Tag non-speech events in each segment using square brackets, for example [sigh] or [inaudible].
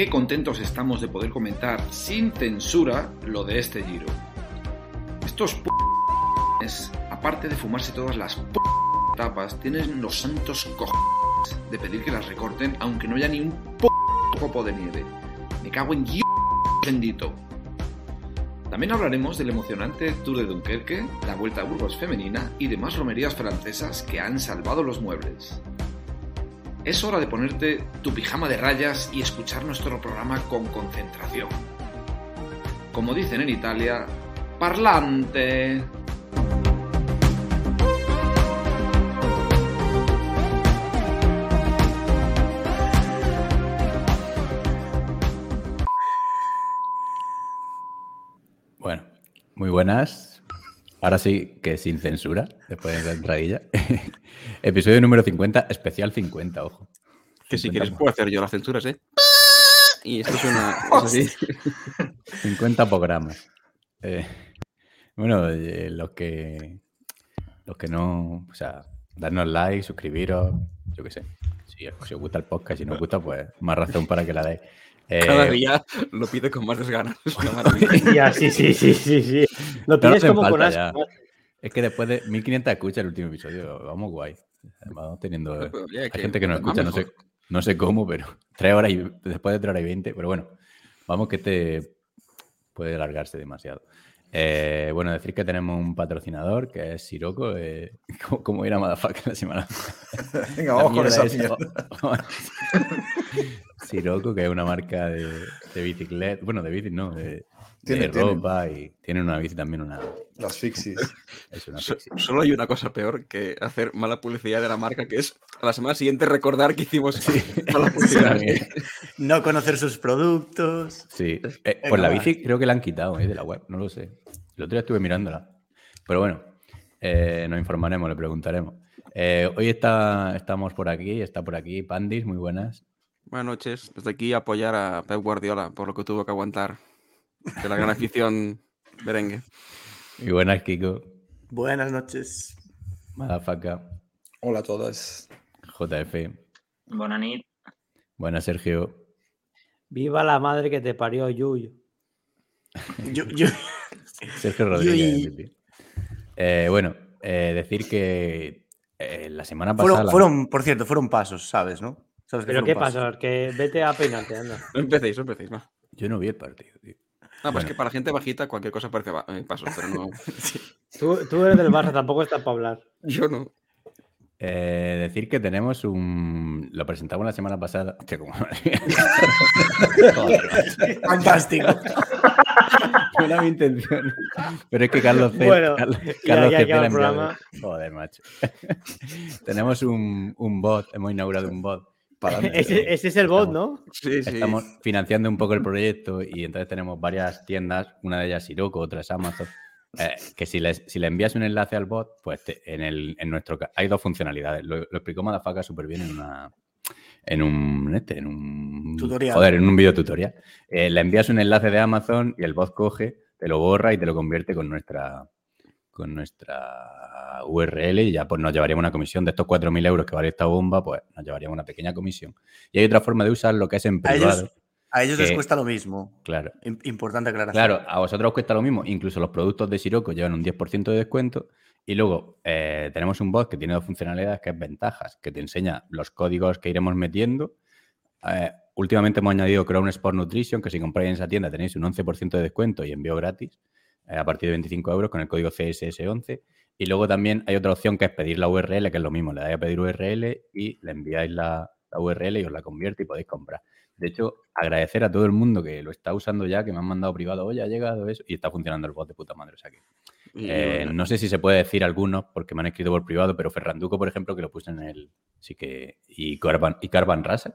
qué contentos estamos de poder comentar sin censura lo de este giro. Estos p aparte de fumarse todas las p tapas, tienen los santos cojones de pedir que las recorten aunque no haya ni un p copo de nieve. Me cago en Dios bendito. También hablaremos del emocionante Tour de Dunkerque, la Vuelta a Burgos femenina y demás romerías francesas que han salvado los muebles. Es hora de ponerte tu pijama de rayas y escuchar nuestro programa con concentración. Como dicen en Italia, parlante. Bueno, muy buenas. Ahora sí que sin censura, después de la entradilla. [laughs] Episodio número 50, especial 50, ojo. Que si quieres puedo hacer yo las censuras, ¿eh? Y esto es una... [laughs] Es así. [laughs] 50 programas. Eh, bueno, eh, los que los que no, o sea, darnos like, suscribiros, yo qué sé. Si, si os gusta el podcast, si no os gusta, pues más razón para que la deis. Eh, Cada día lo pide con más desganas. [laughs] [laughs] Ya, sí, sí, sí, sí, sí. Lo no pides como con asco. Es que después de 1500 escuchas el último episodio, vamos guay. Vamos teniendo. Pero, oye, Hay que gente que no escucha, no sé, no sé cómo, pero [laughs] tres horas y después de tres horas y 20, pero bueno, vamos que este puede alargarse demasiado. Eh, bueno, decir que tenemos un patrocinador que es Siroco, eh, como, como ir a Madafaka la semana. [laughs] Venga, vamos con esa es- mierda. [laughs] Siroco, que es una marca de, de bicicleta, bueno, de bici no, de, de Tiene- ropa y tiene una bici también, una, Las fixies. [laughs] es una So- fixie. Solo hay una cosa peor que hacer mala publicidad de la marca, que es a la semana siguiente recordar que hicimos [laughs] mala publicidad. No conocer sus productos. Sí, eh, Venga, pues la bici creo que la han quitado eh, de la web, no lo sé. El otro día estuve mirándola. Pero bueno, eh, nos informaremos, le preguntaremos. Eh, hoy está, estamos por aquí, está por aquí Pandis, muy buenas. Buenas noches. Desde aquí apoyar a Pep Guardiola por lo que tuvo que aguantar de la gran afición merengue. Muy buenas, Kiko, Buenas noches. Madafaka, Hola a todas. JF, Bona nit. buenas, Sergio. Viva la madre que te parió, Yuyo. Yo, yo- Sergio Rodríguez. Y-. Eh, bueno, eh, decir que eh, la semana pasada. Fueron, la- fueron, por cierto, fueron pasos, ¿sabes, no? ¿Sabes que ¿Pero qué pasos? pasa? Que vete a peinarte, anda. No empecéis, no empecéis. No, Yo no vi el partido, tío. No pues Bueno. que para la gente bajita cualquier cosa parece eh, pasos, pero no. [laughs] [laughs] Tú, tú eres del Barça, tampoco estás para hablar. Yo no. Eh, decir que tenemos un. Lo presentamos la semana pasada. [laughs] Fantástico. No era mi intención. Pero es que Carlos C. Bueno, Carlos, ya- Carlos ya C. el programa. Joder, macho. tenemos un, un bot. Hemos inaugurado un bot. [laughs] Ese, ese es el bot, ¿no? Sí, sí. Estamos financiando un poco el proyecto y entonces tenemos varias tiendas, una de ellas Siroco, otra es Amazon, eh, que si, les, si le envías un enlace al bot, pues te- en, el, en nuestro hay dos funcionalidades. Lo, lo explicó Madafaka súper bien en una en un este, en un Tutorial. joder, en un video tutorial. Eh, le envías un enlace de Amazon y el bot coge, te lo borra y te lo convierte con nuestra con nuestra URL y ya pues nos llevaríamos una comisión de estos 4.000 euros que vale esta bomba, pues nos llevaríamos una pequeña comisión. Y hay otra forma de usar lo que es en A ellos, privado. a ellos les que- cuesta lo mismo. Claro. Im- Importante aclaración. Claro, a vosotros os cuesta lo mismo. Incluso los productos de Siroco llevan un 10% de descuento. Y luego eh, tenemos un bot que tiene dos funcionalidades, que es ventajas, que te enseña los códigos que iremos metiendo. Eh, últimamente hemos añadido Crown Sport Nutrition, que si compráis en esa tienda tenéis un 11% de descuento y envío gratis eh, a partir de 25 euros con el código CSS11. Y luego también hay otra opción que es pedir la URL, que es lo mismo. Le dais a pedir URL y le enviáis la, la URL y os la convierte y podéis comprar. De hecho, agradecer a todo el mundo que lo está usando ya, que me han mandado privado, oye, ha llegado eso, y está funcionando el bot de puta madre. O sea que, eh, no sé si se puede decir algunos, porque me han escrito por privado, pero Ferranduco, por ejemplo, que lo puse en el. Sí que. Y Carvan, y Carvan Russell,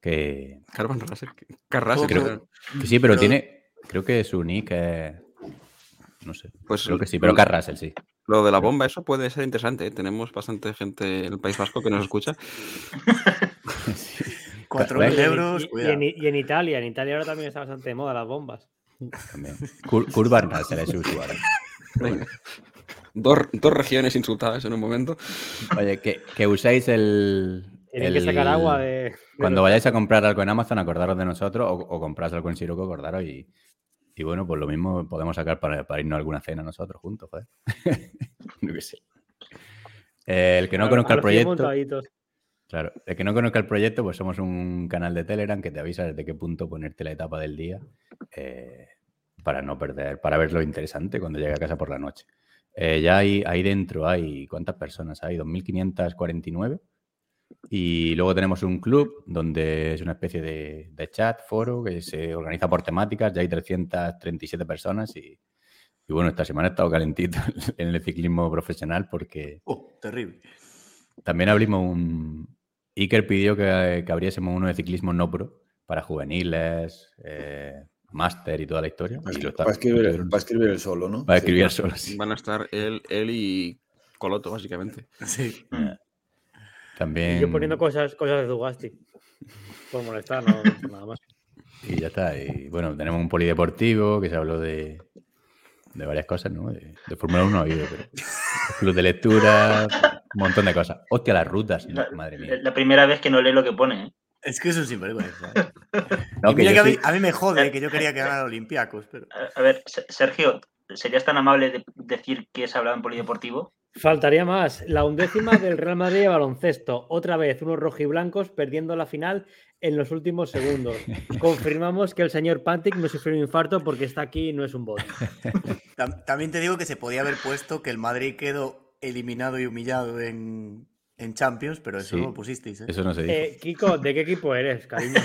que, Carvan Russell. Carrasel. Creo- que sí, pero Pero- tiene. Creo que su nick es. No sé. Pues Creo que sí, pero Car Russell, sí. Lo de la bomba, eso puede ser interesante. ¿eh? Tenemos bastante gente en el País Vasco que nos escucha. [laughs] 4.000 Bueno, euros. Y, en, y en Italia, en Italia ahora también está bastante de moda las bombas. También. Cur- Curvan Russell es su usuario. Dos, dos regiones insultadas en un momento. Oye, que, que usáis el, Tienen que sacar agua de. Cuando vayáis a comprar algo en Amazon, acordaros de nosotros o, o compráis algo en Siroco, acordaros y, y bueno, pues lo mismo podemos sacar para, para irnos a alguna cena nosotros juntos, joder. [laughs] Qué sé. Eh, el que no conozca el proyecto, claro, el que no conozca el proyecto, pues somos un canal de Telegram que te avisa desde qué punto ponerte la etapa del día eh, para no perder, para ver lo interesante cuando llegue a casa por la noche. Eh, ya hay, ahí dentro hay, ¿cuántas personas hay? 2.549. Y luego tenemos un club donde es una especie de, de chat, foro, que se organiza por temáticas. Ya hay 337 personas y, y bueno, esta semana he estado calentito [laughs] en el ciclismo profesional porque Oh, terrible. también abrimos un... Iker pidió que, que abriésemos uno de ciclismo no pro para juveniles, eh, máster y toda la historia. Para escribir, para escribir, para escribir el solo, ¿no? para Sí. escribir solo, sí. Van a estar él, él y Coloto, básicamente. Sí. También... Y yo poniendo cosas, cosas de Dugasti. Por molestar, no, nada más. Y ya está. Y bueno, tenemos un polideportivo que se habló de, de varias cosas, ¿no? De, de Fórmula 1 ha habido, pero club de lectura, un montón de cosas. Hostia, las rutas, La, madre mía. la primera vez que no lee lo que pone. ¿eh? Es que eso es sinvergüenza. ¿eh? No, Y que mira yo que a, mí, sí- a mí me jode que yo quería que ganara Olympiacos, pero. A, ver, Se- Sergio, ¿serías tan amable de decir que se hablaba en polideportivo? Faltaría más. La undécima del Real Madrid de baloncesto. Otra vez, unos rojiblancos perdiendo la final en los últimos segundos. [laughs] Confirmamos que el señor Pantic no sufrió un infarto porque está aquí y no es un bot. [laughs] Tam- También te digo que se podía haber puesto que el Madrid quedó eliminado y humillado en, en Champions, pero eso Sí. no lo pusisteis, ¿eh? Eso no se dijo. Eh, Kiko, ¿de qué equipo eres, cariño? [laughs]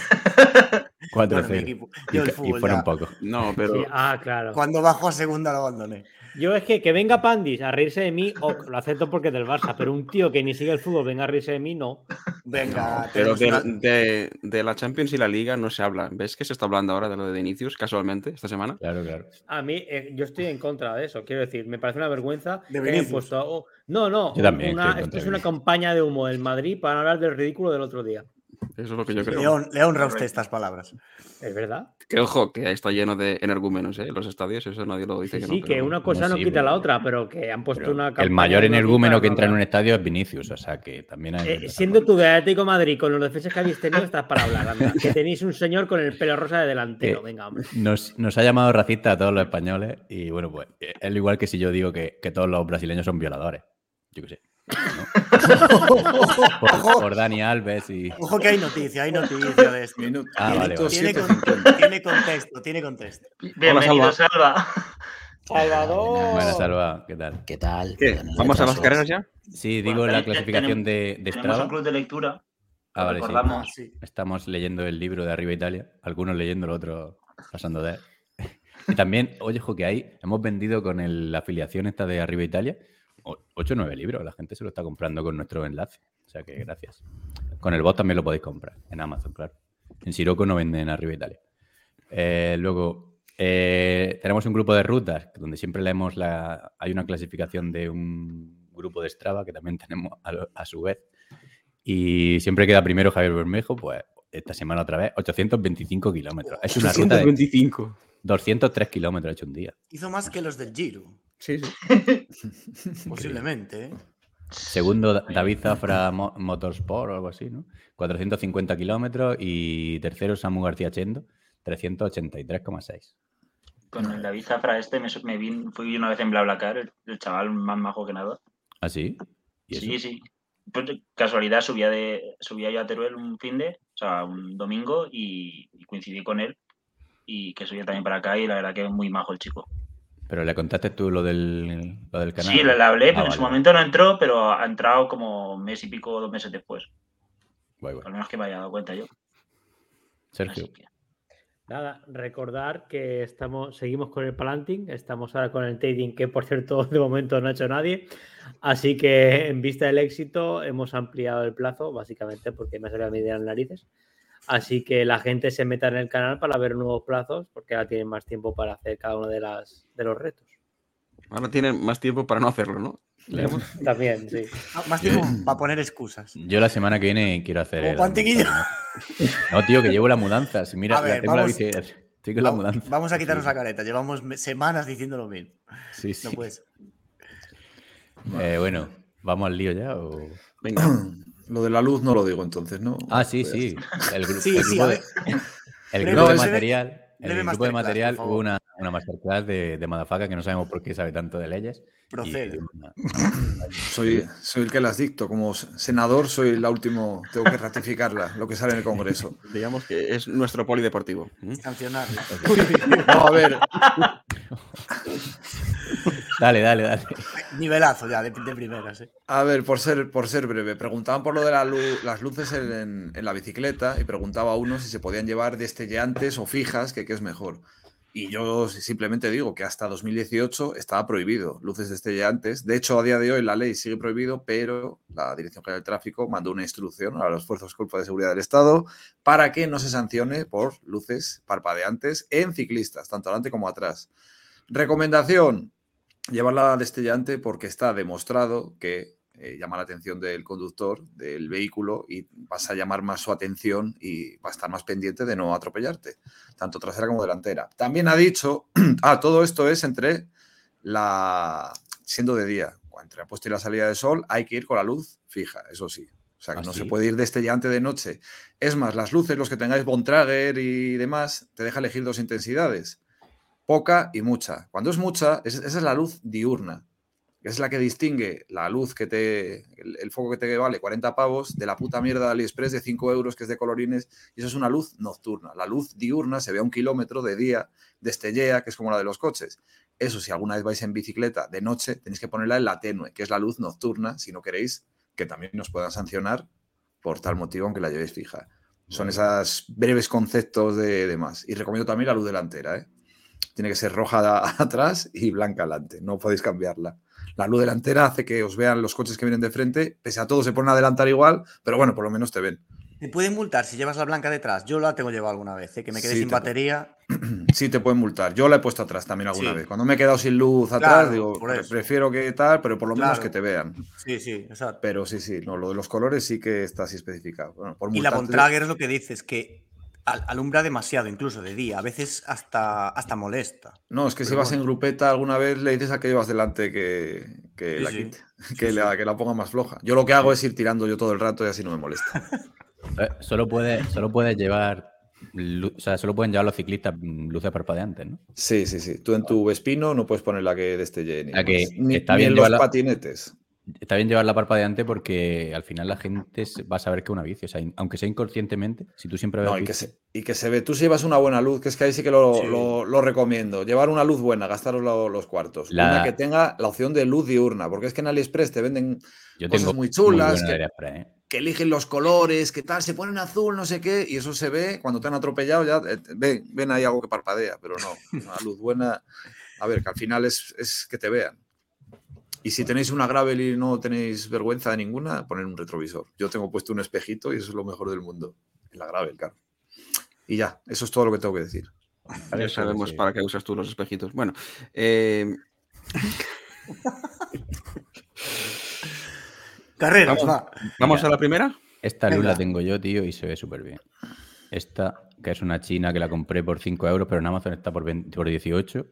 4-0. Bueno, mi equipo. y, Yo el ca- y fútbol fueron ya- pocos. No, pero Sí, ah, claro. Cuando bajó a segunda lo abandoné. Yo es que que venga Pandis a reírse de mí, o lo acepto porque es del Barça, pero un tío que ni sigue el fútbol venga a reírse de mí, no. Venga, Pero tenemos de, de- de la Champions y la Liga no se habla. ¿Ves que se está hablando ahora de lo de Inicios, casualmente, esta semana? Claro, claro. A mí, eh, yo estoy en contra de eso. Quiero decir, me parece una vergüenza De que hayan puesto. oh, no, no. Yo también una- estoy en esto es una campaña de humo del Madrid para hablar del ridículo del otro día. Eso es lo que yo creo. le, hon- le honra a usted estas palabras. ¿Es verdad? Que ojo, que está lleno de energúmenos, ¿eh? Los estadios, eso nadie lo dice Sí, que sí, no. que pero- una cosa No, no sí, quita la otra, pero que han puesto Pero una. el mayor energúmeno que entra en un estadio es Vinicius, o sea que también hay. Eh, siendo tú de Atlético Madrid con los defensas que habéis tenido, estás para hablar, anda. Que tenéis un señor con el pelo rosa de delantero. Eh, Venga, hombre. Nos, nos ha llamado racista a todos los españoles y bueno, pues eh, es lo igual que si yo digo que, que todos los brasileños son violadores. Yo qué sé. ¿No? por, por Dani Alves y. Ojo que hay noticia, hay noticia de esto. Ah, vale, vale. Tiene, 7.50. con- tiene contexto, tiene contexto. Bienvenido, Salva. Salvador. Buenas, Salva, ¿qué tal? ¿Qué tal? El ¿Vamos a las carreras ya? Sí, Bueno, digo la clasificación tenemos- de, de Tenemos un Strava. club de lectura. Ah, vale, sí. recordamos. Sí. Estamos leyendo el libro de Arriba Italia, algunos leyendo, los otros pasando de él. [laughs] Y también, oye, ojo, que ahí hemos vendido con el- la afiliación esta de Arriba Italia 8 o 9 libros. La gente se lo está comprando con nuestro enlace. O sea que gracias. Con el bot también lo podéis comprar en Amazon, claro. En Siroco no venden Arriba Italia. Eh, luego, eh, tenemos un grupo de rutas donde siempre leemos la. Hay una clasificación de un grupo de Strava que también [laughs] tenemos a, a su vez. Y siempre queda primero Javier Bermejo, pues esta semana otra vez, 825 kilómetros. Es una ruta de 825. 203 kilómetros hecho un día. Hizo más que los del Giro, Sí, sí. [laughs] [laughs] posiblemente. ¿eh? Segundo, Da- David Zafra Mo- Motorsport o algo así, ¿no? 450 kilómetros. Y tercero, Samu García Chendo, 383,6. Con el David Zafra este me, me vi, fui una vez en BlaBlaCar, el, el chaval más majo que nada. ¿Ah, sí? ¿Y Sí, sí. Pues, casualidad subía de subía yo a Teruel un fin de, o sea, un domingo y, y coincidí con él y que subía también para acá y la verdad que es muy majo el chico. Pero le contaste tú lo del, lo del canal. Sí, le, le hablé, Ah, pero en su momento no entró, pero ha entrado como un mes y pico, dos meses después. Guay, guay. Al menos que me haya dado cuenta yo. Sergio. Que- Nada, recordar que estamos, seguimos con el Palanting, estamos ahora con el Trading, que por cierto [laughs] de momento no ha hecho nadie. Así que en vista del éxito hemos ampliado el plazo, básicamente porque me salió a mí de las narices. Así que la gente se meta en el canal para ver nuevos plazos, porque ahora tienen más tiempo para hacer cada uno de, las, de los retos. Ahora tienen más tiempo para no hacerlo, ¿no? [laughs] También, sí. Ah, Más tiempo para poner excusas. Yo la semana que viene quiero hacer. Como el ¿no? Tío, que llevo la mudanza. Si mira, A ver, la tengo la vamos- la mudanza. Vamos a quitarnos Sí, la careta. Llevamos semanas diciendo lo mismo. Sí, sí. No puedes. Eh, bueno, ¿vamos al lío ya? O... Venga. [clears throat] Lo de la luz no lo digo entonces, ¿no? Ah, sí, Pues sí. El, gru- [laughs] Sí, el sí, grupo de, el grupo de material, el grupo de material hubo una, una masterclass de, de Madafaka que no sabemos por qué sabe tanto de leyes. Procede. una- [laughs] Soy, soy el que las dicto. Como senador, soy la última. Tengo que ratificarla, lo que sale en el Congreso. [laughs] Digamos que es nuestro polideportivo. Sancionarlo. No, a ver, Dale, dale, dale. [laughs] Nivelazo ya, de, de primeras. ¿eh? A ver, por ser, por ser breve, preguntaban por lo de la lu- las luces en, la bicicleta y preguntaba a uno si se podían llevar destellantes o fijas, que qué es mejor. Y yo simplemente digo que hasta 2018 estaba prohibido luces destellantes. De hecho, a día de hoy la ley sigue prohibido, pero la Dirección General del Tráfico mandó una instrucción a los fuerzas Cuerpo de Seguridad del Estado para que no se sancione por luces parpadeantes en ciclistas, tanto adelante como atrás. Recomendación, llevarla destellante porque está demostrado que eh, llama la atención del conductor del vehículo y vas a llamar más su atención y va a estar más pendiente de no atropellarte, tanto trasera como delantera. También ha dicho, [clears throat] ah, todo esto es entre la, siendo de día, entre la puesta y la salida de sol, hay que ir con la luz fija, eso sí. O sea, que ¿Ah, no sí? se puede ir destellante de noche. Es más, las luces, los que tengáis Bontrager y demás, te deja elegir dos intensidades poca y mucha. Cuando es mucha, es- esa es la luz diurna, que es la que distingue la luz que te, el, el foco que te vale 40 pavos de la puta mierda de AliExpress de 5 euros que es de colorines, y eso es una luz nocturna. La luz diurna se ve a un kilómetro de día, destellea, que es como la de los coches. Eso, si alguna vez vais en bicicleta de noche, tenéis que ponerla en la tenue, que es la luz nocturna, si no queréis que también nos puedan sancionar por tal motivo, aunque la llevéis fija. Son esos breves conceptos de, de más. Y recomiendo también la luz delantera, ¿eh? Tiene que ser roja [laughs] atrás y blanca adelante. No podéis cambiarla. La luz delantera hace que os vean los coches que vienen de frente. Pese a todo, se ponen a adelantar igual, pero bueno, por lo menos te ven. Te pueden multar si llevas la blanca detrás. Yo la tengo llevado alguna vez, ¿eh? que me quedé Sí, sin te- batería. [clears throat] Sí, te pueden multar. Yo la he puesto atrás también alguna Sí. vez. Cuando me he quedado sin luz atrás, Claro, digo, prefiero que tal, pero por lo menos que te vean. Sí, sí, exacto. Pero sí, sí, no, lo de los colores sí que está así especificado. Bueno, por Y la Bontrager es lo que dices, que al- alumbra demasiado, incluso de día. A veces hasta, hasta molesta. No, es que si vas en grupeta alguna vez le dices a que llevas delante que, que Sí, la sí. quite, [laughs] que, la, que la ponga más floja. Yo lo que hago es ir tirando yo todo el rato y así no me molesta. [laughs] Eh, Solo puedes solo puedes llevar, o sea, solo pueden llevar los ciclistas mm, luces parpadeantes, ¿no? Sí, sí, sí. Tú en tu Vespino no puedes poner la que destelle ni, La que- más. ni, está ni bien en los patinetes. Está bien llevar la parpadeante porque al final la gente va a saber que es una bici. O sea, aunque sea inconscientemente, si tú siempre ves No, y que, se, y que se ve. Tú si llevas una buena luz, que es que ahí sí que lo, Sí. lo- lo recomiendo. Llevar una luz buena, gastaros lo- los cuartos. La- Una que tenga la opción de luz diurna, porque es que en AliExpress te venden yo cosas tengo muy chulas buena que- AliExpress, ¿eh? que eligen los colores, que tal, se ponen azul, no sé qué, y eso se ve cuando te han atropellado, ya eh, ven, ven ahí algo que parpadea, pero no, una luz buena, a ver, que al final es, es que te vean. Y si tenéis una gravel y no tenéis vergüenza de ninguna, poner un retrovisor. Yo tengo puesto un espejito y eso es lo mejor del mundo, en la gravel, claro. Y ya, eso es todo lo que tengo que decir. Ya Eso sabemos sí. para qué usas tú los espejitos. Bueno, [laughs] eh, Carreras, Vamos. va. vamos Mira. a la primera. Esta luz la tengo yo, tío, y se ve súper bien. Esta, que es una china que la compré por 5 euros, pero en Amazon está por, 20 por 18.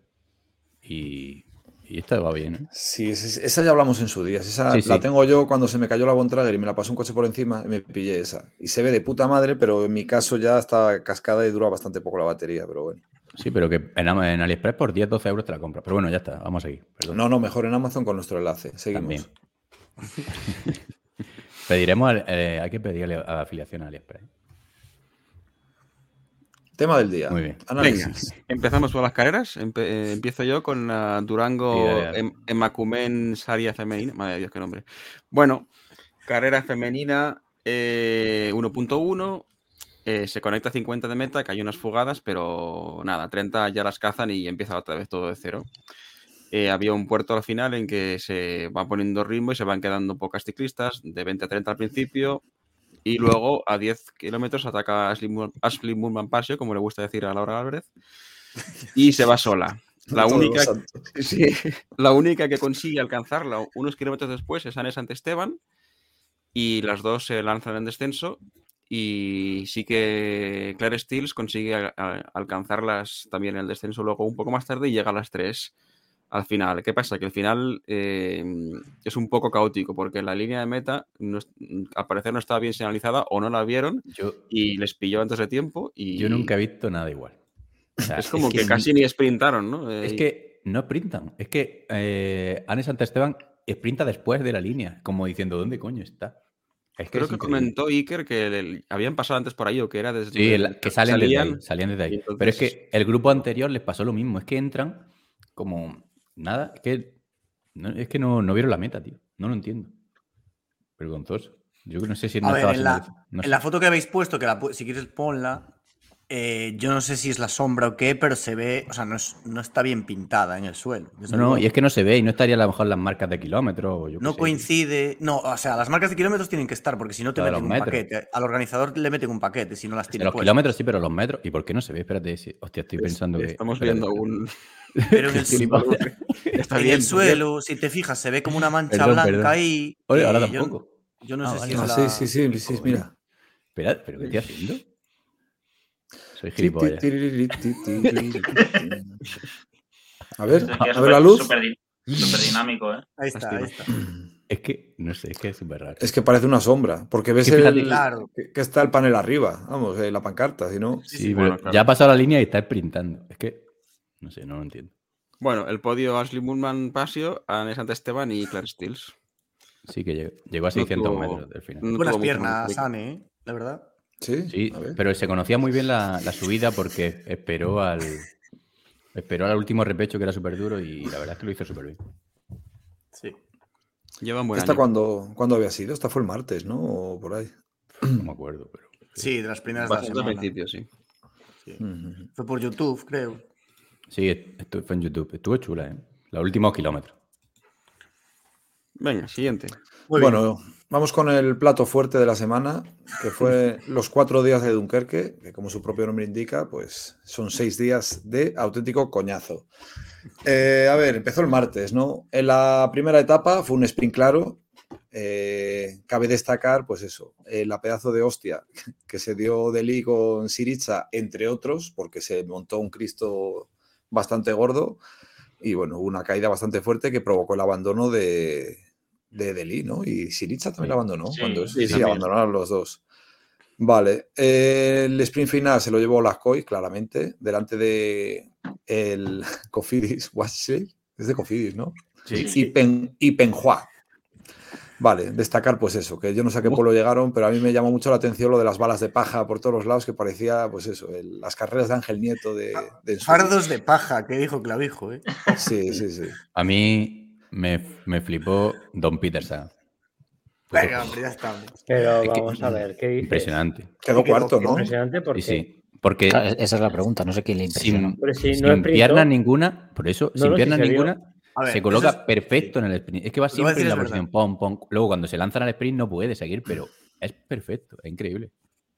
Y, y esta va bien, ¿eh? Sí, esa, esa ya hablamos en su día. Esa Sí, la tengo yo cuando se me cayó la Bontrager y me la pasó un coche por encima y me pillé esa. Y se ve de puta madre, pero en mi caso ya está cascada y dura bastante poco la batería, pero bueno. Sí, pero que en, en AliExpress por 10-12 euros te la compras. Pero bueno, ya está, vamos a seguir. Perdón. No, no, mejor en Amazon con nuestro enlace. Seguimos. También. [laughs] Pediremos, al- eh, hay que pedirle a la afiliación a AliExpress. Tema del día. Muy bien. Venga, Análisis. empezamos por las carreras. Empe- eh, empiezo yo con la Durango dale. em- Emakumen Saria Femenina. Madre de Dios, qué nombre. Bueno, carrera femenina eh, 1.1. eh, se conecta a 50 de meta, que hay unas fugadas, pero nada, 30 ya las cazan y empieza otra vez todo de cero. Eh, había un puerto al final en que se va poniendo ritmo y se van quedando pocas ciclistas, de 20 a 30 al principio, y luego a 10 kilómetros ataca a Ashley, Moon- Ashley Moonman Pasio, como le gusta decir a Laura Álvarez, [laughs] y se va sola. La única, [laughs] sí, la única que consigue alcanzarla unos kilómetros después es Anes ante Esteban, y las dos se lanzan en descenso. Y sí que Claire Stills consigue alcanzarlas también en el descenso luego un poco más tarde y llega a las 3 al final. ¿Qué pasa? Que el final eh, es un poco caótico porque la línea de meta no al parecer no estaba bien señalizada o no la vieron Yo, y les pilló antes de tiempo y yo nunca he visto nada igual. O sea, es como que, casi ni sprintaron, ¿no? Eh, Es que no sprintan. Es que eh, Anne Esteban sprinta después de la línea, como diciendo, ¿dónde coño está? Es que creo es que increíble. comentó Iker que el- habían pasado antes por ahí o que era desde Sí, el- que salen desde salían. ahí, salían desde ahí. Pero es que el grupo anterior les pasó lo mismo. Es que entran como nada. Es que no, es que no, no vieron la meta, tío. No lo entiendo. Vergonzoso. Yo no sé si no A ver, en la. No en sé. la foto que habéis puesto, que la si quieres ponla, eh, yo no sé si es la sombra o qué, pero se ve, o sea, no, es- no está bien pintada en el suelo. No, no, y es que no se ve y no estaría a lo mejor las marcas de kilómetros. No sé. coincide. No, o sea, las marcas de kilómetros tienen que estar, porque si no te meten un metros. paquete. Al organizador le meten un paquete si no las De tiene los puestas. kilómetros sí, pero los metros. ¿Y por qué no se ve? Espérate, sí. hostia, estoy pensando que. Estamos espérate, viendo un. [laughs] Pero en el. Está en bien, el suelo, si te fijas, se ve como una mancha Perdón, blanca perdón. ahí. Oye, ahora eh, yo- tampoco. Yo, no Ah, sé vale. si es Ah, la... sí, sí, sí, sí, mira. Espera, ¿pero qué estoy haciendo? Soy gilipollas. A ver, a ver la luz. Súper di- súper dinámico, ¿eh? Ahí está, ahí está. Es que, no sé, es que es súper raro. Es que parece una sombra, porque ves el, claro. que, que está el panel arriba, vamos, eh, la pancarta, si no. Sí, sí, pero bueno, claro. ya ha pasado la línea y está sprintando. Es que, no sé, no lo entiendo. Bueno, el podio Ashley Moonman Pasio, Anne Sant Esteban y Claire Stills. Sí que llegó, llegó a No 600 tuvo- metros del final. no Buenas piernas. Anne, ¿eh? la verdad. Sí, Sí, a ver. pero se conocía muy bien la, la subida porque esperó al esperó al último repecho que era súper duro y la verdad es que lo hizo súper bien. Sí. Llevan buen ¿Esta año. cuándo, cuándo había sido? Esta fue el martes, ¿no? O por ahí. No me acuerdo, pero. [clears throat] Sí, de las primeras de la semana. principio, sí. Fue por YouTube, creo. Sí, esto fue en YouTube. Estuvo chula, ¿eh? Los últimos kilómetros. Venga, siguiente. Muy bien. Vamos con el plato fuerte de la semana, que fue [laughs] los cuatro días de Dunkerque, que como su propio nombre indica, pues son seis días de auténtico coñazo. Eh, a ver, empezó el martes, ¿no? En la primera etapa fue un sprint claro. Eh, cabe destacar, pues eso, eh, la pedazo de hostia que se dio Deli con Siriza, entre otros, porque se montó un Cristo bastante gordo y bueno, una caída bastante fuerte que provocó el abandono de, de Deli, ¿no? Y Siriza también Sí. la abandonó. Sí, cuando sí, sí, abandonaron los dos. Vale, eh, el sprint final se lo llevó Lascoy, claramente, delante de el [laughs] Cofidis Watchley, es de Cofidis, ¿no? Sí, Y, Pen, y Penhua. Vale, destacar pues eso, que yo no sé a qué pueblo llegaron, pero a mí me llamó mucho la atención lo de las balas de paja por todos los lados, que parecía pues eso, el- las carreras de Ángel Nieto de... de Ensueño. Fardos de paja, que dijo Clavijo, ¿eh? Sí, sí, sí. A mí me, me flipó Don Peterson. Venga, hombre, ya estamos. Pero Es que- vamos a ver, ¿qué dices? Impresionante. Quedó que quedó cuarto, ¿no? Impresionante porque Sí, sí. Porque Claro, esa es la pregunta, no sé quién le impresionó. sin, Pero si sin no sprintó- piernas ninguna, por eso, No, sin no, si ninguna, ver, se coloca es- perfecto en el sprint. Es que va siempre en la posición pom, pom. Luego, cuando se lanzan al sprint, no puede seguir, pero es perfecto, es increíble.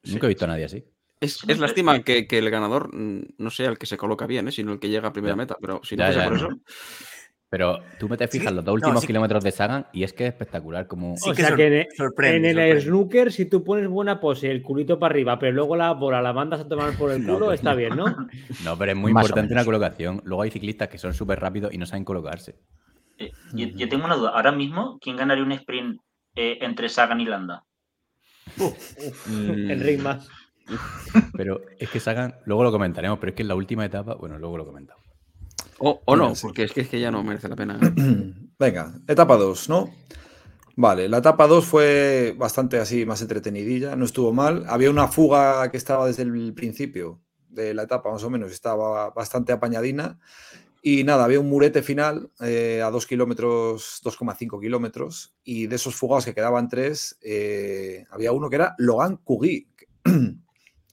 Nunca he visto a nadie así. Es, es lástima que, que el ganador mm, no sea el que se coloca bien, ¿eh? sino el que llega a primera Ya. meta. Pero si no Ya, ya, por eso, Pero tú me te fijas Sí, los dos no, últimos sí. kilómetros de Sagan y es que es espectacular como... Sí o que sea sor- que en, sorprende, en el sorprende. snooker, si tú pones buena pose, el culito para arriba, pero luego la bola la mandas a tomar por el [laughs] No, culo, pues está no. bien, ¿no? [laughs] No, pero es muy Más importante una colocación. Luego hay ciclistas que son súper rápidos y no saben colocarse. Eh, Yo, yo tengo una duda. Ahora mismo, ¿quién ganaría un sprint eh, entre Sagan y Landa? Mm, Enric más. Pero es que Sagan, luego lo comentaremos, pero es que en la última etapa, bueno, luego lo comentamos. O, o no, porque es que, es que ya no merece la pena. [clears throat] Venga, etapa 2, ¿no? Vale, la etapa 2 fue bastante así, más entretenidilla, no estuvo mal. Había una fuga que estaba desde el principio de la etapa, más o menos, estaba bastante apañadina. Y nada, había un murete final eh, a 2 kilómetros, 2,5 kilómetros. Y de esos fugados que quedaban tres, eh, había uno que era Logan Cugui, [clears throat]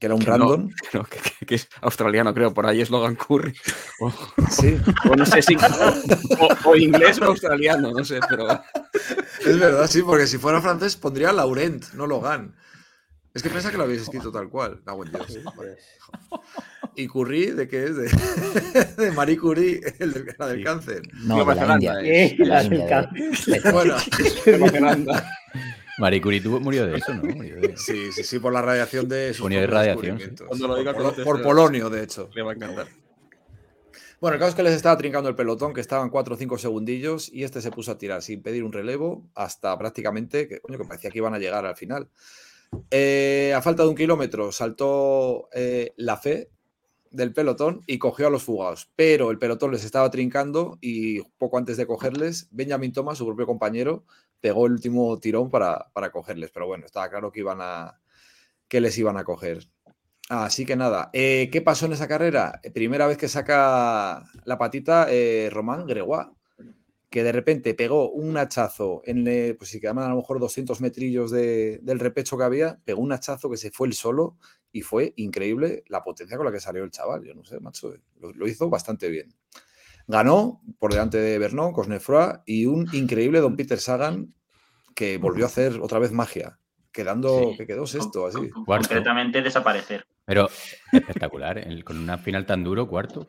que era un Que no. random. [laughs] Que, que- que es australiano, creo. Por ahí es Logan Curry. O, Sí, [laughs] o no sé si. O, o inglés o australiano, no sé, pero. Es verdad, sí, porque si fuera francés pondría Laurent, no Logan. Es que piensa que lo habéis escrito tal cual. Cago en Dios. ¿Y Curie de qué es? De, [laughs] de Marie Curie, el de- la del Sí. cáncer. No, Nueva de la Zelanda, India. Eh, de la del de- de- Bueno, Nueva Zelanda. Marie Curie tuvo- murió de eso, ¿no? [laughs] Murió de- sí, sí, sí, por la radiación de sus de radiación, sí. Cuando lo diga por, tercera. Polonio, de hecho. Le va a encantar. Bueno, el caso es que les estaba trincando el pelotón, que estaban 4 o 5 segundillos, y este se puso a tirar sin pedir un relevo hasta prácticamente, que, coño, que parecía que iban a llegar al final. Eh, a falta de un kilómetro saltó eh, la fe del pelotón y cogió a los fugados, pero el pelotón les estaba trincando y poco antes de cogerles, Benjamin Thomas, su propio compañero, pegó el último tirón para, para cogerles, pero bueno, estaba claro que iban a que les iban a coger. Así que nada, eh, ¿qué pasó en esa carrera? Primera vez que saca la patita eh, Román Gregoire, que de repente pegó un hachazo en, eh, pues si quedaban a lo mejor 200 metrillos de- del repecho que había, pegó un hachazo que se fue el solo y fue increíble la potencia con la que salió el chaval. Yo no sé, macho, lo hizo bastante bien. Ganó por delante de Bernón, Cosnefroy y un increíble Don Peter Sagan que volvió a hacer otra vez magia, quedando, Sí. que quedó sexto así. Cuarto. Concretamente desaparecer. Pero espectacular, el- con una final tan duro, cuarto.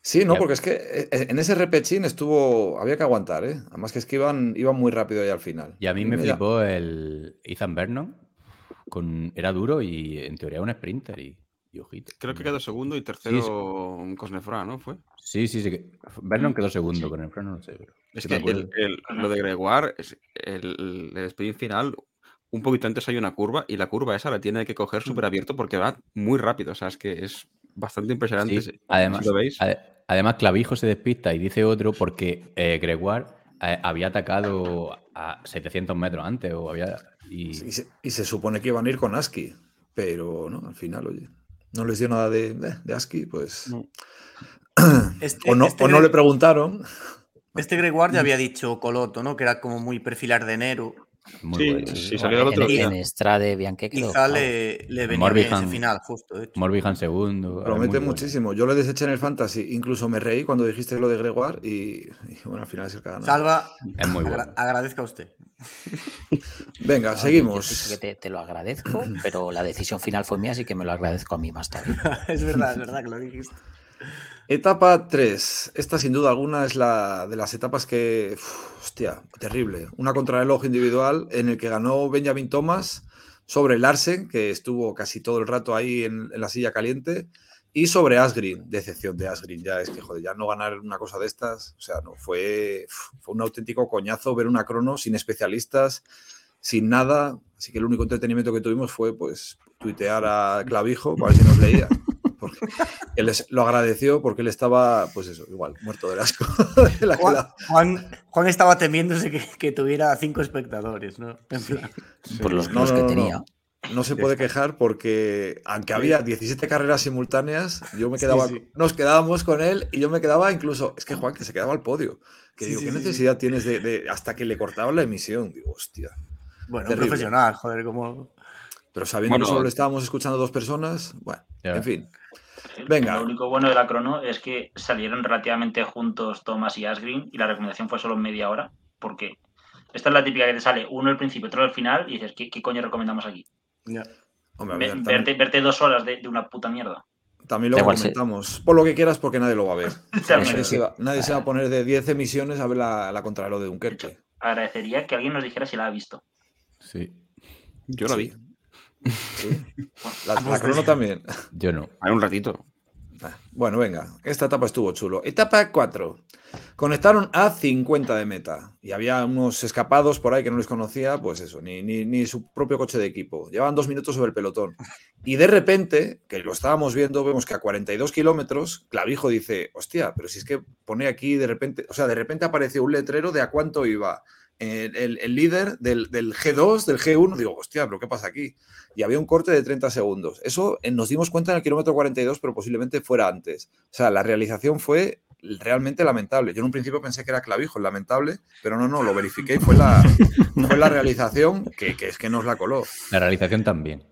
Sí, no, porque es que eh, en ese repechín estuvo, había que aguantar, ¿eh? Además que es que iban, iban muy rápido ya al final. Y a mí me flipó el Ethan Vernon. Con, era duro y en teoría un sprinter. Y, y ojito. Creo que quedó segundo y tercero Cosnefra, ¿no? Fue. Sí, sí, sí. que- Vernon quedó segundo, freno no sé. pero Es sí que el- el- lo de Gregoire, es el, el sprint final, un poquito antes hay una curva y la curva esa la tiene que coger súper abierto porque va muy rápido. O sea, es que es bastante impresionante. Sí, si- además, si lo veis. ade- además, Clavijo se despista y dice otro porque eh, Gregoire eh, había atacado a 700 metros antes o había... Y, Y se, y se supone que iban a ir con ASCII, pero no, al final, oye, no les dio nada de, eh, de ASCII, pues. No. Este, [clears throat] O no, este o no Gre- le preguntaron. este Gregoire ya había dicho Coloto, ¿no? Que era como muy perfilar de enero. Muy Sí, bueno. sí, salió el En, otro día. en Strade. Quizá le, le venía Morbihan. bien ese final, justo. de hecho. Morbihan segundo. Promete bueno. muchísimo. Yo le deseché en el Fantasy, incluso me reí cuando dijiste lo de Gregoire y, y bueno, al final es el que. Salva, Es muy agra- bueno. agradezca a usted. [laughs] Venga, Yo sí seguimos. que te, te lo agradezco, pero la decisión final fue mía, así que me lo agradezco a mí más tarde. [laughs] es verdad, es verdad que lo [laughs] dijiste. Etapa 3. Esta sin duda alguna es la de las etapas que, uf, hostia, terrible. Una contrarreloj individual en el que ganó Benjamin Thomas sobre Larsen, que estuvo casi todo el rato ahí en, la silla caliente, y sobre Asgreen. Decepción de Asgreen, ya es que, joder, ya no ganar una cosa de estas, o sea, no, fue, fue un auténtico coñazo ver una crono sin especialistas, sin nada. Así que el único entretenimiento que tuvimos fue, pues, tuitear a Clavijo para ver si nos leía. Porque [laughs] él es- lo agradeció porque él estaba, pues eso, igual, muerto del asco. [laughs] de la que Juan, la- Juan, Juan estaba temiéndose que, que tuviera cinco espectadores, ¿no? En plan, Por los, No, que no. tenía. No se puede quejar porque, aunque había 17 carreras simultáneas, yo me quedaba, sí. nos quedábamos con él y yo me quedaba incluso, es que Juan, que se quedaba al podio. Que Sí, digo, sí, ¿qué necesidad tienes de, de- hasta que le cortaban la emisión? Digo, hostia. bueno, Terrible. profesional, joder, como. Pero sabiendo Bueno. que solo le estábamos escuchando dos personas, bueno, en fin. Venga. Lo único bueno de la crono es que salieron relativamente juntos Thomas y Asgreen y la recomendación fue solo media hora, porque esta es la típica que te sale uno al principio, otro al final y dices, ¿qué, qué coño recomendamos aquí? Ya. Hombre, a Ve- ver, verte, dos horas de, de una puta mierda. también lo igual, sí. comentamos. Por lo que quieras, porque nadie lo va a ver. [laughs] Nadie, se va, nadie se va a poner de 10 emisiones a ver la, la contrarreloj de Dunkerque. Agradecería que alguien nos dijera si la ha visto. Sí, Yo la vi. Sí. La, la crono también. yo no. Hay un ratito. Ah, Bueno, venga, esta etapa estuvo chulo. Etapa 4. Conectaron a 50 de meta y había unos escapados por ahí que no les conocía, pues eso, ni, ni, ni su propio coche de equipo. Llevaban dos minutos sobre el pelotón. Y de repente, que lo estábamos viendo, vemos que a 42 kilómetros, Clavijo dice, hostia, pero si es que pone aquí de repente, o sea, de repente apareció un letrero de a cuánto iba el, el- el líder del, del G2, del G1. Digo, hostia, pero ¿qué pasa aquí? y había un corte de 30 segundos. Eso eh, nos dimos cuenta en el kilómetro 42, pero posiblemente fuera antes. O sea, la realización fue realmente lamentable. Yo en un principio pensé que era clavijo, lamentable, pero no, no, lo verifiqué y fue la, [laughs] fue la realización que, que es que nos la coló. La realización también.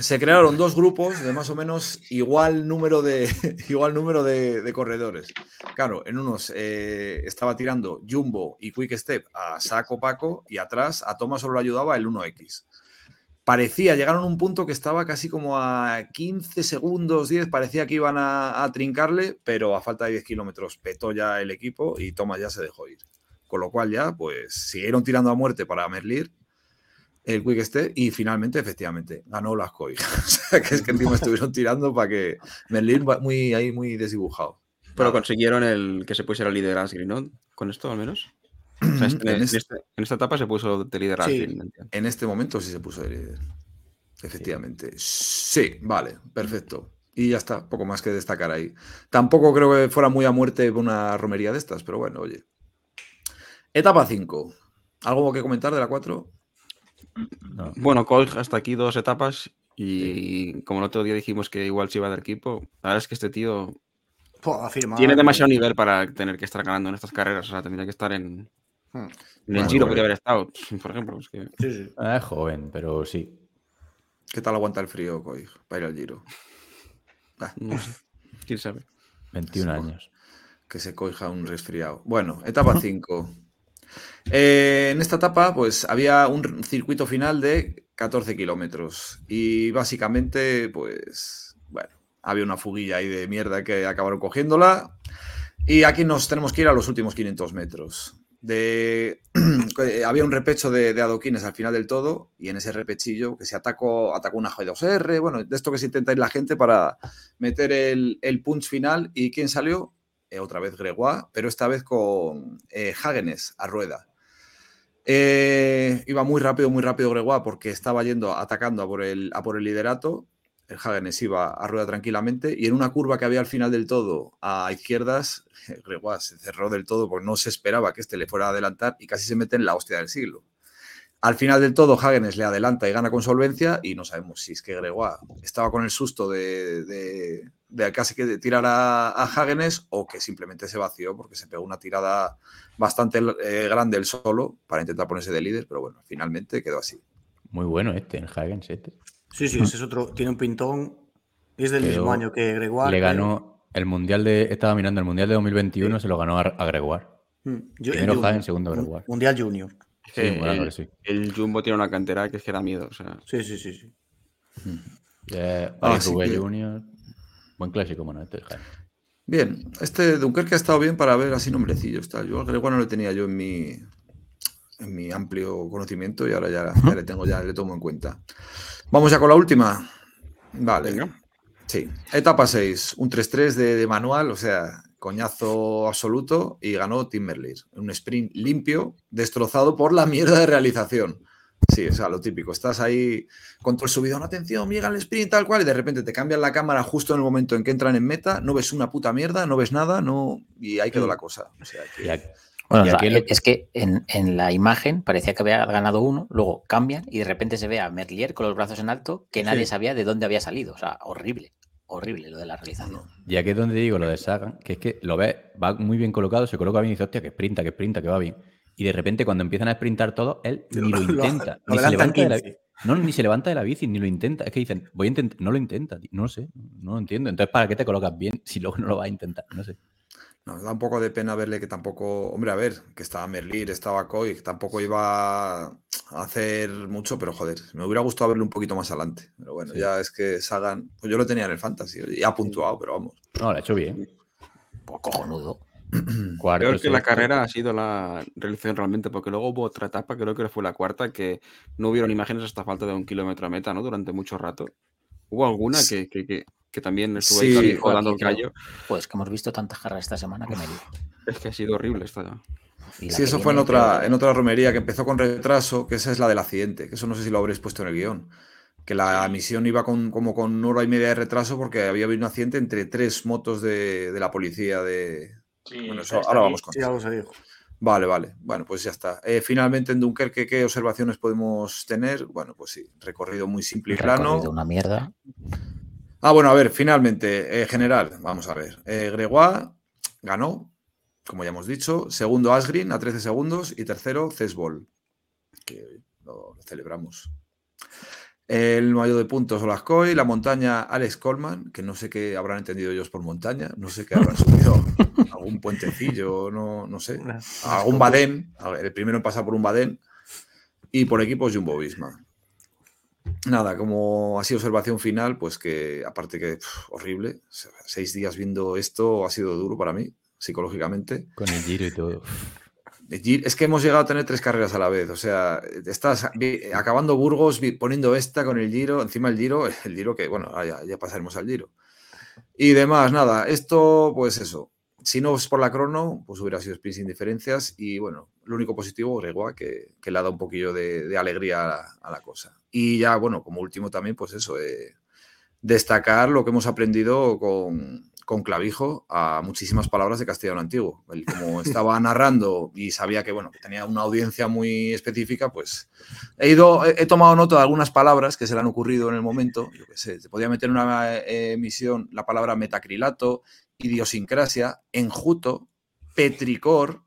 Se crearon dos grupos de más o menos igual número de, [laughs] igual número de, corredores. Claro, en unos eh, estaba tirando Jumbo y Quick Step a saco Paco y atrás a Thomas solo ayudaba el 1X parecía, llegaron a un punto que estaba casi como a 15 segundos, 10, parecía que iban a, a trincarle, pero a falta de 10 kilómetros petó ya el equipo y Thomas ya se dejó ir. Con lo cual ya, pues, siguieron tirando a muerte para Merlir el Quick Step y finalmente, efectivamente, ganó Lascoy. [laughs] o sea, que es que encima estuvieron tirando para que Merlir va muy ahí, muy desdibujado. Pero consiguieron el que se pusiera líder Asgreen, ¿no? Con esto al menos. O sea, [clears throat] este- En este- este- en esta etapa se puso de líder Sí. En este momento sí se puso de líder. Efectivamente. Sí, vale, perfecto. Y ya está, poco más que destacar ahí. Tampoco creo que fuera muy a muerte una romería de estas, pero bueno, oye. Etapa 5. ¿Algo que comentar de la 4? No. Bueno, Koig hasta aquí dos etapas y como el otro día dijimos que igual se iba del equipo, la verdad es que este tío tiene demasiado nivel para tener que estar ganando en estas carreras. O sea, tendría que estar en, Hmm. en el Bueno, Giro, podría haber estado, [laughs] por ejemplo. Es que, Sí, sí. Ah, Es joven, pero sí. ¿Qué tal aguanta el frío, Coy, para ir al Giro? no sé, quién sabe. 21 Sí, años. que se coja un resfriado. Bueno, etapa 5. En esta etapa, pues había un circuito final de 14 kilómetros. Y básicamente, pues, bueno, había una fuguilla ahí de mierda que acabaron cogiéndola. Y aquí nos tenemos que ir a los últimos 500 metros. Que [clears throat] había un repecho de, adoquines al final del todo, y en ese repechillo que se atacó, atacó una G2R, bueno, de esto que se intenta ir la gente para meter el punch final. ¿Y quién salió? Eh, otra vez Gregoire, pero esta vez con eh, Hagenes a rueda. Eh, iba muy rápido, muy rápido Gregoire porque estaba yendo atacando a por el, a por el liderato. El Hagenes iba a rueda tranquilamente y en una curva que había al final del todo a izquierdas, [laughs] Gregoire se cerró del todo porque no se esperaba que este le fuera a adelantar y casi se mete en la hostia del siglo. Al final del todo, Hagenes le adelanta y gana con solvencia y no sabemos si es que Gregoire estaba con el susto de, de, de casi que tirar a, a Hagenes o que simplemente se vació porque se pegó una tirada bastante eh, grande el solo para intentar ponerse de líder, pero bueno, finalmente quedó así. Muy bueno este, el Hagens este. Sí, sí, ese es otro. Tiene un pintón. Es del mismo año que Gregoire. Le pero- ganó el Mundial de. Estaba mirando el Mundial de 2021, se lo ganó a, a Gregoire. Mm, yo- Primero. Hagen, segundo Gregoire. Mundial Junior. Sí, bueno, el, sí. el Jumbo tiene una cantera que es que da miedo. O sea, Sí, sí, sí. sí. Eh, Ah, que- Junior. Buen clásico, bueno, este es. Bien, este Dunkerque ha estado bien para ver así nombrecillos. Tal. Yo al Gregoire no lo tenía yo en mi, en mi amplio conocimiento y ahora ya, ya le tengo, ya le tomo en cuenta. Vamos ya con la última. Vale. Venga. Sí. Etapa 6, un 3-3 de, de manual, o sea, coñazo absoluto y ganó Tim Merlier. Un sprint limpio, destrozado por la mierda de realización. Sí, o sea, lo típico. Estás ahí con todo el subidón, atención, llega el sprint tal cual, y de repente te cambian la cámara justo en el momento en que entran en meta, no ves una puta mierda, no ves nada, no, y ahí quedó la cosa. O sea, que- Y aquí- Bueno, Y o sea, aquí lo- es que en, en la imagen parecía que había ganado uno, luego cambian y de repente se ve a Merlier con los brazos en alto que nadie Sí. sabía de dónde había salido. O sea, horrible, horrible lo de la realización. Y aquí es donde digo lo de Sagan, que es que lo ves, va muy bien colocado, se coloca bien y dice, hostia, que sprinta, que sprinta, que va bien. Y de repente cuando empiezan a sprintar todos, él [laughs] ni lo [laughs] Lo- intenta. lo ni, se levanta de la, 15. no, ni se levanta de la bici, ni lo intenta. Es que dicen, voy a intentar, no lo intenta, tío. no lo sé, no lo entiendo. Entonces, ¿para qué te colocas bien si luego no lo vas a intentar? No sé. Nos da un poco de pena verle que tampoco, hombre, a ver, que estaba Merlir, estaba Coy, que tampoco iba a hacer mucho, pero joder, me hubiera gustado verle un poquito más adelante. Pero bueno, Sí. ya es que Sagan, pues yo lo tenía en el Fantasy, ya ha puntuado, pero vamos. No, lo ha hecho bien. Pues cojonudo. [clears throat] Cuarto, Peor que la carrera ha sido la realización realmente, porque luego hubo otra etapa, creo que fue la cuarta, que no hubieron imágenes hasta falta de un kilómetro a meta, ¿no? Durante mucho rato. Hubo alguna que, que, que, que también estuvo Sí, ahí el creo. callo. Pues que hemos visto tantas carreras esta semana que me lío. Es que ha sido horrible esta. Sí, eso fue en otra, en otra romería que empezó con retraso, que esa es la del accidente, que eso no sé si lo habréis puesto en el guion. Que la misión iba con, como con una hora y media de retraso porque había habido un accidente entre tres motos de, de la policía de... Sí, Bueno, eso ahora vamos con Sí, eso. algo se dijo. Vale, vale. Bueno, pues ya está. Eh, finalmente en Dunkerque, ¿qué observaciones podemos tener? Bueno, pues sí, recorrido muy simple y plano. Recorrido una mierda. Ah, bueno, a ver, finalmente, eh, general, vamos a ver. Eh, Gregoire ganó, como ya hemos dicho. Segundo, Asgreen a 13 segundos. Y tercero, Cesbol, que lo celebramos. El mayo de puntos, Olascoy. La montaña, Alex Coleman, que no sé qué habrán entendido ellos por montaña. No sé qué habrán subido. [laughs] Algún puentecillo, no, no sé. Algún Badén. El primero en pasar por un Badén. Y por equipos, Jumbo Visma. Nada, como así observación final, pues que aparte que horrible, seis días viendo esto ha sido duro para mí, psicológicamente. Con el giro y todo. Es que hemos llegado a tener tres carreras a la vez, o sea, estás acabando Burgos, poniendo esta con el Giro, encima el Giro, [laughs] el Giro que, bueno, ya, pasaremos al Giro. Y demás, nada, esto, pues eso, si no es por la crono, pues hubiera sido sprint sin diferencias. Y bueno, lo único positivo, Gregua, que, le ha dado un poquillo de, alegría a la, a la cosa. Y ya, bueno, como último también, pues eso, eh, destacar lo que hemos aprendido con, con Clavijo a muchísimas palabras de castellano antiguo. Él, como [laughs] estaba narrando y sabía que, bueno, que tenía una audiencia muy específica, pues he ido, he, he tomado nota de algunas palabras que se le han ocurrido en el momento. Yo qué sé, se podía meter en una eh, emisión la palabra metacrilato, idiosincrasia, enjuto, petricor.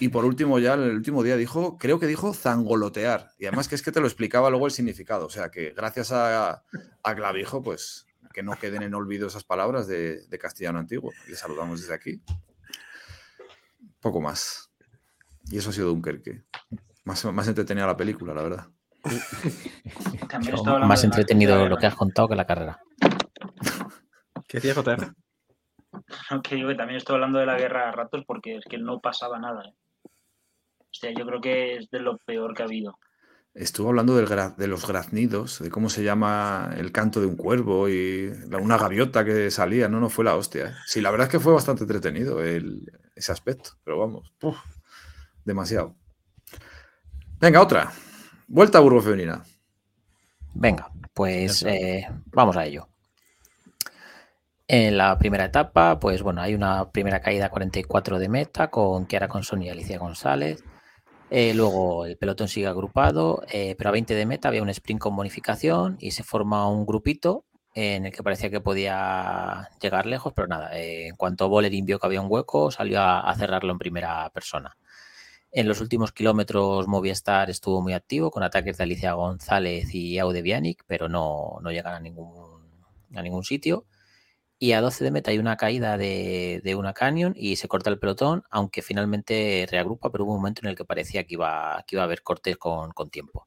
Y por último, ya el último día dijo, creo que dijo zangolotear. Y además que es que te lo explicaba luego el significado. O sea que gracias a, a Clavijo, pues que no queden en olvido esas palabras de, de castellano antiguo. Le saludamos desde aquí. Poco más. Y eso ha sido Dunkerque. Más, más entretenida la película, la verdad. [laughs] Más entretenido lo que has contado que la carrera. ¿Qué decía JR? guerra. [laughs] Que digo que también estoy hablando de la guerra a ratos porque es que no pasaba nada. ¿eh? O sea, yo creo que es de lo peor que ha habido. Estuvo hablando del gra- de los graznidos, de cómo se llama el canto de un cuervo y la- una gaviota que salía. No, no fue la hostia. ¿eh? Sí, la verdad es que fue bastante entretenido el- ese aspecto, pero vamos, puf, demasiado. Venga, otra. Vuelta a Burgo Femenina. Venga, pues eh, vamos a ello. En la primera etapa, pues bueno, hay una primera caída a 44 de meta con Kiara Conson y Alicia González. Eh, luego el pelotón sigue agrupado, eh, pero a 20 de meta había un sprint con bonificación y se forma un grupito en el que parecía que podía llegar lejos, pero nada, eh, en cuanto Bolerín vio que había un hueco, salió a, cerrarlo en primera persona. En los últimos kilómetros Movistar estuvo muy activo con ataques de Alicia González y Aude Bianic, pero no, no llegan a ningún, a ningún sitio. Y a 12 de meta hay una caída de, de una Canyon y se corta el pelotón, aunque finalmente reagrupa, pero hubo un momento en el que parecía que iba, que iba a haber cortes con, con tiempo.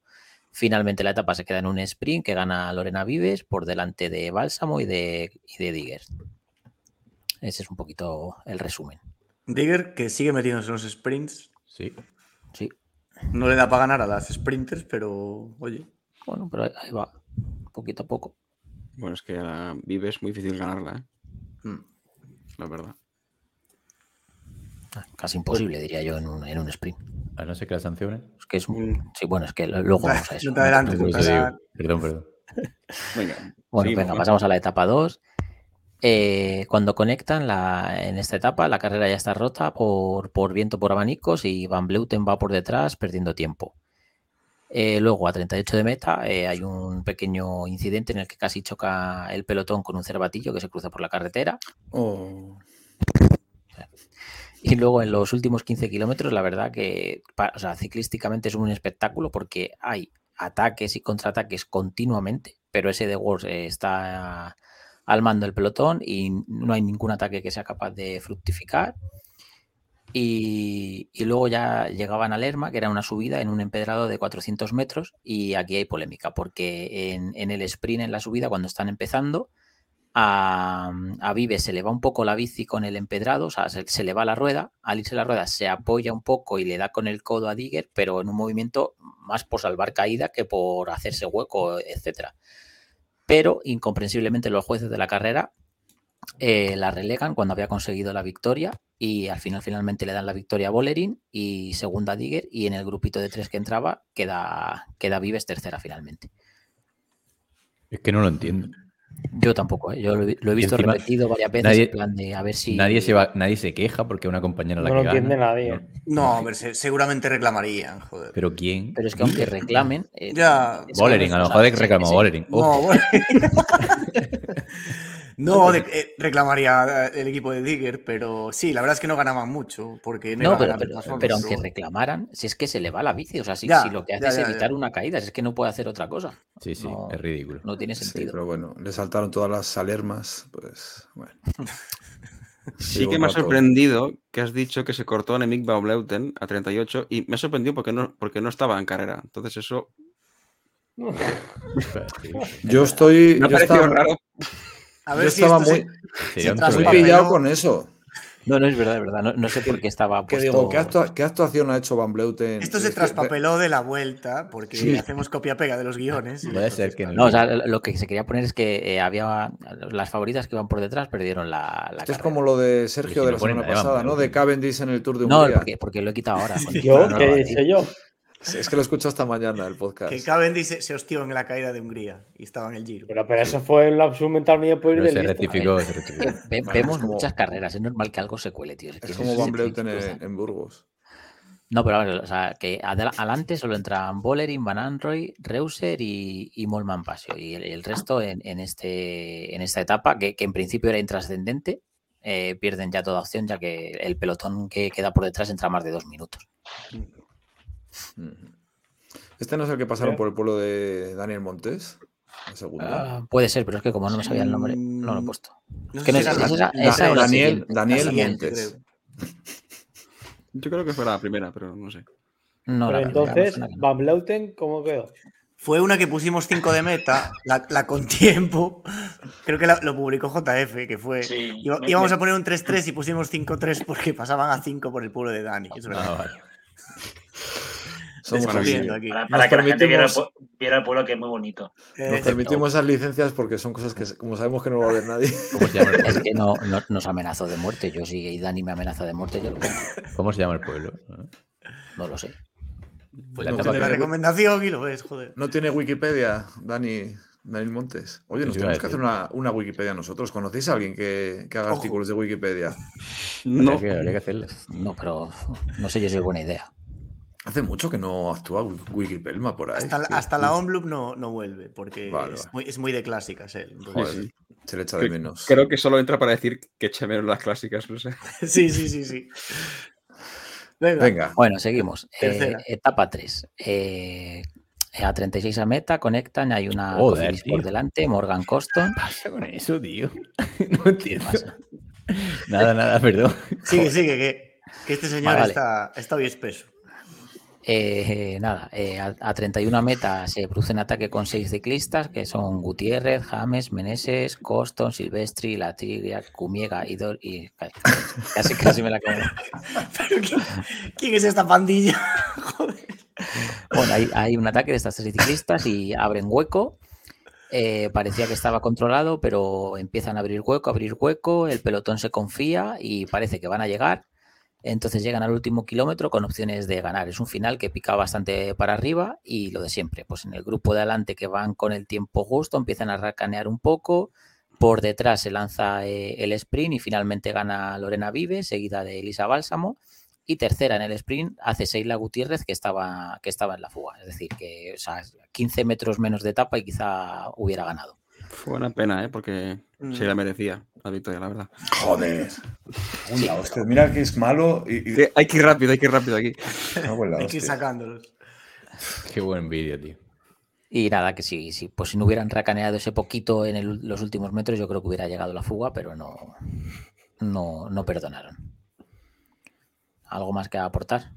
Finalmente la etapa se queda en un sprint que gana Lorena Vives por delante de Bálsamo y de, y de Digger. Ese es un poquito el resumen. Digger, que sigue metiéndose en los sprints. Sí. Sí, No le da para ganar a las sprinters, pero oye. bueno, pero ahí- ahí va, poquito a poco. Bueno, es que a Vive es muy difícil ganarla, ¿eh? mm. la verdad. Ah, Casi imposible, diría yo, en un, en un sprint. A no ser que la sancionen. Es que es un- Mm. Sí, bueno, es que lo- luego vamos a eso. No te adelantes, te adelantes. Perdón, perdón. [laughs] Venga. Bueno, venga, pasamos a la etapa 2. Eh, cuando conectan la, en esta etapa, la carrera ya está rota por, por viento por abanicos y Van Bleuten va por detrás perdiendo tiempo. Eh, luego, a 38 de meta, eh, hay un pequeño incidente en el que casi choca el pelotón con un cervatillo que se cruza por la carretera. Oh, Y luego en los últimos 15 kilómetros, la verdad que o sea, ciclísticamente es un espectáculo porque hay ataques y contraataques continuamente, pero ese de Wars eh, está al mando del pelotón y no hay ningún ataque que sea capaz de fructificar. Y, luego ya llegaban a Lerma, que era una subida en un empedrado de 400 metros, y aquí hay polémica, porque en, el sprint, en la subida, cuando están empezando, a, Vives se le va un poco la bici con el empedrado, o sea, se, se le va la rueda, al irse la rueda se apoya un poco y le da con el codo a Digger, pero en un movimiento más por salvar caída que por hacerse hueco, etcétera. Pero incomprensiblemente los jueces de la carrera eh, la relegan cuando había conseguido la victoria y al final finalmente le dan la victoria a Bolerín y segunda a Digger y en el grupito de tres que entraba queda, queda Vives tercera finalmente. Es que no lo entiendo. Yo tampoco, ¿eh? yo lo, he- lo he Y visto encima, repetido varias veces nadie- en plan de a ver si... Nadie, se va, nadie se queja porque una compañera la No que lo entiende gana. nadie. ¿no? No, hombre, se- seguramente reclamarían, joder. Pero ¿quién? Pero es que aunque reclamen... eh, Ya, Bollering, a lo mejor reclamó Bollering. No, Ojo. [laughs] No, de- eh, reclamaría el equipo de Digger, pero sí, la verdad es que no ganaban mucho, porque no, pero, de pero, aunque reclamaran, si es que se le va la bici, o sea, si, Ya, si lo que hace ya, es ya, evitar ya. una caída, es que no puede hacer otra cosa. Sí, sí, No. es ridículo. No tiene sí, sentido. pero bueno, le saltaron todas las alermas, pues bueno. [laughs] Sí que me ha sorprendido que has dicho que se cortó a Nemik Baumleuten a 38 y me ha sorprendido porque no, porque no estaba en carrera. Entonces eso Yo estoy. [laughs] me ha yo estaba, raro. A yo si estaba muy, se- pillado ¿no? con eso. No, no es verdad, es verdad. No, no sé por qué estaba puesto... digo, ¿qué, actua- qué actuación ha hecho Van Bleuten? Esto Es se que- traspapeló de la vuelta porque Sí. hacemos copia-pega de los guiones. Puede ser que el No, o sea, lo que se quería poner es que eh, había las favoritas que iban por detrás perdieron la, la Esto es como lo de Sergio si de la semana Van pasada, ¿no? De Bleuten. Cavendish en el Tour de No, Hungría. porque, porque lo he quitado ahora. [laughs] Yo, no ¿qué he dicho yo? Es que lo escucho esta mañana el podcast. Que Cavendish se, se hostió en la caída de Hungría y estaba en el Giro. Pero, pero eso fue un lapsus mental mío por ir del se rectificó, se rectificó. Ve- Bueno, vemos como- muchas carreras, es normal que algo se cuele, tío. Es como eso Van Bleuten en, Burgos. No, pero a ver, o sea, que adela- adelante solo entran Bolerin, Van Anroy, Reuser y, y Molman Pasio. Y el, el resto en, en este, en esta etapa, que, que en principio era intrascendente, eh, pierden ya toda opción, ya que el pelotón que queda por detrás entra más de dos minutos. Este no es el que pasaron ¿Eh? por el pueblo de Daniel Montes. La segunda. Ah, puede ser, pero es que como no me sabía el nombre, no lo he puesto. No sé no si es- es esa- esa Daniel, Montes. creo. Yo creo que fue la primera, pero no sé. No, Pero verdad, me entonces, no. Van Bleuten, ¿cómo quedó? Fue una que pusimos 5 de meta, la, la con tiempo. Creo que la- lo publicó JF, que fue. Sí, Iba- me- íbamos me- a poner un 3-3 y pusimos 5-3 porque pasaban a 5 por el pueblo de Dani. Es verdad. Ah, vale. Somos Descubriendo aquí. Para, Nos para que la gente viera el, viera pueblo que es muy bonito. Eh, Nos permitimos esas licencias porque son cosas que, como sabemos que no lo va a ver nadie. ¿Cómo se llama el Es que no, no- nos amenazó de muerte. Yo si Dani me amenaza de muerte, yo lo. ¿Cómo se llama el pueblo? No lo sé. pues la no tiene la recomendación y lo ves, joder. No tiene Wikipedia, Dani, Daniel Montes. Oye, nos tenemos que hacer una, una Wikipedia nosotros. ¿Conocéis a alguien que, que haga Ojo. artículos de Wikipedia? No. No. Habría que, habría que hacerlo. No, pero no sé yo si es buena idea. Hace mucho que no actúa Wikipelma por ahí. Hasta, la- hasta la no, no vuelve porque Vale, es, vale. muy, es muy de clásicas él. Sí, Joder, sí. se le echa de menos. Creo que solo entra para decir que eche menos las clásicas, no sé. [laughs] Sí, sí, sí, sí. Venga. Venga, Bueno, seguimos. Eh, etapa 3. a 36 a meta conectan, hay una Joder, por delante, Morgan Coston. ¿Qué pasa con eso, tío? [laughs] No entiendo. pasa? Nada, nada, perdón. Sigue, sigue, que, que este señor Vale, vale. está, está hoy espeso. Eh, nada, eh, a, a 31 a meta se produce un ataque con seis ciclistas que son Gutiérrez, James, Meneses, Coston, Silvestri, Latigria, Cumiega y, Dor y casi, casi me la. [laughs] Pero ¿quién, quién es esta pandilla? [laughs] Joder. Bueno, hay, hay un ataque de estas tres ciclistas y abren hueco. Eh, parecía que estaba controlado, pero empiezan a abrir hueco, abrir hueco, el pelotón se confía y parece que van a llegar. Entonces llegan al último kilómetro con opciones de ganar. Es un final que pica bastante para arriba y lo de siempre. Pues en el grupo de adelante que van con el tiempo justo empiezan a racanear un poco. Por detrás se lanza eh, el sprint y finalmente gana Lorena Vive, seguida de Elisa Bálsamo. Y tercera en el sprint hace Seila Gutiérrez, que estaba, que estaba en la fuga. Es decir, que o sea, 15 metros menos de etapa y quizá hubiera ganado. Fue una pena, ¿eh? Porque Mm. se la merecía la victoria, la verdad. joder. Uy, la hostia, mira que es malo y, y- Sí, hay que ir rápido, hay que ir rápido aquí. Hay que ir sacándolos. Qué buen vídeo, tío. Y nada, que sí, sí, pues si no hubieran racaneado ese poquito en el- los últimos metros, yo creo que hubiera llegado la fuga, pero no, no, no perdonaron. ¿Algo más que aportar?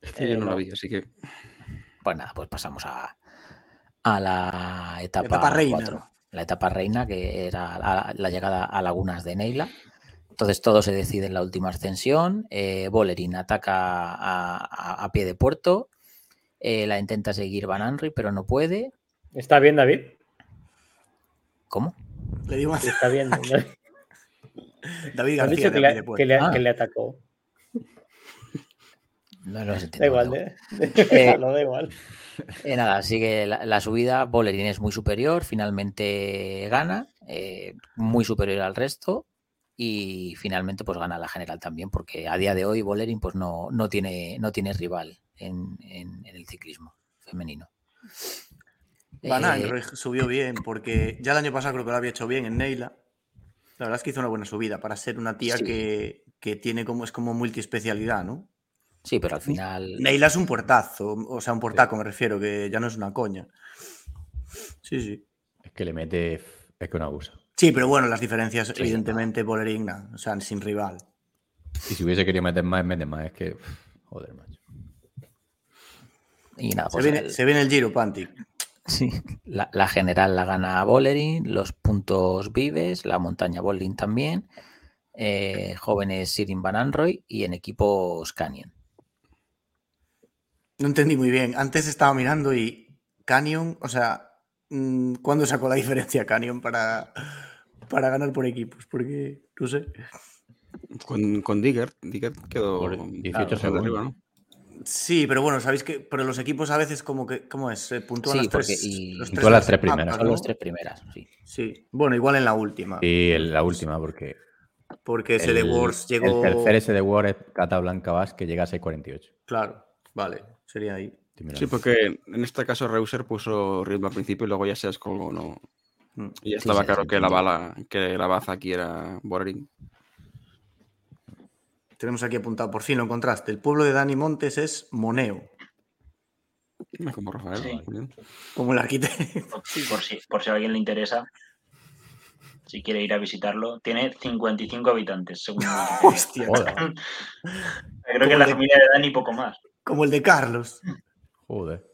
Es que yo no la vi, así que. Pues nada, pues pasamos a, a la etapa, Etapa reina. cuatro. La etapa reina, que era la, la llegada a Lagunas de Neila. Entonces todo se decide en la última ascensión. Eh, Bolerín ataca a, a- a pie de puerto. Eh, la intenta seguir Van Anry, pero no puede. ¿Está bien, David? ¿Cómo? Le digo a Está bien. David García dicho que que le- Ah. que le atacó. No lo has Da entendido. igual, [laughs] da igual. ¿eh? Da igual. Eh, nada, sigue la, la subida. Bolerín es muy superior, finalmente gana, eh, muy superior al resto. Y finalmente, pues gana la general también, porque a día de hoy Bolerín pues no, no, tiene, no tiene rival en, en- en el ciclismo femenino. Van Eh, subió bien porque ya el año pasado creo que lo había hecho bien en Neila. La verdad es que hizo una buena subida para ser una tía Sí. que, que tiene como es como multiespecialidad, ¿no? Sí, pero al final. Neila es un puertazo, o sea, un portaco me refiero, que ya no es una coña. Sí, sí. Es que le mete. Es que no abusa. Sí, pero bueno, las diferencias, Sí, evidentemente, Bollering, nada, o sea, sin rival. Y si hubiese querido meter más, mete más. Es que. Joder, macho. Y nada, Se pues viene, el- se viene el Giro, Pantic. Sí, la, la general la gana Bolerín, los puntos Vives, la montaña Bolerín también. eh, jóvenes Sirin Van Anroy y en equipos Canyon. No entendí muy bien. Antes estaba mirando y Canyon, o sea, mm, ¿cuándo sacó la diferencia Canyon para, para ganar por equipos? Porque, no sé. Con, con Digger, Digger quedó Por claro, 18 por segundos. arriba, ¿no? Sí, pero bueno, sabéis que pero los equipos a veces como que, ¿cómo es? Se puntúan Sí, las tres, porque- y- los Puntúan las tres primeras. Son ¿no? las tres primeras, sí. Sí, bueno, igual en la última. Y en la última, porque Porque ese de Wars llegó. el tercer ese de War es Cata Blanca Vaz, que llega a 6.48. Claro, vale, sería ahí. Sí, porque en este caso Reuser puso ritmo al principio y luego ya se descolgó, ¿no? Mm. Y ya estaba sí, claro sí, que la bala, que la baza aquí era Bordering. Tenemos aquí apuntado, por fin lo encontraste. El pueblo de Dani Montes es Moneo, Como Rafael. Sí. como el arquitecto. Por si, por si a alguien le interesa, si quiere ir a visitarlo, tiene 55 habitantes, según. [laughs] Hostia, [laughs] Creo que la familia de Dani poco más. Como el de Carlos. joder.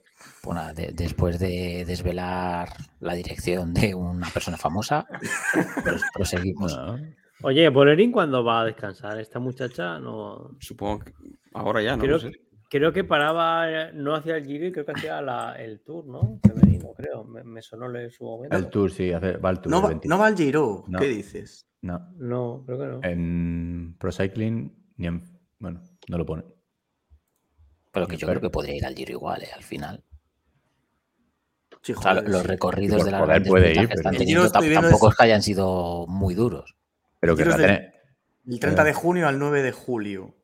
De- después de desvelar la dirección de una persona famosa, pues proseguimos. No. Oye, Bolerín, ¿cuándo va a descansar? Esta muchacha no. Supongo que ahora ya, ¿no? Creo, No sé. que, creo que paraba, no hacía el giro y creo que hacía la- el tour, ¿no? Femenino, creo. Me, me sonó en su momento. El Tour, sí, hace- va al Tour. No el va, 20. no va al Giro, No. ¿qué dices? No, No, creo que no. en Pro Cycling ni en... Bueno, no lo pone. Pero que yo creo que podría ir al Giro igual, eh, al final. Sí, O sea, joder, los recorridos de grandes puede ir, que están teniendo tampoco es- es que hayan sido muy duros. Pero que la tiene- El 30 de Eh. junio al 9 de julio.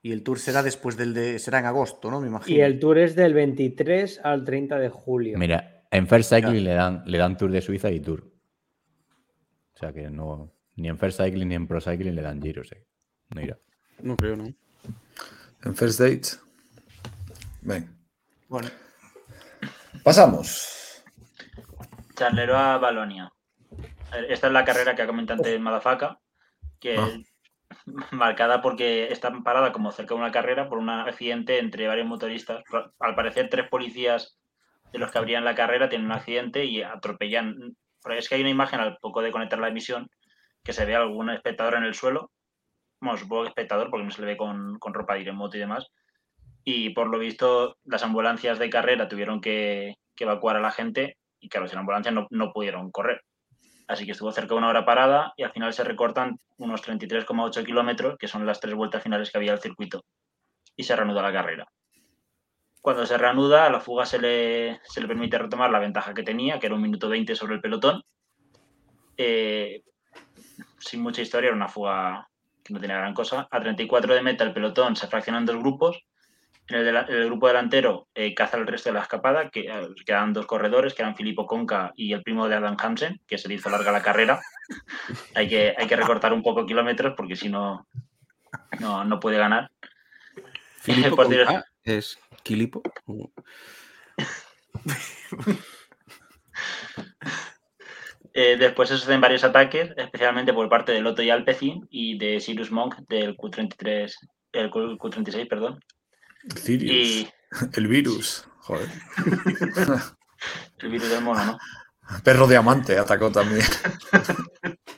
Y el tour será después del de. será en agosto, ¿no? Me imagino. Y el tour es del 23 al 30 de julio. Mira, en First Cycling le dan, le dan Tour de Suiza y Tour. O sea que no... Ni en First Cycling ni en Pro Cycling le dan Giro, sí. No irá. No creo, ¿no? En First Date. Ven. Bueno, Pasamos. Charleroi Balonia. A ver, Esta es la carrera que ha comentado antes Madafaka, que Ah. es [laughs] marcada porque está parada como cerca de una carrera por un accidente entre varios motoristas. Al parecer, tres policías de los que abrían la carrera tienen un accidente y atropellan. Pero es que hay una imagen al poco de conectar la emisión que se ve a algún espectador en el suelo. Bueno, supongo que espectador porque no se le ve con, con ropa de ir en moto y demás. Y por lo visto, las ambulancias de carrera tuvieron que, que evacuar a la gente y claro, sin ambulancia no, no pudieron correr. Así que estuvo cerca de una hora parada y al final se recortan unos 33,8 kilómetros, que son las tres vueltas finales que había al circuito. Y se reanuda la carrera. Cuando se reanuda, a la fuga se le, se le permite retomar la ventaja que tenía, que era un minuto 20 sobre el pelotón. Eh, sin mucha historia, era una fuga que no tenía gran cosa. A 34 de meta el pelotón se fracciona en dos grupos. En el, grupo delantero eh, caza el resto de la escapada, que eh, quedan dos corredores, que eran Filippo Conca y el primo de Adam Hansen, que se le hizo larga la carrera. [laughs] hay, que, hay que recortar un poco kilómetros porque si no, no, no puede ganar. K es Kilipo. [laughs] [laughs] Eh, después se suceden varios ataques, especialmente por parte de Lotto y Alpecin y de Sirius Monk del Q33, el Q- Q36, perdón. Sirius. Y [laughs] El virus. Joder. [laughs] el virus del mono, ¿no? Perro diamante atacó también. [laughs]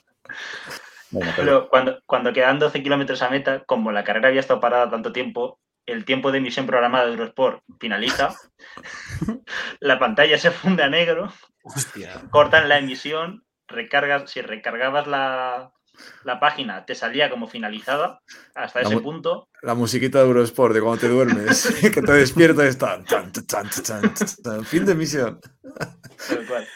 Bueno, pero Pero cuando, cuando quedan 12 kilómetros a meta, como la carrera había estado parada tanto tiempo, el tiempo de emisión programada de Eurosport finaliza, [laughs] la pantalla se funde a negro, hostia. cortan la emisión, recargas, si recargabas la, la página, te salía como finalizada hasta La ese punto. La musiquita de Eurosport de cuando te duermes, [laughs] [laughs] que te despiertas está. tan, tan, tan, tan, tan, Fin de misión. Tal cual.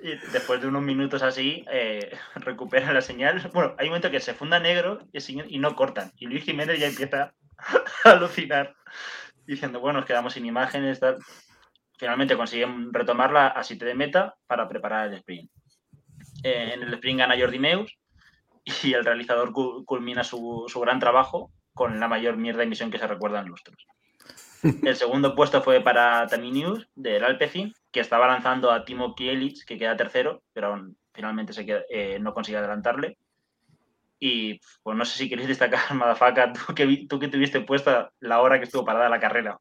Y después de unos minutos así, eh, recuperan la señal. Bueno, hay un momento que se funda negro y, no cortan. Y Luis Jiménez ya empieza [laughs] alucinar, diciendo, bueno, nos quedamos sin imágenes. Tal. Finalmente consiguen retomarla a 7 de meta para preparar el sprint. Eh, en el sprint gana Jordi Meus y el realizador cu- culmina su, su gran trabajo con la mayor mierda de emisión que se recuerda en lustros. [laughs] El segundo puesto fue para Taminius del Alpecin, que estaba lanzando a Timo Kielitz, que queda tercero, pero aún finalmente se queda- eh, no consigue adelantarle. Y pues no sé si queréis destacar, [laughs] Madafaka, tú que, tú que tuviste puesta la hora que estuvo parada la carrera.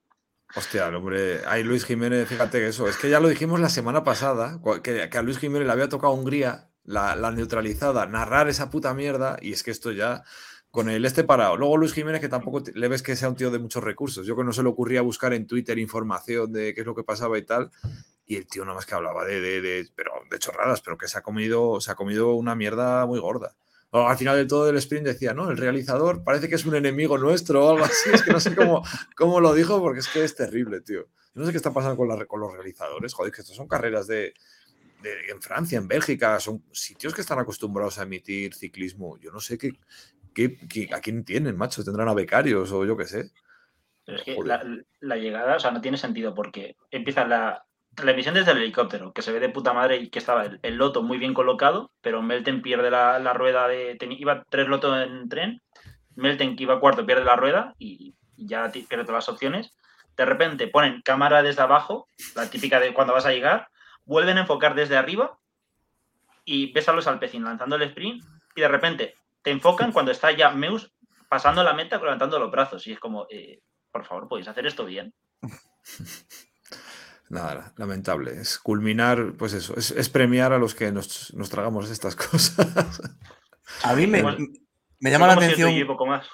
Hostia, hombre. Ay, Luis Jiménez, fíjate que eso. Es que ya lo dijimos la semana pasada, que, que a Luis Jiménez le había tocado Hungría la, la neutralizada, narrar esa puta mierda, y es que esto ya con el este parado. Luego Luis Jiménez, que tampoco le ves que sea un tío de muchos recursos. Yo que no se le ocurría buscar en Twitter información de qué es lo que pasaba y tal. Y el tío nada más que hablaba de, de, de- pero de chorradas, pero que se ha comido, se ha comido una mierda muy gorda. Al final del todo del sprint decía, no, el realizador parece que es un enemigo nuestro o algo así. [laughs] Es que no sé cómo, cómo lo dijo porque es que es terrible, tío. No sé qué está pasando con, la- con los realizadores. Joder, que estos son carreras de, de- en Francia, en Bélgica, son sitios que están acostumbrados a emitir ciclismo. Yo no sé qué, qué- qué- a quién tienen, macho. Tendrán a becarios o yo qué sé. Pero es que la, la llegada, o sea, no tiene sentido porque empieza la, la emisión desde el helicóptero, que se ve de puta madre y que estaba el, loto muy bien colocado, pero Melten pierde la, la rueda de. teni- iba tres lotos en tren, Melten que iba cuarto pierde la rueda y, ya pierde todas las opciones. De repente ponen cámara desde abajo, la típica de cuando vas a llegar, vuelven a enfocar desde arriba y ves a los Alpecin lanzando el sprint y de repente te enfocan cuando está ya Meus pasando la meta levantando los brazos y es como, eh, por favor, podéis hacer esto bien. [laughs] Nada, lamentable. Es culminar, pues eso, es, es premiar a los que nos, nos tragamos estas [laughs] cosas. A mí me, Igual- me llama la si atención. y poco más.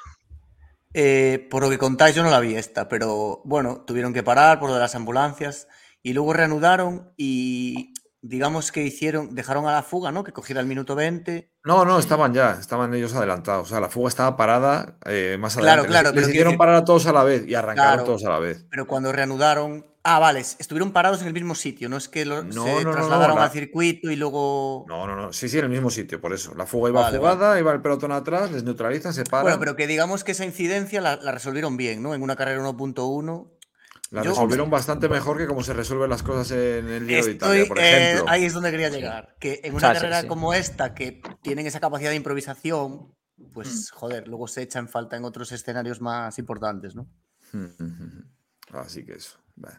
Eh, por lo que contáis, yo no la vi esta, pero bueno, tuvieron que parar por lo de las ambulancias y luego reanudaron y digamos que hicieron, dejaron a la fuga, ¿no? Que cogiera el minuto 20. No, no, estaban ya, estaban ellos adelantados. O sea, la fuga estaba parada eh, más Claro, adelante. claro, Les, pero les hicieron decir- parar a todos a la vez y arrancaron Claro. todos a la vez. Pero cuando reanudaron. Ah, vale, estuvieron parados en el mismo sitio, no es que lo- No, se no, trasladaron la- al circuito y luego. No, no, no. Sí, sí, en el mismo sitio, por eso. La fuga iba Vale, jugada, iba el pelotón atrás, les neutralizan, se paran. Bueno, pero que digamos que esa incidencia la, la resolvieron bien, ¿no? En una carrera 1.1. La yo- resolvieron bastante mejor que como se resuelven las cosas en el Giro de Italia, por eh, ejemplo. ahí es donde quería Sí. llegar. Que en una carrera sí. como esta, que tienen esa capacidad de improvisación, Mm. pues joder, luego se echa en falta en otros escenarios más importantes, ¿no? [laughs] Así que eso. vale.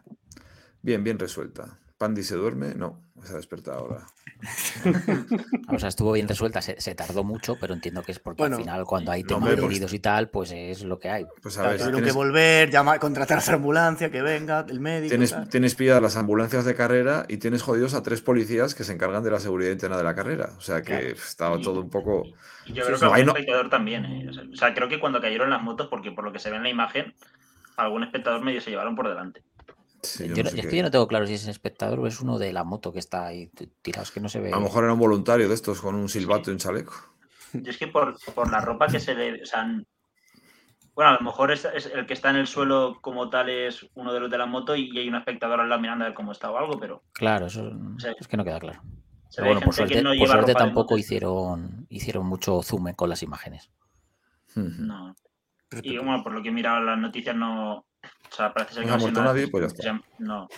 Bien, bien resuelta. Pandy se duerme, no, se ha despertado ahora. [laughs] O sea, estuvo bien resuelta, se, se tardó mucho, pero entiendo que es porque Bueno, al final cuando hay no, temas hombre, de pues- heridos y tal, pues es lo que hay. Pues a Claro, ver, si tuvieron tienes, que volver, llamar, contratar a otra ambulancia, que venga, el médico. tienes, tal. tienes pilladas las ambulancias de carrera y tienes jodidos a tres policías que se encargan de la seguridad interna de la carrera. O sea que Claro. estaba Y- todo un poco. Y yo creo que No, algún no- espectador también. ¿eh? O sea, creo que cuando cayeron las motos, porque por lo que se ve en la imagen, algún espectador medio se llevaron por delante. Sí, Yo, yo no sé es que yo no tengo claro si es el espectador o es uno de la moto que está ahí tirado, es que no se ve. A lo mejor era un voluntario de estos con un silbato y un chaleco. Yo es que por, por la ropa que se le. O sea, n- bueno, a lo mejor es, es el que está en el suelo como tal es uno de los de la moto y hay un espectador al lado mirando a ver cómo está o algo, pero Claro, eso Sí. es que no queda claro. Pero bueno, por suerte, no por tampoco hicieron, hicieron mucho zoom con las imágenes. No. Y bueno, por lo que he mirado las noticias, no. O sea, parece ser No que ha no, muerto nada nadie, pues ya está. se- No.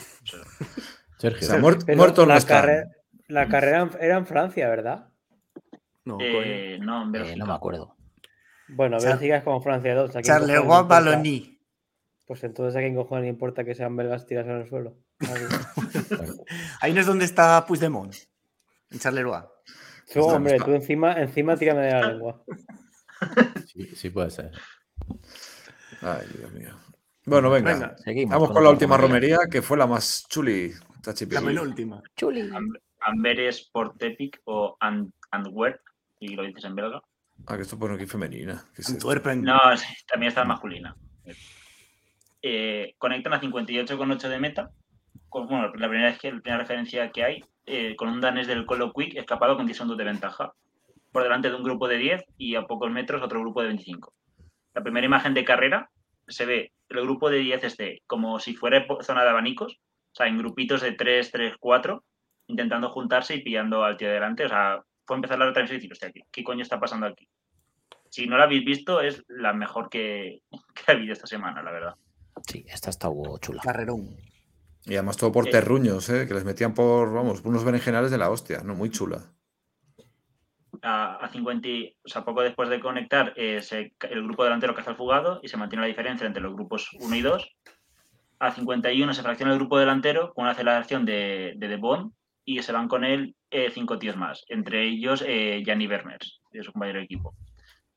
Sergio. O sea, muert- Pero muertos no la, carre- la carrera en- era en Francia, ¿verdad? No, eh, no, en Eh, no me acuerdo. Bueno, Bélgica es como Francia 2. ¿a quién Charleroi cojones le importa? Balloni. Pues entonces a quién cojones le importa que sean belgas tirados en el suelo. [laughs] Ahí no es donde está Puigdemont. En Charleroi. Tú, hombre, está- tú encima, encima tírame de la lengua. Sí, sí puede ser. Ay, Dios mío. Bueno, venga. Venga, Seguimos. Vamos con la última romería. que fue la más chuli. La penúltima. Chuli. Am- Amberes por Tepic o Antwerp, y lo dices en belga. Ah, que esto pone aquí femenina. ¿Qué es? Antwerpen. No, también está masculina. Eh, conectan a 58,8 de meta. Con, bueno, la primera vez que la primera referencia que hay, eh, con un danés del Colo Quick escapado con 10 segundos de ventaja. Por delante de un grupo de 10 y a pocos metros otro grupo de 25. La primera imagen de carrera se ve el grupo de 10 este como si fuera zona de abanicos, o sea, en grupitos de 3, 3, 4, intentando juntarse y pillando al tío de delante. O sea, fue empezar la retransmisión y decir, hostia, ¿qué, qué coño está pasando aquí? Si no la habéis visto, es la mejor que, [laughs] que ha habido esta semana, la verdad. Sí, esta está chula. Carrerón. Y además todo por Eh. terruños, ¿eh? que les metían por, vamos, unos berenjenales de la hostia, ¿no? Muy chula. A, a 50, y- o sea, poco después de conectar, eh, el grupo delantero caza el fugado y se mantiene la diferencia entre los grupos 1 y 2. A 51 se fracciona el grupo delantero con una aceleración de, de De Bond y se van con él eh, cinco tíos más, entre ellos eh, Gianni Vermers, de su compañero de equipo.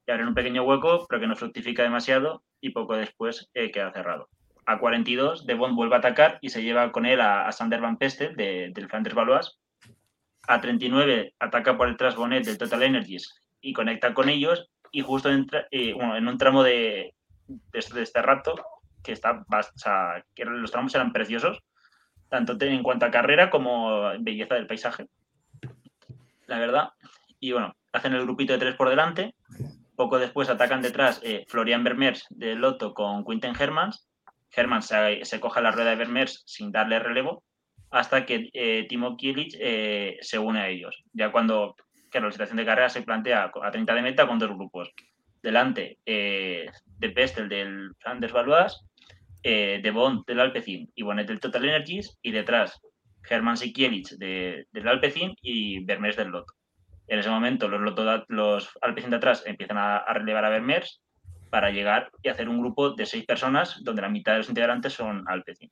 Y abren un pequeño hueco, pero que no fructifica demasiado y poco después eh, queda cerrado. A 42, De Bond vuelve a atacar y se lleva con él a, a Sander Van Pestel de- del Flanders Valois a 39 ataca por detrás Bonet del Total Energies y conecta con ellos y justo entra- eh, bueno, en un tramo de, de, este, de este rato que está o sea, que los tramos eran preciosos tanto en cuanto a carrera como en belleza del paisaje la verdad. Y bueno hacen el grupito de tres por delante poco después atacan detrás eh, Florian Vermeers de Lotto con Quinten Hermans Hermans se, se coge a la rueda de Vermeers sin darle relevo hasta que eh, Timo Kilic eh, se une a ellos. Ya cuando claro, la situación de carrera se plantea a 30 de meta con dos grupos. Delante eh, de Pestel del Flanders Valois, eh, de Bond del Alpecin y Bonet del Total Energies, y detrás Herman Sikielic de, del Alpecin y Vermeers del Lotto. En ese momento los, Alpecin de atrás empiezan a, a relevar a Vermeers para llegar y hacer un grupo de seis personas donde la mitad de los integrantes son Alpecin.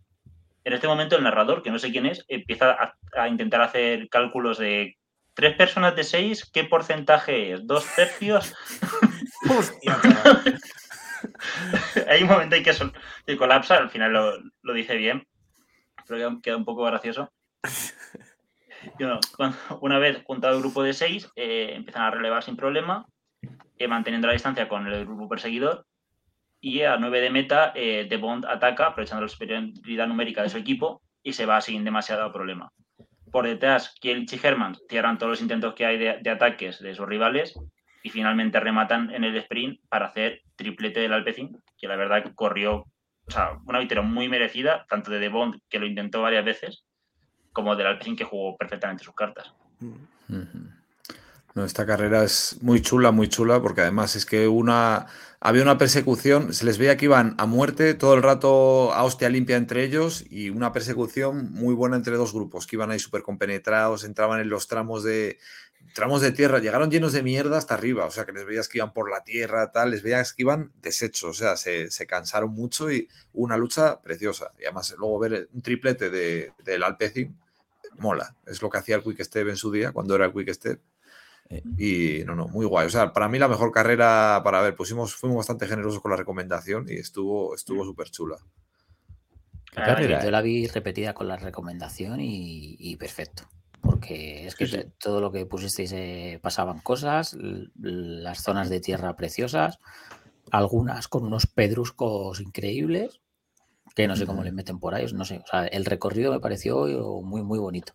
En este momento el narrador, que no sé quién es, empieza a, a, intentar hacer cálculos de tres personas de seis, ¿qué porcentaje es? ¿Dos tercios? [laughs] Hostia. [laughs] Hay un momento en que, sol- que colapsa, al final lo, lo dice bien, pero queda, un poco gracioso. Bueno, una vez juntado el grupo de seis, eh, empiezan a relevar sin problema, eh, manteniendo la distancia con el grupo perseguidor. Y a 9 de meta, eh, The Bond ataca, aprovechando la superioridad numérica de su equipo, y se va sin demasiado problema. Por detrás, Kielch y Hermans cierran todos los intentos que hay de, de ataques de sus rivales y finalmente rematan en el sprint para hacer triplete del Alpecin, que la verdad corrió, o sea, una victoria muy merecida, tanto de The Bond, que lo intentó varias veces, como del Alpecin, que jugó perfectamente sus cartas. Ujú. No, esta carrera es muy chula, muy chula, porque además es que una había una persecución, se les veía que iban a muerte todo el rato a hostia limpia entre ellos y una persecución muy buena entre dos grupos que iban ahí súper compenetrados, entraban en los tramos de tramos de tierra, llegaron llenos de mierda hasta arriba, o sea que les veías que iban por la tierra, tal, les veías que iban deshechos, o sea, se, se cansaron mucho y una lucha preciosa. Y además luego ver un triplete de, del Alpecin mola, es lo que hacía el Quick Step en su día, cuando era el Quick Step. Eh. Y no, no, muy guay. O sea, para mí la mejor carrera para ver, pusimos, fuimos bastante generosos con la recomendación y estuvo estuvo súper chula. ¿Qué Ah, carrera Yo la vi repetida con la recomendación y, y perfecto. Porque es que Sí, sí. te- todo lo que pusisteis eh, pasaban cosas, las zonas de tierra preciosas, algunas con unos pedruscos increíbles, que no sé cómo les meten por ahí, no sé. O sea, el recorrido me pareció muy, muy bonito.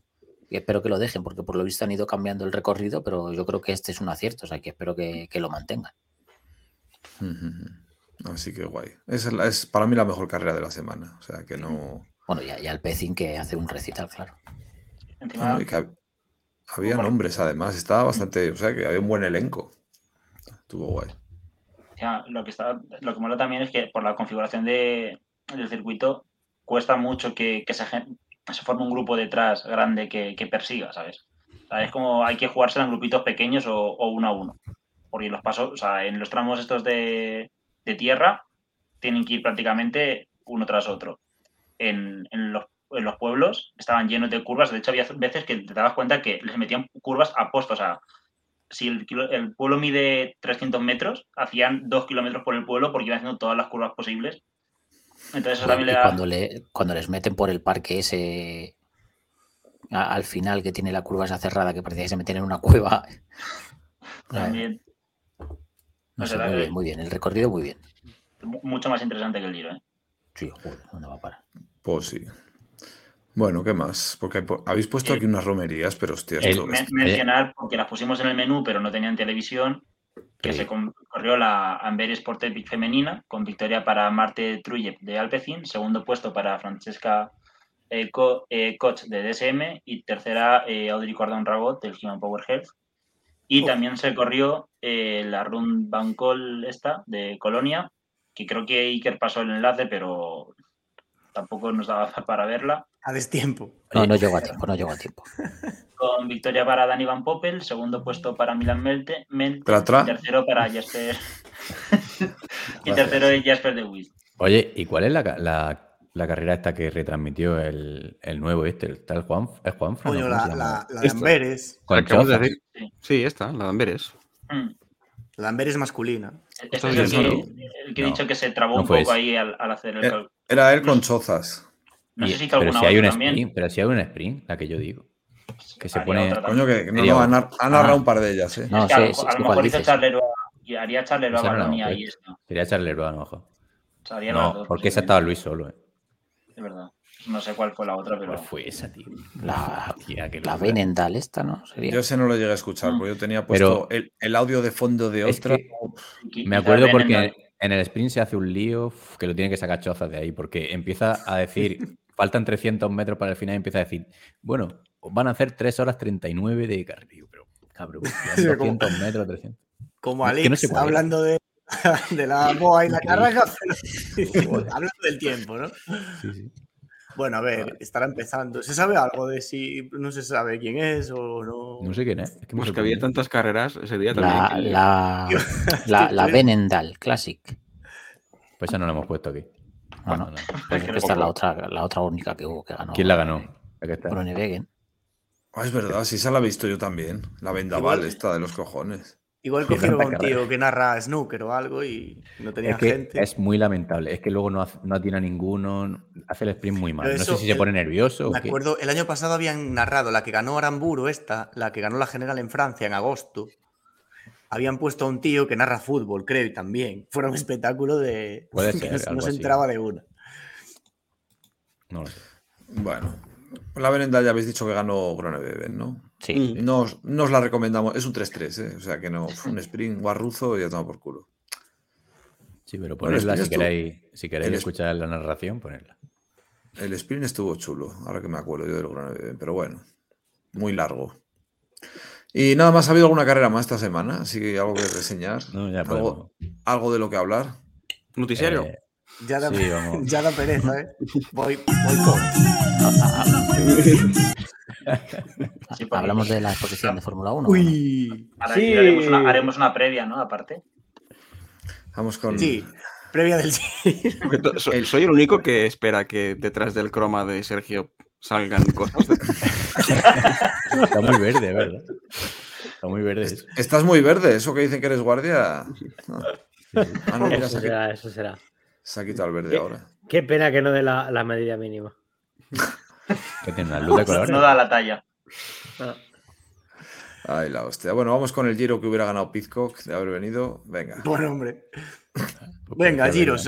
Y espero que lo dejen, porque por lo visto han ido cambiando el recorrido, pero yo creo que este es un acierto, o sea, que espero que, que lo mantengan. Así que guay. Esa es, la- es para mí la mejor carrera de la semana. O sea, que no. Bueno, ya, ya el Pecín que hace un recital, claro. Encima, no, y que hab- había Bueno. nombres además, estaba bastante. O sea, que había un buen elenco. Estuvo guay. Ya, lo que está, lo que mola también es que por la configuración de, del circuito cuesta mucho que, que se, se forme un grupo detrás grande que, que persiga, ¿sabes? O es como hay que jugársela en grupitos pequeños o, uno a uno. Porque los pasos, o sea, en los tramos estos de, de tierra tienen que ir prácticamente uno tras otro. En, en los, en los pueblos estaban llenos de curvas. De hecho, había veces que te dabas cuenta que les metían curvas a posto. O sea, si el, el pueblo mide 300 metros, hacían 2 kilómetros por el pueblo porque iban haciendo todas las curvas posibles. Entonces eso Bueno, también le y da... cuando, le, cuando les meten por el parque ese a- al final que tiene la curva esa cerrada que parecía que se metían en una cueva. [laughs] también No O sea, muy eh, bien, muy bien. El recorrido muy bien. mu- mucho más interesante que el Giro, ¿eh? Sí, joder, ¿dónde va a parar? Pues sí. Bueno, ¿qué más? Porque po- habéis puesto Eh, aquí unas romerías, pero hostia, el- esto, Men- esto- mencionar, porque las pusimos en el menú, pero no tenían televisión, que se corrió la Amberes Sport Epic femenina, con victoria para Marte Trujev de Alpecin, segundo puesto para Francesca eh, Co- eh, Koch de DSM y tercera eh, Audrey Cordon Ragot del Human Power Health. Y también se corrió eh, la Run Bancol esta de Colonia, que creo que Iker pasó el enlace, pero tampoco nos daba [laughs] para verla. A destiempo. No, no llegó a tiempo, no llegó a tiempo. [laughs] con victoria para Dani Van Poppel, segundo puesto para Milan Melte, Mente, Tra, tra. y tercero para Jasper [laughs] y tercero es Jasper de Wiz. Oye, ¿y cuál es la, la- la carrera esta que retransmitió el, el nuevo este? ¿El tal Juan? ¿Es Juanfran? Coño, ¿Cómo la, la, la de Esta. Amberes. De decir. Sí, esta, la de Amberes. Mm. La de Amberes masculina. Este es el que, el que he No, dicho que se trabó no un poco ahí al, al hacer el Eh, cálculo. era él con chozas. No Y- sé si hizo pero alguna si hay un otra también. sprint, pero si hay un sprint, la que yo digo. Que se pone- Coño, que que no, no, ha, bueno. nar- ha narrado Ah. un par de ellas, ¿eh? No, Es que a lo, sé a lo mejor hizo. Charleroi y haría Charleroi a Balonia y puesto. esto. Sería Charleroi a lo mejor. Haría No, dos, porque esa estaba Luis solo, ¿eh? Es verdad. No sé cuál fue la otra, pero. ¿Cuál fue esa, tío? La, Tía, qué la. Benendal esta, ¿no? Sería. Yo ese no lo llegué a escuchar, porque yo tenía Pero- puesto el, el audio de fondo de Es otra. que me acuerdo porque en el sprint se hace un lío que lo tiene que sacar chozas de ahí, porque empieza a decir, [laughs] faltan 300 metros para el final y empieza a decir, bueno, van a hacer 3 horas 39 de cardio, pero cabrón, [laughs] quedan 200 metros, 300. Como Es que Alex no hablando de, [laughs] de la boa y la pero [laughs] hablando del tiempo, ¿no? Sí, sí. Bueno, a ver, estará empezando. ¿Se sabe algo de si no se sabe quién es o no? No sé quién es. es que Pues que había tantas carreras ese día también. La, la, la, la Benendal Classic. Pues esa no la hemos puesto aquí. No, no. Pues es que esta es la otra, la otra única que hubo que ganó. ¿Quién la ganó? Groenewegen. Ah, es verdad, sí, esa la he visto yo también. La vendaval Igual- esta de los cojones. Igual cogieron a un tío que narra snooker o algo y no tenía Es que gente. es muy lamentable. Es que luego no, hace- no atina ninguno. Hace el sprint muy mal. No sé si se pone nervioso Me o qué. acuerdo, el año pasado habían narrado la que ganó Aramburu, esta, la que ganó la general en Francia en agosto. Habían puesto a un tío que narra fútbol, creo, y también. Fuera un espectáculo de. [laughs] Puede que ser, no, se- no entraba de una. No lo sé. Bueno, la Berenda ya habéis dicho que ganó Groenewegen, ¿no? Sí. Mm. No, os- no os la recomendamos. Es un 3-3, ¿eh? O sea que no, fue un sprint guarruzo y ya toma por culo. Sí, pero ponedla si queréis, si queréis el escuchar la narración, ponedla. El sprint estuvo chulo, ahora que me acuerdo yo del Groenewegen, pero bueno, muy largo. Y nada más, ha habido alguna carrera más esta semana, así que algo que reseñar. No, ya algo, algo de lo que hablar. Noticiario. Eh, Ya da, Sí, [laughs] ya da pereza, ¿eh? Voy, voy [laughs] con. Hablamos de la exposición de Fórmula 1. Uy. ahora Sí. haremos, una, haremos una previa, ¿no? Aparte. Vamos con. Sí, previa del [laughs] Giro. Porque to- so- soy el único que espera que detrás del croma de Sergio salgan cosas. [laughs] Está muy verde, ¿verdad? Está muy verde eso. Estás muy verde, eso que dicen que eres guardia. [laughs] No. Ah, no, mira, Eso se será, eso será. se ha quitado el verde ¿Qué? ahora. Qué pena que no dé la, la medida mínima. Que tiene una luz de color. No da la talla. Ah, Ay, la hostia. Bueno, vamos con el giro que hubiera ganado Pizcock de haber venido. Venga. Bueno, hombre. Pues Venga, parece Giro, verdad.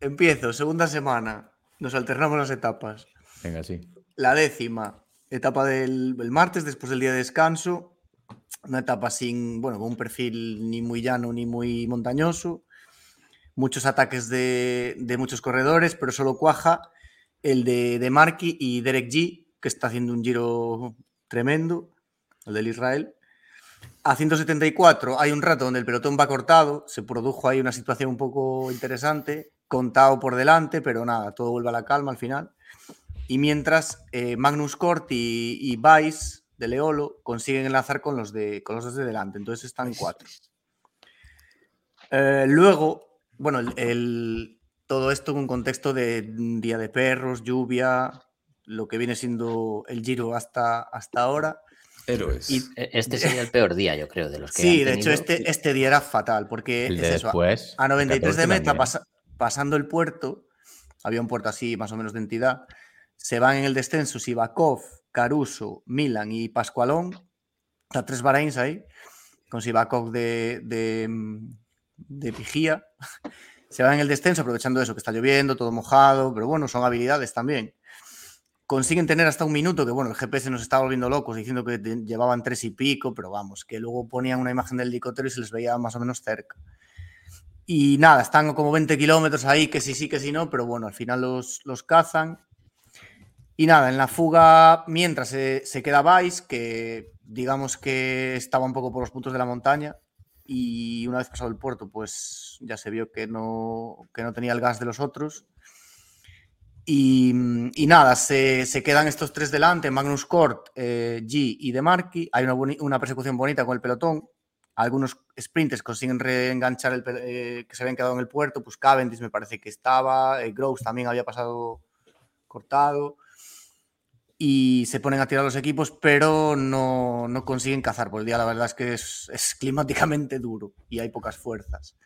se- empiezo, segunda semana. Nos alternamos las etapas. Venga, sí. La décima, etapa del el martes, después del día de descanso. Una etapa sin, bueno, con un perfil ni muy llano ni muy montañoso. Muchos ataques de, de muchos corredores, pero solo cuaja el de, de Marky y Derek G, que está haciendo un giro tremendo, el del Israel. A 174 hay un rato donde el pelotón va cortado, se produjo ahí una situación un poco interesante, contado por delante, pero nada, todo vuelve a la calma al final. Y mientras eh, Magnus Cort y, y Vice de Leolo consiguen enlazar con los, de, con los dos de delante, entonces están cuatro. Eh, luego, bueno, el, el- todo esto en un contexto de un día de perros, lluvia, lo que viene siendo el giro hasta, hasta ahora. Héroes. Y- E- Este sería el peor día, yo creo, de los que Sí, han de hecho, este, este día era fatal, porque El es de eso, después. a 93 de 14 meta, pasa- pasando el puerto, había un puerto así más o menos de entidad, se van en el descenso Sivakov, Caruso, Milan y Pascualón, a tres Bahreins ahí, con Sivakov de, de, mm, de. Se van en el descenso aprovechando eso, que está lloviendo, todo mojado, pero bueno, son habilidades también. Consiguen tener hasta un minuto, que bueno, el GPS nos estaba volviendo locos diciendo que llevaban tres y pico, pero vamos, que luego ponían una imagen del helicóptero y se les veía más o menos cerca. Y nada, están como 20 kilómetros ahí, que sí, sí, que sí, no, pero bueno, al final los, los cazan. Y nada, en la fuga, mientras se, se queda Vice, que digamos que estaba un poco por los puntos de la montaña, y una vez pasado el puerto, pues ya se vio que no, que no tenía el gas de los otros. Y, y nada, se, se quedan estos tres delante, Magnus Cort, eh, G y De Marchi. Hay una, una persecución bonita con el pelotón. Algunos sprinters consiguen reenganchar el eh, que se habían quedado en el puerto. Pues Cavendish me parece que estaba, eh, Groves también había pasado cortado. Y se ponen a tirar los equipos, pero no, no consiguen cazar. Por el día, la verdad es que es, climáticamente duro y hay pocas fuerzas.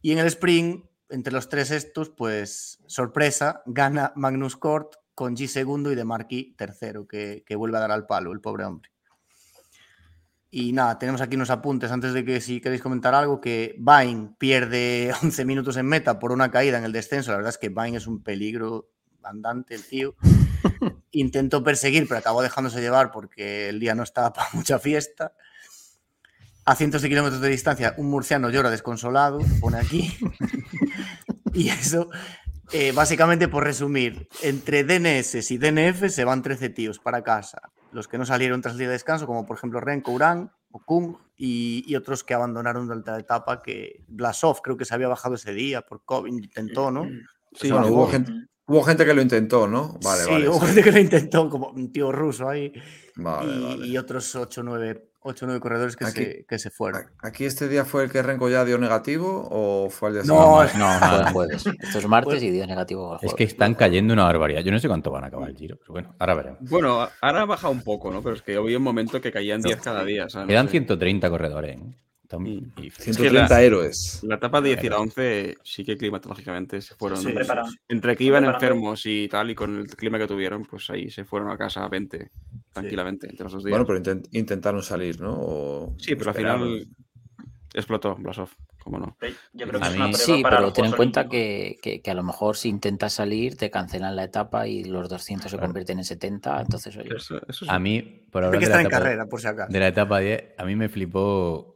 Y en el sprint, entre los tres estos, pues sorpresa, gana Magnus Cort con G segundo y de Marquis tercero, que, que vuelve a dar al palo, el pobre hombre. Y nada, tenemos aquí unos apuntes antes de que si queréis comentar algo, que Vine pierde [laughs] 11 minutos en meta por una caída en el descenso. La verdad es que Vine es un peligro andante, el tío. Intentó perseguir, pero acabó dejándose llevar porque el día no estaba [laughs] para mucha fiesta. A cientos de kilómetros de distancia, un murciano llora desconsolado, pone aquí. [laughs] y eso, eh, básicamente por resumir, entre DNS y DNF se van 13 tíos para casa. Los que no salieron tras el día de descanso, como por ejemplo Renko Urán o Kung, y, y otros que abandonaron durante la etapa, que Blasov creo que se había bajado ese día por COVID, intentó, ¿no? Sí, Bueno, no, hubo, gente, hubo gente que lo intentó, ¿no? Vale, sí, vale. hubo sí. gente que lo intentó, como un tío ruso ahí, Vale, y, vale. y otros 8 o 9, corredores que, Aquí- se, que se fueron. ¿Aquí este día fue el que Renko ya dio negativo o fue el día No? No, nada. jueves. Esto es martes y día negativo. Es que están cayendo una barbaridad. Yo no sé cuánto van a acabar el giro, pero bueno, ahora veremos. Bueno, ahora ha bajado un poco, ¿no? Pero es que había un momento que caían 10 cada día. no Quedan sé. 130 corredores. ¿eh? Mm. y- Es que 130 la- héroes. La etapa de 10 y la 11 sí que climatológicamente se fueron. Sí, Preparan. Entre que iban enfermos y tal, y con el clima que tuvieron, pues ahí se fueron a casa a 20 tranquilamente entre los dos días. Bueno, pero intent- intentaron salir, ¿no? O sí, pero al esperaron. final explotó Blasov, ¿cómo no? Yo creo que A es una mí- Sí, para pero ten en cuenta que, que- que a lo mejor si intentas salir te cancelan la etapa y los 200 se Claro. convierten en 70, entonces oye, Eso, eso sí. A mí, por Hay hablar que de estar la, en etapa, carrera, por si acaso. de la etapa 10, a mí me flipó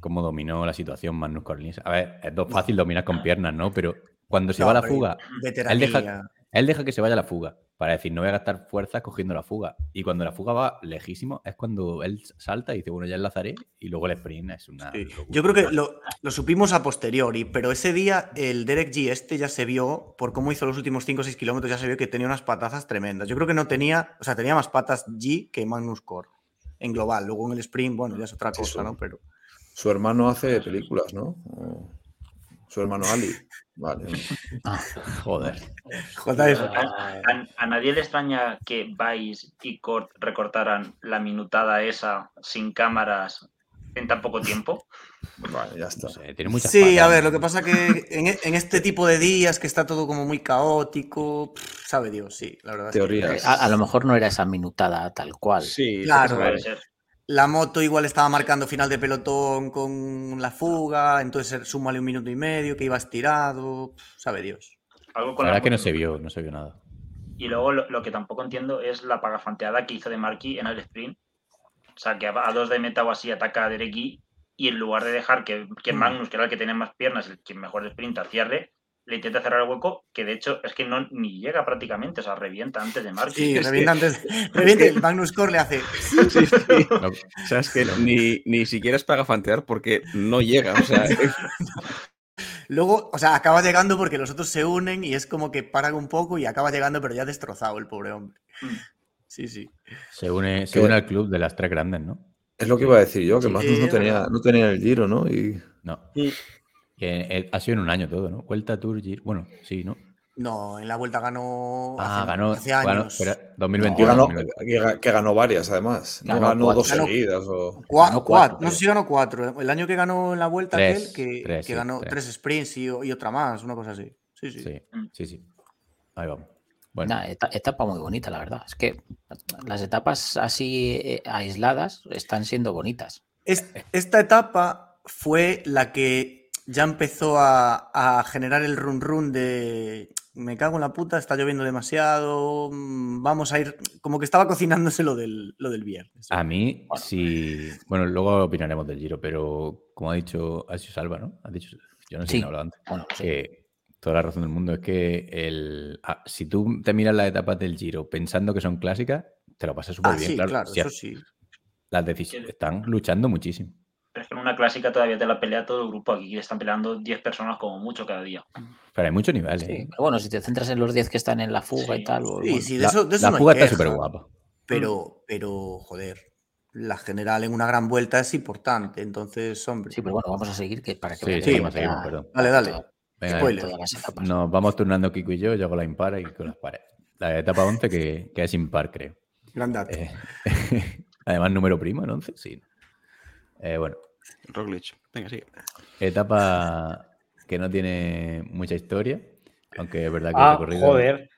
cómo dominó la situación Magnus Corlins. A ver, es do- fácil dominar con piernas, ¿no? Pero cuando se No, va a la fuga, él deja, él deja que se vaya a la fuga para decir, no voy a gastar fuerzas cogiendo la fuga. Y cuando la fuga va lejísimo, es cuando él salta y dice, bueno, ya enlazaré. Y luego el sprint es una. Sí. Yo creo que lo, lo supimos a posteriori, pero ese día el Derek G este ya se vio, por cómo hizo los últimos 5 o 6 kilómetros, ya se vio que tenía unas patazas tremendas. Yo creo que no tenía, o sea, tenía más patas G que Magnus Core en global. Luego en el sprint, bueno, ya es otra Sí, cosa, sí. ¿no? Pero Su hermano hace películas, ¿no? O- Su hermano Ali. Vale. Joder. JF, A, a- a nadie le extraña que Vice y Cort recortaran la minutada esa sin cámaras en tan poco tiempo. Vale, ya está. No sé, tiene muchas Sí, a ver, lo que pasa que en, e- en este tipo de días que está todo como muy caótico, pff, sabe Dios, sí, la verdad. es que- Teorías. a, a lo mejor no era esa minutada tal cual. Sí, Claro. Puede ser. La moto igual estaba marcando final de pelotón con la fuga, entonces súmale un minuto y medio que iba estirado, pff, sabe Dios. Algo La con la verdad que no se vio, no se vio nada. Y luego lo, lo que tampoco entiendo es la pagafanteada que hizo de Marquis en el sprint. O sea, que a, a dos de meta o así ataca a Derek Guy, y en lugar de dejar que, que Mm. Magnus, que era el que tenía más piernas, el que mejor sprinta, cierre, le intenta cerrar el hueco, que de hecho es que no ni llega prácticamente, o sea, revienta antes de Marquis. Sí, es que- revienta antes, revienta, el Magnus Core le hace, Sí, sí. [laughs] No, O sea, es que ni, ni siquiera es para fantear porque no llega. O sea, [laughs] luego, o sea, acaba llegando porque los otros se unen y es como que paran un poco y acaba llegando pero ya destrozado el pobre hombre. Mm. Sí, sí. se une, se une al club de las tres grandes, ¿no? Es lo que iba a decir yo, que Sí, Magnus no tenía, no tenía el giro, ¿no? Y No. Eh, ha sido en un año todo, ¿no? Vuelta Tour, Giro. Bueno, sí, ¿no? No, en la vuelta ganó Ah, hace, ganó, hace ganó- años. pero que 2021. ganó, 2021. que ga- que ganó varias, además. No Ganó dos Ganó- seguidas. O... Cua- Ganó cuatro, cuatro, no sé si ganó cuatro. El año que ganó en la vuelta Tres, aquel, que, tres, que sí, ganó tres. tres sprints y, y otra más, una cosa así. Sí, sí. Sí, sí, sí. Ahí vamos. Bueno, eta- etapa muy bonita, la verdad. Es que las etapas así eh, aisladas están siendo bonitas. Es- esta etapa fue la que ya empezó a, a generar el run run de me cago en la puta, está lloviendo demasiado, mm, vamos a ir, como que estaba cocinándose lo del, lo del viernes. a mí, Bueno. sí. Bueno, luego opinaremos del Giro, pero como ha dicho, ha sido Salva, ¿no? Ha dicho, yo no sé Sí. quién ha hablado antes. Bueno, sí. que toda la razón del mundo es que el, ah, si tú te miras las etapas del Giro pensando que son clásicas, te lo pasas súper Ah, bien, sí, claro. claro, Si eso sí. Las decisiones están luchando muchísimo. Pero es que en una clásica todavía te la pelea todo el grupo. Aquí están peleando 10 personas como mucho cada día. Pero hay muchos niveles. Sí, ¿eh? pero bueno, si te centras en los 10 que están en la fuga Sí. y tal, pues Sí, sí, de La, eso, de eso la no fuga está súper guapa. Pero, pero, joder, la general en una gran vuelta es importante, entonces, hombre. Sí, pero bueno, vamos a seguir que para que Sí, sí, seguimos, ya- seguimos, perdón. Dale, dale. Venga, Spoiler. nos vamos turnando Kiko y yo, yo hago la impar y con las pares. La etapa 11 que, que es impar, creo. Gran dato. Eh, [laughs] además, número primo en 11, sí. Eh, bueno, Roglic. Venga, sigue. etapa que no tiene mucha historia, aunque es verdad que el Ah, recorrido... joder.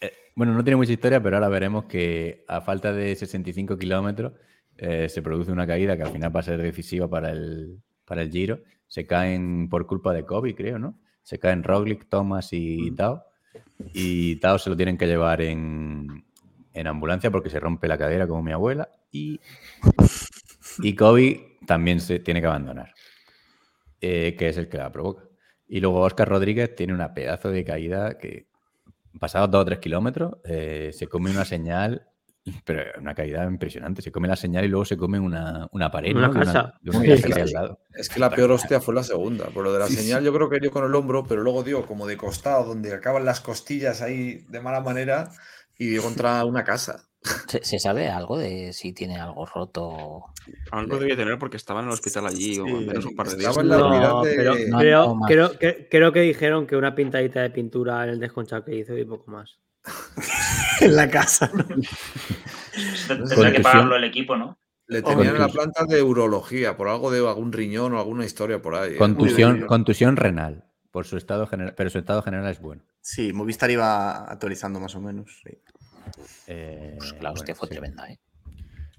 Eh, bueno, no tiene mucha historia, pero ahora veremos que a falta de 65 kilómetros eh, se produce una caída que al final va a ser decisiva para el, para el Giro. Se caen por culpa de COVID, creo, ¿no? Se caen Roglic, Thomas y Tao. Y Tao se lo tienen que llevar en, en ambulancia porque se rompe la cadera como mi abuela. Y, y Kobe también se tiene que abandonar, eh, que es el que la provoca. Y luego Oscar Rodríguez tiene una pedazo de caída que, pasados dos o tres kilómetros, eh, se come una señal, pero una caída impresionante. Se come la señal y luego se come una, una pared. Una ¿no? de una- casa. de una Sí, casa sí, que sí. al lado. Es que la peor hostia fue la segunda. Por lo de la señal, yo creo que dio con el hombro, pero luego dio como de costado, donde acaban las costillas ahí de mala manera, y dio contra una casa. [laughs] ¿Se, se sabe algo de si tiene algo roto? Algo debía tener porque estaba en el hospital allí o al menos un par de días. estaba en la No, unidad de- pero No, creo, no más. creo, que, creo que dijeron que una pintadita de pintura en el desconchado que hizo y poco más. [laughs] en la casa. Tendrá que pagarlo el equipo, ¿no? Le tenían en la planta de urología, por algo de algún riñón o alguna historia por ahí. ¿eh? Contusión, contusión renal, por su estado general, pero su estado general es bueno. Sí, Movistar iba actualizando más o menos. sí. Eh, Pues la hostia bueno, fue sí. tremenda, ¿eh?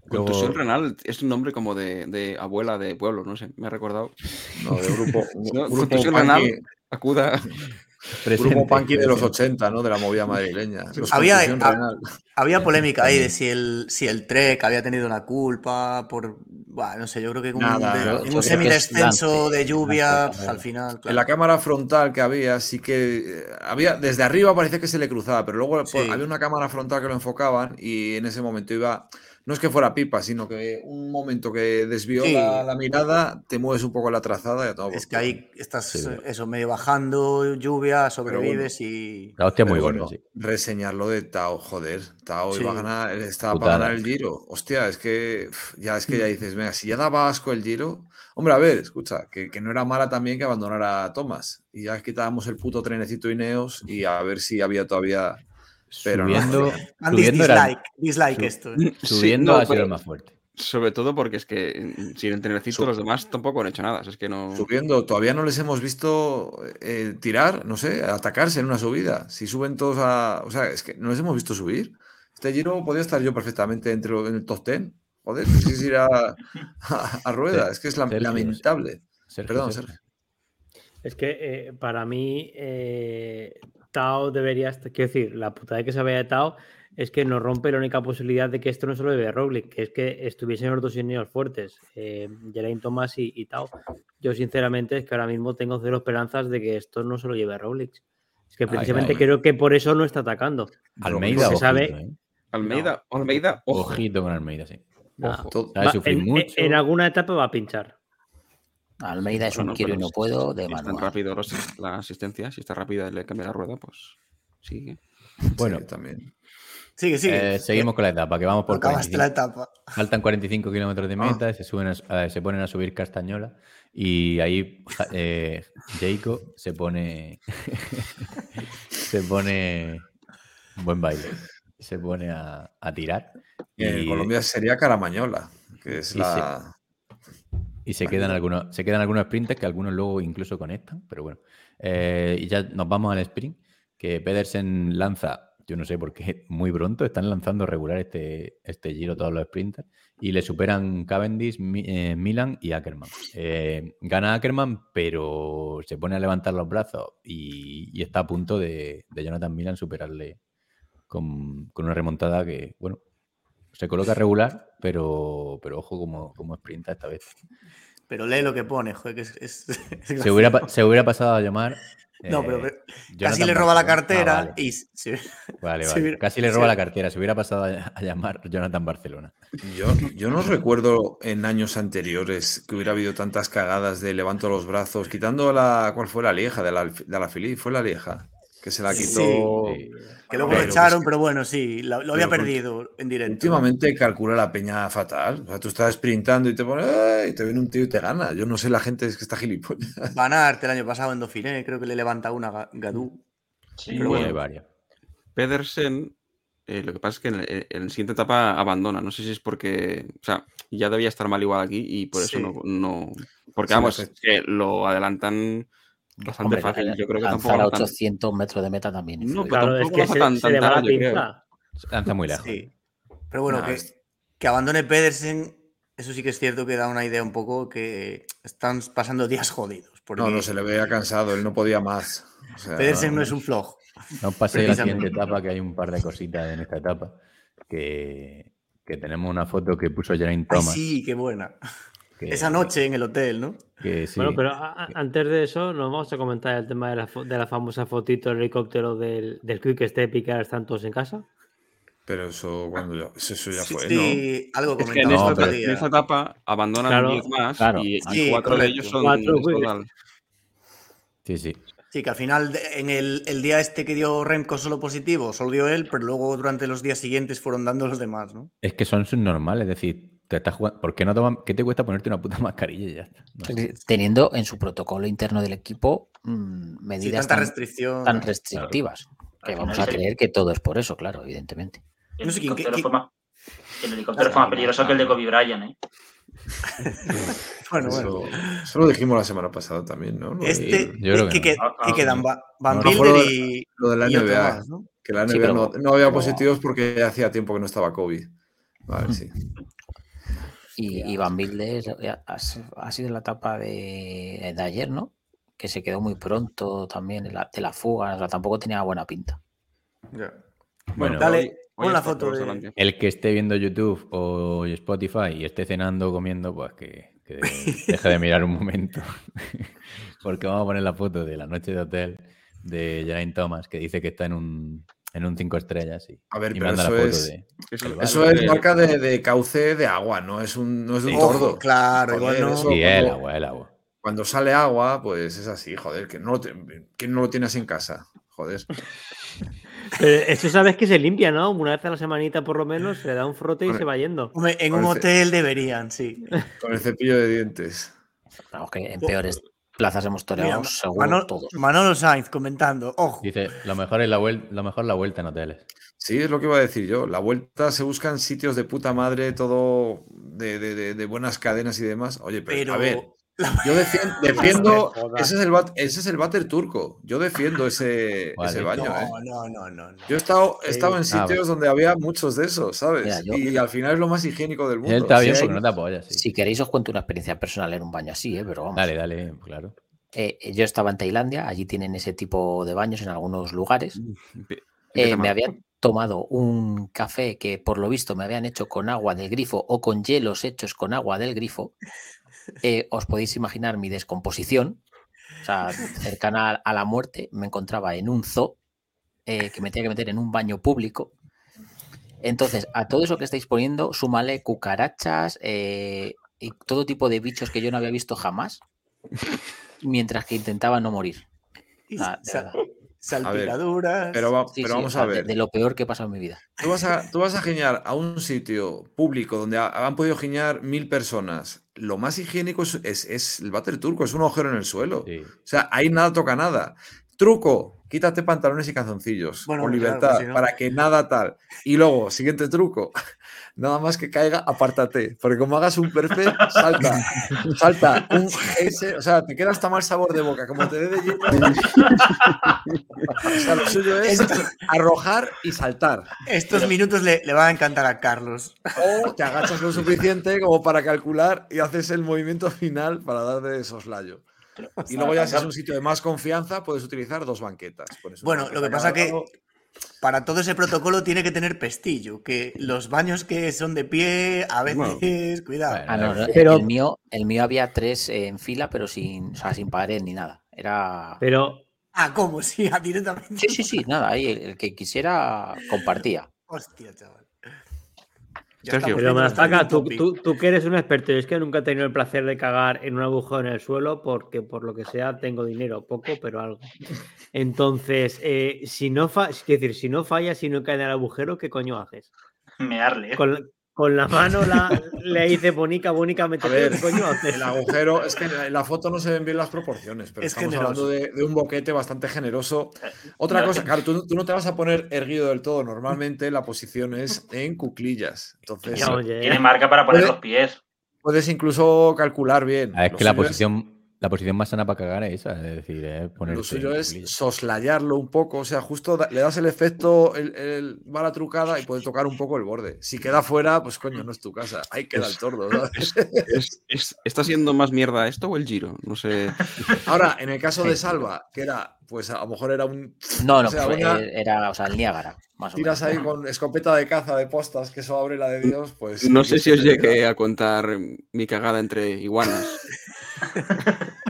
Luego- Contusión renal es un nombre como de, de abuela de pueblo, no sé, me ha recordado. No, de grupo, [laughs] No, grupo contusión renal. Acuda. [laughs] Presente, grupo punky de los presente. 80, ¿no? De la movida madrileña. Había-. Había polémica ahí de [laughs] si el, si el Trek había tenido una culpa por. Buah, no sé, yo creo que con un- de- un semidescenso es de lluvia, pues, al final. En la cámara frontal que había, sí que eh, había, desde arriba parecía que se le cruzaba, pero luego Sí. pues, había una cámara frontal que lo enfocaban y en ese momento iba, no es que fuera pipa, sino que un momento que desvió Sí. la, la mirada, te mueves un poco la trazada y a todo. Es que ahí estás, Sí. eh, eso, medio bajando, lluvia, sobrevives y. La hostia muy bueno, sí. reseñar lo de Tao, joder, Tao Sí. iba a ganar, él estaba Putada. para ganar el Giro. Hostia, es que ya es que ya dices, venga, si ya daba asco el Giro. Hombre, a ver, escucha, que, que no era mala también que abandonara a Thomas. Y ya quitábamos el puto trenecito Ineos y a ver si había todavía. Pero no. subiendo, Andy, subiendo, era- dislike, dislike su- esto. Sí, subiendo no, ha sido pero el más fuerte. Sobre todo porque es que mm, sin el Su- los demás tampoco han hecho nada. Es que no. Subiendo, todavía no les hemos visto eh, tirar, no sé, atacarse en una subida. Si suben todos a. O sea, es que no les hemos visto subir. Este giro podría estar yo perfectamente entre, en el top 10. Joder, no sé si ir a, a, a rueda. Es que es Sergio, lamentable. Sergio, Perdón, Sergio. Sergio. Es que eh, para mí, eh, Tao debería estar. Quiero decir, la putada de que se vaya de Tao es que nos rompe la única posibilidad de que esto no se lo lleve Roglic, que es que estuviesen los dos ingenieros fuertes, eh, Geraint Thomas y, y Tao. Yo, sinceramente, es que ahora mismo tengo cero esperanzas de que esto no se lo lleve Roglic. Es que precisamente ay. creo que por eso no está atacando. Almeida, se ojito, sabe- ¿eh? Almeida, Almeida, ojo. Ojito con Almeida, sí. Nah, Ojo. Todo- Sabe va- sufrir en, mucho. en alguna etapa va a pinchar. Almeida es un quiero y no si- puedo de si manual. rápido los- la asistencia, si está rápida y le cambia la rueda, pues sigue. Bueno, Sí, también. Sigue, sigue. eh, seguimos con la etapa, que vamos por Acabaste 45. la etapa. Faltan 45 kilómetros de meta, se, suben a- eh, se ponen a subir Castañola y ahí eh, Jayco se pone [laughs] se pone buen baile, se pone a, a tirar En y, Colombia sería Caramañola, que es la. Y se quedan algunos se quedan algunos sprints que algunos luego incluso conectan, pero bueno. Eh, y ya nos vamos al sprint, que Pedersen lanza, yo no sé por qué, [laughs] muy pronto, están lanzando regular este, este giro todos los sprinters y le superan Cavendish, Mi- eh, Milan y Ackerman. Eh, gana Ackerman, pero se pone a levantar los brazos y, y está a punto de, de Jonathan Milan superarle con, con una remontada que, bueno, se coloca regular, pero, pero ojo como, como sprinta esta vez. Pero lee lo que pone, joder, que es. es- es Se hubiera, se hubiera pasado a llamar. No, pero, eh, pero casi le roba la cartera Ah, vale. y. se- Vale, se vale. hubiera- Casi le se roba la cartera. Se hubiera pasado a, a llamar Jonathan Barcelona. Yo, yo no recuerdo en años anteriores que hubiera habido tantas cagadas de levanto los brazos, quitando la. ¿Cuál fue la lieja? De la, de la Fili, fue la lieja. Que se la quitó. Sí. Que luego Pero lo echaron, pero bueno, sí, lo, lo había perdido en directo. Últimamente calcula la peña fatal. O sea, tú estás sprintando y te pone. "Ay", y te viene un tío y te gana. Yo no sé, la gente es que está gilipollas. Van Aert el año pasado en Dauphiné, creo que le levanta una Ga- Gadú. Sí, Pero bueno. hay varias. Pedersen, eh, lo que pasa es que en, en- en la siguiente etapa abandona. No sé si es porque. O sea, ya debía estar mal igual aquí y por eso Sí. no. no- porque Sí, vamos, que lo adelantan Bastante Hombre, fácil. la- Yo creo que tampoco a va tan- 800 metros de meta también. No, pero Claro, es que se, tan- se tan le va la tarde, creo. pinza. Lanza muy lejos. Sí. Pero bueno, Nah, que, es- que abandone Pedersen, eso sí que es cierto que da una idea un poco que están pasando días jodidos. Porque No, no se le veía cansado, él no podía más. O sea, Pedersen no es un floj. No os paséis la siguiente etapa, que hay un par de cositas en esta etapa. Que, que tenemos una foto que puso Geraint Ay, Thomas. sí, qué buena. Que- Esa noche en el hotel, ¿no? que sí. Bueno, pero a- antes de eso, nos vamos a comentar el tema de la, fo- de la famosa fotito del helicóptero del, del Quick Step y que ahora están todos en casa. Pero eso, cuando ya, eso, ya Sí, fue, sí, algo Es que en comentamos No, esta, otro pero- en día. esta etapa abandonan Claro, 10 más claro. y, Sí, cuatro de ellos son Cuatro. Sí, sí. Sí, que al final en el, el día este que dio Remco solo positivo, solo dio él, pero luego durante los días siguientes fueron dando los demás, ¿no? Es que son subnormales, es decir, te estás jugando, ¿por qué no toman, qué te cuesta ponerte una puta [laughs] mascarilla y ya está? No sé. Teniendo en su protocolo interno del equipo mm, Sí, medidas tanta tan, restricción. tan restrictivas. Que vamos a creer que todo es por eso, claro, evidentemente. El No sé quién- helicóptero fue más, el helicóptero fue más peligroso que el de Kobe Bryant, ¿eh? [laughs] Bueno, Eso, bueno. eso lo dijimos la semana pasada también, ¿no? Este, yo creo ¿qué, que que- no. qué quedan? Va- Van No, no, Wilder fue lo y, lo de la y NBA, más, ¿no? que la NBA Sí, pero- no, no había positivos porque ya hacía tiempo que no estaba Kobe. Vale, sí. Y, y Van Wilde es- eh, ha, ha sido la etapa de, de ayer, ¿no? Que se quedó muy pronto también en la- de la fuga, o sea, tampoco tenía buena pinta. Ya. Bueno, dale, hoy- hoy pon la foto de- el que esté viendo YouTube o Spotify y esté cenando o comiendo, pues que, que [laughs] deje de mirar un momento. [laughs] Porque vamos a poner la foto de la noche de hotel de Geraint Thomas, que dice que está en un, en un cinco estrellas. Y, A ver, y pero manda eso la foto es- de. Eso, es marca de, de cauce de agua, no es un, no es de un Sí. tordo. Ojo, claro, Joder, no. eso- Sí, el cuando- agua, el agua. Cuando sale agua, pues es así, joder, que no que no lo tienes en casa, joder. [laughs] Pero eso sabes que se limpia, ¿no? Una vez a la semanita por lo menos se le da un frote y se va yendo. Hombre, en un hotel deberían, sí. [laughs] Con el cepillo de dientes. Vamos, que en peores plazas hemos Mira, toreado seguro Manol- todos. Manolo Sainz comentando, ojo. Dice, lo mejor es la vuelta, lo mejor la vuelta en hoteles. Sí, es lo que iba a decir yo. La vuelta se busca en sitios de puta madre, todo de, de- de- de buenas cadenas y demás. Oye, pero, Pero a ver, yo defien- [laughs] defiendo, ese es, el bat- ese es el váter turco. Yo defiendo ese, Vale. ese baño. ¿eh? no, no, no, no. Yo he estado, he estado en Ah, sitios donde había muchos de esos, ¿sabes? Mira, yo- y al final es lo más higiénico del mundo. Está Si bien hay- porque no te apoyas. sí. Si queréis os cuento una experiencia personal en un baño así, ¿eh? pero vamos. Dale, dale, claro. Eh, yo estaba en Tailandia, allí tienen ese tipo de baños en algunos lugares. Empie- Eh, me mal. había tomado un café que por lo visto me habían hecho con agua del grifo o con hielos hechos con agua del grifo. Eh, os podéis imaginar mi descomposición, o sea, cercana a- la muerte. Me encontraba en un zoo eh, que me tenía que meter en un baño público. Entonces, a todo eso que estáis poniendo, súmale cucarachas eh, y todo tipo de bichos que yo no había visto jamás, mientras que intentaba no morir. Ah, de sa- verdad. salpicaduras. Pero, va- Sí, pero sí, o vamos sea, a de- ver. de lo peor que he pasado en mi vida. Tú vas, a, tú vas a giñar a un sitio público donde ha- han podido giñar mil personas. Lo más higiénico es, es- es el váter turco, es un agujero en el suelo. Sí. O sea, ahí nada toca nada. Truco, quítate pantalones y calzoncillos Bueno, con claro, libertad pues si no- para que nada tal. Y luego, siguiente truco, nada más que caiga, apártate. Porque como hagas un perfect, salta, salta un ese, o sea, te queda hasta mal sabor de boca, como te dé de lleno. O sea, lo suyo es arrojar y saltar. Estos minutos le, le van a encantar a Carlos. O te agachas lo suficiente como para calcular y haces el movimiento final para dar de soslayo. Y luego ya si es un sitio de más confianza, puedes utilizar dos banquetas. Pones una Bueno, lo que pasa que. Para todo ese protocolo tiene que tener pestillo, que los baños que son de pie, a veces, cuidado. Bueno, Ah, no, no, Pero- el, mío, el mío había tres eh, en fila, pero sin, o sea, sin pared ni nada. Era. Pero Ah, ¿cómo? Sí, [laughs] directamente. Sí, sí, sí, nada. Ahí el, el que quisiera compartía. Hostia, chaval. Sergio. Pero me Mastaca, tú, tú, tú que eres un experto, yo es que nunca he tenido el placer de cagar en un agujero en el suelo porque por lo que sea tengo dinero, poco, pero algo. [laughs] Entonces, eh, si no fa es decir, si no fallas, si no cae en el agujero, ¿qué coño haces? Mearle. Con, con la mano la, le dice bonica, bonica, métete, ver, ¿qué coño [laughs] el agujero, es que en la foto no se ven bien las proporciones, pero Es estamos generoso. hablando de, de un boquete bastante generoso. Otra no, cosa, claro, tú, tú no te vas a poner erguido del todo. Normalmente la posición es en cuclillas. Entonces, Tiene marca para poner Puede- los pies. puedes incluso calcular bien. Ah, es que la posición, La posición más sana para cagar es esa, es decir, es poner. Lo suyo es soslayarlo un poco, o sea, justo da- le das el efecto, el, el- va la trucada y puedes tocar un poco el borde. Si queda fuera, pues coño, no es tu casa. Ahí queda el tordo. ¿sabes? Es- es- ¿Está siendo más mierda esto o el giro? No sé. [laughs] Ahora, en el caso de Salva, que era, pues a lo mejor era un. No, no, o sea, fue- una- era, o sea, el Niágara, más o tiras menos. ahí con escopeta de caza de postas, que eso abre la de Dios, pues. No sé si os llegué a contar mi cagada entre iguanas. [laughs] [laughs]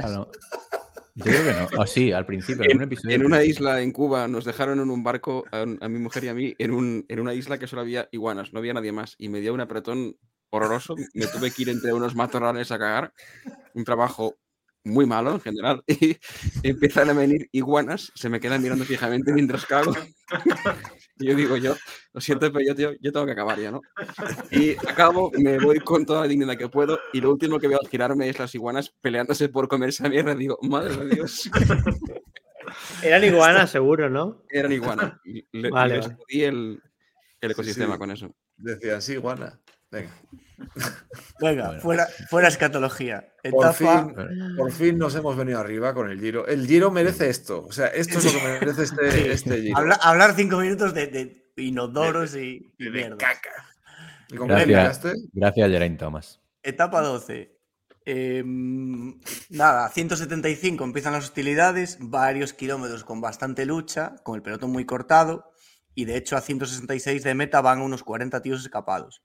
Ah, no. Yo creo que no. O sí, al principio, en, un episodio. En al una isla en Cuba nos dejaron en un barco a, a mi mujer y a mí en, un, en una isla que solo había iguanas, no había nadie más. Y me dio un apretón horroroso. Me tuve que ir entre unos matorrales a cagar. Un trabajo muy malo en general. Y [laughs] empiezan a venir iguanas, se me quedan mirando fijamente mientras cago. Y [laughs] yo digo yo, lo siento, pero yo, tío, yo tengo que acabar ya, ¿no? Y acabo, me voy con toda la dignidad que puedo. Y lo último que veo al girarme es las iguanas peleándose por comer esa mierda. Digo, madre de Dios. [laughs] Eran iguanas, seguro, ¿no? Eran iguanas. Le, Vale, les vale. el, el ecosistema sí. con eso. Decía, sí, guana. Venga. Venga, Bueno. fuera, fuera escatología. Por fin, por fin nos hemos venido arriba con el Giro. El Giro merece esto. O sea, esto es lo que merece este, este Giro. habla- hablar cinco minutos de, de inodoros y, y de mierda. caca. ¿Y con Gracias. Gracias, Geraint Thomas. Etapa 12. Em, nada, 175 empiezan las hostilidades, varios kilómetros con bastante lucha, con el pelotón muy cortado, y de hecho a 166 de meta van unos 40 tíos escapados.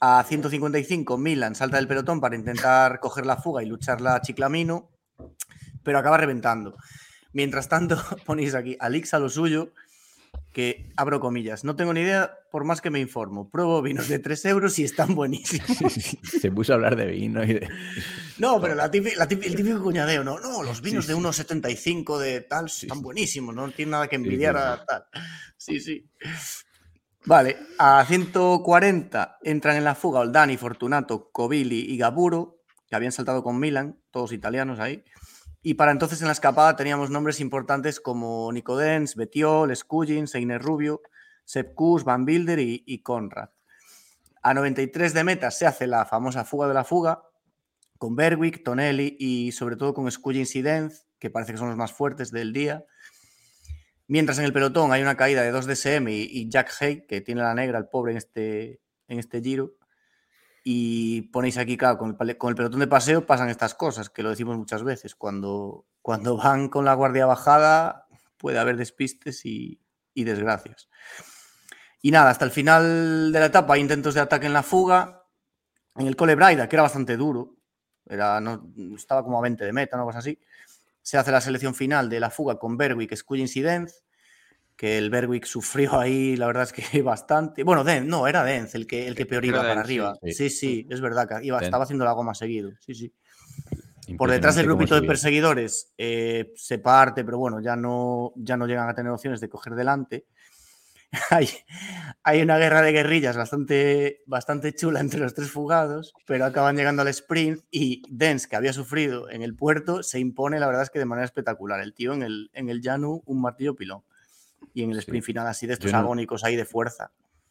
A 155 Milan salta del pelotón para intentar [laughs] coger la fuga y lucharla a Chiclamino, pero acaba reventando. Mientras tanto, [laughs] ponéis aquí, Alix a lo suyo, que abro comillas, no tengo ni idea por más que me informo. Pruebo vinos de 3 euros y están buenísimos. [laughs] Se puso a hablar de vino y de. No, pero la típica- la típica- el típico cuñadeo, no, no, los vinos de 1,75 de tal están buenísimos, no tiene nada que Sí, sí, envidiar sí. a tal. Sí, sí. Vale, a 140 entran en la fuga Oldani, Fortunato, Covilli y Gaburo, que habían saltado con Milan, todos italianos ahí. Y para entonces en la escapada teníamos nombres importantes como Nicodens, Betiol, Scullin, Seiner Rubio, Sepp Kuss, Van Bilder y, Conrad. A 93 de meta se hace la famosa fuga de la fuga, con Berwick, Tonelli y sobre todo con Scullins y Denz, que parece que son los más fuertes del día. Mientras en el pelotón hay una caída de 2 DSM y, y Jack Hay, que tiene la negra, el pobre, en este, en este giro. Y ponéis aquí, claro, con el, pelotón de paseo pasan estas cosas, que lo decimos muchas veces. Cuando, cuando van con la guardia bajada, puede haber despistes y, y desgracias. Y nada, hasta el final de la etapa hay intentos de ataque en la fuga. En el Cole Braida, que era bastante duro, era, no, estaba como a 20 de meta, una cosa así. Se hace la selección final de la fuga con Berwick, Denz, que el Berwick sufrió ahí, la verdad es que [laughs] bastante. Bueno, Denz, no, era Denz el que, el que peor Era iba para Denz, arriba. sí. Sí, sí, es verdad que iba, estaba haciendo la goma seguido. Sí, sí. Por detrás del grupito de perseguidores eh, se parte, pero bueno, ya no, ya no llegan a tener opciones de coger delante. [laughs] hay, hay una guerra de guerrillas bastante, bastante chula entre los tres fugados, pero acaban llegando al sprint y Dens, que había sufrido en el puerto, se impone, la verdad es que de manera espectacular. El tío en el, en el llano, un martillo pilón. Y en el sprint Sí. final así de estos no- agónicos ahí de fuerza.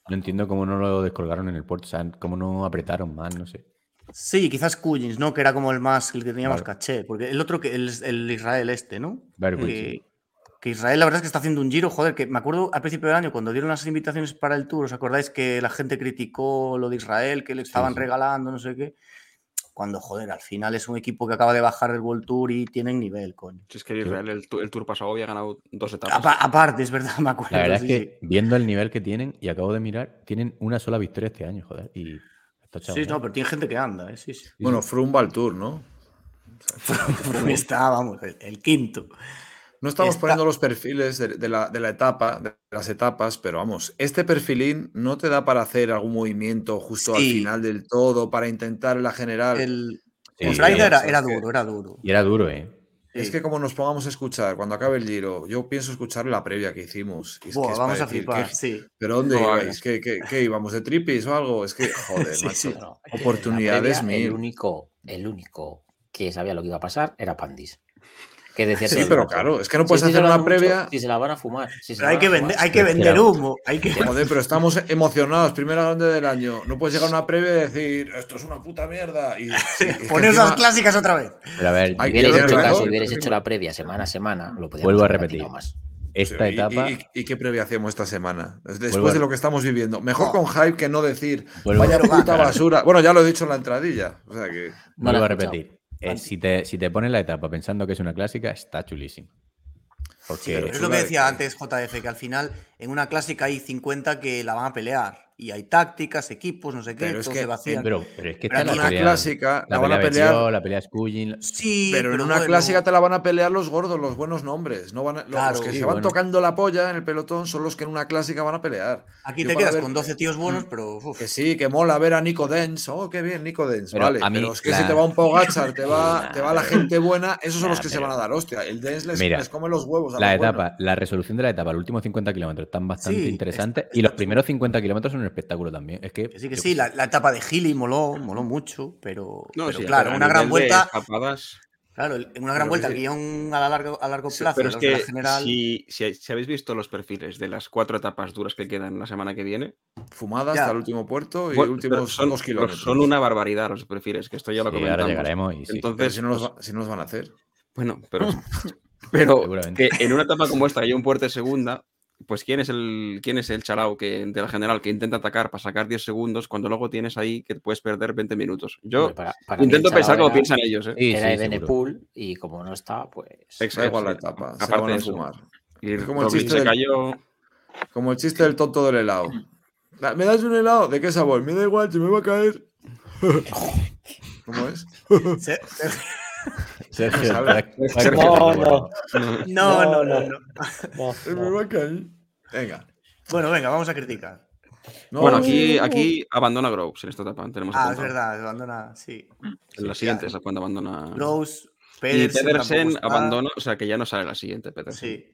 No entiendo cómo no lo descolgaron en el puerto, o sea, cómo no apretaron más, no sé. Sí, quizás Cullins, ¿no? Que era como el más, el que tenía más Claro. caché. Porque el otro que el, el Israel este, ¿no? Berwick, sí. Que Israel la verdad es que está haciendo un giro, joder, que me acuerdo al principio del año cuando dieron las invitaciones para el tour, ¿os acordáis que la gente criticó lo de Israel, que le estaban sí. regalando, no sé qué? Cuando, joder, al final es un equipo que acaba de bajar del World Tour y tienen nivel, coño. Si es que Israel el, el tour pasado había ganado dos etapas. Apa- aparte, es verdad, [laughs] me acuerdo. La verdad sí, es que viendo el nivel que tienen, y acabo de mirar, tienen una sola victoria este año, joder. Y está sí. no, pero tiene gente que anda, ¿eh? sí, sí. Bueno, Froome va al Tour, ¿no? [laughs] Está, vamos, el, el quinto. No estamos Está- poniendo los perfiles de, de la, de la etapa, de las etapas, pero vamos, este perfilín no te da para hacer algún movimiento justo al final del todo para intentar la general. El, Sí, el Braida era, es era que- duro, era duro. Y era duro, ¿eh? Es Sí. que como nos pongamos a escuchar cuando acabe el giro, yo pienso escuchar la previa que hicimos. y es que Buah, es vamos a decir, flipar, ¿qué- sí. ¿Pero dónde No, ibais? ¿Qué, qué, qué íbamos? ¿De tripis o algo? Es que, [laughs] joder, Sí, macho. sí. No, Oportunidades previa, mil. El único, el único que sabía lo que iba a pasar era Pandis. Que decía Sí, pero claro, es que no puedes hacer una hablando mucho, previa. Si se la van a fumar. si se hay que vender, hay que humo. Hay que... Joder, pero estamos emocionados, primera grande del año. No puedes llegar a una previa y decir, esto es una puta mierda. Y, [laughs] Poner encima- las clásicas otra vez. Pero a ver, Hay Si tener hecho caso, encima. hecho la previa semana a semana, lo podíamos Vuelvo a repetir. más. esta y- etapa. Y, y qué previa hacemos esta semana? Después Vuelvo de lo que estamos viviendo. Mejor con hype que no decir, Vuelvo vaya a- puta basura. Bueno, ya lo he dicho en la entradilla. O sea que. Vuelvo a repetir. Eh, si, te, si te pones la etapa pensando que es una clásica, está chulísimo. Porque Sí, pero es lo que decía antes JF, que al final en una clásica hay 50 que la van a pelear. Y hay tácticas, equipos, no sé qué, Pero es que se vacían. pero, pero es que Pero En una pelea, clásica la la van a pelea pelear. La pelea Scullin. Sí, Pero en una bueno, clásica te la van a pelear los gordos, los buenos nombres. No van a- los- Claro. los que Sí, se van bueno. tocando la polla en el pelotón son los que en una clásica van a pelear. Aquí Yo te quedas ver- con 12 tíos buenos, Mm. pero uf, Que sí, que mola ver a Nico Dens. Oh, qué bien, Nico Dens. Pero vale, a mí pero es que la- si te va un [laughs] Pogachar, te va, te va la gente buena, esos son nah, los que se pero- van a dar hostia. El Dens les, come los huevos a La etapa, la resolución de la etapa, los últimos 50 kilómetros están bastante interesantes y los primeros 50 kilómetros son un espectáculo también. Es que, que sí, que yo sí. La, etapa de Gili moló, moló mucho, pero, No, pero sí, claro, pero una gran vuelta, escapadas- claro, en una gran Pero vuelta, el guion a la largo, a largo Sí, plazo, pero es que general, si, si, si habéis visto los perfiles de las cuatro etapas duras que quedan la semana que viene, Fumada Ya. hasta el último puerto y bueno, últimos son, dos kilómetros. son una barbaridad los perfiles, que esto ya lo Sí, comentamos. ahora llegaremos y sí. Pero Entonces, si no, los, pues, si no los van a hacer. bueno, pero, [laughs] pero que en una etapa como esta, que hay un puerto de segunda, pues ¿quién es el quién es el chalao que, de la general que intenta atacar para sacar 10 segundos cuando luego tienes ahí que puedes perder 20 minutos? Yo para- para intento pensar como piensan ellos, ¿eh? Sí, Era sí, y como no está, pues. Exacto, la etapa. Aparte de eso, fumar. Y como el chiste se del- cayó. Como el chiste del tonto del helado. ¿Me das un helado? ¿De qué sabor? Me da igual, se me va a caer. [laughs] ¿Cómo es? Se- se- Sergio, para- para No, no. no, no, No, no, no. no. No, [laughs] Se me no. va a caer. Venga. Bueno, venga, vamos a criticar. No, bueno, no, aquí, aquí abandona Groves en esta etapa. Tenemos Ah, es verdad, abandona, sí. En la siguiente es cuando abandona. Rose, y Pedersen, Pedersen tampoco está. abandona, o sea que ya no sale la siguiente, Pedersen. Sí.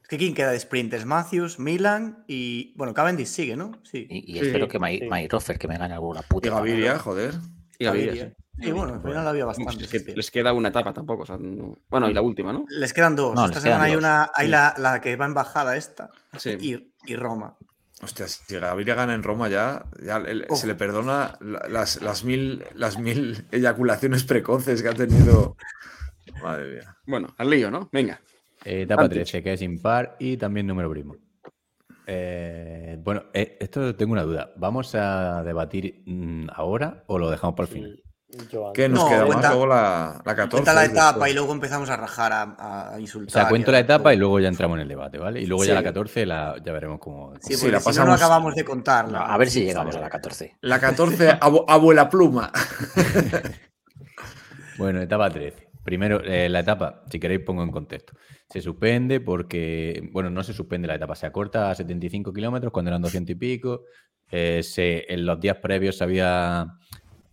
Es que quién queda de sprinters, Matthews, Milan y. Bueno, Cavendish sigue, ¿no? Sí. Y, y Sí, espero que My, sí. Que me gane alguna puta. Y Gaviria, joder. Y Gaviria, Gaviria. sí. Bueno, al final había bastante. es que les queda una etapa tampoco. o sea, no- Bueno, y la última, ¿no? Les quedan dos. No, Esta semana hay una. Hay Sí. la, la que va en bajada esta Sí. y, y Roma. Hostia, si Gaviria gana en Roma ya, ya el- se le perdona la- las, las, mil, las mil eyaculaciones precoces que ha tenido. Madre mía. Bueno, al lío, ¿no? Venga. Eh, Etapa Antes. 13, que es impar y también número primo. Eh, bueno, eh, esto tengo una duda. ¿Vamos a debatir mm, ahora o lo dejamos para el final? Yo ¿Qué nos No, queda cuenta- más? Luego la, la 14. Cuenta la etapa después. y luego empezamos a rajar, a, a O insultar. sea, cuento la etapa y luego ya entramos en el debate, ¿vale? Y luego ya la 14 la, ya veremos cómo. cómo- Sí, Sí, la si no, no acabamos de contarla. a ver si llegamos a la 14. La 14, abu- abuela pluma. [laughs] Bueno, etapa 13. Primero, eh, la etapa, si queréis pongo en contexto. Se suspende porque, bueno, no se suspende la etapa, se acorta a 75 kilómetros cuando eran 200 y pico. Eh, se- en los días previos se había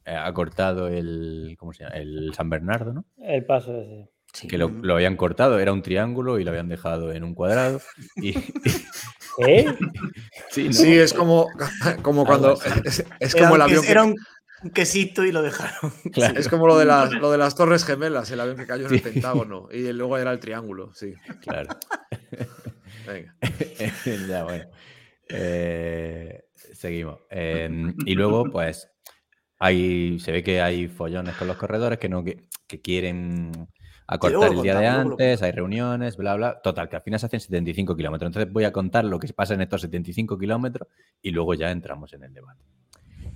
eh, acortado el, ¿cómo se llama? El San Bernardo, ¿no? El paso ese. Sí. Que lo, lo habían cortado, era un triángulo y lo habían dejado en un cuadrado. Y, [laughs] ¿Eh? [laughs] sí, ¿no? Sí, es como, [laughs] como cuando. Es, es Era como el avión. que- Era un, un quesito y lo dejaron. [laughs] Claro. Es como lo de, las, lo de las Torres Gemelas, el avión que cayó en el Pentágono. Y luego era el triángulo, sí. Claro. [laughs] Venga. [laughs] ya, bueno. Eh, seguimos. Eh, y luego, pues, hay, se ve que hay follones con los corredores que no que, que quieren acortar el día de lo antes, hay reuniones, bla, bla. Total, que al final se hacen 75 kilómetros. Entonces voy a contar lo que pasa en estos 75 kilómetros y luego ya entramos en el debate.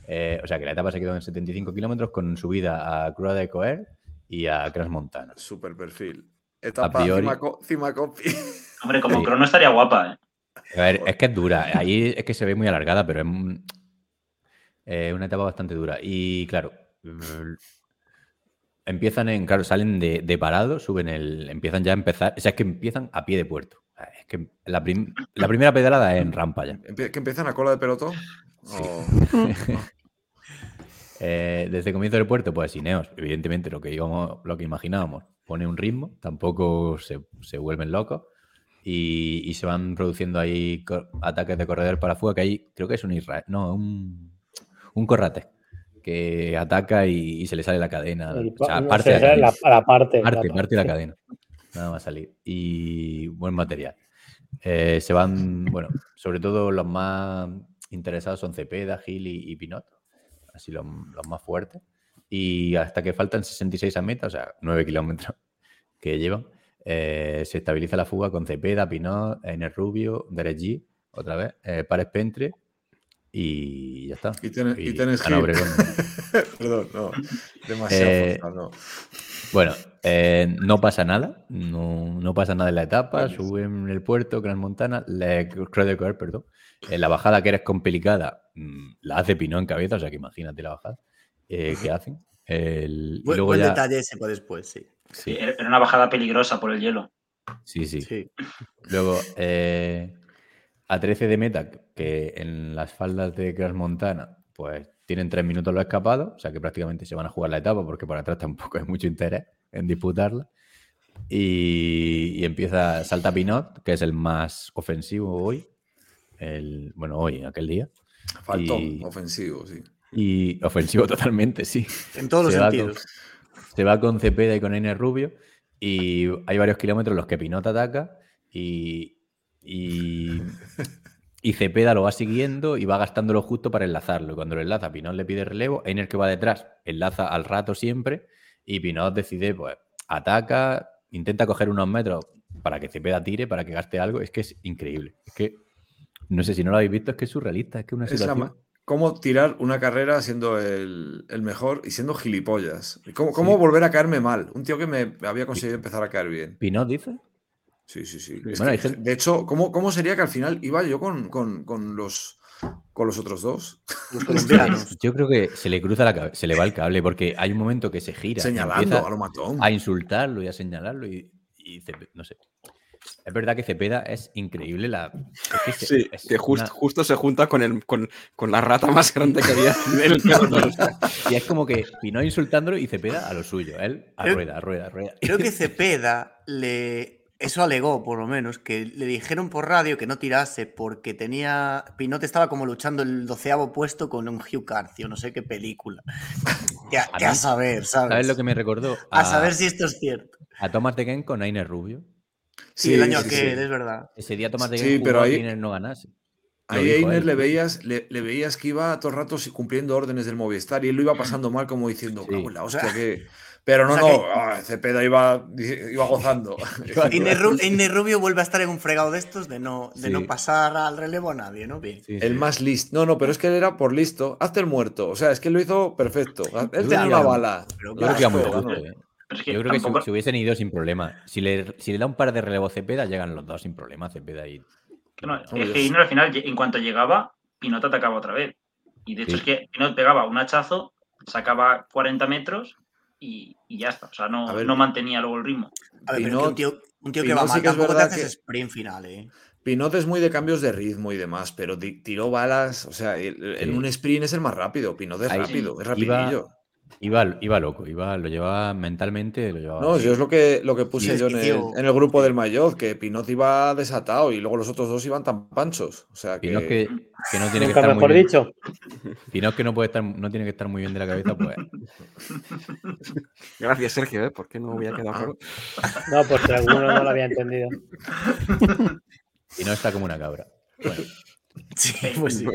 Eh, o sea que la etapa se quedó en 75 kilómetros con subida a Crua de Coer y a Cras Montana. Super perfil. Etapa priori. Cimaco- Cimacopi. [laughs] Hombre, como Sí. crono estaría guapa, ¿eh? A ver, es que es dura. Ahí es que se ve muy alargada, pero es eh, una etapa bastante dura. Y claro, mm, empiezan en, claro, salen de, de parado, suben el, empiezan ya a empezar, o sea, es que empiezan a pie de puerto. Es que la, prim- la primera pedrada es en rampa ya. ¿Que empiezan a cola de pelotón? O- [laughs] Eh, desde el comienzo del puerto, pues Ineos, evidentemente lo que íbamos, lo que imaginábamos, pone un ritmo, tampoco se, se vuelven locos y, y se van produciendo ahí ataques de corredor para fuga, que ahí creo que es un Israel, no, un, un corrate que ataca y, y se le sale la cadena. O sea, pa- parte la la, la parte. Parte, la parte la parte. cadena. Nada más salir. Y buen material. Eh, se van, bueno, sobre todo los más interesados son Cepeda, Gil y, y Pinot, así los, los más fuertes. Y hasta que faltan 66 a meta, o sea, 9 kilómetros [laughs] que llevan, eh, se estabiliza la fuga con Cepeda, Pinot, Ener Rubio, Derek otra vez, eh, Pares Pentre y ya está. Y tienes, y Y tienes. Obregón. [laughs] Perdón, no. Demasiado Eh, forzado, no. Bueno, eh, no pasa nada, no, no pasa nada en la etapa, suben el puerto, Gran Montana, le, creo de correr, perdón. En la bajada que eres complicada, mm, la hace Pinot en cabeza, o sea que imagínate la bajada eh, que hacen. El- Buen, luego buen ya, detalle ese para después, sí. sí, Era una bajada peligrosa por el hielo. sí, sí. Sí. Luego, eh, a 13 de meta, que en las faldas de Gran Montana, pues tienen tres minutos los escapados, o sea que prácticamente se van a jugar la etapa porque por atrás tampoco [laughs] hay mucho interés en disputarla. Y, y empieza, salta Pinot, que es el más ofensivo hoy, el, bueno, hoy, aquel día. Faltón, y- ofensivo, sí. Y ofensivo [laughs] totalmente, sí. En todos los con- sentidos. Se va con Cepeda y con Einer Rubio y hay varios kilómetros en los que Pinot ataca y, y, y Cepeda lo va siguiendo y va gastándolo justo para enlazarlo. Y cuando lo enlaza, Pinot le pide relevo, Einer que va detrás enlaza al rato siempre y Pinot decide, pues, ataca, intenta coger unos metros para que Cepeda tire, para que gaste algo. Es que es increíble. Es que, no sé si no lo habéis visto, es que es surrealista, es que una situación... ¿Cómo tirar una carrera siendo el, el mejor y siendo gilipollas? ¿Y ¿Cómo, cómo Sí. volver a caerme mal? Un tío que me había conseguido empezar a caer bien. Pinot dice... Sí, sí, sí. Bueno, que, gente- De hecho, ¿cómo, ¿cómo sería que al final iba yo con, con- con los, con los otros dos? Los [laughs] colombianos. Yo creo que se le cruza la cabeza, se le va el cable, porque hay un momento que se gira, Señalando a lo matón. a insultarlo y a señalarlo y, y Cepe- no sé. Es verdad que Cepeda es increíble la. es que se- Sí, es que just- una- justo se junta con, el, con, con la rata más grande que había en el [laughs] pelotón. y es como que Pinot insultándolo y Cepeda a lo suyo. Él a Creo- rueda, a rueda, a rueda. Creo que [laughs] Cepeda le. Eso alegó, por lo menos, que le dijeron por radio que no tirase porque tenía. Pinot estaba como luchando el doceavo puesto con un Hugh Carthy o no sé qué película. Que a, A que a saber, ¿sabes? ¿Sabes lo que me recordó? A saber si esto es cierto. a Thomas de Gen con Ainer Rubio. Sí, el año sí, que sí. es verdad. Ese día Thomas de Sí, pero a ahí- que Ainer no ganase. Ahí a Einer le veías, le, le veías que iba todo el rato sí, cumpliendo órdenes del Movistar y él lo iba pasando mal como diciendo, Sí. "Cago en la hostia, que... Pero no, O sea no, que- ah, Cepeda iba, iba gozando. [laughs] [laughs] Iner, Ru- Iner Rubio vuelve a estar en un fregado de estos de no, de Sí. no pasar al relevo a nadie, ¿no? Bien. Sí, El sí. más listo. No, no, pero es que él era por listo. Hazte el muerto. O sea, es que lo hizo perfecto. Él tenía una que- bala. Pero creo que iba muy Claro, justo, ¿no? eh. Pero es que Yo creo que si, si hubiesen ido sin problema. Si le, si le da un par de relevo a Cepeda, llegan los dos sin problema. Cepeda y. que no, es que al final, en cuanto llegaba, Pinot atacaba otra vez. Y de hecho Sí. es que Pinot pegaba un hachazo, sacaba 40 metros y, y ya está. O sea, no, ver. no mantenía luego el ritmo. A ver, pero es que Pinot- un tío, un tío que Pinot va sí mal que es tampoco te haces que- sprint final, ¿eh? Pinot es muy de cambios de ritmo y demás, pero ti- tiró balas. O sea, el- en Sí. un sprint es el más rápido. Pinot es Ahí rápido, es rapidillo. Iba, iba loco, iba, lo llevaba mentalmente, lo llevaba. No, yo es lo que, lo que puse Sí, yo en el, tío, en el grupo del Mayotte, que Pinot iba desatado y luego los otros dos iban tan panchos. O sea, que... Pinot que, que no tiene que estar muy mejor bien. dicho. Pinot que no puede estar, no tiene que estar muy bien de la cabeza, pues. Gracias, Sergio, ¿eh? ¿Por qué no había quedado? No, pues que alguno no lo había entendido. [laughs] Y no está como una cabra. Bueno, Sí, [laughs] pues sí.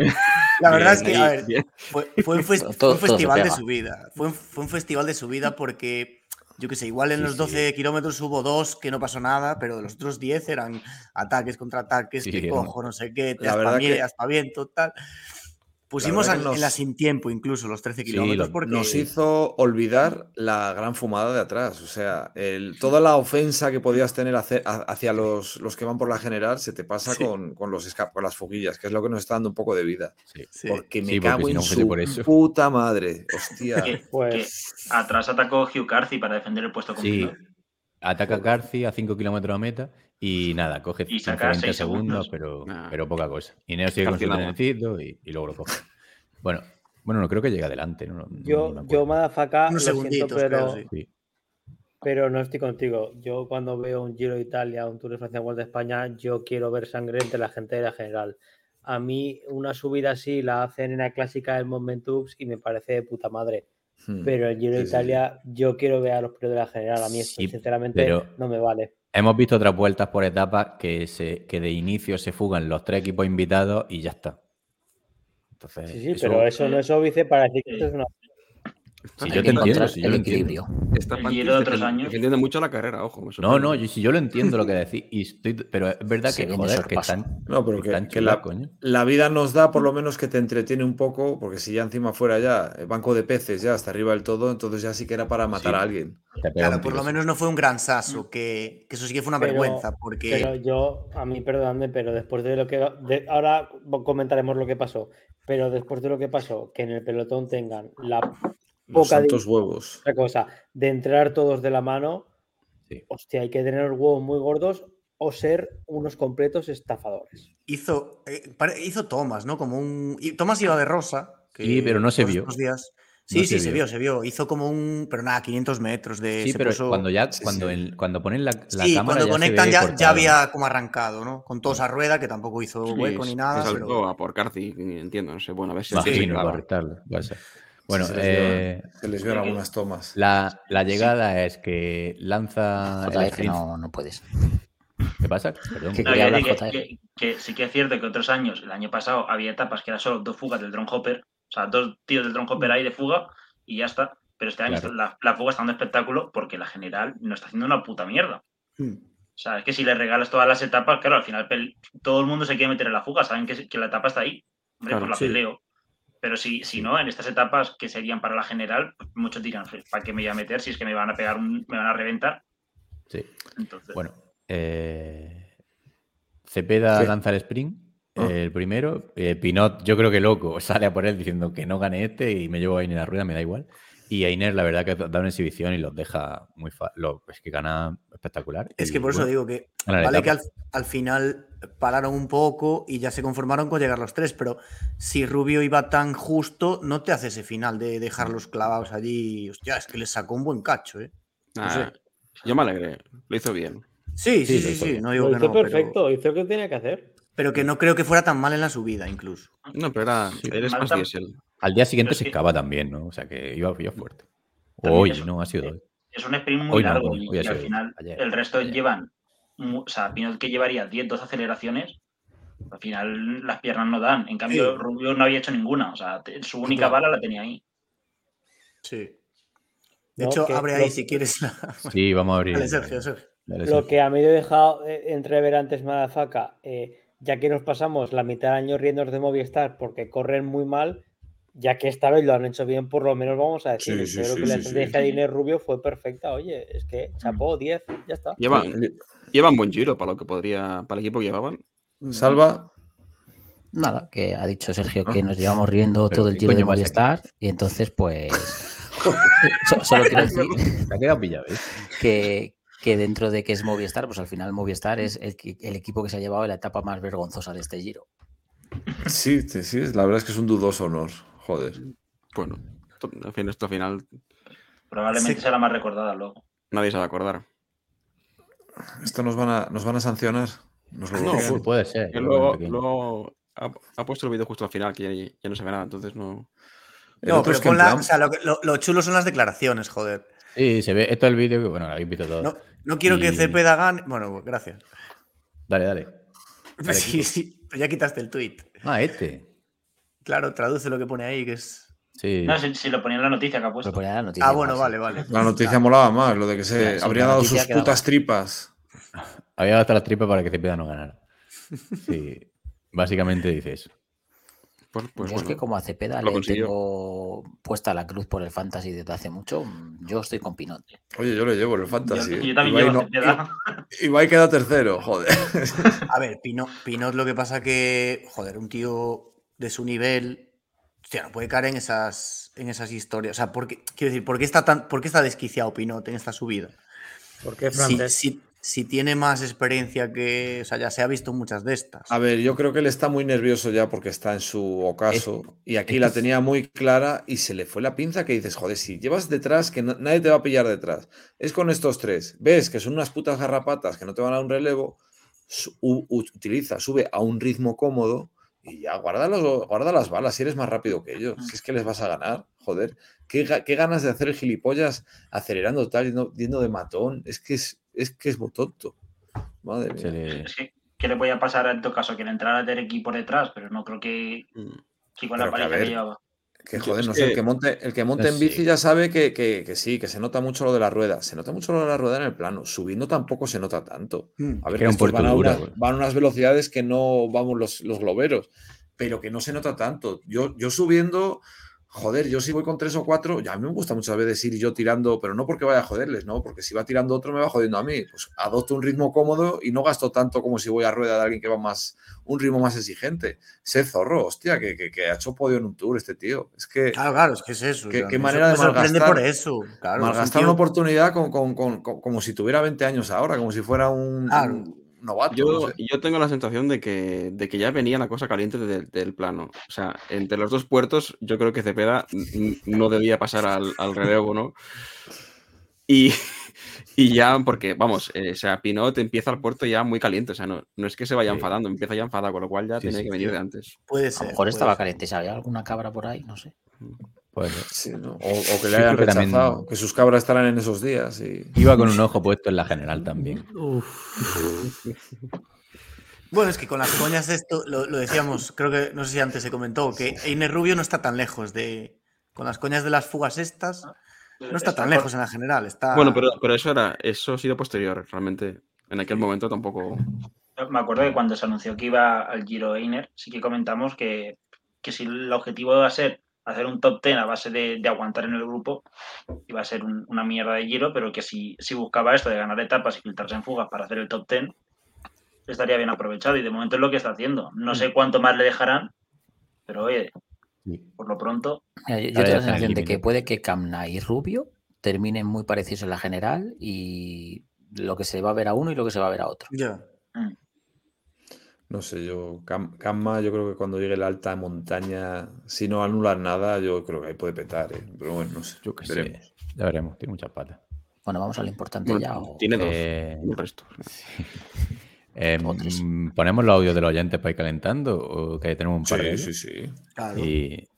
La verdad es que, a ver, Bien. fue, fue un, Todo- festival de su vida. Fue un, fue un festival de su vida porque, yo qué sé, igual en Sí, los sí. 12 kilómetros hubo dos que no pasó nada, pero de los otros 10 eran ataques, contraataques, que cojo, no sé qué, te verdad que- aspaviento, tal. Pusimos verdad en, que nos- en la sin tiempo incluso los 13 Sí, kilómetros lo- porque... Nos hizo olvidar la gran fumada de atrás. O sea, el- toda la ofensa que podías tener hacia los, los que van por la general se te pasa Sí. con, con los con las foguillas, que es lo que nos está dando un poco de vida. sí. Sí. Porque me Sí, porque cago si en no su por eso. puta madre. Hostia. Que, [laughs] Pues que atrás atacó Hugh Carthy para defender el puesto con Sí. Pinot. Ataca a Garci a 5 kilómetros a meta y nada, coge Y 15, saca 20 seis segundos, segundos. pero, Nah. pero poca cosa. Y Neo sigue con Garci su trenecito y, y luego lo coge. [laughs] Bueno, bueno, no creo que llegue adelante. No, yo, me yo. Madafaka, lo siento, pero, creo, sí. Sí. pero no estoy contigo. Yo cuando veo un Giro de Italia, un Tour de Francia, Vuelta a España, yo quiero ver sangre entre la gente de la general. A mí una subida así la hacen en la clásica del Momentux y me parece de puta madre. Hmm. Pero el Giro de sí. Italia, yo quiero ver a los primeros de la general. A mí esto, sinceramente, pero- no me vale. Hemos visto otras vueltas por etapas que, se, que de inicio se fugan los tres equipos invitados y ya está. Entonces, Sí, sí, eso- pero eso no es óbice para decir que esto es una. Sí, Hay yo que te entiendo, sí, yo el lo entiendo. Pantis Giro de otros años. defendiendo mucho la carrera, ojo. me No, no, yo, sí, yo lo entiendo lo que decís, y estoy, pero es verdad Se que, joder, que están, No, pero que, están que chulas, la, coño. la vida nos da por lo menos que te entretiene un poco, porque si ya encima fuera ya el banco de peces ya hasta arriba del todo, entonces ya sí que era para matar Sí. a alguien. Claro, por lo sí. menos no fue un gran saso, que, que eso sí que fue una Pero- vergüenza, porque Pero yo, a mí, perdonadme, pero después de lo que. de- ahora comentaremos lo que pasó. Pero después de lo que pasó, que en el pelotón tengan la Los poca santos huevos. otra cosa de entrar todos de la mano, Sí. hostia, hay que tener los huevos muy gordos o ser unos completos estafadores. hizo, eh, hizo Thomas, ¿no? Como un. y Thomas iba de rosa. que Sí, pero no se vio. días- Sí, No sí, se se vio. vio, se vio. Hizo como un. Pero nada, 500 metros de. Sí, se pero puso- cuando ya, cuando, sí. el- cuando ponen la, la Sí, cámara cuando ya conectan se ve ya, ya había como arrancado, ¿no? Con toda esa rueda que tampoco hizo Sí, hueco ni se nada. saltó Pero... a por Carci, entiendo, no sé. Bueno, a ver si Imagino, para graba. retarlo, puede ser. Bueno, se les vio- eh, Se les algunas tomas. la, la llegada es que lanza no, no puedes. ¿Qué pasa? Perdón. ¿Qué No, quería quiero hablar, decir que, JF? que- que sí que es cierto que otros años, el año pasado, había etapas que era solo dos fugas del drone hopper, o sea, dos tíos del drone hopper ahí de fuga y ya está. Pero este año Claro. la, la fuga está dando espectáculo porque la general no está haciendo una puta mierda. Hmm. O sea, es que si le regalas todas las etapas, claro, al final todo el mundo se quiere meter en la fuga, saben que, que la etapa está ahí. Hombre, Claro, pues la sí. peleo. Pero si, si no, en estas etapas que serían para la general, pues muchos dirán, ¿para qué me voy a meter si es que me van a pegar, un- me van a reventar? Sí. Entonces, Bueno, eh, Cepeda Sí. lanza el sprint, Ah. eh, el primero. eh, Pinot, yo creo que loco, [laughs] sale a por él diciendo que no gane este y me llevo a Ainer a la rueda, me da igual. Y Ainer, la verdad, que da una exhibición y los deja muy fácil. Es que gana espectacular. Es y, que por eso digo que vale que al, al final pararon un poco y ya se conformaron con llegar los tres, pero si Rubio iba tan justo, no te hace ese final de dejarlos clavados allí. Hostia, es que les sacó un buen cacho, ¿eh? No Ah, sé. Yo me alegré, lo hizo bien. Sí, sí, Sí, sí, sí, no digo Lo que hizo no, pero, perfecto, hizo lo que tenía que hacer. pero que no creo que fuera tan mal en la subida, incluso. No, pero era, Sí. eres más diésel. Al día siguiente Pero se sí. excava también, ¿no? O sea que iba, iba fuerte. También Hoy, eso- no, ha sido hoy. Es un sprint muy Hoy no, largo hoy- y, hoy ha y al final ayer, el resto ayer. llevan, o sea, Pinot que llevaría 10, 12 aceleraciones, al final las piernas no dan. En cambio, Sí. Rubio no había hecho ninguna, o sea, su única bala la tenía ahí. Sí. De No, hecho, que abre lo- ahí si quieres. la- [laughs] Sí, vamos a abrir. Dale, Sergio, Sergio. Dale, Lo que a mí me he dejado eh, entrever antes Madafaca, eh, ya que nos pasamos la mitad del año riéndonos de Movistar porque corren muy mal, ya que esta vez lo han hecho bien, por lo menos vamos a decir. Sí, sí, Creo sí, que la sí, sí. estrategia de Inés Rubio fue perfecta. Oye, es que chapó 10, ya está. Llevan, llevan buen giro para lo que podría, para el equipo que llevaban. Salva, Nada, que ha dicho Sergio que nos llevamos riendo Pero todo el [laughs] ¿qué giro de? Movistar y entonces pues [laughs] so- solo quiero decir [laughs] Se ha quedado pillado, ¿eh? que, que dentro de que es Movistar, pues al final Movistar es el, equipo que se ha llevado la etapa más vergonzosa de este giro. sí, sí, sí, la verdad es que es un dudoso honor. Joder. Bueno, al fin, esto al final Probablemente Sí. sea la más recordada luego. nadie se va a acordar. Esto nos van a, nos van a sancionar. Nos lo No, pues, puede ser. Que luego, luego ha, ha puesto el vídeo justo al final, que ya, ya no se ve nada, entonces no. No, pero que con la- o sea, lo, que- lo- lo chulo son las declaraciones, joder. Sí, se ve. Esto es el vídeo que, bueno, lo habéis visto todo. No, no quiero que Y- Cepeda gane. Bueno, gracias. Dale, dale. Sí, sí, pero ya quitaste el tweet. Ah, este. Claro, traduce lo que pone ahí, que es. Sí. No, si, si lo ponía en la noticia que ha puesto. ponía la noticia Ah, bueno, vale, vale. La noticia molaba más, lo de que se Claro, habría la dado noticia sus quedaba. putas tripas. [laughs] Había dado hasta las tripas para que Cepeda no ganara. Sí. Básicamente dice eso. Pues, pues yo es que como a Cepeda lo le consiguió. tengo puesta la cruz por el fantasy desde hace mucho, yo estoy con Pinot. Oye, yo le llevo el Yo, fantasy. yo ¿eh? también Ibai llevo no- Cepeda. Ibai queda tercero, joder. A ver, Pinot, Pinot lo que pasa que, joder, un tío de su nivel, hostia, no puede caer en esas, en esas historias. O sea, ¿por qué, quiero decir, ¿por qué está tan, por qué está desquiciado Pinot en esta subida? Porque Si, si- si tiene más experiencia que, o sea, ya se ha visto muchas de estas. A ver, yo creo que él está muy nervioso ya porque está en su ocaso y aquí es la tenía muy clara y se le fue la pinza que dices, joder, si llevas detrás, que no- nadie te va a pillar detrás. Es con estos tres. Ves que son unas putas garrapatas que no te van a dar un relevo, su- utiliza, sube a un ritmo cómodo y ya, guarda, los- guarda las balas si eres más rápido que ellos. Si es que les vas a ganar, joder. ¿Qué, qué ganas de hacer el gilipollas acelerando tal, yendo, yendo de matón? Es que es, es que es muy tonto. Madre mía. Le- Es que, ¿qué le podía pasar en todo caso? Que le entrara Derek por detrás, pero no creo que, Mm. que con Pero la que, a paliza que ver, llevaba. Que joder, no sé, el que- monte, el que monte No en bici ya sabe que, que- que sí, que se nota mucho lo de la rueda. Se nota mucho lo de la rueda en el plano. Subiendo tampoco se nota tanto. Mm. A ver, que estos van, a van a unas velocidades que no vamos los, los globeros, pero que no se nota tanto. Yo, yo subiendo, joder, yo si voy con tres o cuatro, ya a mí me gusta muchas veces ir yo tirando, pero no porque vaya a joderles, ¿no? Porque si va tirando otro me va jodiendo a mí. Pues adopto un ritmo cómodo y no gasto tanto como si voy a rueda de alguien que va más, un ritmo más exigente. Sé zorro, hostia, que, que, que ha hecho podio en un tour este tío. Es que Claro, claro, es que es eso. Qué- manera de me sorprende malgastar- por eso. Claro, es un malgastar una oportunidad con, con- con- con- como si tuviera 20 años ahora, como si fuera un, Claro. un novato. Yo, no sé. yo tengo la sensación de que, de que ya venía la cosa caliente de- del plano. O sea, entre los dos puertos, yo creo que Cepeda no debía pasar al, al relevo, ¿no? Y, y ya, porque, vamos, eh, o sea, Pinot empieza el puerto ya muy caliente. O sea, no, no es que se vaya Sí. enfadando, empieza ya enfadado, con lo cual ya Sí, tiene sí, que venir sí. de antes. Puede A ser. lo mejor estaba ser. caliente. ¿Sabes alguna cabra por ahí? No sé. Sí, ¿no? o, o que le hayan creo que también- rechazado, que sus cabras estarán en esos días. Y... Iba con un ojo puesto en la general también. Bueno, es que con las coñas de esto, lo, lo decíamos, creo que, no sé si antes se comentó, que Einer Rubio no está tan lejos de. Con las coñas de las fugas estas, no está tan lejos en la general. Está... Bueno, pero, pero eso era, eso ha sido posterior, realmente. En aquel momento tampoco. Me acuerdo que cuando se anunció que iba al Giro Einer, sí que comentamos que, que si el objetivo iba a ser hacer un top 10 a base de, de aguantar en el grupo, iba a ser un- una mierda de Giro, pero que si, si buscaba esto de ganar etapas y filtrarse en fugas para hacer el top 10, estaría bien aprovechado y de momento es lo que está haciendo. No sé cuánto más le dejarán, pero oye, por lo pronto, Mira, yo, tengo la sensación de que puede que Camna y Rubio terminen muy parecidos en la general y lo que se va a ver a uno y lo que se va a ver a otro. Ya. No sé, yo, Camma, yo creo que cuando llegue la alta montaña, si no anulan nada, yo creo que ahí puede petar. ¿eh? Pero bueno, no sé. Yo qué veremos. sé. Ya veremos, tiene muchas patas. Bueno, vamos a lo importante Bueno, ya. o- tiene dos. Eh, El resto. [laughs] eh, mm, ¿Ponemos los audios de los oyentes para ir calentando? ¿O que tenemos un par de Sí, ellos? sí, sí. Claro. Y,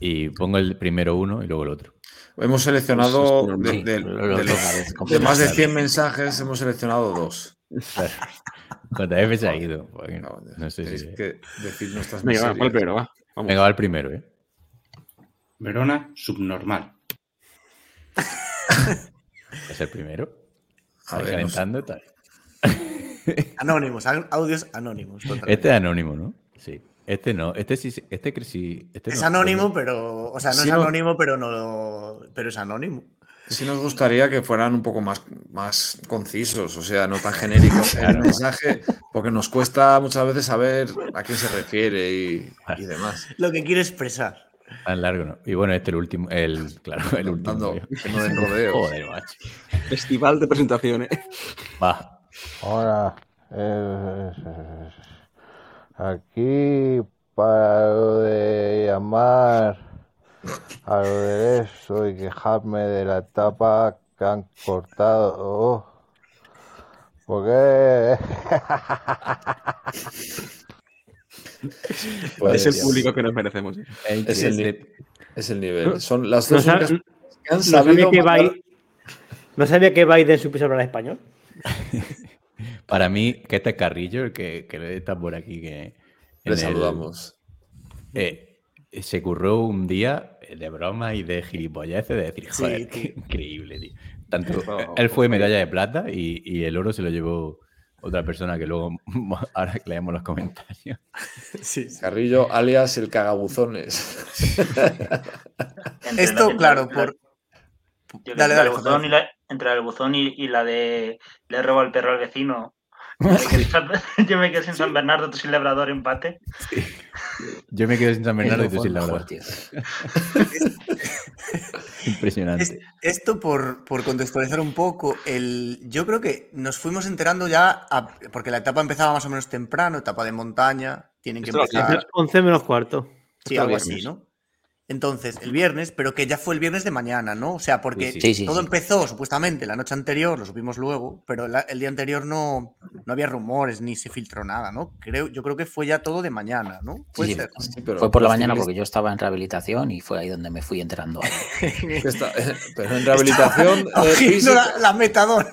y pongo el primero uno y luego el otro. Hemos seleccionado Pues es de, de- de los- de más de 100 mensajes, hemos seleccionado dos. JF se ha ido. No, sé si. que decir nuestras Venga, va, miserias. ¿cuál primero? Va. Vamos. Venga, va el primero, ¿eh? Verona, subnormal. [laughs] Es el primero. A no sé. calentando. tal. [laughs] Anónimos, an- audios anónimos. totalmente. Este es anónimo, ¿no? Sí. Este no. Este sí. Este que sí. Este es no. anónimo, pero. O sea, no Sí, es no- anónimo, pero no. Pero es anónimo. Sí nos gustaría que fueran un poco más, más concisos, o sea, no tan genéricos en el mensaje, porque nos cuesta muchas veces saber a quién se refiere y, y demás. Lo que quiere expresar. Tan largo, ¿no? Y bueno, este el último. El, claro, el último. Que no den rodeos. Joder, macho. Festival de presentaciones. Va. Hola, eh, aquí para lo de llamar a lo de eso y quejarme de la etapa que han cortado. Oh, ¿Por qué? [laughs] Pues, es el público que nos merecemos. ¿eh? Es el, es el nivel. Son las No, dos únicas no que han sabía que mandar- Biden- no sabía que Biden supiese hablar español. [laughs] Para mí, que este es Carrillo, el que, que está por aquí, que. Le el- saludamos. eh, se curró un día de broma y de gilipolleces, de decir, joder, qué increíble, tío. Tanto, él fue medalla de plata y, y el oro se lo llevó otra persona que luego, [laughs] ahora que leemos los comentarios. Sí. Carrillo, alias el cagabuzones. Esto, la- claro, por. Dale, que dale, el José. buzón y la- entre el buzón y, y la de le robo el perro al vecino. [laughs] Yo me quedé, quedé sin San Bernardo, tú sin Labrador, empate. Yo me quedé sin San Bernardo y tú sin la mejor, verdad. tío. [laughs] Impresionante. Es- esto por, por contextualizar un poco, el, yo creo que nos fuimos enterando ya, a- porque la etapa empezaba más o menos temprano, etapa de montaña, tienen que Esto empezar, 11 menos cuarto. sí, algo así. ¿no? Entonces, el viernes, pero que ya fue el viernes de mañana, ¿no? O sea, porque Sí, sí. Sí, sí, todo sí. empezó supuestamente la noche anterior, lo supimos luego, pero la- el día anterior no, no había rumores ni se filtró nada, ¿no? Creo, yo creo que fue ya todo de mañana, ¿no? Puede sí. ser. Sí, pero Fue por la mañana porque yo estaba en rehabilitación y fue ahí donde me fui enterando. [laughs] está- pero en rehabilitación, eh, física, la, la metadona.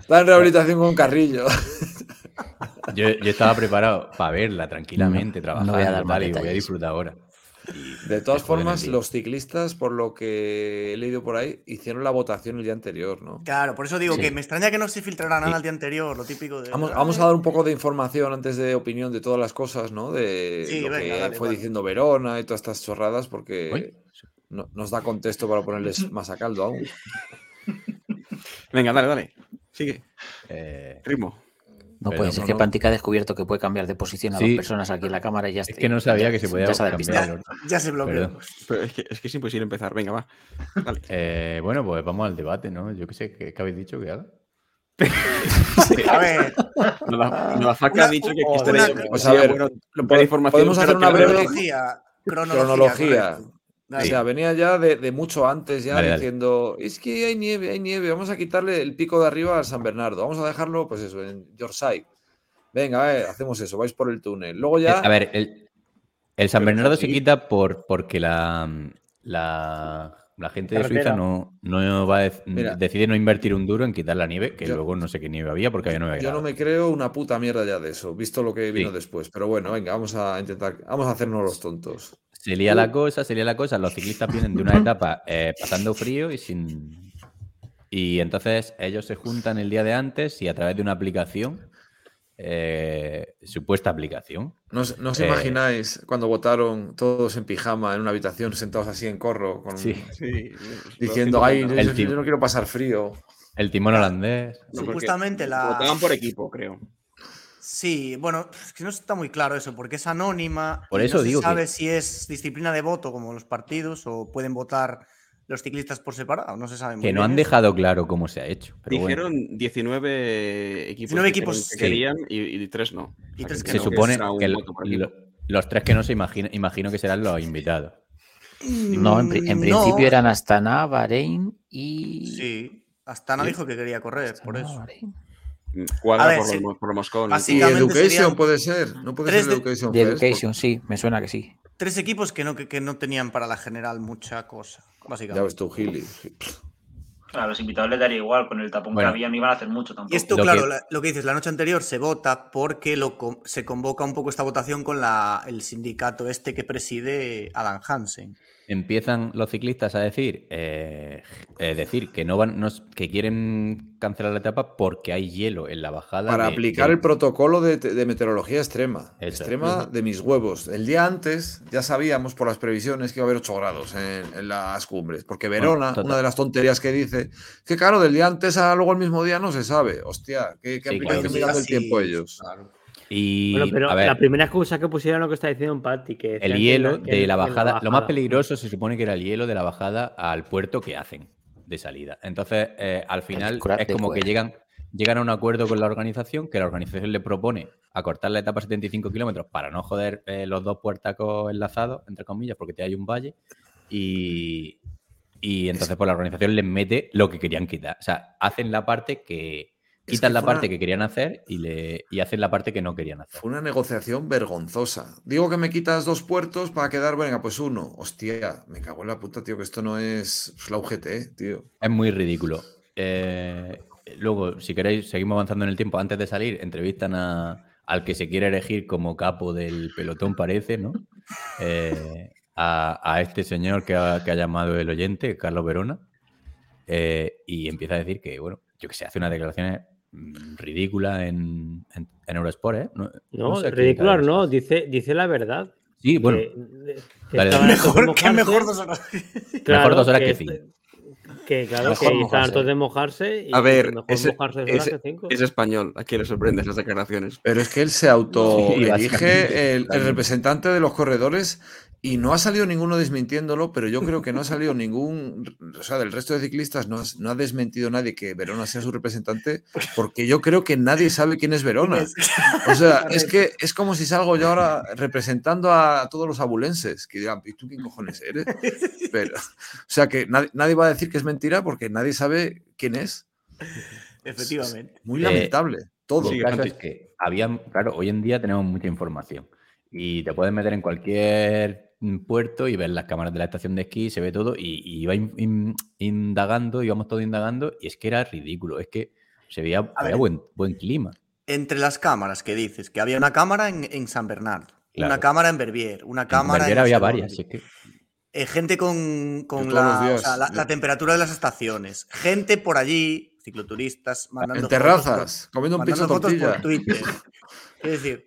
está en rehabilitación con Carrillo. Yo, yo estaba preparado para verla tranquilamente, No, trabajando no voy a y dar voy a disfrutar ahora. De todas formas, los ciclistas, por lo que he leído por ahí, hicieron la votación el día anterior, ¿no? Claro, por eso digo Sí. que me extraña que no se filtrara nada Sí. el día anterior, lo típico de. Vamos, vamos a dar un poco de información antes de opinión de todas las cosas, ¿no? De Sí, lo venga, que dale, fue dale. diciendo Verona y todas estas chorradas, porque no- nos da contexto para ponerles más a caldo aún. [laughs] Venga, dale, dale. Sigue. Eh, Ritmo. No Pero puede no, ser que no. Pantica ha descubierto que puede cambiar de posición a Sí. dos personas aquí en la cámara y ya es está. que no sabía ya- que se podía ya cambiar. [laughs] Ya se bloqueó. Pero es que, es que es imposible empezar. Venga, va. Dale. [laughs] Eh, bueno, pues vamos al debate, ¿no? Yo qué sé, ¿qué, qué habéis dicho que haga? [laughs] A ver, Una- ha dicho que una- estaría- sería a ver, bueno lo dar po- información, podemos hacer una que breve cronología. Cronología. O sea, venía ya de, de mucho antes, ya Dale, dale. diciendo, es que hay nieve, hay nieve, vamos a quitarle el pico de arriba al San Bernardo, vamos a dejarlo, pues eso, en Yorkshire. Venga, eh, hacemos eso, vais por el túnel. Luego ya... Eh, A ver, el, el San Bernardo se quita por, porque la, la, la gente de. Suiza no, no va a Mira. decide no invertir un duro en quitar la nieve, que Yo- luego no sé qué nieve había porque había nueve Yo no me creo una puta mierda ya de eso, visto lo que vino Sí. después. Pero bueno, venga, vamos a intentar, vamos a hacernos los tontos. Se lía la cosa, se lía la cosa. Los ciclistas vienen de una etapa eh, pasando frío y sin. Y entonces ellos se juntan el día de antes y a través de una aplicación, eh, supuesta aplicación, ¿No os, no os Eh. imagináis cuando votaron todos en pijama en una habitación, sentados así en corro, con, Sí. Sí, [laughs] diciendo, ay, yo, yo no quiero pasar frío? el timón holandés. Supuestamente la. Votaban por equipo, creo. Sí, bueno, es que no está muy claro eso, porque es anónima. Por eso no digo se que- sabe si es disciplina de voto como los partidos o pueden votar los ciclistas por separado. No se sabe muy Que no bien han eso. dejado claro cómo se ha hecho. Pero bueno, Dijeron 19 equipos, 19 que equipos, querían- que sí. querían y, y tres no. Y tres que se no, supone un que lo- los tres que no se imagina, imagino que serán los invitados. No, en, pri- en Mm, principio eran Astana, Bahrein y. Sí, Astana Sí. dijo que quería correr, por eso. Bahrein. Cuadra ver, por, sí. por. Y Básicamente Education puede ser, no puede tres ser de- Education First, Education, sí, me suena que sí. Tres equipos que no, que, que no tenían para la general mucha cosa, porque- Ya básicamente. ves tú, Gili. A los invitados les daría igual, con el tapón Bueno. que había no iban a hacer mucho tampoco. Y esto, Lo claro, que- la- lo que dices, la noche anterior se vota porque lo, se convoca un poco esta votación con la, el sindicato este que preside Alan Hansen. Empiezan los ciclistas a decir, eh, eh, decir que no van, no que quieren cancelar la etapa porque hay hielo en la bajada. Para de- aplicar el protocolo de, de meteorología extrema. Eso. Extrema de mis huevos. El día antes ya sabíamos por las previsiones que iba a haber 8 grados en, en las cumbres. Porque Verona, una de las tonterías que dice, que claro, del día antes a luego el mismo día no se sabe. Hostia, ¿qué, qué Sí, aplicación claro. mirando el tiempo ellos? claro. Y Bueno, pero a ver, la primera excusa que pusieron lo que está diciendo Patti, que el que hielo que de la bajada, lo más peligroso se supone que era el hielo de la bajada al puerto que hacen de salida. Entonces, eh, al final es como que llegan, llegan a un acuerdo con la organización, que la organización le propone acortar la etapa a 75 kilómetros para no joder eh, los dos puertacos enlazados, entre comillas, porque te hay un valle. Y, y entonces, pues la organización les mete lo que querían quitar. O sea, hacen la parte que. Quitan que la una- parte que querían hacer y, le, y hacen la parte que no querían hacer. Fue una negociación vergonzosa. Digo que me quitas dos puertos para quedar, venga, pues uno. Hostia, me cago en la puta, tío, que esto no es la UGT, tío. Es muy ridículo. Eh, luego, si queréis, seguimos avanzando en el tiempo. Antes de salir, entrevistan a- al que se quiere elegir como capo del pelotón, parece, ¿no? Eh, a, a este señor que ha, que ha llamado el oyente, Carlos Verona, eh, y empieza a decir que, bueno, yo que sé, hace unas declaraciones mm, ridículas en, en, en Eurosport, ¿eh? No, No, sé a qué ridículo cadena no, dice, dice la verdad. Sí, bueno, que, que dale, Mejor, que mejor dos horas. [laughs] Claro, dos horas que cinco. Que claro, Mejor que están hartos de mojarse y A ver, mejor ese- mojarse ese- que cinco. Es español. ¿A quién le sorprende esas declaraciones? Pero es que él se [laughs] Sí, autoelige básicamente, el, el representante de los corredores y no ha salido ninguno desmintiéndolo, pero yo creo que no ha salido ningún, o sea, del resto de ciclistas no, has- no ha desmentido nadie que Verona sea su representante, porque yo creo que nadie sabe quién es Verona. [laughs] O sea, [laughs] es que es como si salgo yo ahora representando a todos los abulenses, que dirán, ¿y tú quién cojones eres? Pero, o sea, que nadie, nadie va a decir que es mentira porque nadie sabe quién es. Efectivamente. Muy Eh, lamentable, todo. El caso es que había, claro, hoy en día tenemos mucha información y te puedes meter en cualquier puerto y ver las cámaras de la estación de esquí, se ve todo y, y iba in- in- indagando, íbamos todos indagando y es que era ridículo, es que se veía, había ver. buen, buen clima. entre las cámaras que dices, que había una cámara en, en San Bernardo, Claro. una cámara en Verbier, una En cámara en había varias, es que- Eh, gente con, con la, o días, sea, la- temperatura de las estaciones, gente por allí, cicloturistas, mandando En fotos terrazas, por- comiendo un mandando fotos tortilla. por Twitter. [laughs] es decir,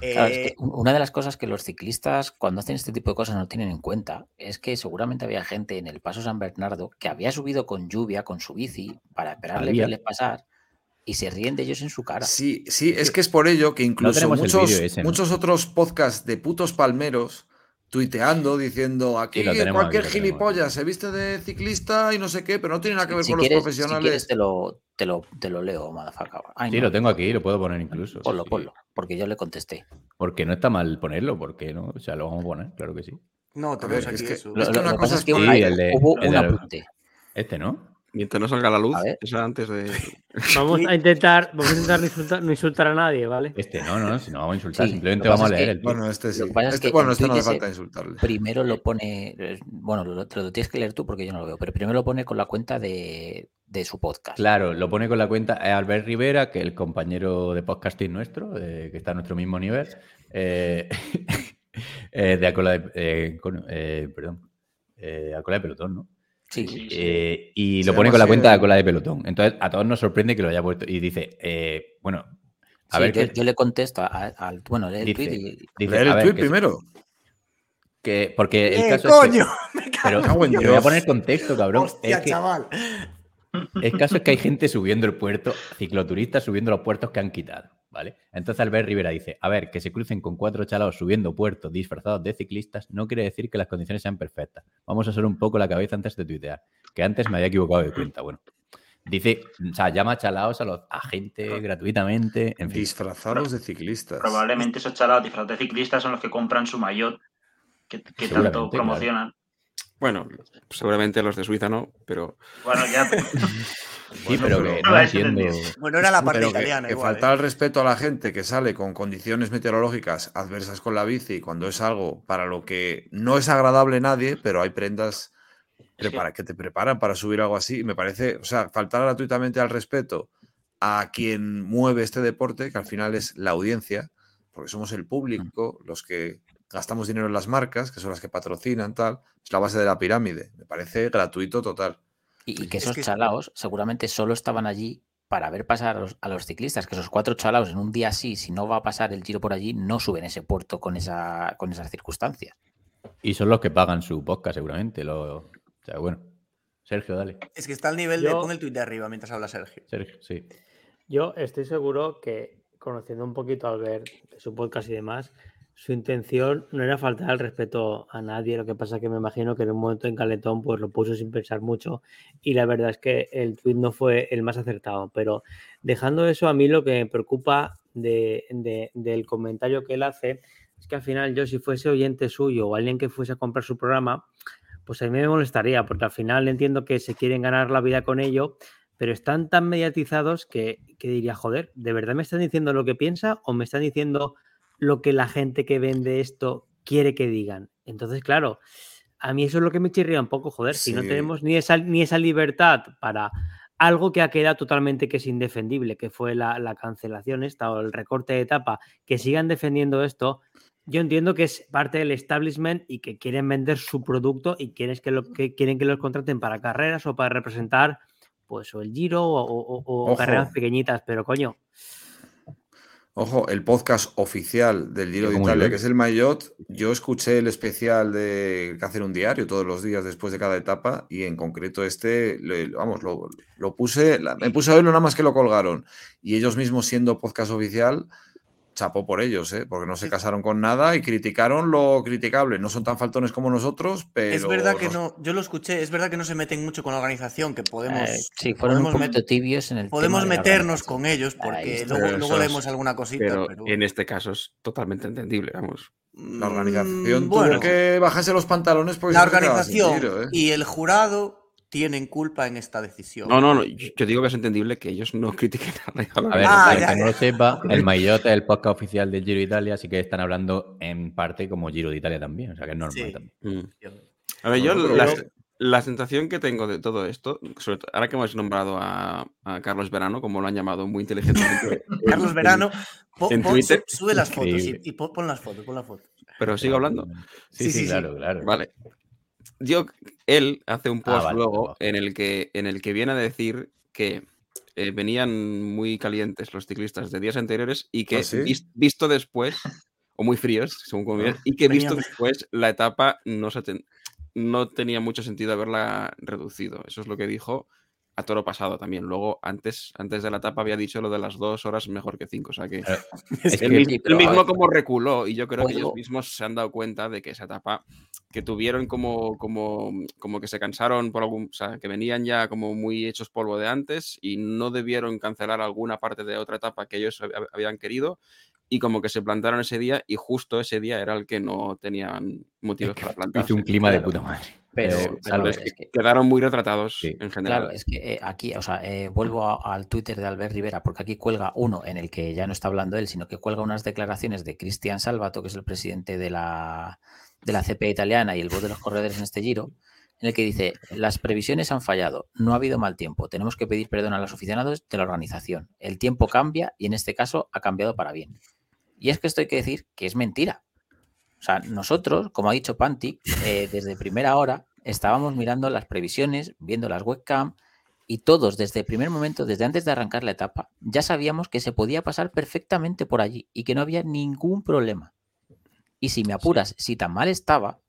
Claro, es eh, que una de las cosas que los ciclistas cuando hacen este tipo de cosas no tienen en cuenta es que seguramente había gente en el Paso San Bernardo que había subido con lluvia con su bici para esperarle verles pasar y se ríen de ellos en su cara. Sí, sí, es que es por ello que incluso muchos, vídeo ese, ¿no? muchos otros podcasts de putos palmeros tuiteando, diciendo aquí tenemos, cualquier aquí gilipollas se viste de ciclista y no sé qué, pero no tiene nada que ver si, con quieres, los si profesionales. quieres te lo, te lo, te lo leo, motherfucker. Ay, Sí, no, lo tengo aquí, lo puedo poner incluso. Ponlo, sí. ponlo, porque yo le contesté. Porque no está mal ponerlo, porque no, o sea, lo vamos a poner, claro que sí. no, tenemos ver, es aquí que- eso. Es que lo- una cosa es que el hubo el un apunte. Este, ¿no? Mientras no salga la luz, A eso antes de. [laughs] Vamos a intentar, vamos a intentar no insultar, no insultar a nadie, ¿vale? Este no, no, si no vamos a insultar, Sí, simplemente vamos a es leer que- el tweet. Bueno, este sí. Pasa es Este- que bueno, el este no hace falta insultarle. Primero lo pone, bueno, lo, te lo tienes que leer tú porque yo no lo veo, pero primero lo pone con la cuenta de, de su podcast. Claro, lo pone con la cuenta eh, Albert Rivera, que el compañero de podcasting nuestro, eh, que está a nuestro mismo nivel, eh, [laughs] eh, de Acola de, eh, con- eh, perdón, eh, Acola de Pelotón, ¿no? Sí, Sí, sí. Eh, y Se lo pone con la cuenta de el- Acola de Pelotón. Entonces, a todos nos sorprende que lo haya puesto. Y dice, eh, bueno, a Sí, ver, yo, le contesto al, bueno, lee el Dice- tweet y dice, a el ver, tweet que- primero. que- porque el ¡Eh, caso es que- coño! [laughs] Me cago pero, en cago en pero Dios. voy a poner contexto, cabrón. Hostia, es que, chaval. El caso es que hay gente subiendo el puerto, cicloturistas subiendo los puertos que han quitado, ¿vale? Entonces Albert Rivera dice, a ver, que se crucen con cuatro chalados subiendo puertos disfrazados de ciclistas no quiere decir que las condiciones sean perfectas. Vamos a usar un poco la cabeza antes de tuitear, que antes me había equivocado de cuenta. Bueno, dice, o sea, llama chalados a los agentes gratuitamente, en fin. Disfrazados de ciclistas. Probablemente esos chalados disfrazados de ciclistas son los que compran su maillot que, que tanto promocionan. Bueno, seguramente los de Suiza no, pero. Bueno, ya. [laughs] Sí, pero que no entiendo. Bueno, era la parte Pero italiana que igual. faltar ¿eh? el respeto a la gente que sale con condiciones meteorológicas adversas con la bici cuando es algo para lo que no es agradable nadie, pero hay prendas prepara- que te preparan para subir algo así. y Me parece, o sea, faltar gratuitamente al respeto a quien mueve este deporte, que al final es la audiencia, porque somos el público, los que gastamos dinero en las marcas, que son las que patrocinan, tal, es la base de la pirámide. Me parece gratuito total. Y, y que Es esos que- chalaos seguramente solo estaban allí para ver pasar a los, a los ciclistas, que esos cuatro chalaos en un día así, si no va a pasar el giro por allí, no suben ese puerto con, esa, con esas circunstancias. Y son los que pagan su podcast, seguramente. Lo... O sea, bueno. Sergio, dale. Es que está al nivel de. Yo- Pon el tuit de arriba mientras habla Sergio. Sergio, sí. Yo estoy seguro que, conociendo un poquito al ver su podcast y demás, su intención no era faltar al respeto a nadie. Lo que pasa que me imagino que en un momento en Caletón pues lo puso sin pensar mucho y la verdad es que el tweet no fue el más acertado. Pero dejando eso, a mí lo que me preocupa de- del comentario que él hace es que al final yo si fuese oyente suyo o alguien que fuese a comprar su programa, pues a mí me molestaría porque al final entiendo que se quieren ganar la vida con ello pero están tan mediatizados que, que diría, joder, ¿de verdad me están diciendo lo que piensa o me están diciendo lo que la gente que vende esto quiere que digan? Entonces, claro, a mí eso es lo que me chirría un poco, joder, si no tenemos ni esa, ni esa libertad para algo que ha quedado totalmente que es indefendible, que fue la, la cancelación esta o el recorte de etapa, que sigan defendiendo esto, yo entiendo que es parte del establishment y que quieren vender su producto y quieren que, lo, que quieren que los contraten para carreras o para representar pues o el Giro o, o- o carreras pequeñitas, pero coño, Ojo, el podcast oficial del Giro de Italia, que es el Maillot, yo escuché el especial de que hacen un diario todos los días después de cada etapa y en concreto este, le- vamos, lo, lo puse, la- me puse a verlo nada más que lo colgaron. Y ellos mismos siendo podcast oficial, chapó por ellos, ¿eh? porque no se casaron con nada y criticaron lo criticable. No son tan faltones como nosotros, pero... Es verdad que no, yo lo escuché, es verdad que no se meten mucho con la organización, que podemos, Eh, sí, fueron un podemos, poquito tibios en el podemos meternos con ellos, porque luego, luego es- leemos alguna cosita. Pero Pero, en este caso es totalmente entendible, vamos. La organización Mm, tuvo bueno, que bajarse los pantalones porque la organización tiro, ¿eh? y el jurado tienen culpa en esta decisión. No, no, no. Yo digo que es entendible que ellos no [laughs] critiquen a la A ver, Ah, para ya, que no lo sepa, [laughs] el Maillot es el podcast oficial del Giro de Italia, así que están hablando en parte como Giro de Italia también, o sea que es normal Sí. también. Mm. A ver, yo pero la sensación que tengo de todo esto, sobre todo ahora que hemos nombrado a, a Carlos Verano, como lo han llamado muy inteligentemente. [laughs] Carlos en- Verano, pon- en Twitter. sube las fotos y, pon, pon las fotos, pon las fotos. Pero sigo hablando. Sí, Sí, sí, sí, sí. claro, claro. Vale. Yo, él hace un Ah, post vale, luego en el, que, en el que viene a decir que eh, venían muy calientes los ciclistas de días anteriores y que ¿Ah, sí? vis- visto después, o muy fríos, según como vienes, y que visto después la etapa no, se ten- no tenía mucho sentido haberla reducido. Eso es lo que dijo a toro pasado también. Luego, antes, antes de la etapa había dicho lo de las dos horas mejor que cinco. O sea que Claro. [laughs] Es él, que- mis- Sí, él pero, a mismo ver, como reculó y yo creo que ellos mismos se han dado cuenta de que esa etapa que tuvieron como, como, como que se cansaron por algún, o sea, que venían ya como muy hechos polvo de antes y no debieron cancelar alguna parte de otra etapa que ellos hab- habían querido y como que se plantaron ese día y justo ese día era el que no tenían motivos para plantarse. Hizo un clima de puta madre. Pero, Eh, pero salvo es es que- que- Quedaron muy retratados Sí. en general. Claro, es que eh, aquí, o sea, eh, vuelvo a- al Twitter de Albert Rivera, porque aquí cuelga uno en el que ya no está hablando él, sino que cuelga unas declaraciones de Cristian Salvato, que es el presidente de la, de la CP italiana y el voz de los corredores en este giro, en el que dice, las previsiones han fallado, no ha habido mal tiempo, tenemos que pedir perdón a los aficionados de la organización. El tiempo cambia y en este caso ha cambiado para bien. Y es que esto hay que decir que es mentira. O sea, nosotros, como ha dicho Pantic, eh, desde primera hora estábamos mirando las previsiones, viendo las webcam y todos desde el primer momento, desde antes de arrancar la etapa, ya sabíamos que se podía pasar perfectamente por allí y que no había ningún problema. Y si me apuras, si tan mal estaba,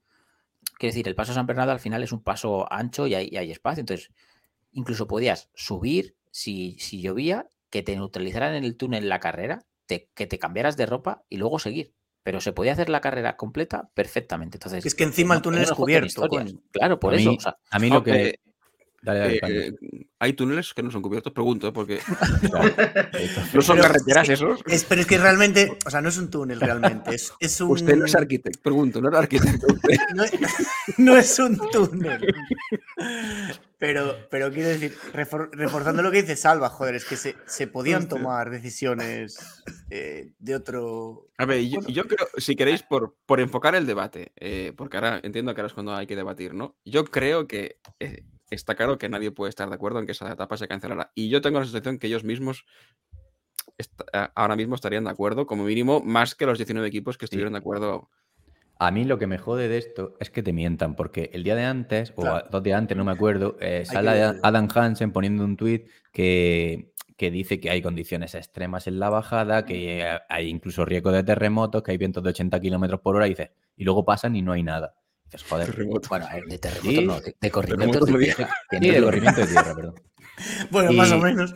quiero decir, el paso San Bernardo al final es un paso ancho y hay, y hay espacio, entonces incluso podías subir si, si llovía, que te neutralizaran en el túnel la carrera, te- que te cambiaras de ropa y luego seguir. Pero se podía hacer la carrera completa perfectamente. Entonces, Es que encima el túnel no es cubierto. Claro, por a eso. mí, o sea, a mí lo que... Dale, dale, eh, eh, hay túneles que no son cubiertos, pregunto, ¿eh? porque [laughs] no son Pero- carreteras esos. Es, pero es que realmente, o sea, no es un túnel realmente, es, es un... Usted no es arquitecto, pregunto, no es arquitecto. [laughs] no, no es un túnel. Pero, pero quiero decir, refor- reforzando lo que dice Salva, joder, es que se, se podían tomar decisiones eh, de otro. A ver, yo, creo, si queréis, por, por enfocar el debate, eh, porque ahora entiendo que ahora es cuando hay que debatir, ¿no? Yo creo que eh, está claro que nadie puede estar de acuerdo en que esa etapa se cancelara. Y yo tengo la sensación que ellos mismos ahora mismo estarían de acuerdo, como mínimo, más que los 19 equipos que estuvieron de acuerdo. A mí lo que me jode de esto es que te mientan, porque el día de antes, o Claro. dos días antes, no me acuerdo, eh, sale. Adam Hansen poniendo un tuit que, que dice que hay condiciones extremas en la bajada, que hay incluso riesgo de terremotos, que hay vientos de 80 kilómetros por hora, y dices, y luego pasan y no hay nada. Dices, joder. Terremoto. bueno, a ver, de terremoto Sí, no, de, terremoto de tierra, Sí, de corrimiento de tierra, perdón. [laughs] Bueno, más o menos.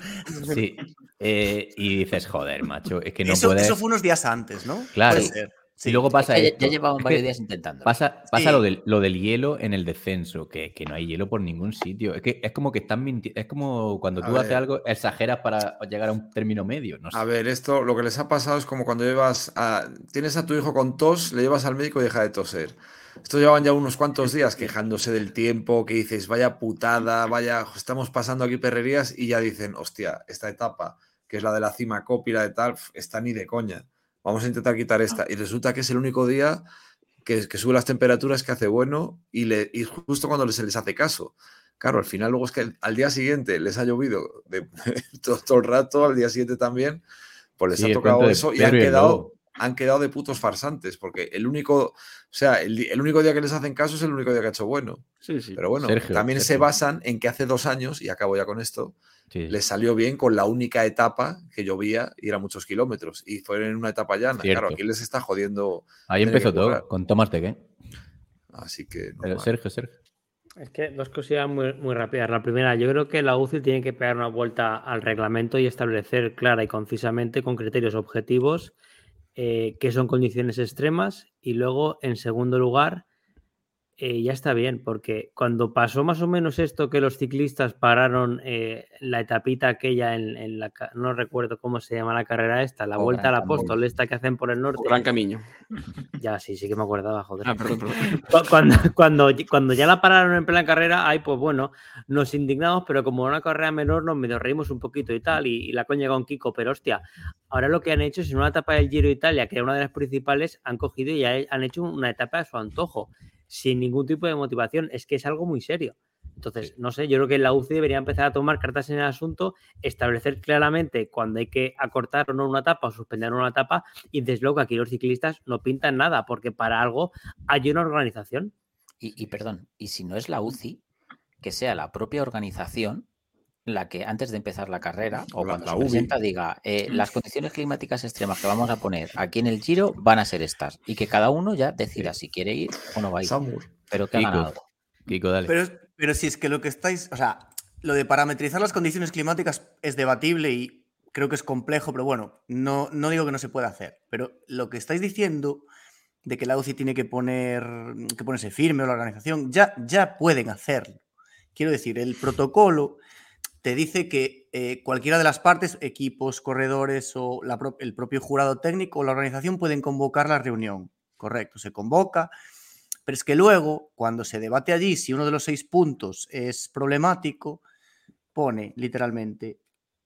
Sí. eh, y dices, joder, macho, es que [laughs] no eso, puedes. eso fue unos días antes, ¿no? Claro. Puede ser. Sí. Y luego pasa que ya, esto. ya llevaban Es varios días intentando. Pasa, pasa Sí. lo, del, lo del hielo en el descenso, que, que no hay hielo por ningún sitio. Es que es como que están mintiendo. Es como cuando A tú haces ver. algo, exageras para llegar a un término medio. No sé. A ver, esto lo que les ha pasado es como cuando llevas a, tienes a tu hijo con tos, le llevas al médico y deja de toser. Estos llevaban ya unos cuantos días [laughs] quejándose del tiempo, que dices, vaya putada, vaya, estamos pasando aquí perrerías y ya dicen, hostia, esta etapa, que es la de la cima copia de tal, está ni de coña. Vamos a intentar quitar esta. Y resulta que es el único día que, que sube las temperaturas, que hace bueno y, le, y justo cuando se les hace caso. Claro, al final luego es que al día siguiente les ha llovido de, [laughs] todo, todo el rato, al día siguiente también, pues les Sí, ha tocado eso y han quedado, han quedado de putos farsantes, porque el único, o sea, el, el único día que les hacen caso es el único día que ha hecho bueno. Sí, sí. Pero bueno, Sergio, también se basan en que hace dos años, y acabo ya con esto, Sí, les salió bien con la única etapa que llovía y era muchos kilómetros, y fue en una etapa llana. Claro, aquí les está jodiendo, Ahí empezó todo, con Tomás de qué. así que... Pero normal. Sergio, Sergio. Es que dos cosillas muy, muy rápidas. La primera, yo creo que la UCI tiene que pegar una vuelta al reglamento y establecer clara y concisamente, con criterios objetivos, eh, qué son condiciones extremas. Y luego, en segundo lugar, eh, ya está bien, porque cuando pasó más o menos esto que los ciclistas pararon eh, la etapita aquella en, en la... No recuerdo cómo se llama la carrera esta, la O vuelta al apóstol, esta que hacen por el norte. Gran camino. Ya, sí, sí que me acordaba, joder. Ah, perdón, perdón. [laughs] Cu- Cuando, cuando, cuando ya la pararon en plena carrera, ay, pues bueno, nos indignamos, pero como una carrera menor nos medio reímos un poquito y tal, y, y la coña con Kiko, pero hostia, ahora lo que han hecho es en una etapa del Giro de Italia, que era una de las principales, han cogido y han hecho una etapa de su antojo. Sin ningún tipo de motivación. Es que es algo muy serio. Entonces, no sé, yo creo que la UCI debería empezar a tomar cartas en el asunto, establecer claramente cuando hay que acortar o no una etapa o suspender una etapa y desde luego que aquí los ciclistas no pintan nada porque para algo hay una organización. Y, y perdón, y si no es la UCI, que sea la propia organización la que antes de empezar la carrera o La- cuando la se UBI. presenta diga eh, las condiciones climáticas extremas que vamos a poner aquí en el Giro van a ser estas y que cada uno ya decida si quiere ir o no va a ir. Samur. Pero que Kiko. hagan algo. Kiko, dale. Pero, pero si es que lo que estáis, o sea, lo de parametrizar las condiciones climáticas es debatible y creo que es complejo, pero bueno, no, no digo que no se pueda hacer. Pero lo que estáis diciendo de que la UCI tiene que poner que ponerse firme o la organización, ya, ya pueden hacerlo. Quiero decir, el protocolo te dice que eh, cualquiera de las partes, equipos, corredores o el propio jurado técnico o la organización pueden convocar la reunión. Correcto, se convoca, pero es que luego, cuando se debate allí, si uno de los seis puntos es problemático, pone literalmente,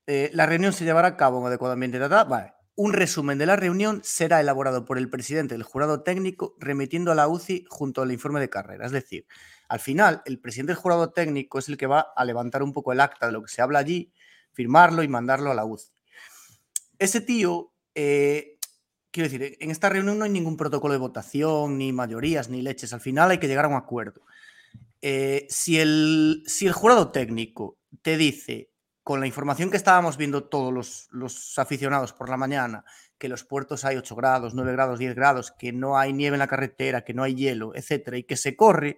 eh, la reunión se llevará a cabo en adecuado ambiente. ta, ta, vale. Un resumen de la reunión será elaborado por el presidente del jurado técnico remitiendo a la UCI junto al informe de carrera. Es decir, al final, el presidente del jurado técnico es el que va a levantar un poco el acta de lo que se habla allí, firmarlo y mandarlo a la UCI. Ese tío, eh, quiero decir, en esta reunión no hay ningún protocolo de votación, ni mayorías, ni leches. Al final hay que llegar a un acuerdo. Eh, si, el, si el jurado técnico te dice, con la información que estábamos viendo todos los, los aficionados por la mañana, que los puertos hay 8 grados, 9 grados, 10 grados, que no hay nieve en la carretera, que no hay hielo, etcétera, y que se corre,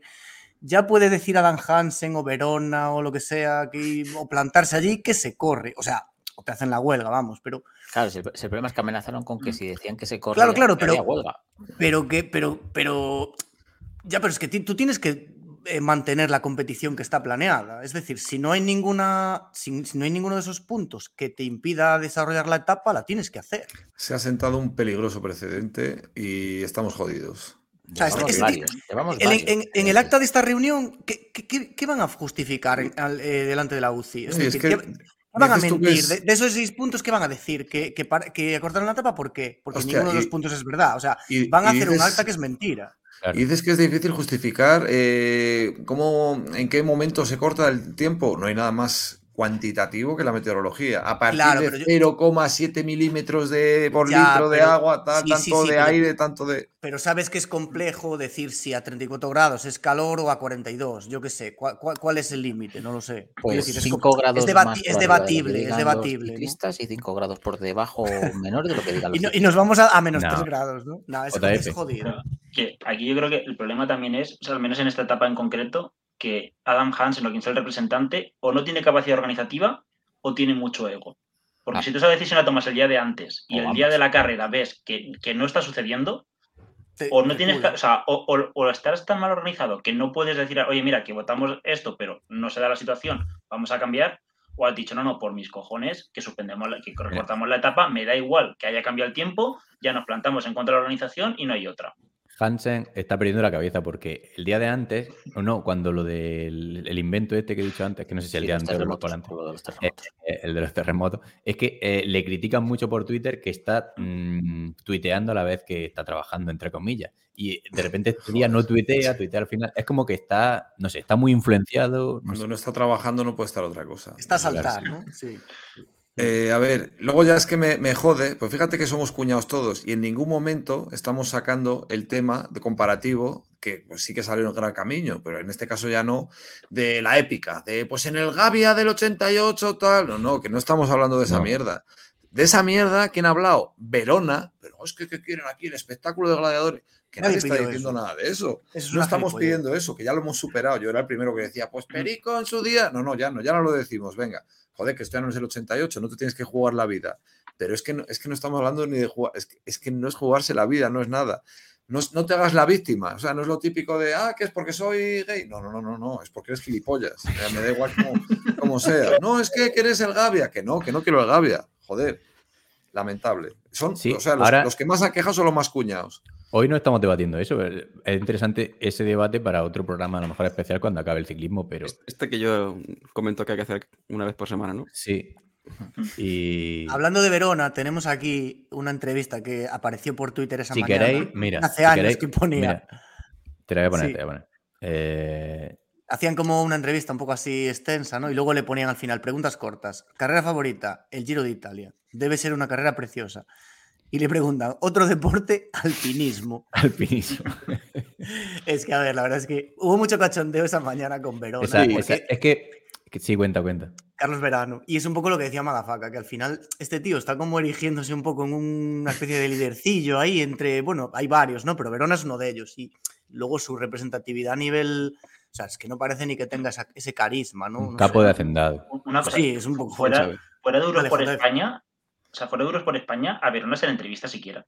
ya puede decir a Dan Hansen o Verona o lo que sea, que, o plantarse allí que se corre. O sea, o te hacen la huelga, vamos, pero Claro, si el, si el problema es que amenazaron con que si decían que se corría, Claro, claro, había pero- huelga. Pero que, pero, pero. Ya, pero es que tú tienes que eh, mantener la competición que está planeada. Es decir, si no hay ninguna. Si, si no hay ninguno de esos puntos que te impida desarrollar la etapa, la tienes que hacer. Se ha sentado un peligroso precedente y estamos jodidos. O sea, este- este- varios, En, varios. en- en el acta de esta reunión, ¿qué, qué- qué- qué van a justificar en- al- eh, delante de la UCI? Es Sí, es decir, que ¿qué, qué van a mentir? es- De, de esos seis puntos, ¿qué van a decir? ¿Que, que, acortaron la etapa? ¿Por qué? Porque Hostia, ninguno de los y- puntos es verdad. O sea, y- van a hacer un acta que es mentira. Claro. Y dices que es difícil justificar eh, cómo, en qué momento se corta el tiempo. No hay nada más cuantitativo que la meteorología. A partir Claro, de pero yo- 0,7 milímetros de, por Ya, litro de pero- agua, tal, sí, tanto sí, sí, de pero- aire, tanto de... Pero sabes que es complejo decir si a 34 grados es calor o a 42. Yo qué sé. ¿Cuál, cuál- cuál es el límite? No lo sé. Pues decir, es 5 co- grados es, debati- más es de debatible, es debatible. Los ¿no? y 5 grados por debajo o menor de lo que digan los Y, no- y nos vamos a, a menos No. 3 grados, ¿no? No, es, JF. es jodido. Que aquí yo creo que el problema también es, o sea, al menos en esta etapa en concreto, que Adam Hansen, o quien sea el representante, o no tiene capacidad organizativa o tiene mucho ego. Porque Ah. si tú esa decisión la tomas el día de antes y el día de la carrera ves que, que no está sucediendo, Te- o no tienes, o sea, o, o- o estás tan mal organizado que no puedes decir, oye, mira, que votamos esto, pero no se da la situación, vamos a cambiar, o has dicho, no, no, por mis cojones, que suspendemos, la- que recortamos la etapa, me da igual que haya cambiado el tiempo, ya nos plantamos en contra de la organización y no hay otra. Hansen está perdiendo la cabeza porque el día de antes, o no, cuando lo del el invento este que he dicho antes, que no sé si el Sí, día antes o el terremotos, antes, lo de los terremotos. eh, el de los terremotos, es que eh, le critican mucho por Twitter que está mm, tuiteando a la vez que está trabajando, entre comillas. Y de repente este día no tuitea, tuitea al final. Es como que está, no sé, está muy influenciado. no Cuando sé. no está trabajando no puede estar otra cosa. Está a saltar, ¿no? Sí. Eh, a ver, luego ya es que me, me jode, pues fíjate que somos cuñados todos y en ningún momento estamos sacando el tema de comparativo, que pues sí que salió en el gran camino, pero en este caso ya no, de la épica, de pues en el Gavia del 88 tal, no, no, que no estamos hablando de esa No. mierda. De esa mierda, ¿quién ha hablado? Verona, pero es que ¿qué quieren aquí? El espectáculo de gladiadores. Que nadie, Nadie está diciendo eso. nada de eso. Eso es No estamos pidiendo eso, que ya lo hemos superado. Yo era el primero que decía, pues Perico en su día. No, no, ya no, ya no lo decimos. Venga, joder, que esto ya no es el 88, no te tienes que jugar la vida. Pero es que no, es que no estamos hablando ni de jugar, es que, es que no es jugarse la vida, no es nada. No, no te hagas la víctima, o sea, no es lo típico de, ah, que es porque soy gay. No, no, no, no, no, es porque eres gilipollas. O sea, me da igual como, como sea. No, es que quieres el Gavia, que no, que no quiero el Gavia. Joder, lamentable. Son, Sí, o sea, los, ahora- los que más han quejado son los más cuñados. Hoy no estamos debatiendo eso. pero Es interesante ese debate para otro programa, a lo mejor especial, cuando acabe el ciclismo, pero Este que yo comento que hay que hacer una vez por semana, ¿no? sí. Y Hablando de Verona, tenemos aquí una entrevista que apareció por Twitter esa si mañana. queréis, mira, Hace si años queréis, que ponía. mira, Te la voy a poner, Sí. te la voy a poner. Eh, Hacían como una entrevista un poco así extensa, ¿no? Y luego le ponían al final preguntas cortas. Carrera favorita, el Giro de Italia. Debe ser una carrera preciosa. Y le preguntan, otro deporte, [laughs] alpinismo. [laughs] alpinismo. [laughs] Es que, a ver, la verdad es que hubo mucho cachondeo esa mañana con Verona. Esa- porque- esa- es que, que sí, cuenta, cuenta. Carlos Verano. Y es un poco lo que decía Madafaka, que al final este tío está como erigiéndose un poco en una especie de lidercillo ahí entre, bueno, hay varios, ¿no? Pero Verona es uno de ellos. Y luego su representatividad a nivel, o sea, es que no parece ni que tenga esa- ese carisma, ¿no? Un No capo sé. de hacendado. Una cosa, Sí, es un poco fuera, fuera de euros Vale, por. España, o sea, fuera de euros por España, a Verona se le entrevista siquiera.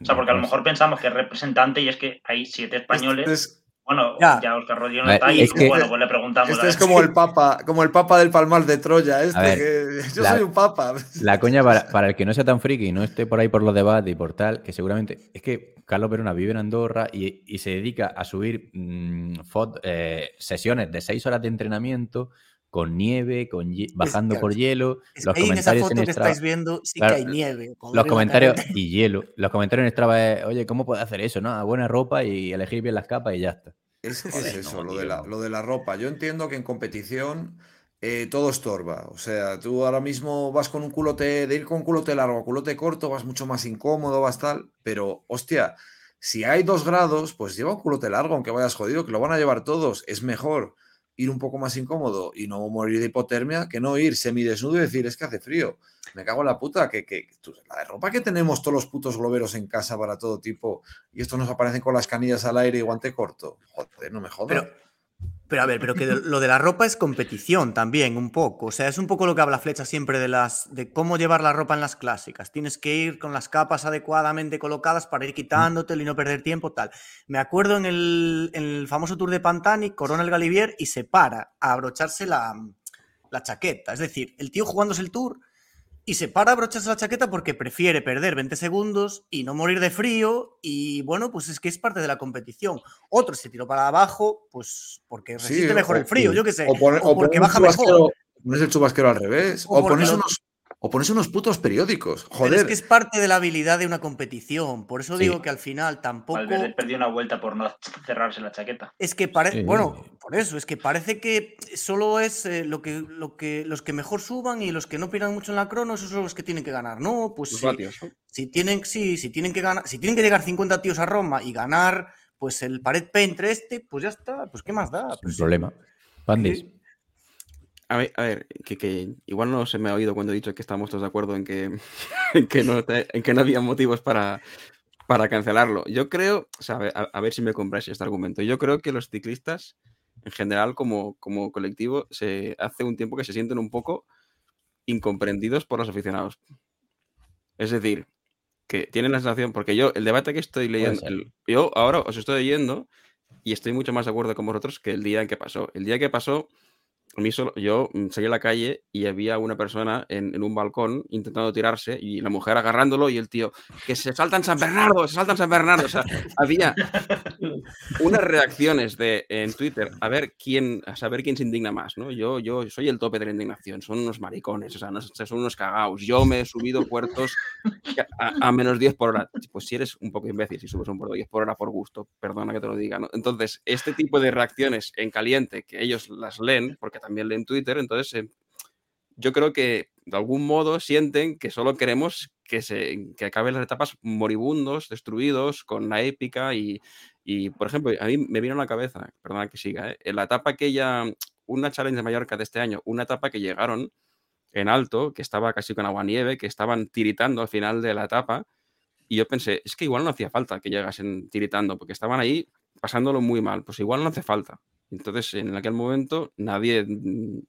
O sea, porque a lo mejor pensamos que es representante y es que hay siete españoles. Es, Bueno, Ya. ya, Oscar Rodríguez no ver, está y es que- bueno, pues le preguntamos. este a es como [laughs] el papa, como el papa del Palmar de Troya, este, ver, que [laughs] yo la- soy un papa. La coña para, para el que no sea tan friki y no esté por ahí por los debates y por tal, que seguramente es que Carlos Verona vive en Andorra y, y se dedica a subir mm, fot- eh, sesiones de seis horas de entrenamiento con nieve, con bajando claro, por hielo, Es los en esa foto en que estáis viendo sí Claro, que hay nieve. Los comentarios y hielo. Los comentarios en Strava es, oye, ¿cómo puede hacer eso? No, A buena ropa y elegir bien las capas y ya está. Es que es Joder, eso, no, lo, de la, lo de la ropa. Yo entiendo que en competición eh, todo estorba. O sea, tú ahora mismo vas con un culote, de ir con un culote largo a culote corto, vas mucho más incómodo, vas tal. Pero, hostia, si hay dos grados, pues lleva un culote largo, aunque vayas jodido, que lo van a llevar todos. Es mejor ir un poco más incómodo y no morir de hipotermia que no ir semidesnudo y decir, es que hace frío. Me cago en la puta, que, que tú- la ropa que tenemos todos los putos globeros en casa para todo tipo y estos nos aparecen con las canillas al aire y guante corto. Joder, no me jodas. Pero a ver, pero que de- lo de la ropa es competición también, un poco. O sea, es un poco lo que habla Flecha siempre de las de cómo llevar la ropa en las clásicas. Tienes que ir con las capas adecuadamente colocadas para ir quitándotelo y no perder tiempo, tal. Me acuerdo en el, en el famoso Tour de Pantani, corona el Galivier y se para a abrocharse la, la chaqueta. Es decir, el tío jugándose el Tour y se para a abrocharse la chaqueta porque prefiere perder 20 segundos y no morir de frío. Y bueno, pues es que es parte de la competición. Otro se tiró para abajo, pues porque Sí, resiste mejor o- el frío, yo qué sé. O, porque baja mejor. Pones el chubasquero al revés. O pones unos, o pones unos putos periódicos. Pero Joder. es que es parte de la habilidad de una competición. Por eso Sí. digo que al final tampoco. Valverde perdió una vuelta por no cerrarse la chaqueta. Es que parece, Sí. bueno, por eso, es que parece que solo es eh, lo que, lo que los que mejor suban y los que no pierdan mucho en la crono, esos son los que tienen que ganar. No, pues Los sí, vatios, ¿no? si tienen, sí, si tienen que ganar, si tienen que llegar 50 tíos a Roma y ganar, pues el pared P entre este, pues ya está, pues qué más da. Sin Pues sí. problema. Pandis. A ver, a ver, que, que igual no se me ha oído cuando he dicho que estamos todos de acuerdo en que, [laughs] en que, no, en que no había motivos para, para cancelarlo. Yo creo, o sea, a ver, a- a ver si me compráis este argumento. Yo creo que los ciclistas, en general, como, como colectivo, se hace un tiempo que se sienten un poco incomprendidos por los aficionados. Es decir, que tienen la sensación, porque yo, el debate que estoy leyendo, el- yo ahora os estoy leyendo y estoy mucho más de acuerdo con vosotros que el día en que pasó. El día que pasó, a mí solo, yo mm, salí a la calle y había una persona en, en un balcón intentando tirarse y la mujer agarrándolo y el tío, que se salta en San Bernardo, se salta en San Bernardo. O sea, había unas reacciones de, en Twitter a ver quién, a saber quién se indigna más, ¿no? Yo, yo soy el tope de la indignación, son unos maricones, o sea, no- son unos cagaos. Yo me he subido puertos a, a menos 10 por hora. Pues si eres un poco imbécil, si subes un puerto 10 por hora por gusto, perdona que te lo diga, ¿no? Entonces, este tipo de reacciones en caliente, que ellos las leen, porque también leen Twitter, entonces eh, yo creo que de algún modo sienten que solo queremos que, se, que acaben las etapas moribundos, destruidos, con la épica y, y, por ejemplo, a mí me vino a la cabeza, perdona que siga, ¿eh? en la etapa aquella, una challenge de Mallorca de este año, una etapa que llegaron en alto, que estaba casi con agua nieve, que estaban tiritando al final de la etapa, y yo pensé, es que igual no hacía falta que llegasen tiritando, porque estaban ahí pasándolo muy mal, pues igual no hace falta. Entonces, en aquel momento, nadie, mm,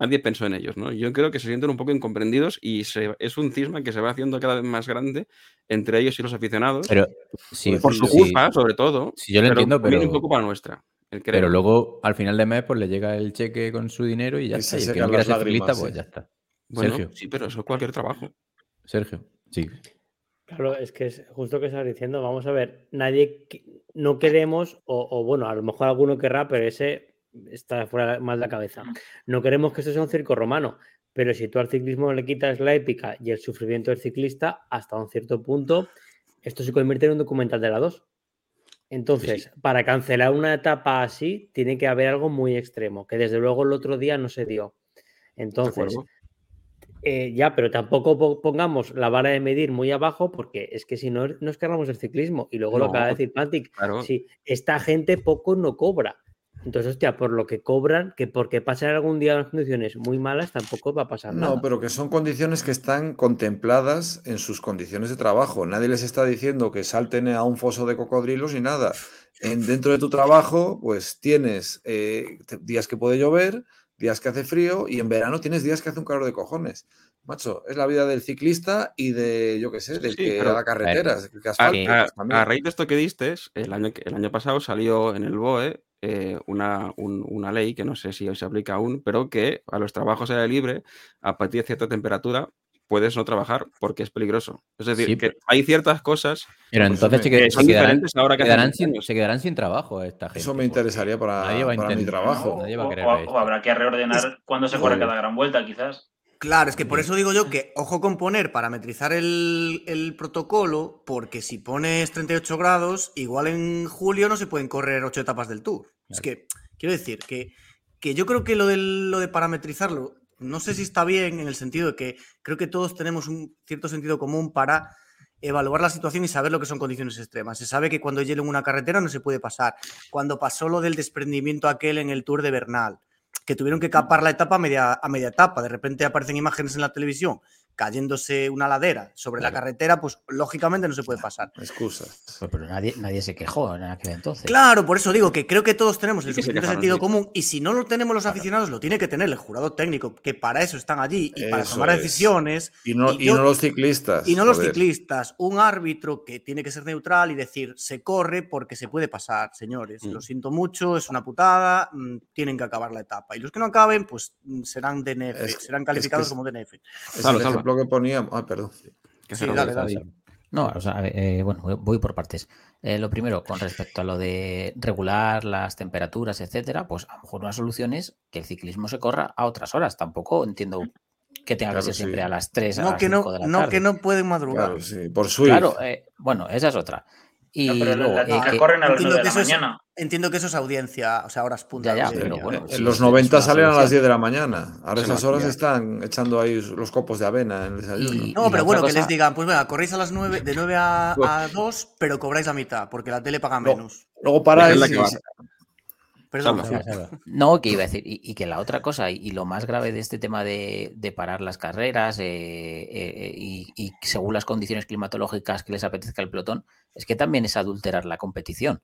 nadie pensó en ellos, ¿no? Yo creo que se sienten un poco incomprendidos y se- es un cisma que se va haciendo cada vez más grande entre ellos y los aficionados, Pero sí, por su sí, culpa, sobre todo. sí, yo lo entiendo, también pero, un poco para nuestra. el pero luego al final de mes pues le llega el cheque con su dinero y ya Y está. se Y el que no secan quiera las ser lágrimas, ciclista, pues ya está. Bueno, Sergio. sí, pero eso es cualquier trabajo. Sergio, sí. Claro, es que es justo que estás diciendo. Vamos a ver, nadie no queremos, o, o bueno, a lo mejor alguno querrá, pero ese está fuera más de la cabeza. No queremos que esto sea un circo romano, pero si tú al ciclismo le quitas la épica y el sufrimiento del ciclista, hasta un cierto punto, esto se convierte en un documental de la 2. Entonces, para cancelar una etapa así, tiene que haber algo muy extremo, que desde luego el otro día no se dio. Entonces. Eh, ya, pero tampoco po- pongamos la vara de medir muy abajo, porque es que si no, nos cargamos el ciclismo. Y luego lo No, que va a decir Pantic, claro. si esta gente poco no cobra. Entonces, hostia, por lo que cobran, que porque pasen algún día unas condiciones muy malas, tampoco va a pasar nada. No, pero que son condiciones que están contempladas en sus condiciones de trabajo. Nadie les está diciendo que salten a un foso de cocodrilos ni nada. En, dentro de tu trabajo, pues tienes eh, días que puede llover, días que hace frío y en verano tienes días que hace un calor de cojones. Macho, es la vida del ciclista y de, yo qué sé, del Sí, que pero- haga carreteras, que A, pues a raíz de esto que diste, el año, que- el año pasado salió en el BOE eh, una, un- una ley que no sé si hoy se aplica aún, pero que a los trabajos aire libre, a partir de cierta temperatura, puedes no trabajar porque es peligroso. Es decir, Sí, que pero- hay ciertas cosas Pero Pues entonces que se son quedarán, diferentes ahora que hace quedarán 20 sin, años. se quedarán sin trabajo esta gente. Eso me interesaría para, nadie va a para mi trabajo. Nadie va a querer o- habrá que reordenar cuándo se corre cada gran vuelta, quizás. Claro, es que por eso digo yo que ojo con poner, parametrizar el, el protocolo, porque si pones 38 grados, igual en julio no se pueden correr 8 etapas del Tour. Es que, quiero decir, que, que yo creo que lo, del- lo de parametrizarlo, no sé si está bien en el sentido de que creo que todos tenemos un cierto sentido común para evaluar la situación y saber lo que son condiciones extremas. Se sabe que cuando hielo en una carretera no se puede pasar. Cuando pasó lo del desprendimiento aquel en el Tour de Bernal, que tuvieron que capar la etapa a media, a media etapa. De repente aparecen imágenes en la televisión cayéndose una ladera sobre la carretera, pues lógicamente no se puede pasar. Excusas. Pero nadie, nadie se quejó en aquel entonces. Claro, por eso digo que creo que todos tenemos el suficiente sentido común y si no lo tenemos los aficionados, lo tiene que tener el jurado técnico, que para eso están allí y para tomar es. decisiones. Y no, Y no los ciclistas. Y no los ciclistas, un árbitro que tiene que ser neutral y decir, se corre porque se puede pasar, señores. Lo Mm. siento mucho, es una putada, mm, tienen que acabar la etapa. Y los que no acaben, pues mm, serán DNF, Es- serán es que calificados es- como DNF. Ejemplo que poníamos. Ah, perdón. Que Sí, dale, dale. No, o sea, eh, bueno, voy- por partes. Eh, lo primero, con respecto a lo de regular las temperaturas, etcétera, pues a lo mejor una solución es que el ciclismo se corra a otras horas. Tampoco entiendo que tenga Claro, que ser siempre a las 3 a No las que no, 5 de la no tarde. que no pueden madrugar. Claro, sí. Por Swift. Claro, eh, bueno, esa es otra. Y No, pero luego, las eh, chicas que- corren a las entiendo 9 de la mañana. Entiendo que eso es audiencia, o sea, horas puntas. Ya, ya, pero En- bueno, en sí, los es- 90 es una salían a las solución. 10 de la mañana. Ahora esas horas están echando ahí los copos de avena en el desayuno. Y- No, la pero bueno, que les digan, pues venga, corréis a las 9, de 9 a, a 2, pero cobráis la mitad, porque la tele paga No. menos. Luego para Dejadla y- que va. Perdón. No, que iba a decir, y, y que la otra cosa, y, y lo más grave de este tema de, de parar las carreras eh, eh, y, y según las condiciones climatológicas que les apetezca el pelotón, es que también es adulterar la competición.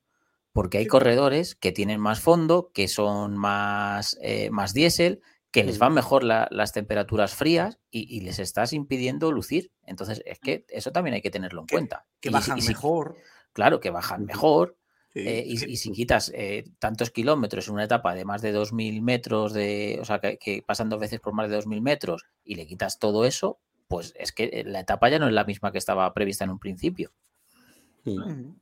Porque hay corredores que tienen más fondo, que son más, eh, más diésel, que les van mejor la- las temperaturas frías y, y les estás impidiendo lucir. Entonces, es que eso también hay que tenerlo en Que- cuenta. Que Y bajan y si- mejor. Claro, que bajan mejor, Sí, eh, y, si quitas eh, tantos kilómetros en una etapa de más de 2.000 metros, de, o sea, que, que pasan dos veces por más de 2.000 metros, y le quitas todo eso, pues es que la etapa ya no es la misma que estaba prevista en un principio. Mm. Ujú.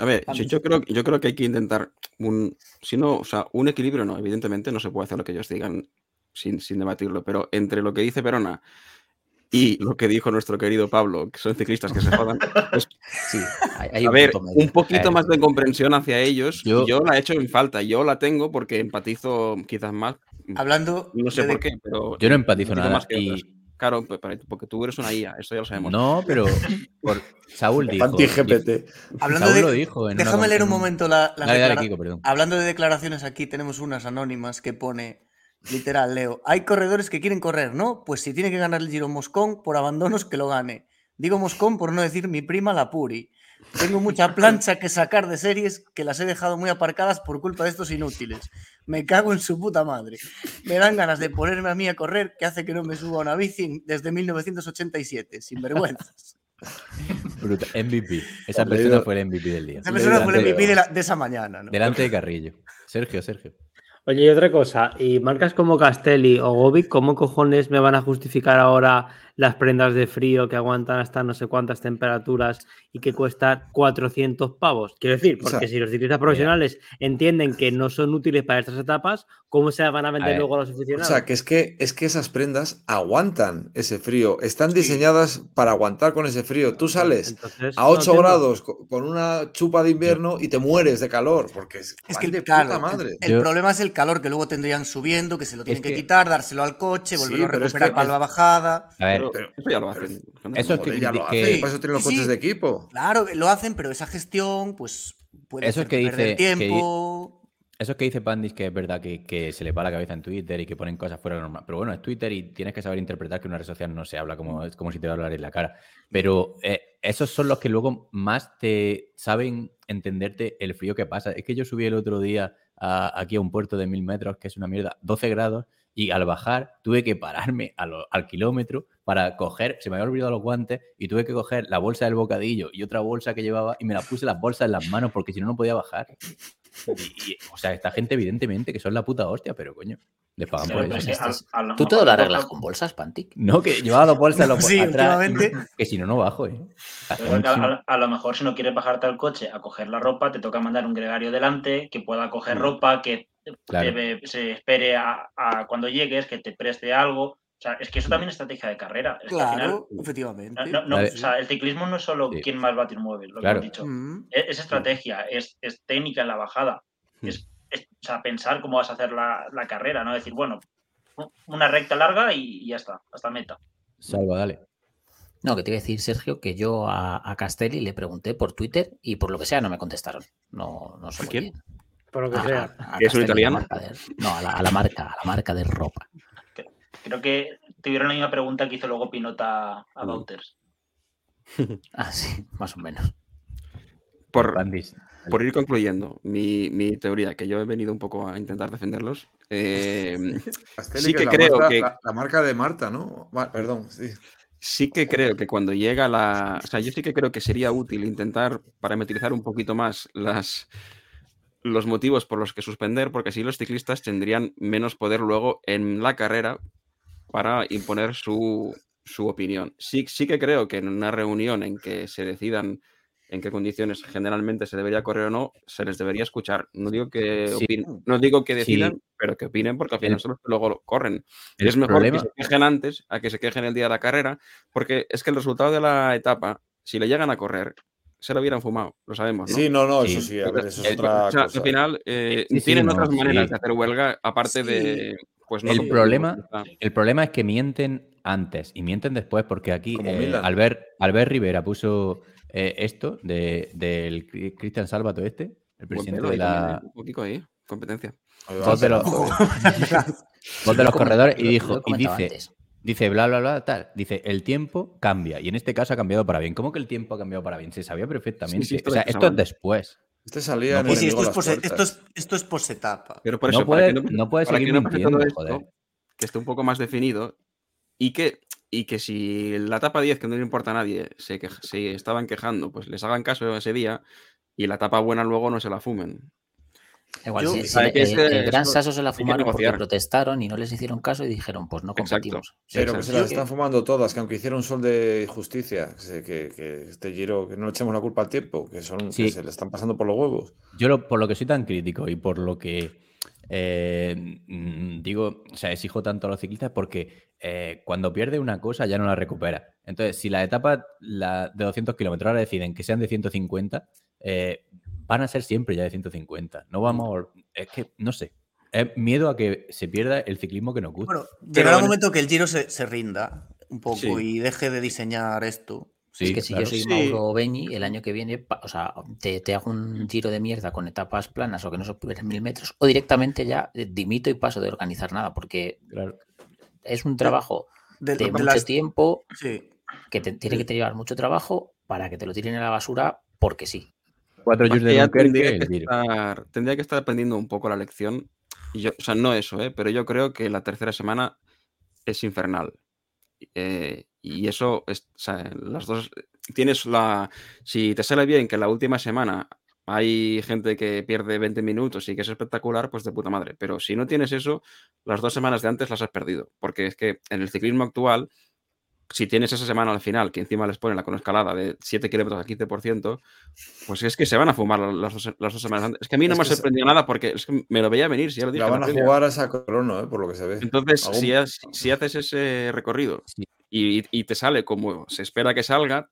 A ver, yo, creo, yo creo que hay que intentar un, si no, o sea, un equilibrio no, evidentemente no se puede hacer lo que ellos digan sin, sin debatirlo, pero entre lo que dice Verona y lo que dijo nuestro querido Pablo, que son ciclistas que se jodan, [laughs] pues, Sí, hay, hay a un ver, un poquito Eh, más de comprensión hacia ellos, Yo- yo, la he hecho en falta, yo la tengo porque empatizo quizás más, Hablando. no sé de- por qué, pero Yo no empatizo nada. más que. Y, Claro, porque tú eres una IA, eso ya lo sabemos. no, pero por, Saúl [laughs] dijo. Anti-GPT. Hablando Saúl de- lo dijo. En una Déjame leer un momento la, la Dale, dale, declara- Kiko, perdón. Hablando de declaraciones aquí, tenemos unas anónimas que pone, literal, Leo, hay corredores que quieren correr, ¿no? Pues si tiene que ganar el Giro Moscón, por abandonos que lo gane. Digo Moscón por no decir mi prima la Puri. Tengo mucha [laughs] plancha que sacar de series que las he dejado muy aparcadas por culpa de estos inútiles. Me cago en su puta madre. Me dan ganas de ponerme a mí a correr que hace que no me suba a una bici desde 1987. Sin vergüenzas. Bruta- MVP. Esa persona leído- fue el MVP del día. Esa persona fue el MVP de, la- de esa mañana, ¿no? Delante de Carrillo. Sergio, Sergio. Oye, y otra cosa, y marcas como Castelli o Govic, ¿cómo cojones me van a justificar ahora las prendas de frío que aguantan hasta no sé cuántas temperaturas y que cuesta 400 pavos. Quiero decir, O sea, porque si los ciclistas profesionales entienden que no son útiles para estas etapas, ¿cómo se van a vender luego a los O aficionados? sea, que es que, es que esas prendas aguantan ese frío. Están diseñadas para aguantar con ese frío. Tú sales Entonces, a no 8 entiendo. grados co- con una chupa de invierno y te mueres de calor. Porque es, Es que, de claro, puta el- madre. el, Yo- problema es el calor que luego tendrían subiendo, que se lo tienen que, que- quitar, dárselo al coche, Sí, volverlo a es recuperar que para la bajada. A ver, Pero- eso ya lo hacen. Eso es que ya lo que- hacen, para eso tienen los Sí, coches sí. de equipo. Claro, lo hacen, pero esa gestión, pues, puede Eso es hacer que perder dice- que- tiempo. Eso es que dice Pandis que es verdad que, que se le va la cabeza en Twitter y que ponen cosas fuera de normal. Pero bueno, es Twitter y tienes que saber interpretar que una red social no se habla como, es como si te va a hablar en la cara. Pero eh, esos son los que luego más te saben entenderte el frío que pasa. Es que yo subí el otro día a- aquí a un puerto de mil metros, que es una mierda, 12 grados, y al bajar tuve que pararme a lo- al kilómetro para coger, se me había olvidado los guantes, y tuve que coger la bolsa del bocadillo y otra bolsa que llevaba y me la puse las bolsas en las manos porque si no, no podía bajar. Y, y, o sea, esta gente, evidentemente, que son la puta hostia, pero coño, les pagan por es eso. Tú todo lo arreglas con bolsas, Pantic. No, que llevaba dos bolsas los [laughs] Sí, atrás, que si no, no bajo, ¿eh? A, lo mejor si no quieres bajarte al coche a coger la ropa, te toca mandar un gregario delante que pueda coger Mm. ropa, que Claro. te- se espere a, a cuando llegues, que te preste algo. O sea, es que eso también es estrategia de carrera. Es que al final, Claro, efectivamente. no- no- Vale. o sea, el ciclismo no es solo Sí. quién más batir mueve, lo Claro. que hemos dicho. Mm. Es, es estrategia, es, es técnica en la bajada. Mm. Es, es- o sea, pensar cómo vas a hacer la, la carrera, no decir, bueno, una recta larga y, y ya está, hasta meta. Salva, dale. No, que te iba a decir, Sergio, que yo a, a Castelli le pregunté por Twitter y por lo que sea no me contestaron. No, no sé muy quién? bien. Por lo que A- sea. a- a ¿Que es un italiano? de- no, a la, a la marca, a la marca de ropa. Creo que tuvieron la misma pregunta que hizo luego Pinota a. Bauters. [laughs] Ah, sí, más o menos. Por, por ir concluyendo mi, mi teoría, que yo he venido un poco a intentar defenderlos. eh, [laughs] sí que creo marca- que- La, la marca de Marta, ¿no? Perdón, sí. sí que creo que cuando llega la. O sea, yo sí que creo que sería útil intentar parametrizar un poquito más las, los motivos por los que suspender, porque así los ciclistas tendrían menos poder luego en la carrera para imponer su, su opinión. Sí, sí que creo que en una reunión en que se decidan en qué condiciones generalmente se debería correr o no, se les debería escuchar. No digo que, Sí. opinen- no digo que Sí. decidan, pero que opinen porque al final son los que luego lo corren. el es mejor problema- que se quejen antes a que se quejen el día de la carrera, porque es que el resultado de la etapa, si le llegan a correr, se lo hubieran fumado, lo sabemos. ¿no? Sí, no, no, Sí. eso sí, a ver, eso es Eh, otra o sea, cosa. al final eh, Sí, sí, tienen no, otras maneras sí. de hacer huelga aparte Sí. de pues no El problema-. El problema es que mienten antes y mienten después, porque aquí eh. Albert, Albert Rivera puso eh, esto de, del Cri- Cristian Salvato este, el presidente pelo de la. Un poquito ahí, competencia. Voz de los, [laughs] corredores y dijo, y dice, antes. Dice bla bla bla tal, dice el tiempo cambia y en este caso ha cambiado para bien. ¿Cómo que el tiempo ha cambiado para bien? Se sabía perfectamente. Sí, sí, esto o sea, esto es después. Este salía No sí, esto es, pose- esto, es, esto es posetapa. Pero por No eso, puede- para que no puede para seguir que no todo mintiendo, esto, joder. que esté un poco más definido y que, y que si la etapa 10, que no le importa a nadie, se, que, se estaban quejando, pues les hagan caso ese día y la etapa buena luego no se la fumen. Igual, Yo- si- si sabe le- que el, Gran eso Sasso se la fumaron porque protestaron y no les hicieron caso y dijeron, pues no Exacto. competimos. Pero que se las están fumando todas, que aunque hicieron un sol de justicia, que, que- que este giro, que no le echemos la culpa al tiempo, que son Sí. que se le están pasando por los huevos. Yo lo- por lo que soy tan crítico y por lo que eh, digo, o sea, exijo tanto a los ciclistas porque eh, cuando pierde una cosa ya no la recupera. Entonces, si la etapa la de 200 kilómetros ahora deciden que sean de 150, eh, van a ser siempre ya de 150. No vamos Es que, no sé. Es miedo a que se pierda el ciclismo que nos gusta. Bueno, llegará un en- momento que el Giro se, se rinda un poco Sí. y deje de diseñar esto. Sí, es que si claro. yo soy Sí. Mauro Beñi, el año que viene, o sea, te, te hago un giro de mierda con etapas planas o que no superen mil metros, o directamente ya dimito y paso de organizar nada, porque Claro. es un trabajo De, de de mucho las- tiempo sí. que te- tiene que te llevar mucho trabajo para que te lo tiren a la basura porque sí. Cuatro de Dunkerque, tendría, que estar, tendría que estar aprendiendo un poco la lección. Y yo, o sea, no eso, ¿eh? pero yo creo que la tercera semana es infernal. Eh, y eso, es, o sea, las dos, tienes la, si te sale bien que la última semana hay gente que pierde 20 minutos y que es espectacular, pues de puta madre. Pero si no tienes eso, las dos semanas de antes las has perdido. Porque es que en el ciclismo actual si tienes esa semana al final, que encima les ponen la escalada de 7 kilómetros al 15%, pues es que se van a fumar las dos, las dos semanas antes. Es que a mí no Es me ha que se- sorprendido nada porque es que me lo veía venir, si ya lo dije. La van a jugar a esa crono, eh, por lo que se ve. Entonces, si, has- si haces ese recorrido y, y te sale como se espera que salga,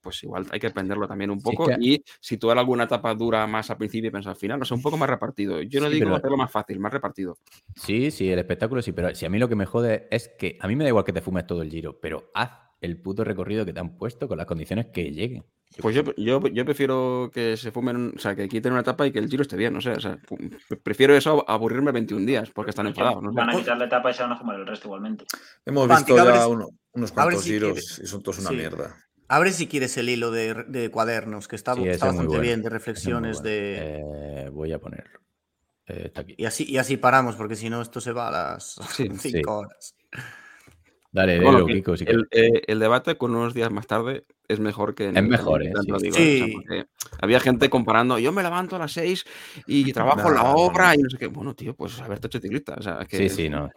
pues igual hay que aprenderlo también un Sí, es poco que- y situar alguna etapa dura más al principio y pensar al final, o sea, un poco más repartido. Yo no Sí, digo pero- hacerlo más fácil, más repartido. Sí, sí, el espectáculo sí, pero si a mí lo que me jode es que a mí me da igual que te fumes todo el giro, pero haz el puto recorrido que te han puesto con las condiciones que lleguen. Pues yo, yo, yo prefiero que se fumen, o sea, que quiten una etapa y que el giro esté bien, no sé, o sea, prefiero eso a aburrirme 21 días porque están enfadados, no sé. Van a quitar la etapa y se van a fumar el resto igualmente. Hemos visto ya uno- unos cuantos si giros quieres. y son todos una Sí. mierda. Abre si quieres el hilo de, de cuadernos, que está, Sí, bastante bueno, bien, de reflexiones bueno. de... Eh, voy a ponerlo. Eh, está aquí. Y así, y así paramos, porque si no, esto se va a las [laughs] Sí, cinco sí. horas. Dale, Bueno, léelo, que Kiko, si el, quieres. eh, el debate con unos días más tarde es mejor que en Es el- mejor, ¿eh? el Sí. tanto digo, Sí. o sea, porque había gente comparando, yo me levanto a las 6 y [laughs] trabajo en la No, no, obra no. y no sé qué. Bueno, tío, pues haberte hecho ciclista. O sea, que Sí, sí, no.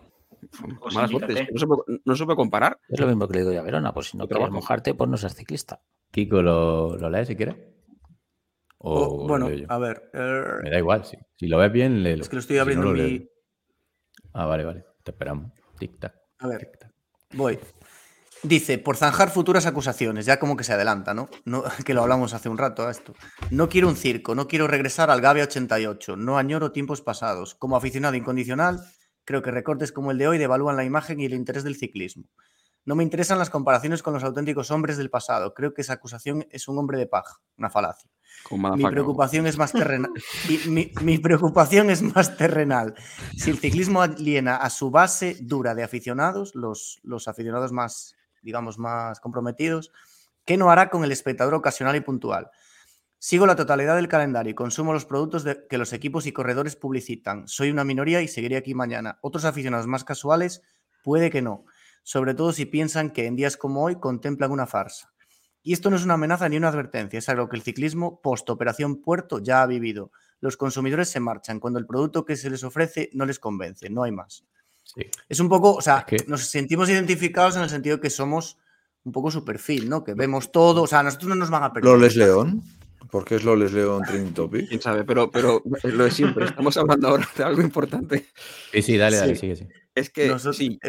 Pues suerte. No se, puede, no se puede comparar. Es lo mismo que le digo yo a Verona, pues si no quieres mojarte, pues no seas ciclista. Kiko, ¿lo, lo lees si quieres? O O- lo bueno, a ver. eh, Me da igual, si, si lo ves bien, léelo. es que lo estoy Si no, abriendo lo leo mi. Ah, vale, vale. Te esperamos. Tic-tac. A ver, voy. Dice, por zanjar futuras acusaciones, ya como que se adelanta, ¿no? no [laughs] que lo hablamos hace un rato a esto. No quiero un circo, no quiero regresar al Gavia 88, no añoro tiempos pasados. Como aficionado incondicional, creo que recortes como el de hoy devalúan la imagen y el interés del ciclismo. No me interesan las comparaciones con los auténticos hombres del pasado. Creo que esa acusación es un hombre de paja, una falacia. Mi preocupación es más terrenal. [laughs] mi, mi- mi preocupación es más terrenal. Si el ciclismo aliena a su base dura de aficionados, los, los aficionados más, digamos, más comprometidos, ¿qué no hará con el espectador ocasional y puntual? Sigo la totalidad del calendario y consumo los productos de- que los equipos y corredores publicitan. Soy una minoría y seguiré aquí mañana. Otros aficionados más casuales, puede que no. Sobre todo si piensan que en días como hoy contemplan una farsa. Y esto no es una amenaza ni una advertencia, es algo que el ciclismo post-operación Puerto ya ha vivido. Los consumidores se marchan cuando el producto que se les ofrece no les convence, no hay más. Sí. Es un poco, o sea, Es que- nos sentimos identificados en el sentido que somos un poco su perfil, ¿no? Que vemos todo, o sea, a nosotros no nos van a perder. ¿Loles León? ¿Por qué es Loles León Trending [laughs] Topic? Quién sabe, pero, pero lo de siempre. Estamos hablando ahora de algo importante. Sí, sí, dale, dale, Sí. sigue, sí. Es que Nosotros- sí.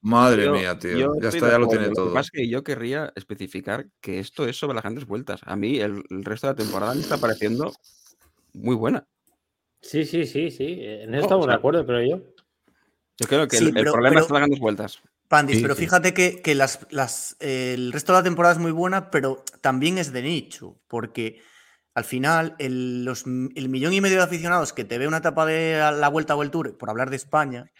Madre Yo- mía, tío. yo Ya está, ya lo tiene Lo que todo. pasa es que yo querría especificar que esto es sobre las grandes vueltas. A mí el, el resto de la temporada me está pareciendo muy buena. Sí, sí, sí, sí. En eso estamos o sea, de acuerdo, creo yo. Yo creo que Sí, el, problema pero- está en las grandes vueltas. Pandis, Sí, pero sí. fíjate que, que las, las, eh, el resto de la temporada es muy buena, pero también es de nicho, porque al final el, los, el millón y medio de aficionados que te ve una etapa de la Vuelta o el Tour, por hablar de España,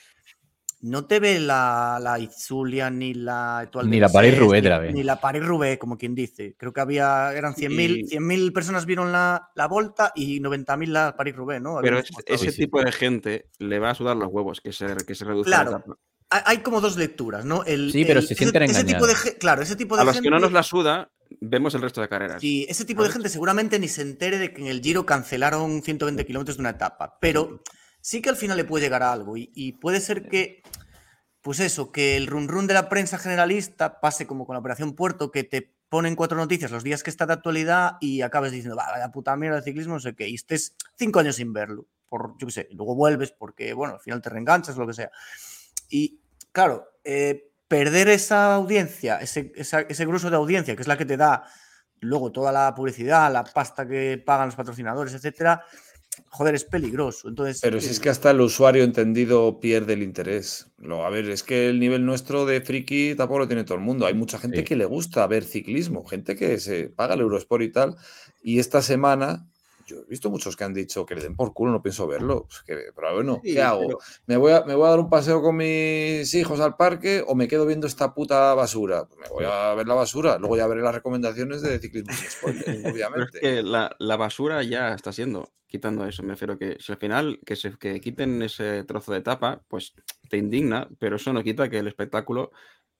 no te ve la, la Itzulia ni la Etoile Ni la París-Roubaix ni- la ve. Ni la París-Roubaix, como quien dice. Creo que había, eran 100.000 Y- 100.000 personas vieron la, la Volta y 90.000 la París-Roubaix, ¿no? Pero es- ese tipo de gente le va a sudar los huevos que se, que se reduzca Claro. la etapa. Hay como dos lecturas, ¿no? El- Sí, pero el- se ese- sienten ese tipo de Claro, ese tipo de A los gente... que no nos la suda, vemos el resto de carreras. Sí, ese tipo de gente seguramente ni se entere de que en el Giro cancelaron 120 kilómetros de una etapa, pero sí que al final le puede llegar a algo y, y puede ser que, pues eso, que el run run de la prensa generalista pase como con la Operación Puerto, que te ponen cuatro noticias los días que está de actualidad y acabes diciendo, va, vaya puta mierda el ciclismo, no sé qué, y estés cinco años sin verlo, por, yo qué sé, y luego vuelves porque, bueno, al final te reenganchas, lo que sea. Y claro, eh, perder esa audiencia, ese, esa- ese grueso de audiencia, que es la que te da luego toda la publicidad, la pasta que pagan los patrocinadores, etcétera, joder, es peligroso. Entonces, Pero si eh, es que hasta el usuario entendido pierde el interés. Lo, a ver, es que el nivel nuestro de friki tampoco lo tiene todo el mundo. Hay mucha gente Sí. que le gusta ver ciclismo, gente que se paga el Eurosport y tal. Y esta semana, yo he visto muchos que han dicho que le den por culo, no pienso verlo. Pues que- pero bueno, Sí, ¿qué hago? pero- ¿Me, voy a, ¿Me voy a dar un paseo con mis hijos al parque o me quedo viendo esta puta basura? Pues me voy a ver la basura. Luego ya veré las recomendaciones de ciclismo sin [laughs] Pero es obviamente. que la, la basura ya está siendo, quitando eso. Me refiero que si al final que se que quiten ese trozo de tapa, pues te indigna, pero eso no quita que el espectáculo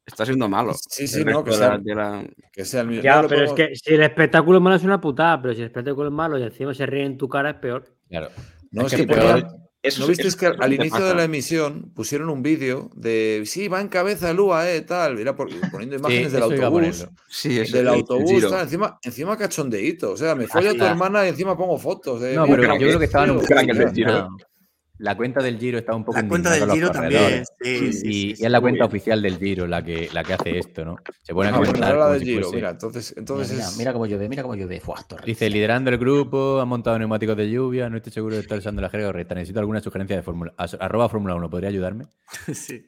está siendo malo. Sí, sí, no, que de sea- la- de la- Que sea el mismo. Ya, pero es que si el espectáculo es malo es una putada, pero si el espectáculo es malo y encima se ríe en tu cara es peor. Claro. No, es es que peor- Eso ¿No sí- viste eso que al, inicio de la emisión pusieron un vídeo de sí, va en cabeza el UAE, tal, era por- poniendo imágenes del autobús. Sí, eso, Del el- el autobús, tal, encima, encima cachondeíto. O sea, me follo a tu hermana y encima pongo fotos. De, No, mira, pero yo creo que estaban un un poco La cuenta del Giro está un poco La cuenta del Giro también. Sí, Y, sí, sí, y sí. es la cuenta bien. oficial del Giro la que, la que hace esto, ¿no? Se pone a Ah, bueno, comentar era la como del si Giro, fuese- mira, entonces, Mira, entonces mira, es- mira cómo llueve, mira cómo llueve. Dice, liderando el grupo, han montado neumáticos de lluvia, no estoy seguro de estar [laughs] usando la jerga correcta. Necesito alguna sugerencia de Fórmula. Arroba Fórmula 1, ¿podría ayudarme? [laughs] Sí.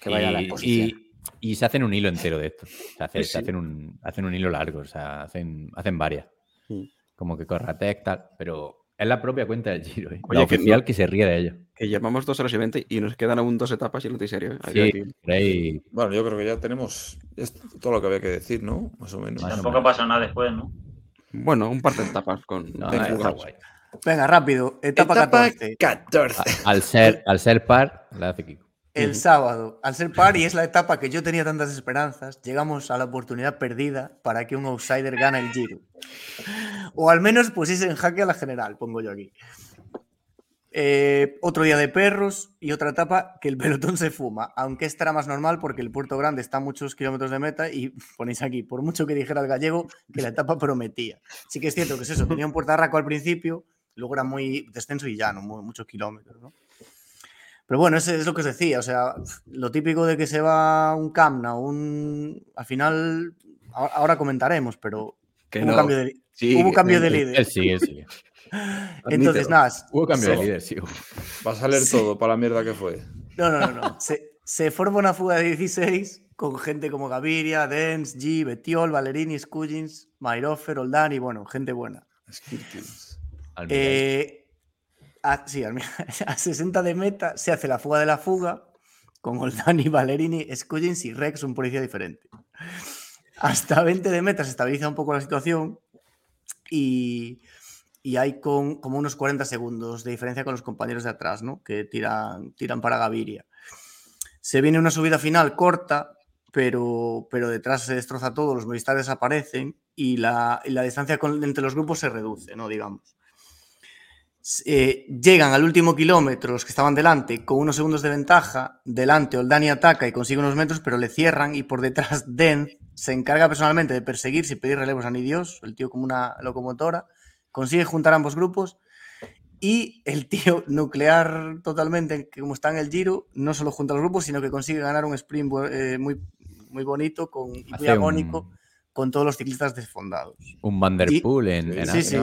Que vaya a la y, exposición. y- y se hacen un hilo entero de esto. Se, hace- Sí, se sí. hacen, un, hacen un hilo largo, o sea, hacen, hacen varias. Mm. Como que Corratec, tal. Pero es la propia cuenta del Giro, ¿eh? Oye, la que oficial no- que se ríe de ello. Que llevamos dos horas y veinte y nos quedan aún dos etapas y no estoy serio. ¿eh? Que Sí, Bueno, yo creo que ya tenemos todo lo que había que decir, ¿no? Más o menos. Tampoco pasa nada después, ¿no? Bueno, un par de etapas con. No. Venga, rápido. Etapa, 14. 14. A- Al ser, al ser par, la hace Kiko. El sábado, al ser par y es la etapa que yo tenía tantas esperanzas, llegamos a la oportunidad perdida para que un outsider gane el Giro. O al menos pusiese en jaque a la general, pongo yo aquí. Eh, otro día de perros y otra etapa que el pelotón se fuma, aunque esta era más normal porque el Puerto Grande está a muchos kilómetros de meta y [laughs] ponéis aquí, por mucho que dijera el gallego, que la etapa prometía. Sí que es cierto que es eso, tenía un puertarraco al principio, luego era muy descenso y llano, mu- muchos kilómetros, ¿no? Pero bueno, eso es lo que os decía, o sea, lo típico de que se va un Camna, un... Al final, ahora, comentaremos, pero Que hubo no. cambio de, Sí, hubo cambio de líder. él sigue, él sigue. Entonces, nada, Hubo cambio se- de líder, sí. Vas a leer todo para la mierda que fue. No, no, no, no. Se, se forma una fuga de 16 con gente como Gaviria, Dens, G, Betiol, Valerini, Scuggins, Mairofer, Oldani, bueno, gente buena. Eh, a, sí, [laughs] a 60 de meta se hace la fuga de la fuga con Oldani, Valerini, Scuggins y Rex, un policía diferente. Hasta 20 de meta se estabiliza un poco la situación y, y hay con, como unos 40 segundos de diferencia con los compañeros de atrás, ¿no? Que tiran, tiran para Gaviria. Se viene una subida final corta, pero, pero detrás se destroza todo, los militares desaparecen y la, y la distancia con- entre los grupos se reduce, ¿no? Digamos. Eh, llegan al último kilómetro los que estaban delante con unos segundos de ventaja. Delante Oldani ataca y consigue unos metros, pero le cierran y por detrás [laughs] Den se encarga personalmente de perseguir sin pedir relevos a ni Dios, el tío como una locomotora. Consigue juntar ambos grupos y el tío [laughs] nuclear totalmente, como está en el Giro, no solo junta los grupos, sino que consigue ganar un sprint eh, muy, muy bonito con, y muy agónico un, con todos los ciclistas desfondados. un Van der Y- Poel en, en Sí, sí.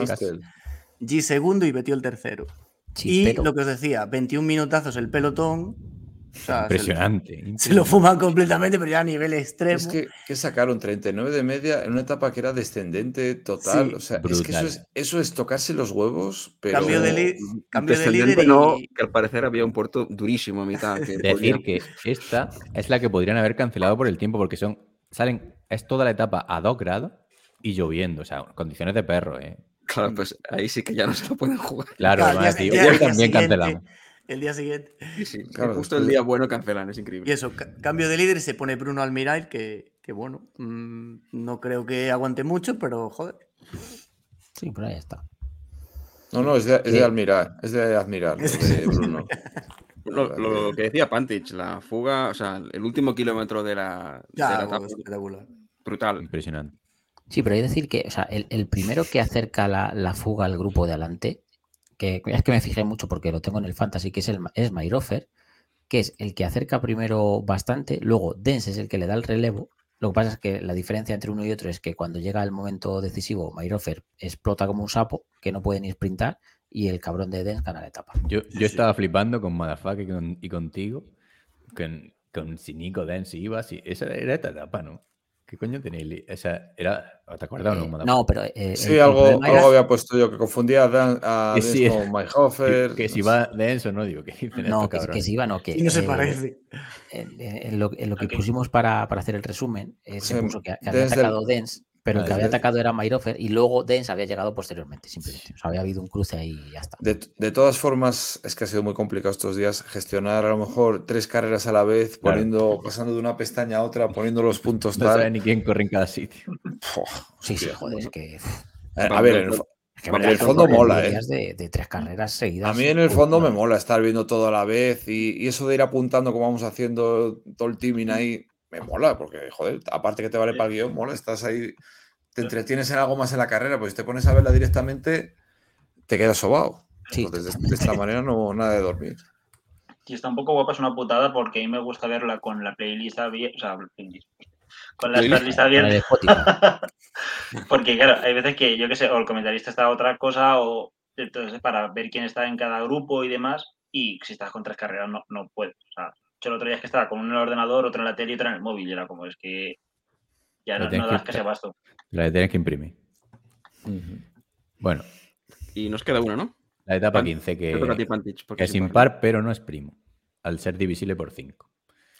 G segundo y Betiol tercero. Sí, y lo que os decía, 21 minutazos el pelotón. o sea, se- Impresionante. [laughs] Se, lo fuman completamente, pero ya a nivel extremo. Es que, que sacaron 39 de media en una etapa que era descendente total. Sí. o sea, es que eso Brutal. es, eso es tocarse los huevos, pero. Cambio de cambio de líder y- no, que al parecer había un puerto durísimo a mitad. Que Decir podía- que esta es la que podrían haber cancelado por el tiempo, porque son. Salen. Es toda la etapa a 2 grados y lloviendo. O sea, condiciones de perro, ¿eh? Claro, pues ahí sí que ya no se lo pueden jugar. Claro, Claro, van a ya- decir, ya hoy el día también siguiente- cancelamos. El día siguiente. Sí, sí. Claro, justo el día bueno cancelan, es Y increíble. eso, ca- cambio de líder y se pone Bruno Almiral, que, que bueno, mm, no creo que aguante mucho, pero joder. sí, pero ahí está. No, no, es de, es de admirar. Es de admirar, lo de [laughs] Bruno. Lo, lo que decía Pantich, la fuga, o sea, el último kilómetro de la, de Ya, la bueno, etapa, espectacular. brutal. Impresionante. Sí, pero hay que decir que, o sea, el, el primero que acerca la, la fuga al grupo de adelante, que es que me fijé mucho porque lo tengo en el fantasy, que es el es Mairofer, que es el que acerca primero bastante, luego Dens es el que le da el relevo. Lo que pasa es que la diferencia entre uno y otro es que cuando llega el momento decisivo, Mairofer explota como un sapo, que no puede ni sprintar, y el cabrón de Dens gana la etapa. Yo, yo estaba flipando con Madafaka y, con- y contigo, con, con si Nico Dance iba, si, esa era esta etapa, ¿no? ¿Qué coño tenéis? li- Esa era, ¿te acuerdas o no, Eh, no, pero... eh, Sí, el algo, era- algo había puesto yo que confundía a, Dan, a [laughs] Que sí, con Mayhofer. Que, que si no sé. va Dance o no, digo, ¿qué dicen No, que, que si iba, no, que... Y no se eh, parece. En, en lo, en lo que pusimos para, para hacer el resumen, eh, se Sí, puso que, que había atacado Dens, pero el que había atacado era Mairofer y luego Dens había llegado posteriormente, simplemente. O sea, había habido un cruce ahí y ya está. De, de todas formas, es que ha sido muy complicado estos días gestionar a lo mejor tres carreras a la vez, Claro. poniendo, pasando de una pestaña a otra, poniendo los puntos No sabe ni quién corre en cada sitio. Sí, sí, joder, es que. Eh, A ver, en el, Es que verdad el fondo mola, ¿eh? días De, de tres carreras seguidas. A mí en el fondo me mola estar viendo todo a la vez y, y eso de ir apuntando como vamos haciendo todo el teaming ahí, me mola, porque, joder, aparte que te vale para el guion, mola, estás ahí, te entretienes en algo más en la carrera, pues si te pones a verla directamente, te quedas sobao. Sí, Entonces, de, de esta manera no nada de dormir. Si está un poco guapa, es una putada porque a mí me gusta verla con la playlist abierta. O sea, playlist, con la Playlist. abierta. [laughs] Porque, claro, hay veces que, yo qué sé, o el comentarista está a otra cosa, o entonces para ver quién está en cada grupo y demás, y si estás con tres carreras no, no puedes. O sea, yo el otro día es que estaba con uno en el ordenador, otro en la tele y otro en el móvil, y era como, es que ya no, tienes no que das que estar- se basto. La tienes que imprimir. Bueno, Y nos queda uno, ¿no? la etapa Pan- 15 Te toca a ti, que Pantich, es impar, pero no es primo, al ser divisible por 5.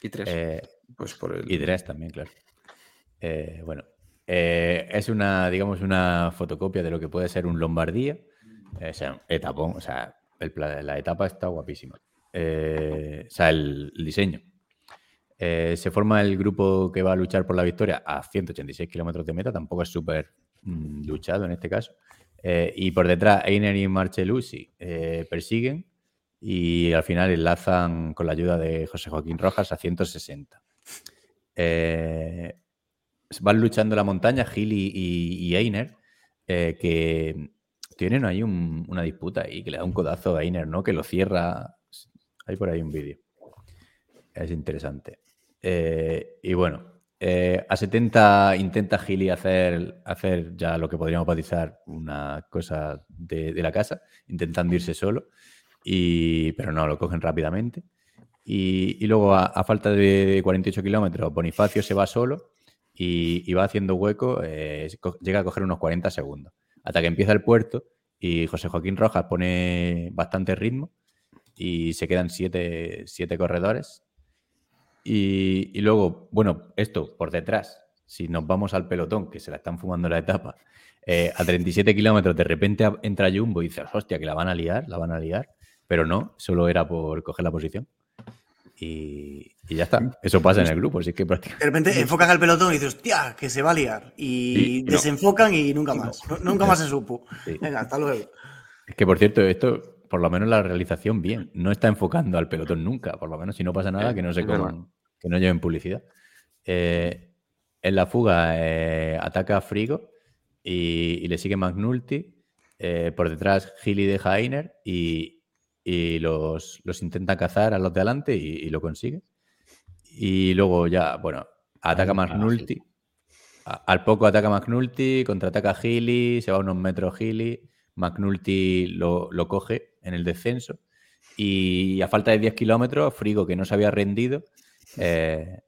Y tres. Eh, Pues por el... y tres también, claro. Eh, bueno, eh, es una, digamos, una fotocopia de lo que puede ser un Lombardía. Eh, o sea, un etapón, o sea, el la etapa está guapísima. Eh, o sea, el, diseño. Eh, se forma el grupo que va a luchar por la victoria a 186 kilómetros de meta, tampoco es súper mm, luchado en este caso. Eh, y por detrás, Einer y Marchelusi persiguen y al final enlazan con la ayuda de José Joaquín Rojas a 160. Eh, van luchando la montaña Gil y, y- y Einer, que tienen ahí un- una disputa ahí, que le da un codazo a Einer, ¿no? Que lo cierra. Hay por ahí un vídeo. Es interesante. Eh, y bueno, eh, a 70 intenta Gili hacer, hacer ya lo que podríamos bautizar una cosa de, la casa, intentando irse solo, y, pero no, lo cogen rápidamente. Y, luego, a, falta de 48 kilómetros, Bonifacio se va solo y, va haciendo hueco, eh, llega a coger unos 40 segundos. Hasta que empieza el puerto y José Joaquín Rojas pone bastante ritmo y se quedan siete, siete corredores. Y, y luego, bueno, esto por detrás, si nos vamos al pelotón, que se la están fumando la etapa, eh, a 37 kilómetros de repente entra Jumbo y dices, hostia, que la van a liar, la van a liar. Pero no, solo era por coger la posición. Y, y ya está. Eso pasa en el grupo, así que prácticamente. De repente enfocan al pelotón y dices, hostia, que se va a liar. Y no. desenfocan y nunca más. Nu- Nunca más se supo. Sí. Venga, hasta luego. Es que, por cierto, esto, por lo menos la realización, bien. No está enfocando al pelotón nunca. Por lo menos, si no pasa nada, que no se coman, que no lleven publicidad. Eh, en la fuga eh, ataca a Frigo y, y le sigue McNulty. Eh, por detrás, Gilly deja a Einer y, y los, los intenta cazar a los de adelante y, y lo consigue. Y luego ya, bueno, ataca McNulty. A- Al poco ataca McNulty, contraataca a Healy, se va unos metros Healy, McNulty lo, lo coge en el descenso y a falta de 10 kilómetros, Frigo, que no se había rendido, eh,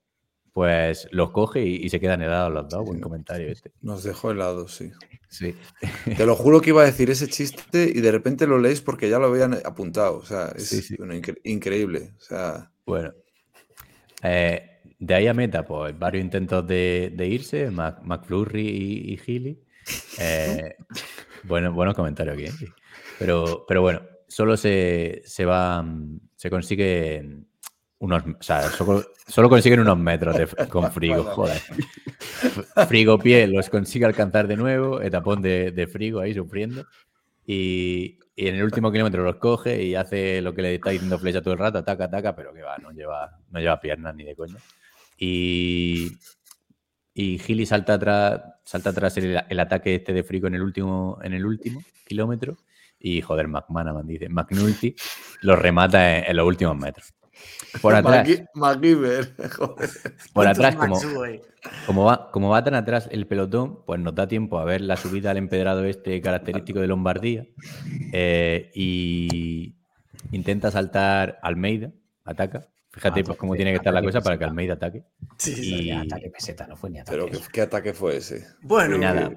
pues los coge y, y se quedan helados los dos. Buen comentario este. Nos dejó helados, sí. Sí. [laughs] Te lo juro que iba a decir ese chiste y de repente lo leéis porque ya lo habían apuntado. O sea, es Sí, sí. bueno, incre- increíble. O sea, Bueno. Eh, de ahí a meta, pues varios intentos de, de irse, Mac- McFlurry y, y Healy. Eh, [laughs] bueno, buenos comentarios aquí, ¿eh? Pero, pero bueno, solo se, se va, se consigue unos, o sea, solo, solo consiguen unos metros de- con Frigo, joder. Frigo pie los consigue alcanzar de nuevo, etapón de, de Frigo ahí sufriendo. Y, y en el último kilómetro los coge y hace lo que le está diciendo Flecha todo el rato, ataca, ataca, pero que va, no lleva, no lleva piernas ni de coña. Y, y Gili salta atrás, salta atrás el, el ataque este de Frigo en el último, en el último kilómetro. Y joder, McManaman dice, McNulty lo remata en, en los últimos metros. Por atrás, MacGyver, [laughs] joder. por ¿Cuántos atrás, como, como va, como va tan atrás el pelotón, pues nos da tiempo a ver la subida al empedrado este característico de Lombardía. eh, y intenta saltar Almeida, ataca. Fíjate Ah, pues, cómo tiene que estar la cosa para que. Almeida ataque. Sí, sí. Y- ataque peseta, no fue ni ataque. Pero ¿qué, qué ataque fue ese? Bueno, Y nada. eh,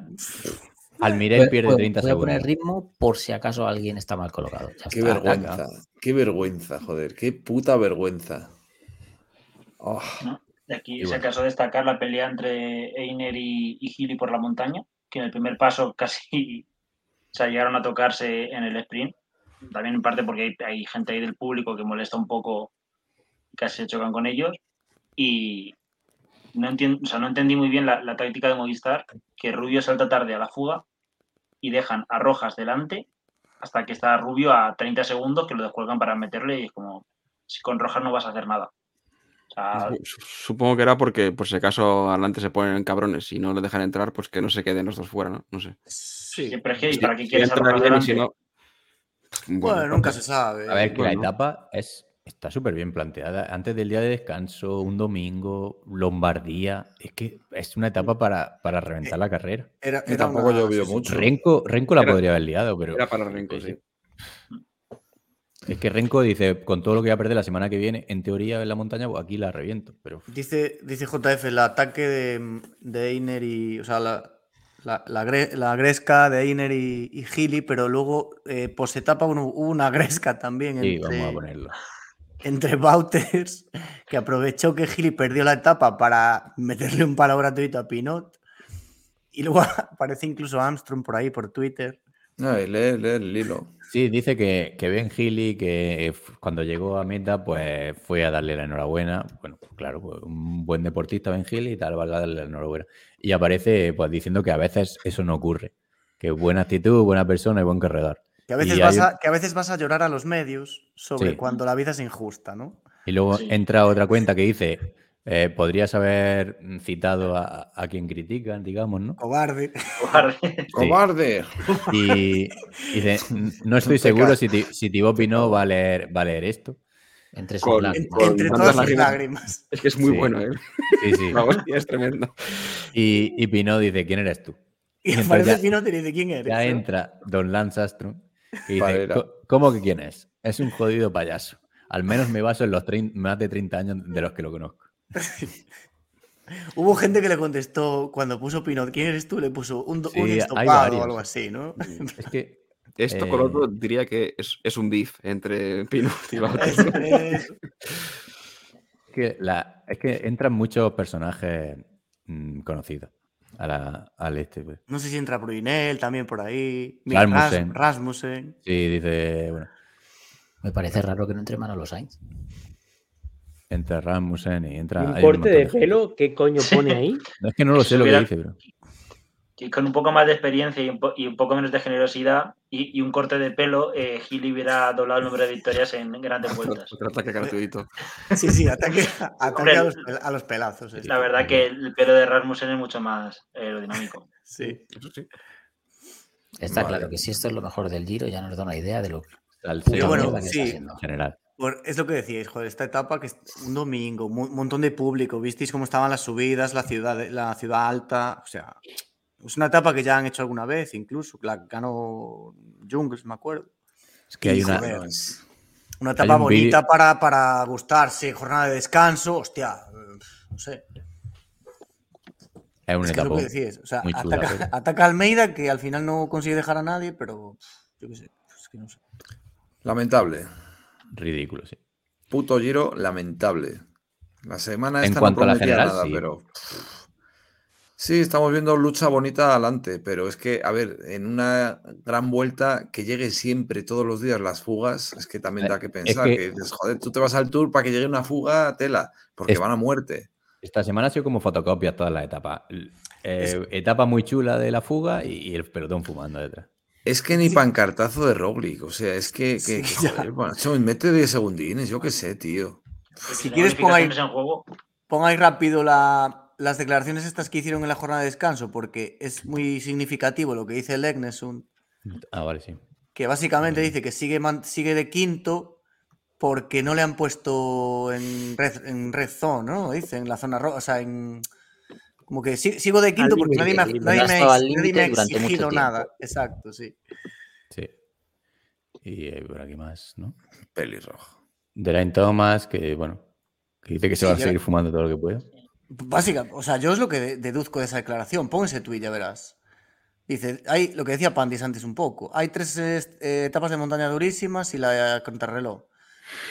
Almirel pierde voy- 30 voy a poner segundos. ritmo por si acaso alguien está mal colocado. Ya Qué está. vergüenza. Qué vergüenza, joder. Qué puta vergüenza. Oh, ¿no? De aquí, si bueno. acaso, destacar la pelea entre Einer y, y Gili por la montaña, que en el primer paso [laughs] casi o sea, llegaron a tocarse en el sprint. También en parte porque hay, hay gente ahí del público que molesta un poco, casi se chocan con ellos. Y no, entiendo, o sea, no entendí muy bien la, la táctica de Movistar, que Rubio salta tarde a la fuga y dejan a Rojas delante hasta que está Rubio a 30 segundos que lo descuelgan para meterle y es como, si con Rojas no vas a hacer nada. O sea, Su- Supongo que era porque, por si acaso, adelante se ponen cabrones y no le dejan entrar, pues que no se queden los dos fuera, ¿no? No sé. Sí. siempre es que, ¿y Si- para qué quieres a Rojas y si delante? no- Bueno, nunca se sabe. A ver, que la bueno. etapa es, está súper bien planteada. Antes del día de descanso, un domingo, Lombardía. Es que es una etapa para, para reventar la carrera. Era, Que era tampoco una- llovió mucho. Renko, Renko la Era- podría haber liado, pero. Era para Renko, es sí. Es que Renko dice, con todo lo que voy a perder la semana que viene, en teoría en la montaña, pues aquí la reviento. Pero Dice, dice JF, el ataque de, de Einer y. O sea, la, la, la, gre- la gresca de Einer y, y Gili, pero luego, eh, post etapa, hubo hubo una gresca también sí, entre, vamos a ponerlo. Entre Bauters, que aprovechó que Gili perdió la etapa para meterle un palo gratuito a Pinot. Y luego [laughs] aparece incluso Armstrong por ahí, por Twitter. Ay, lee, lee el hilo. Sí, dice que, que Ben Healy, que cuando llegó a meta, pues fue a darle la enhorabuena. Bueno, pues claro, pues, un buen deportista Ben Healy y tal, va a darle la enhorabuena. Y aparece pues diciendo que a veces eso no ocurre. Que buena actitud, buena persona y buen corredor. Que a veces, vas a, que a, veces vas a llorar a los medios sobre Sí. cuando la vida es injusta, ¿no? Y luego Sí. entra otra cuenta que dice, eh, podrías haber citado a, a quien critican, digamos, ¿no? Cobarde. Cobarde. ¡Cobarde! Y, y dice, "N- no estoy seguro si, Ti- si Thibaut Pinot va a leer, va a leer esto. Entre sus Con- lágrimas. con Entre tantas todas sus lágrimas. lágrimas. Es que es muy Sí. bueno, ¿eh? Sí, sí. La hostia es tremendo. Y, y Pinot dice, ¿quién eres tú? Y Y aparece Pinot y dice quién eres. Ya ¿no? entra Don Lance Armstrong y dice, Valera. "Co- ¿cómo que quién es? Es un jodido payaso. Al menos me baso en los más de 30 años de los que lo conozco. [laughs] Hubo gente que le contestó cuando puso Pinot, ¿quién eres tú? Le puso un, Sí, un estopado o algo así, ¿no? Es que [laughs] Esto con Eh, otro diría que es, es un beef entre Pinot y. [laughs] Es- es- que, la, es que entran muchos personajes mm, conocidos a la- al este. pues. no sé si entra Brunel también por ahí. Rasmussen. Ras- Rasmussen. Sí, dice, bueno, Me parece raro que no entre Manolo Sainz. entra Rasmussen y entra... ¿Y un corte de pelo? ¿Qué coño pone [laughs] ahí? No, es que no lo sé lo que dice, pero... que con un poco más de experiencia y un, po- y un poco menos de generosidad y, y un corte de pelo, eh, Gili hubiera doblado el número de victorias en grandes vueltas. Otro ataque gratuito. [laughs] Sí, sí, ataque, [laughs] ataque Hombre, a, los, pel- a los pelazos. sí. La verdad que el pelo de Rasmussen es mucho más aerodinámico. [laughs] Sí. Eso sí. Está Vale. claro que si esto es lo mejor del Giro, ya nos da una idea de lo CEO, bueno, mierda que sí. está en general. Por- es lo que decíais, joder, esta etapa que es un domingo, un montón de público, visteis cómo estaban las subidas, la ciudad, la ciudad alta, o sea, es una etapa que ya han hecho alguna vez, incluso, la ganó Jungles, me acuerdo. Es que hay una... joder, es- Una etapa un bonita para, para gustarse, jornada de descanso, hostia, no sé. Es un Es que es que decíais, o sea, muy chula, ataca, pero- [laughs] ataca a Almeida, que al final no consigue dejar a nadie, pero yo qué sé, es que no sé. Lamentable. Ridículo, sí. Puto giro, lamentable. La semana En esta cuanto no a la prometía general, nada, sí. pero. Sí, estamos viendo lucha bonita adelante, pero es que, a ver, en una gran vuelta que llegue siempre, todos los días, las fugas, es que también Eh, da que es pensar. que- Que, dices, joder, tú te vas al tour para que llegue una fuga, tela, porque Es- van a muerte. Esta semana ha sido como fotocopias todas las etapas. L- eh, Etapa muy chula de la fuga y, y el pelotón fumando detrás. Es que ni pancartazo de Roglic, o sea, es que, que, Sí, [laughs] joder, mete 10 segundines, yo qué sé, tío. Si quieres, pon ahí, en juego. pon ahí rápido la- las declaraciones estas que hicieron en la jornada de descanso, porque es muy significativo lo que dice el Egnesund, Ah, vale, sí. que básicamente dice que sigue, sigue de quinto porque no le han puesto en red, en red zone, ¿no? Dice, en la zona roja, o sea, en... Como que si- sigo de quinto porque nadie me, nadie No me nadie me ha durante mucho exigido nada. Exacto, sí. Sí. Y eh, por aquí más, ¿no? Pelirrojo. Delaine Thomas, que bueno, que dice que se Sí, va a seguir fumando todo lo que pueda. Básicamente, o sea, yo es lo que de- deduzco de esa declaración. Pon ese tuit, ya verás. Dice, hay lo que decía Pandis antes un poco. Hay tres eh, etapas de montaña durísimas y la contrarreloj.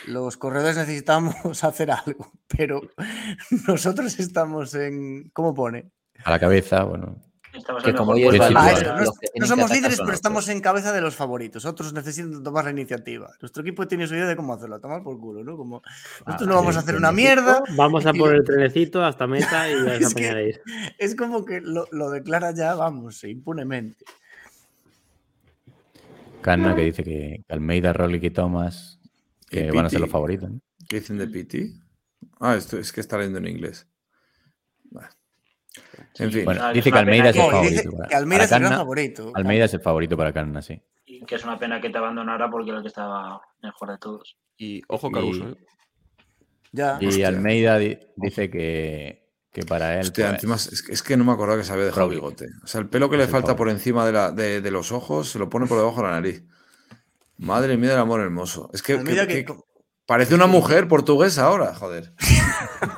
Los corredores necesitamos [laughs] hacer algo, pero [laughs] nosotros estamos en. ¿Cómo pone? A la cabeza, bueno. Estamos Que en como mejor ellos puesto. van Ah, eso, sí, no, somos líderes, pero estamos en cabeza de los favoritos. Otros necesitan tomar la iniciativa. Nuestro equipo tiene su idea de cómo hacerlo, a tomar por culo, ¿no? Como nosotros no Ah, vamos a hacer una mierda. Vamos a Y- poner el [laughs] trenecito hasta meta y vais Es que-. Es como que lo, lo declara ya, vamos, impunemente. Canna que dice que Almeida, Roglic y Thomas que Y van a ser los favoritos. ¿no? ¿Qué dicen de Piti? Ah, esto es que está leyendo en inglés. Vale. En fin. Bueno, dice que Almeida es el y favorito. para- que Almeida es el favorito. Almeida es el favorito para Canna, sí. Y que es una pena que te abandonara porque era el que estaba mejor de todos. Y ojo Y- Caruso, ¿eh? Ya. Y Hostia. Almeida di- dice que, que para él. Hostia, pues, encima es, que- es que no me acordaba que se había dejado Roglic. bigote. O sea, el pelo que Es le el falta por encima de, la, de, de los ojos se lo pone por debajo de la nariz. Madre mía del amor hermoso. Es que, Almeida que- que- que- parece una mujer portuguesa ahora, joder. [laughs]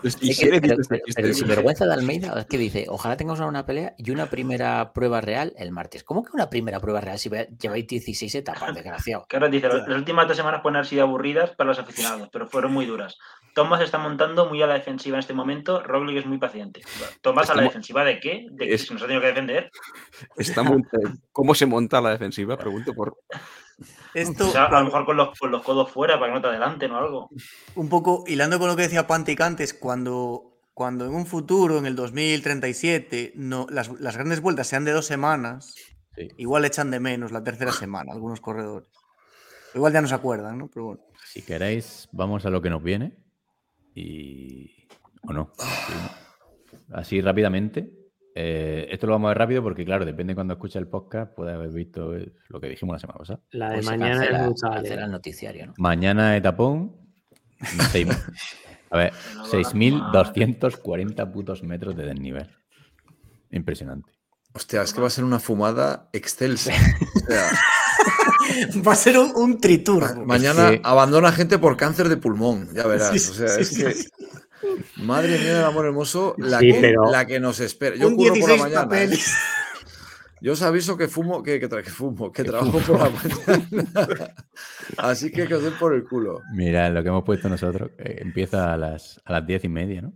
Es que- pero, pero- el chiste. sinvergüenza de Almeida es que dice, ojalá tengamos una pelea y una primera prueba real el martes. ¿Cómo que una primera prueba real si lleváis 16 etapas, [laughs] desgraciado? Ahora dice, Claro. las últimas dos semanas pueden haber sido aburridas para los aficionados, pero fueron muy duras. Thomas está montando muy a la defensiva en este momento, Roglic es muy paciente. ¿Thomas a la defensiva de qué? ¿De que Es- se nos ha tenido que defender? Está monta- ¿Cómo se monta la defensiva? Pregunto por. Esto, O sea, a lo mejor con los, con los codos fuera para que no te adelanten o algo. un poco hilando con lo que decía Pantic antes, cuando, cuando en un futuro, en el 2037, no, las, las grandes vueltas sean de dos semanas, Sí. igual echan de menos la tercera semana algunos corredores. Igual ya no se acuerdan, ¿no? Pero bueno. Si queréis, vamos a lo que nos viene. Y. ¿O no? Sí, ¿no? Así rápidamente. Eh, esto lo vamos a ver rápido porque, claro, depende de cuando escuche el podcast, puede haber visto eh, lo que dijimos la semana pasada. La de se mañana cancela- es se cancela el noticiario, ¿no? Mañana etapón. [laughs] seis- a ver, 6.240 putos metros de desnivel. Impresionante. Hostia, es que va a ser una fumada excelsa. [laughs] O sea, Va a ser un, un tritur. ma- mañana abandona gente por cáncer de pulmón, ya verás. Sí, o sea, sí, es sí, que. Madre mía del amor hermoso, la, Sí, que, pero- la que nos espera. Yo curro por la 16 mañana. ¿eh? papeles. Yo os aviso que fumo, que, que, fumo, que trabajo por la mañana. [laughs] Así que que os den por el culo. Mira, lo que hemos puesto nosotros eh, empieza a las, a las 10 y media, ¿no?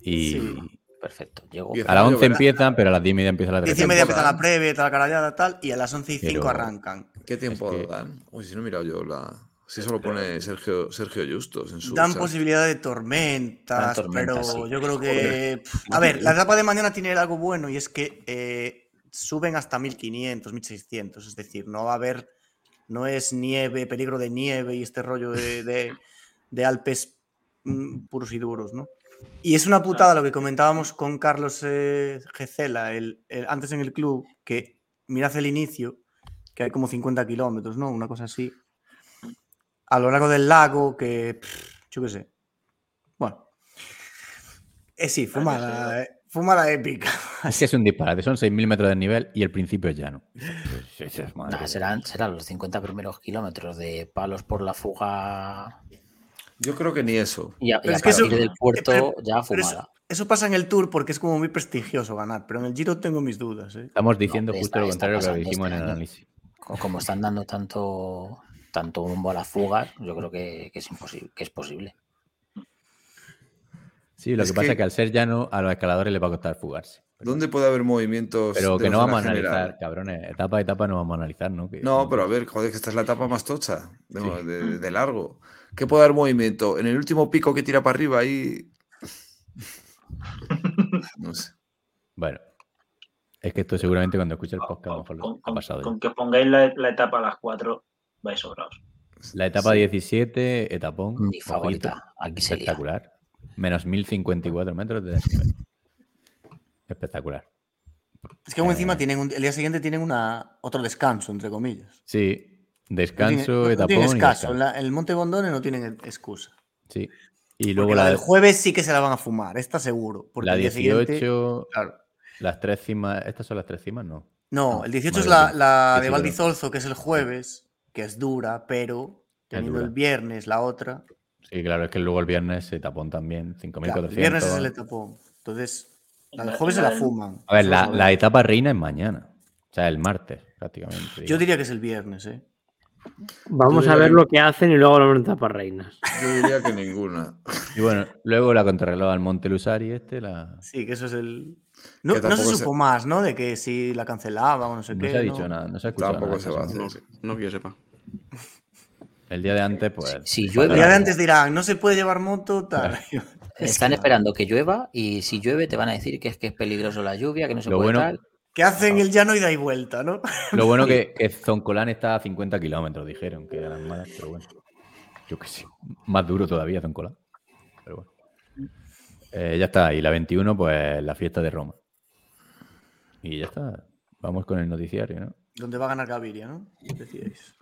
Y Sí. Perfecto. Llego. Diez. a las 11 Lloverá. empiezan, pero a las 10 y media empieza la 10 y media empieza la previa, toda la carallada, tal, y a las 11 y 5 Pero- arrancan. ¿Qué tiempo que- dan? Uy, si no he mirado yo la. Si eso lo pone Sergio, Sergio Justos en su. Dan chat. posibilidad de tormentas, pero sí. yo creo que. A ver, la etapa de mañana tiene algo bueno y es que eh, suben hasta 1500, 1600. Es decir, no va a haber. No es nieve, peligro de nieve y este rollo de, de- de Alpes mm, puros y duros, ¿no? Y es una putada lo que comentábamos con Carlos eh, Gecela el- el- antes en el club, que mirad el inicio, que hay como 50 kilómetros, ¿no? Una cosa así. A lo largo del lago, que pff, yo qué sé. Bueno. Eh, sí, fumada, eh, fumada épica. [laughs] Es que es un disparate, son 6.000 metros de nivel y el principio es llano. [laughs] Nah, serán, serán los 50 primeros kilómetros de palos por la fuga Yo creo que ni eso. y a, Pero y a que eso- partir del puerto pero- ya eso, fumada. eso pasa en el Tour porque es como muy prestigioso ganar, pero en el Giro tengo mis dudas. ¿eh? Estamos diciendo justo está- lo contrario lo que pasando dijimos en este el año. análisis. Co- Como están dando tanto tanto bombo a las fugas, yo creo que, que es imposible, que es posible. Sí, lo Es que pasa que- es que al ser llano, a los escaladores les va a costar fugarse. ¿Dónde puede haber movimientos? Pero de que no vamos a analizar, general? cabrones. Etapa a etapa no vamos a analizar, ¿no? Que- No, pero a ver, joder, que esta es la etapa más tocha, de, Sí. de- de largo. ¿Qué puede haber movimiento? En el último pico que tira para arriba ahí. [laughs] No sé. Bueno, es que esto seguramente cuando escuche el podcast a lo mejor lo Con, ha con- pasado. ya. con que os pongáis la, la etapa a las 4, vais sobrados. La etapa Sí. 17, etapón. Mi favorita. Aquí. Espectacular. Menos 1054 metros de desnivel. Espectacular. Es que aún Eh. encima tienen un- el día siguiente tienen una, otro descanso, entre comillas. Sí, No tiene- descanso, no- no etapón tienen y escaso. la- el Monte Bondone no tienen excusa. Sí. Y Luego la la, del jueves sí que se la van a fumar, está seguro. Porque la el día 18, siguiente- claro. las tres cimas. ¿Estas son las tres cimas? No. No, No, el 18 Madrid, es la, la de Valdizolzo, que es el jueves, que es dura, pero teniendo dura. el viernes la otra. Sí, claro, es que luego el viernes etapón también, 5.400. Claro, el viernes es el etapón. Entonces, la del jueves se la fuman. A ver, la, la etapa reina es mañana. O sea, el martes, prácticamente. Yo diría que es el viernes, ¿eh? Vamos a ver que- lo que hacen y luego lo tapas reinas. Yo diría que ninguna. Y bueno, luego la contrarreloj al Monte Lusari, este, la... Sí, que eso es el. No, no se supo más, ¿no? De que si la cancelaban o no sé no qué. se ha ¿no? dicho nada, no se ha escuchado Tampoco nada se va a hacer. No, no que yo sepa. El día de antes, pues... Si El llueve, día de antes dirán, no se puede llevar moto, tal. Es [laughs] están esperando que llueva y si llueve te van a decir que es que es peligroso la lluvia, que no se Lo puede bueno, tal. Que hacen el llano y vuelta, ¿no? [laughs] Lo bueno que, que Zoncolán está a 50 kilómetros, dijeron que eran malas, pero bueno. Yo qué sé. Más duro todavía Zoncolán. Pero bueno. Eh, ya está. Y la 21, pues la fiesta de Roma. Y ya está. Vamos con el noticiario, ¿no? Donde va a ganar Gaviria, ¿no? Decíais.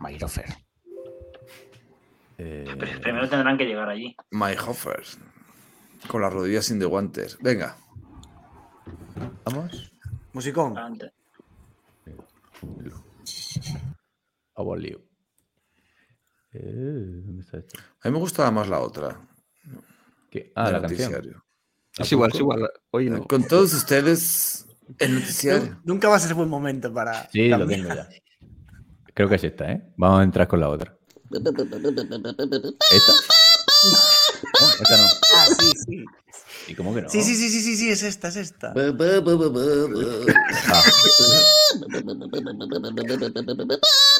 Mayrofer. Eh, Pero primero tendrán que llegar allí. My Hoffer. Con las rodillas sin de guantes. Venga. Vamos. Musicón. Adelante. Eh, ¿Dónde está esto? A mí me gustaba más la otra. ¿Qué? Ah, la canción. noticiario. Es igual, es igual. Hoy no. Con todos ustedes, el noticiario. Nunca va a ser buen momento para. Sí, lo tengo ya. Creo que es esta, ¿eh? Vamos a entrar con la otra. ¿Esta? No, esta no. Ah, sí, sí. ¿Y cómo que no? Sí, sí, sí, sí, sí, sí, es esta, es esta. [laughs] Ah, [laughs]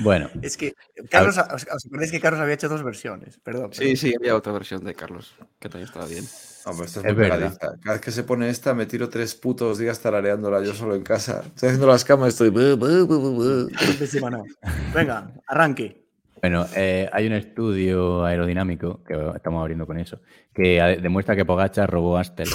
bueno, Es que Carlos, ¿os os acordáis que Carlos había hecho dos versiones? Perdón. Sí, sí, había otra versión de Carlos, que también estaba bien. Es, Es muy verdad. pegadiza. Cada vez que se pone esta, me tiro tres putos días tarareándola yo solo en casa. Estoy haciendo las camas y estoy. semana. Venga, arranque. Bueno, eh, hay un estudio aerodinámico, que estamos abriendo con eso, que demuestra que Pogacar robó Astel.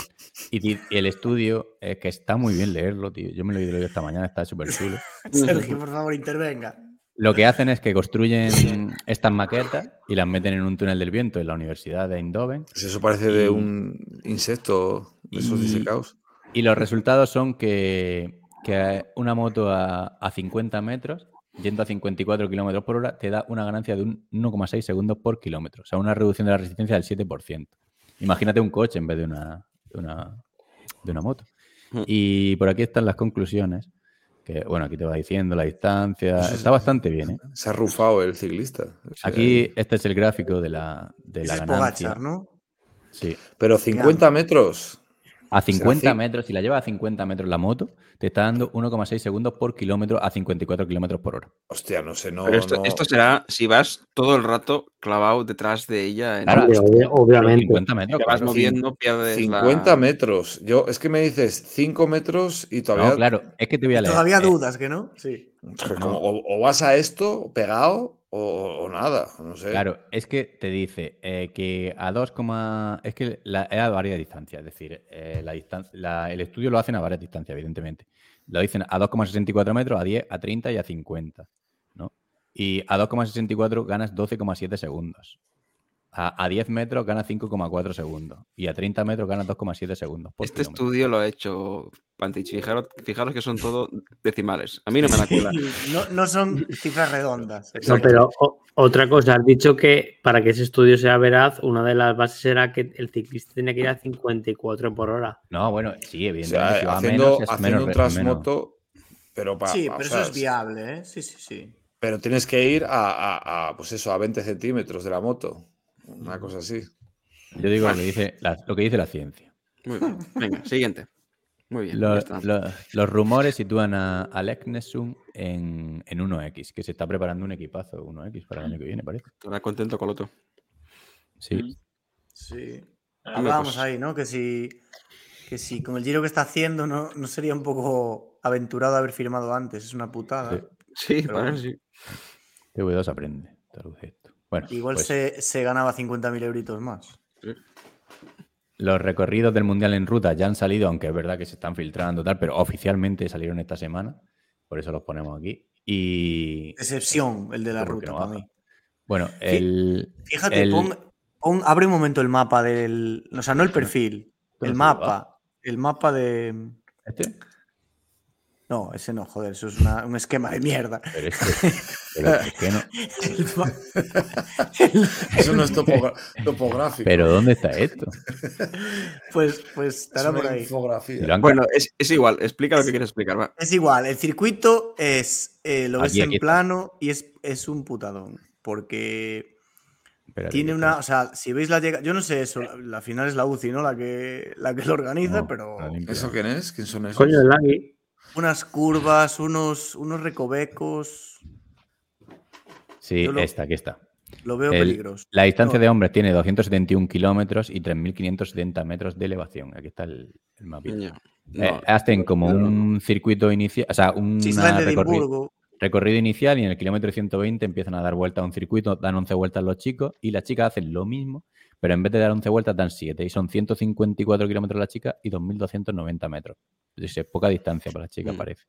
Y, el estudio es que está muy bien leerlo, tío. Yo me lo he leído esta mañana, está súper chulo. [laughs] Sergio, por favor, intervenga. Lo que hacen es que construyen estas maquetas y las meten en un túnel del viento en la Universidad de Eindhoven. Si eso parece de un insecto de esos disecados. Y los resultados son que, que una moto a, a 50 metros, yendo a 54 kilómetros por hora, te da una ganancia de un 1,6 segundos por kilómetro. O sea, una reducción de la resistencia del 7%. Imagínate un coche en vez de una, de una, de una moto. Hmm. Y por aquí están las conclusiones. Que, bueno, aquí te va diciendo la distancia. Eso es- Está bastante bien, ¿eh? Se ha rufado el ciclista. O sea, Aquí este es el gráfico de la, de la es ganancia. Pogachar, ¿no? Sí. Pero 50 metros. A 50 ci- metros, si la llevas a 50 metros la moto, te está dando 1,6 segundos por kilómetro a 54 kilómetros por hora. Hostia, no sé, no. Pero esto, no- esto será si vas todo el rato clavado detrás de ella. En Claro, obvio- obviamente. 50 metros. te vas claro. moviendo, pierdes 50 la... metros. Yo, es que me dices 5 metros y No, todavía. claro, es que te voy a leer. Todavía Eh, dudas, ¿que no? Sí. como- o, o vas a esto pegado o, o nada. No sé. Claro, es que te dice eh, que a 2, es que la, a varias distancias, es decir, eh, la la- el estudio lo hacen a varias distancias, evidentemente. Lo dicen a 2,64 metros, a 10, a 30 y a 50, ¿no? Y a 2,64 ganas 12,7 segundos. A, a 10 metros ganas 5,4 segundos. Y a 30 metros ganas 2,7 segundos. Este kilómetro. estudio lo ha hecho Pantich. Fijaros, fijaros que son todo decimales. A mí no me la cuela. No, no son cifras redondas. [laughs] No, pero o- otra cosa, has dicho que para que ese estudio sea veraz, una de las bases era que el ciclista tenía que ir a 54 por hora. No, bueno, sí, O evidentemente. sea, si va a haciendo, menos, haciendo menos un transmoto. Pero, pa- Sí, pa- pero o sea, eso es viable, ¿eh? Sí, sí, sí. Pero tienes que ir a, a- a, pues eso, a 20 centímetros de la moto. Una cosa así. Yo digo lo que dice la, lo que dice la ciencia. Muy bien. Venga, siguiente. Muy bien. ya Lo- está. lo- los rumores sitúan a Alex Nessun en, en 1X, que se está preparando un equipazo 1X para el año que viene, parece. Estará contento con lo otro. Sí. Sí. Ah, Hablábamos pues- ahí, ¿no? Que si, que si con el giro que está haciendo no, no sería un poco aventurado haber firmado antes. Es una putada. Sí. Sí, Pero para bueno. sí. TV2 aprende. traduce esto. Bueno, Igual pues, se, se ganaba 50.000 euritos más. los recorridos del Mundial en ruta ya han salido, aunque es verdad que se están filtrando tal, pero oficialmente salieron esta semana. Por eso los ponemos aquí. Y Excepción, el de la ¿Cómo que ruta no para mí. bueno, el, Fíjate, el- pon, pon- abre un momento el mapa del. O sea, no el perfil, Pero el mapa. El mapa de. ¿este? No, ese no, joder, eso es una- un esquema de mierda. Pero es que, pero es que no. [laughs] El Eso no es topogra- topográfico. Pero ¿dónde está esto? pues, pues es estará por ahí. Infografía. Bueno, es, es igual. Explica lo que quieres explicar. Va. Es igual, el circuito es. eh, lo ves Aquí, en plano y es, es un putadón. Porque. Tiene una, o sea, si veis la llegada, yo no sé eso, la, la final es la UCI, ¿no? La que, la que lo organiza, No, pero. ¿Eso quién es? ¿Quién son esos? Coño, el Lagui. Unas curvas, unos, unos recovecos, Sí, lo- esta, aquí está. lo veo El- peligroso. La distancia No. de hombres tiene 271 kilómetros y 3.570 metros de elevación. Aquí está el, el mapita. Ya. Eh, No, hacen como no, no. un circuito inicial, o sea, un Si recorrido, recorrido inicial y en el kilómetro 120 empiezan a dar vueltas a un circuito, dan 11 vueltas los chicos y las chicas hacen lo mismo, pero en vez de dar 11 vueltas dan 7 y son 154 kilómetros las chicas y 2.290 metros. Es poca distancia para las chicas, Mm. parece.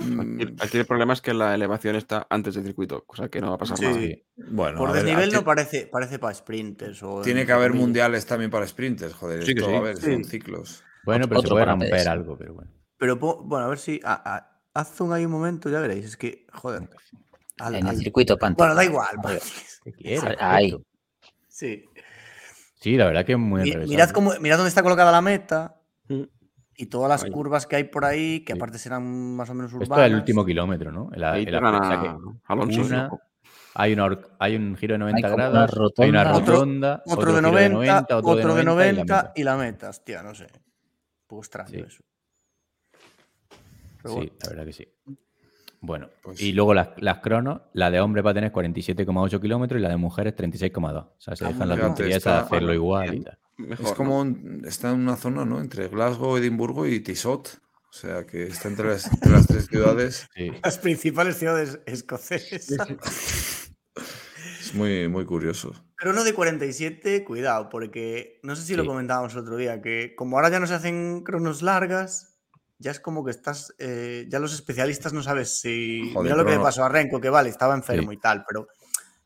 Mm, Aquí, aquí el problema es que la elevación está antes del circuito, cosa que no va a pasar Sí. nada. Sí. Bueno, por desnivel no parece, parece para sprinters. O Tiene que haber mundiales también para sprinters, joder. Sí esto, sí. a ver, son ciclos. Bueno, pero se Otro puede para romper algo, pero bueno. Pero bueno, a ver si. a- a- haz zoom ahí un momento, ya veréis. Es que, joder. al- En el al- circuito Panther. Bueno, da igual. Joder. ¿Qué quieres? Ahí. Sí. Sí, la verdad que es muy Mi- enrevesado. mirad, cómo, mirad dónde está colocada la meta Mm. y todas las Ahí. curvas que hay por ahí, que Sí. aparte serán más o menos urbanas. Esto es el último kilómetro, ¿no? El- Ahí el- sea que Alonso. una- hay, una hay un giro de 90 como una grados, hay una rotonda. Otro- rotonda, Otro, de giro 90, otro de 90, y la meta. y la meta. Hostia, no sé. Un poco extraño Sí. eso. Pero Sí, bueno. la verdad que sí. Bueno, Pues y luego las, las cronos, la de hombre va a tener 47,8 kilómetros y la de mujeres 36,2. O sea, se Ah, dejan la tontería de hacerlo bueno, igual y bien. tal. Mejor, Es ¿no? como un- está en una zona, ¿no? Entre Glasgow, Edimburgo y Tissot. O sea, que está entre las, entre las tres ciudades. [laughs] Sí. Las principales ciudades escocesas. Es muy, muy curioso. Crono de 47, cuidado, porque no sé si lo comentábamos el otro día, que como ahora ya no se hacen cronos largas, ya es como que estás, eh, ya los especialistas no sabes si... Joder, Mira lo que le pasó a Renko, que vale, estaba enfermo y tal, pero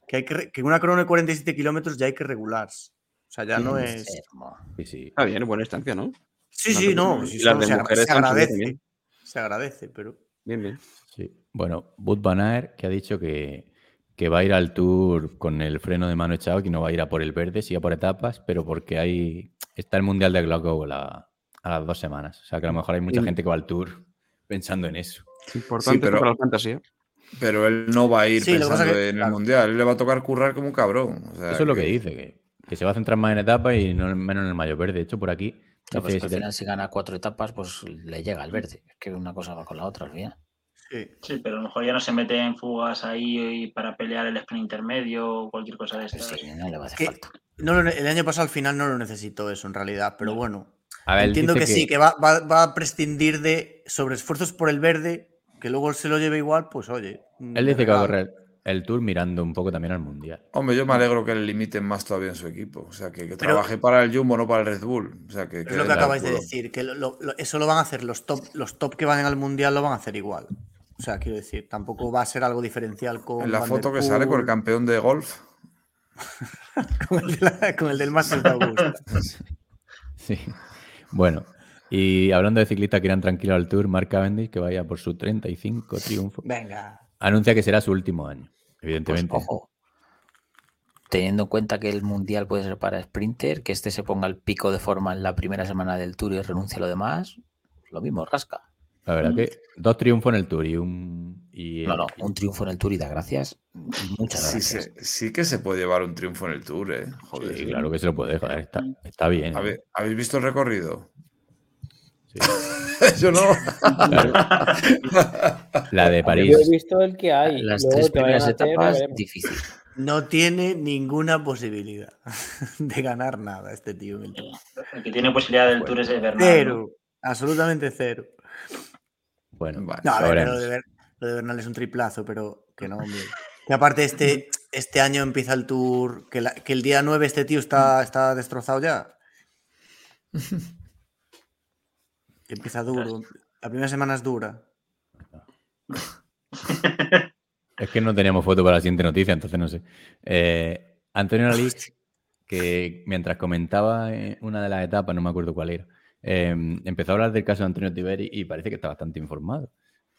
que, hay que, que una crono de 47 kilómetros ya hay que regularse. O sea, ya no es... Enfermo. Sí, sí. Está bien, buena estancia, ¿no? Sí, No, sí, no, sí, las eso de se, agradece. también. Se agradece, pero... Bien, bien. Sí. Bueno, Bud Van Aert, que ha dicho que, que va a ir al tour con el freno de mano echado, que no va a ir a por el verde, sí a por etapas, pero porque hay está el Mundial de Glasgow la- a las dos semanas. O sea, que a lo mejor hay mucha Sí. gente que va al tour pensando en eso. Importante pero- para la fantasía. Pero él no va a ir Sí, que pensando que- en el mundial. Él le va a tocar currar como un cabrón. O sea, Eso es lo que dice, que, que se va a centrar más en etapas y no menos en el mayor verde. De hecho, por aquí Claro, pues que al final si gana cuatro etapas, pues le llega el verde. Es que una cosa va con la otra al final. Sí. Sí, pero a lo mejor ya no se mete en fugas ahí para pelear el sprint intermedio o cualquier cosa de Pues estas. sí, no le va a hacer Que- falta. No, el año pasado al final no lo necesitó eso en realidad, pero bueno. A ver, él Entiendo que, sí, que va, va- va a prescindir de sobreesfuerzos por el verde, que luego se lo lleve igual, pues oye. Él de dice que va a correr el tour mirando un poco también al Mundial. Hombre, yo me alegro que le limiten más todavía en su equipo. O sea, que, que Pero- trabaje para el Jumbo, no para el Red Bull. O sea, que, Es lo que acabáis de decir, que lo- lo- lo- eso lo van a hacer los top, los top que van al mundial lo van a hacer igual. O sea, quiero decir, tampoco va a ser algo diferencial con. En la Van foto que sale con el campeón de golf. [laughs] con el, de la- con el del Masters de Augusta. [laughs] Sí. Bueno, y hablando de ciclistas que irán tranquilos al tour, Mark Cavendish, que vaya por su 35 triunfo, Venga. anuncia que será su último año, Pues, evidentemente. ojo. Teniendo en cuenta que el mundial puede ser para sprinter, que este se ponga el pico de forma en la primera semana del tour y renuncie a lo demás, lo mismo, rasca. La verdad que dos triunfos en el tour y un. Y, No, no, un triunfo en el tour y da gracias. Muchas gracias. sí que se puede llevar un triunfo en el Tour, ¿eh? Joder. Sí, claro que se lo puede, joder, está, está bien. ¿eh? ¿Habe- ¿Habéis visto el recorrido? Sí. [laughs] Yo no. La de Yo París. he visto el que hay. Las luego tres primeras etapas, difícil. No tiene ninguna posibilidad [laughs] de ganar nada este tío el que tiene posibilidad del Tour es Bernal. ¿no? Cero. Absolutamente cero. Bueno, Vale. No, a lo ver, lo de, Ber- lo de Bernal es un triplazo, pero que no, hombre. [laughs] Que aparte este, este año empieza el tour, que, la- que el día 9 este tío está, está destrozado ya. Que empieza duro. La primera semana es dura. [laughs] Es que no teníamos foto para la siguiente noticia, entonces no sé. Eh, Antonio Lalix, [laughs] que mientras comentaba eh, una de las etapas, no me acuerdo cuál era, eh, empezó a hablar del caso de Antonio Tiberi y parece que está bastante informado.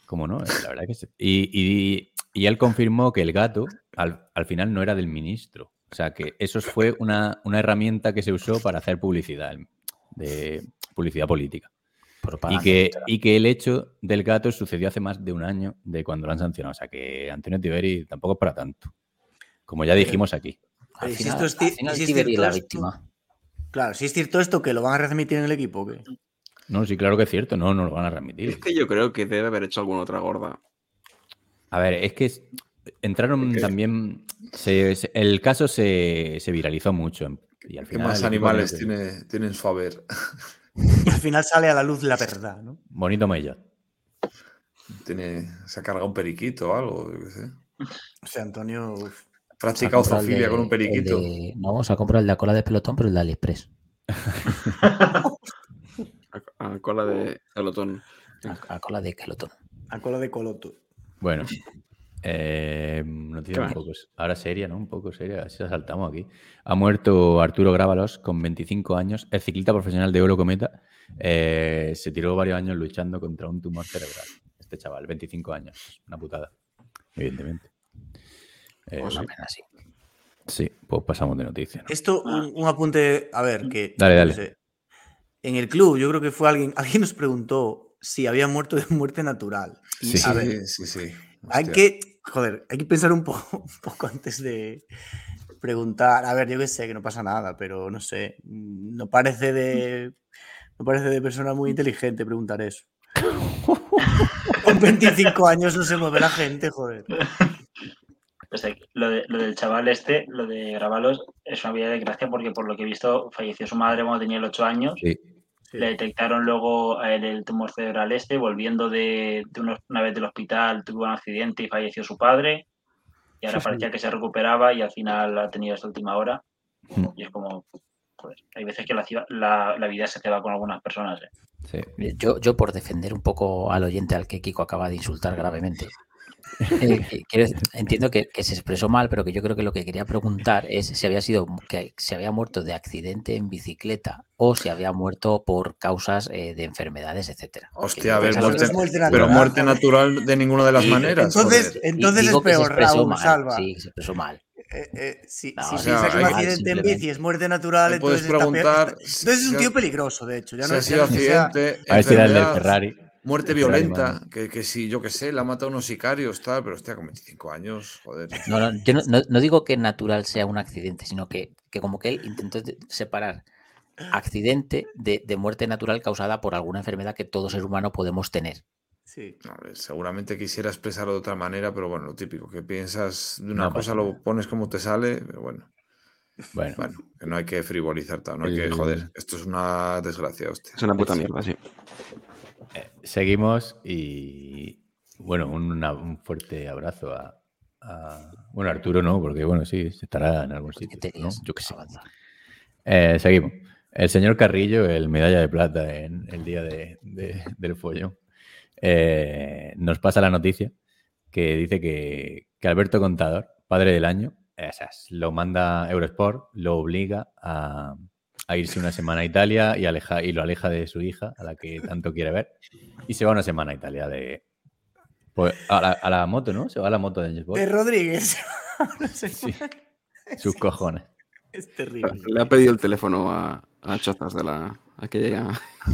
¿Cómo no? Eh, La verdad que sí. Y, y- y él confirmó que el gato al, al final no era del ministro. O sea, que eso fue una, una herramienta que se usó para hacer publicidad, de publicidad política. Y que, y que el hecho del gato sucedió hace más de un año de cuando lo han sancionado. O sea que Antonio Tiberi tampoco es para tanto. Como ya dijimos aquí. Al final, al final Tiberi es la víctima. Claro, si es cierto esto, que lo van a retransmitir en el equipo. o qué? No, sí, claro que es cierto, no, no lo van a transmitir. Es que yo creo que debe haber hecho alguna otra gorda. A ver, es que entraron también. se- se- el caso se, se viralizó mucho. en- Y al ¿Qué final. más el equipo animales creo que- tiene, tienen su haber? Y [laughs] al final sale a la luz la verdad, ¿no? Bonito Mellot. Tiene, se ha cargado un periquito o algo, yo qué sé. O sea, Antonio. uf. Se ha Practica comprado el zoofilia con un periquito. de- no, vamos a comprar el de la cola de pelotón, pero el de AliExpress. [laughs] A, a cola de pelotón. A, a cola de pelotón. A cola de coloto. Bueno. Eh, noticia ¿Qué un poco. Ahora seria, ¿no? Un poco seria. Así la saltamos aquí. Ha muerto Arturo Grábalos con 25 años. El ciclista profesional de Oro Cometa. eh, se tiró varios años luchando contra un tumor cerebral. Este chaval, 25 años. Una putada. Evidentemente. Eh, Una pena, sí. sí, pues pasamos de noticia. ¿no? Esto, un, un apunte, a ver, que. Dale, no dale. sé. En el club, yo creo que fue alguien. [laughs] Alguien nos preguntó si había muerto de muerte natural. Y, Sí. a ver, Sí, sí, hay Hostia. que. Joder, hay que pensar un poco, [laughs] un poco antes de preguntar. A ver, yo que sé, que no pasa nada, pero no sé. No parece de. No parece de persona muy inteligente preguntar eso. [laughs] Con 25 años no se mueve la gente, joder. Pues eh, lo, de- lo del chaval este, lo de grabarlos, es una vida de gracia porque por lo que he visto falleció su madre cuando tenía los 8 años. Sí. Sí. Le detectaron luego a él el tumor cerebral este, volviendo de, de unos- una vez del hospital, tuvo un accidente y falleció su padre. Y ahora Sí, sí. parecía que se recuperaba y al final ha tenido esta última hora. Mm. Y es como, joder, hay veces que la, la, la vida se te va con algunas personas. ¿eh? Sí. Yo, yo por defender un poco al oyente al que Kiko acaba de insultar gravemente. Eh, [laughs] que- entiendo que, que se expresó mal, pero que yo creo que lo que quería preguntar es si había sido que se había muerto de accidente en bicicleta o si había muerto por causas eh, de enfermedades, etcétera. Hostia, a ver, muerte- pero muerte natural de ninguna de las maneras. Entonces, joder. entonces es peor, Raúl, mal, salva. Sí, se expresó mal. Eh, eh, si No, si o sea, piensa que un accidente en bici es muerte natural, entonces, está peor- preguntar está- entonces es un si tío ha- peligroso, de hecho. Ya Si no, ha ya sido accidente, A ver si era el del Ferrari. Muerte violenta, que, que sí, yo qué sé, la ha matado unos sicarios, tal, pero hostia, con 25 años, joder. No, no, yo no, digo que natural sea un accidente, sino que, que como que él intentó separar accidente de, de muerte natural causada por alguna enfermedad que todo ser humano podemos tener. Sí. A ver, seguramente quisiera expresarlo de otra manera, pero bueno, lo típico, que piensas de una No cosa, lo pones como te sale, pero bueno, Bueno, bueno, que no hay que frivolizar, tal, no hay que, joder, esto es una desgracia, hostia. Es una puta mierda, sí. Eh, seguimos y bueno, un, una- un fuerte abrazo a, a- Bueno, Arturo no, porque bueno, sí, estará en algún ¿Qué sitio. ¿no? Yo qué sé. Eh, seguimos. El señor Carrillo, el medalla de plata en el día de- de- del follón, eh, nos pasa la noticia que dice que, que Alberto Contador, padre del año, eh, o sea, lo manda Eurosport, lo obliga a, a irse una semana a Italia y, aleja, y lo aleja de su hija, a la que tanto quiere ver, y se va una semana a Italia de... pues, a, la, a la moto, ¿no? Se va a la moto de James Bond. De Rodríguez. [laughs] No sé, Sí, sus cojones. Es terrible. Le ha pedido el teléfono a, a Chozas de la aquella. [laughs]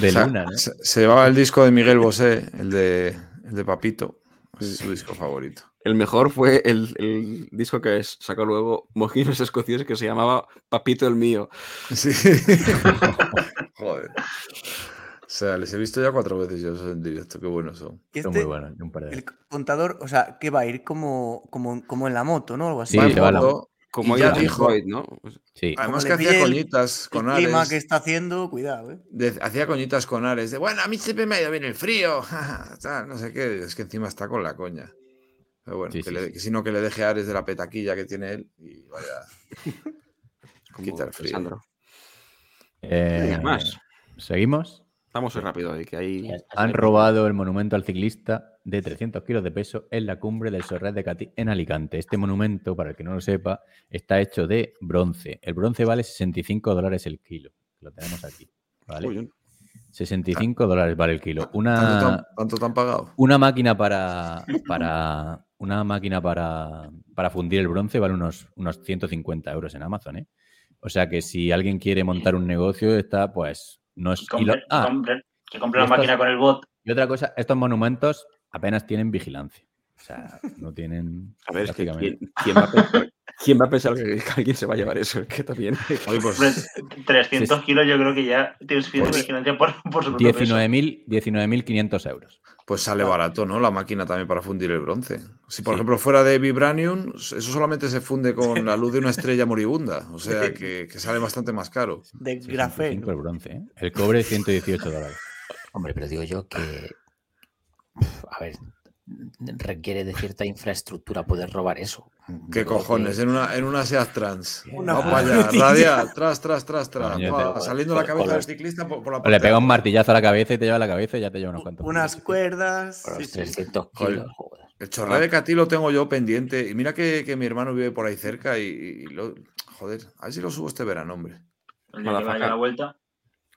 De O sea, Luna, ¿no? se, se llevaba el disco de Miguel Bosé, el de, el de Papito, es su disco favorito. El mejor fue el, el disco que sacó luego Mojinos Escocíes que se llamaba Papito el mío. Sí. [laughs] Joder. O sea, les he visto ya cuatro veces yo en directo, qué buenos son. Y Son este, muy buenos. un par de- el contador, o sea, que va a ir como, como, como en la moto, ¿no? Algo así. Sí, Va la- Como ya dijo- ¿no? Sí. Además Como que hacía el- coñitas con el clima Ares. que está haciendo, cuidado, ¿eh? de- hacía coñitas con Ares. De bueno, a mí siempre me ha ido bien el frío. [laughs] no sé qué. Es que encima está con la coña. Pero bueno, Sí, que sí, le- sí. que si no que le deje a Ares de la petaquilla que tiene él. Y vaya. [laughs] Como Quita el frío. Sandro. Eh, más. ¿Seguimos? Vamos rápido ahí, que ahí. Han robado el monumento al ciclista de 300 kilos de peso en la cumbre del Sorret de Catí en Alicante. Este monumento, para el que no lo sepa, está hecho de bronce. El bronce vale 65 dólares el kilo. Lo tenemos aquí. ¿vale? Uy, 65 dólares vale el kilo. ¿Tanto, te Una, han- tanto te han pagado? una máquina para, para una máquina para, para fundir el bronce vale unos, unos 150 euros en Amazon. ¿eh? O sea que si alguien quiere montar un negocio, está pues no es. Que y lo- compre, ah, compre- que compre la estos- máquina con el bot. y otra cosa, estos monumentos apenas tienen vigilancia. O sea, no tienen. A ver, es que prácticamente- ¿quién, quién va a pensar, ¿Quién va a pensar que, alguien se va a llevar eso? Es que también. Oye, pues, Hombre, 300 kilos yo creo que ya tienes suficiente Pues- vigilancia por, por su propio peso. 19.000 19.500 euros. pues sale barato, ¿no? La máquina también para fundir el bronce. Si, por ejemplo, fuera de Vibranium, eso solamente se funde con la luz de una estrella moribunda. O sea, que, que sale bastante más caro. De 65 grafeno. el bronce, ¿eh? El cobre 118 dólares. Hombre, pero digo yo que. A ver, requiere de cierta infraestructura poder robar eso. ¿Qué cojones? que- En una, en una Seat Trans. Una Vamos para allá, frutilla. radial, tras, tras, tras, tras. Coño, Va, te- saliendo la cabeza del ciclista por, por la le pega un martillazo a la cabeza y te lleva la cabeza y ya te lleva unos cuantos. Unas cuerdas. Sí, los sí. 300 Joder. kilos, joder. El chorré de Catí lo tengo yo pendiente. Y mira que, que mi hermano vive por ahí cerca y, y lo- joder, a ver si lo subo este verano, hombre. El día que vaya Motherfucker. a la vuelta.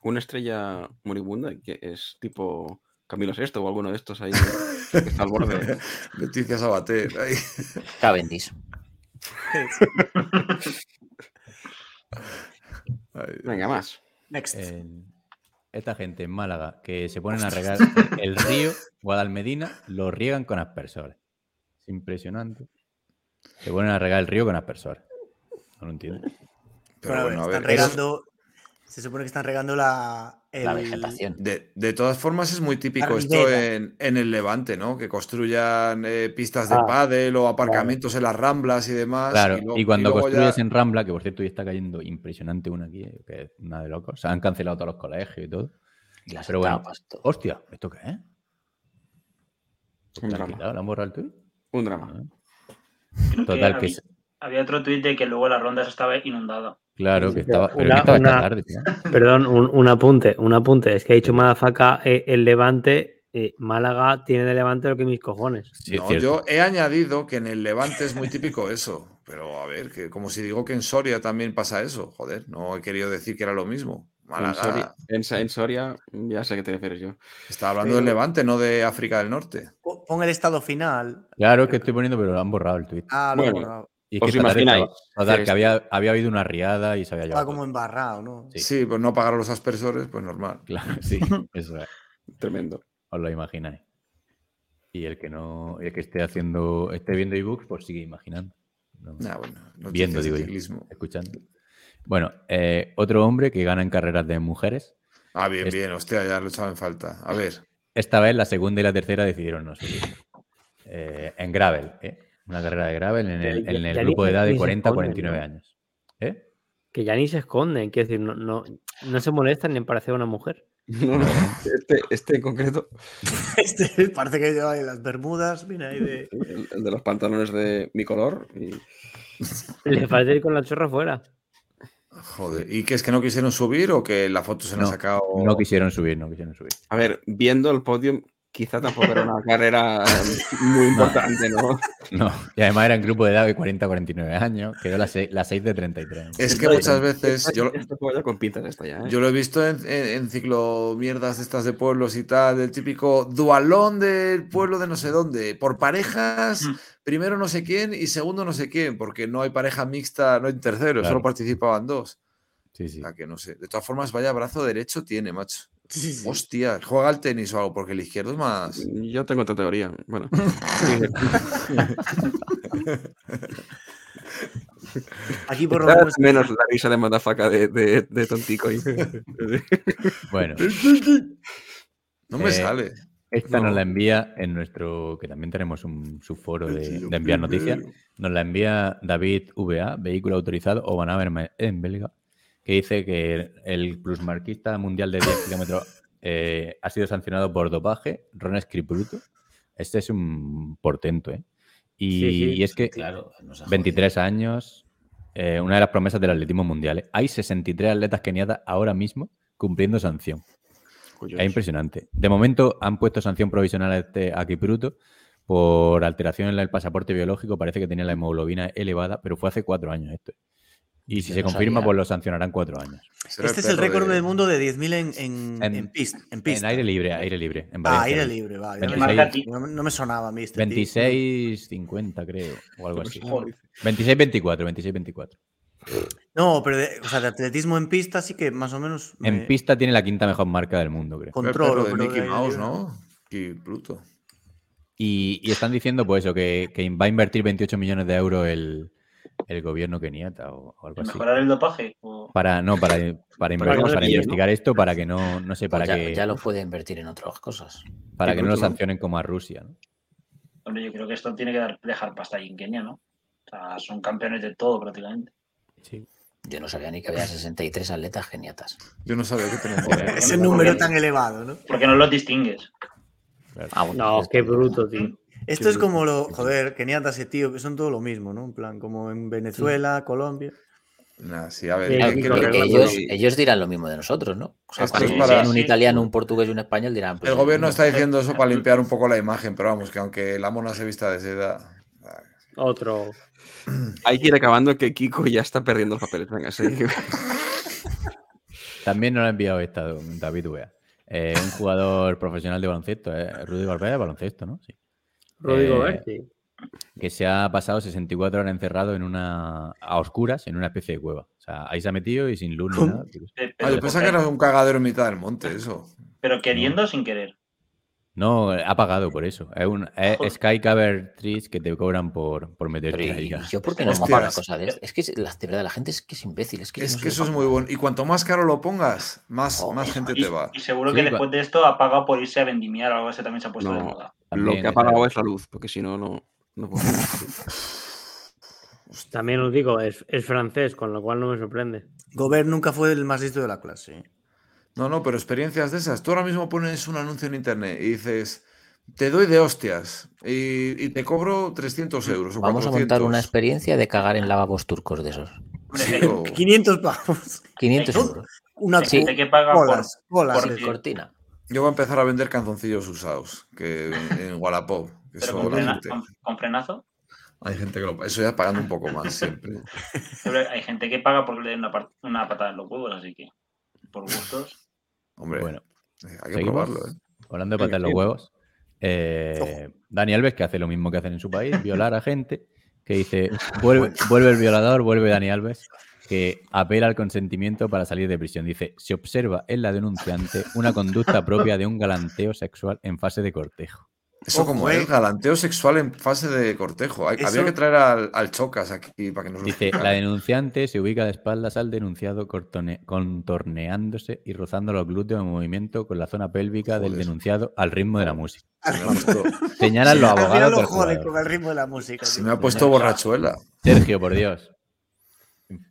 Una estrella moribunda que es tipo Camilo VI o alguno de estos ahí [laughs] está al borde. [laughs] Leticia Sabater. ahí. Cavendish. Venga, más. Next. El- esta gente en Málaga que se ponen a regar el río Guadalmedina, lo riegan con aspersores. Es impresionante. Se ponen a regar el río con aspersores. No lo entiendo. Pero Bueno, a ver, están regando. Se supone que están regando la. La vegetación. De, de todas formas, es muy típico esto en, en el Levante, ¿no? Que construyan eh, pistas de Ah, pádel o aparcamientos en las ramblas y demás. Claro, y cuando luego construyes ya- en Rambla, que por cierto hoy está cayendo impresionante una aquí, eh, que es una de locos. Se han cancelado todos los colegios y todo. Y las Pero bueno, todo. hostia, ¿esto qué es? Un ¿Le han drama. quitado? ¿Le han borrado el tuit? Un drama. Que Total, que había, otro tuit de que luego la ronda estaba inundada. Claro, que estaba. Pero Una- que estaba esta una- tarde, tío. Perdón, un, un apunte, un apunte. Es que ha dicho Madafaka eh, el Levante. eh, Málaga tiene de Levante lo que mis cojones. Sí, no, yo he añadido que en el Levante es muy típico eso. Pero a ver, que como si digo que en Soria también pasa eso. Joder, no he querido decir que era lo mismo. En Soria, en, Sa- en Soria, ya sé a qué te refieres yo. está hablando del Levante, no de África del Norte. Po- Pon el estado final. Claro, que estoy poniendo, pero lo han borrado el tuit. Ah, lo Bueno, borrado. Y ¿Os que imagináis estaba- que había, había habido una riada y se había Estaba llevado. como todo. embarrado, ¿no? Sí. Sí, pues no pagar los aspersores, pues normal. Claro, [laughs] sí, [laughs] eso es. Tremendo. Os lo imagináis. Y el que no, el que esté haciendo, esté viendo ebooks, pues sigue imaginando. No, Nah, bueno, noticias Viendo, digo yo. ciclismo. escuchando. Bueno, eh, otro hombre que gana en carreras de mujeres. Ah, bien, Es- bien, hostia, ya lo echaba en falta. A ver, Esta vez la segunda y la tercera decidieron no seguir. Eh, en gravel, ¿eh? Una carrera de gravel en el, en el grupo de edad de ni se 40 a esconden, 49 ¿no? años. ¿Eh? Que ya ni se esconden, quiero decir, no, no, no se molestan ni en parecer una mujer. [laughs] No, no, este, este en concreto, [laughs] Este parece que lleva ahí las bermudas. Mira ahí de. [laughs] el, el de los pantalones de mi color. y- Le parece ir con la chorra fuera. joder. ¿Y qué es que no quisieron subir o que la foto se la ha No, sacado? No quisieron subir, no quisieron subir. A ver, viendo el podium, quizá tampoco era una [laughs] carrera muy importante, ¿no? No, y además era en grupo de edad de 40 a 49 años. Quedó la 6, la seis de 33. Es que muchas veces yo, Esto juego ya con pintas esto ya, ¿eh? yo lo he visto en, en, en ciclo mierdas de estas de pueblos y tal, del típico dualón del pueblo de no sé dónde. Por parejas, Mm. primero no sé quién y segundo no sé quién, porque no hay pareja mixta, no hay tercero, Claro. solo participaban dos. Sí, sí. O sea que no sé. De todas formas, vaya brazo derecho tiene, macho. Sí, sí. Hostia, juega al tenis o algo, porque el izquierdo es más. Yo tengo otra teoría. Bueno, [laughs] Aquí por lo menos. menos la risa de mandafaca de, de, de tontico. [laughs] Bueno, [laughs] No me Eh, sale. esta No. nos la envía en nuestro, que también tenemos un subforo de, de enviar noticias. Nos la envía David VA, vehículo autorizado o Banaver en Belga, que dice que el plusmarquista mundial de 10 kilómetros eh, ha sido sancionado por dopaje, Ron Scripruto. Este es un portento, ¿eh? Y, Sí, sí. y es que Claro, nos ha 23 años, eh, una de las promesas del atletismo mundial. ¿eh? Hay 63 atletas keniatas ahora mismo cumpliendo sanción. Es impresionante. De momento han puesto sanción provisional a, este, a Kipruto por alteración en el pasaporte biológico. Parece que tenía la hemoglobina elevada, pero fue hace cuatro años esto. Y si se no confirma, sabía. pues lo sancionarán cuatro años. Será Este es el récord de- del mundo de 10.000 en, en, En- en, pista, en aire libre, aire libre. En Ah, aire libre, va. ya me- 26. Marca ti- No, no me sonaba a mí este tío. 26-50, creo, o algo así. Joder. 26-24, 26-24. No, pero de, o sea, de atletismo en pista sí que más o menos. me En pista tiene la quinta mejor marca del mundo, creo. Perro de pero Mickey de- Mouse, ¿no? Y Pluto. Y, y están diciendo, pues eso, que, que va a invertir 28 millones de euros el, el gobierno keniata o, o algo así. ¿Mejorar el dopaje? O- Para, no, para, [laughs] para, investigar esto, para que no, no sé, para Pues ya, que, ya lo puede invertir en otras cosas. para que no lo sancionen como a Rusia. ¿no? Hombre, yo creo que esto tiene que dar- dejar pasta ahí en Kenia, ¿no? O sea, son campeones de todo prácticamente. Sí. Yo no sabía ni que había 63 atletas geniatas. Yo no sabía que tenía. [laughs] Ese número tan elevado, ¿no? Porque no los distingues. Ah, bueno, No, pues qué bruto, tío. Esto es como lo, joder, keniatas y tío, que son todo lo mismo, ¿no? En plan, como en Venezuela, Colombia. Nah, sí, a ver. Sí, que- reglas, ellos, ellos dirán lo mismo de nosotros, ¿no? O sea, Esto cuando es para- vean un italiano, un portugués y un español dirán. pues, El gobierno no, está diciendo eso para limpiar un poco la imagen, pero vamos, que aunque la mona se vista de seda. Otro. Hay que ir acabando que Kiko ya está perdiendo los papeles. Venga, sí. [laughs] También nos ha enviado esta David Wea. Eh, un jugador profesional de baloncesto, eh, Rudy de baloncesto, ¿no? Sí. Rodrigo Eh. Que se ha pasado 64 horas encerrado en una a oscuras en una especie de cueva. O sea, ahí se ha metido y sin luz ni nada. Ah, yo pensaba que era un cagadero en mitad del monte, eso. pero queriendo o sin querer. No, ha pagado por eso. Es un es. Sky Cover Trees que te cobran por, por meterte ¿y- ahí. y [laughs] yo por qué no pago una cosa de esto? Es que la, de verdad, la gente es que es imbécil. Es que, Es no que sé eso es muy bueno. Y cuanto más caro lo pongas, más, más gente Y, te va. y seguro Sí, que después de esto ha pagado por irse a vendimiar o algo así también se ha puesto de No. Lo que ha es pagado es la luz, porque si no, no. no puedo. [laughs] También os digo, es, es francés, con lo cual no me sorprende. Gobert nunca fue el más listo de la clase. No, no, pero experiencias de esas. Tú ahora mismo pones un anuncio en internet y dices, te doy de hostias y, y te cobro 300 euros o Vamos a 400. montar una experiencia de cagar en lavabos turcos de esos. Sí, o- 500 pavos. 500 Hay- euros. Una cu- que paga por, por- cortina. Yo voy a empezar a vender canzoncillos usados que en, Wallapop. que pero con, la frena- gente- con- con frenazo. hay gente que lo Eso ya pagando un poco más siempre. Pero hay gente que paga porque le den una, patada en los huevos, así que por gustos. Hombre, Bueno, hay que seguimos. probarlo. ¿eh? Hablando de patar en los huevos. eh, Dani Alves, que hace lo mismo que hacen en su país, violar a gente, que dice, vuelve, vuelve el violador, vuelve Dani Alves, que apela al consentimiento para salir de prisión. Dice, se observa en la denunciante una conducta propia de un galanteo sexual en fase de cortejo. Eso Ojo, como eh. es, galanteo sexual en fase de cortejo. Hay- Eso- Había que traer al, al Chocas aquí para que nos lo Dice, la denunciante se ubica de espaldas al denunciado cortone- contorneándose y rozando los glúteos en movimiento con la zona pélvica del denunciado al ritmo de la música. Señalan los Al final abogados el ritmo de la música. se me ha puesto borrachuela. Sergio, por Dios.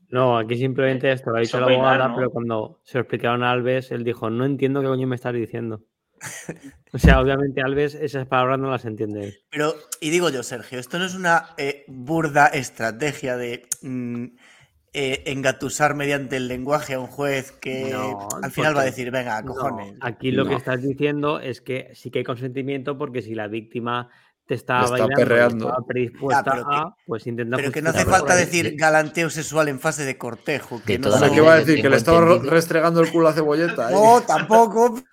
No, aquí simplemente esto lo ha dicho la abogada, ¿no? pero cuando se lo explicaron a Alves, él dijo, no entiendo qué coño me estás diciendo. [laughs] O sea, obviamente Alves esas palabras no las entiende. Pero, y digo yo, Sergio, esto no es una eh, burda estrategia de mm, eh, engatusar mediante el lenguaje a un juez que No, al final va a decir, venga, No, cojones. aquí lo que estás diciendo es que sí que hay consentimiento porque si la víctima te está está bailando perreando. estaba predispuesta Ya, pero que- a, pues intenta Pero que no hace falta decir galanteo sexual en fase de cortejo. Que De no ¿qué va a decir? ¿Que le estaba restregando el culo a cebolleta? ahí? No, tampoco. [laughs]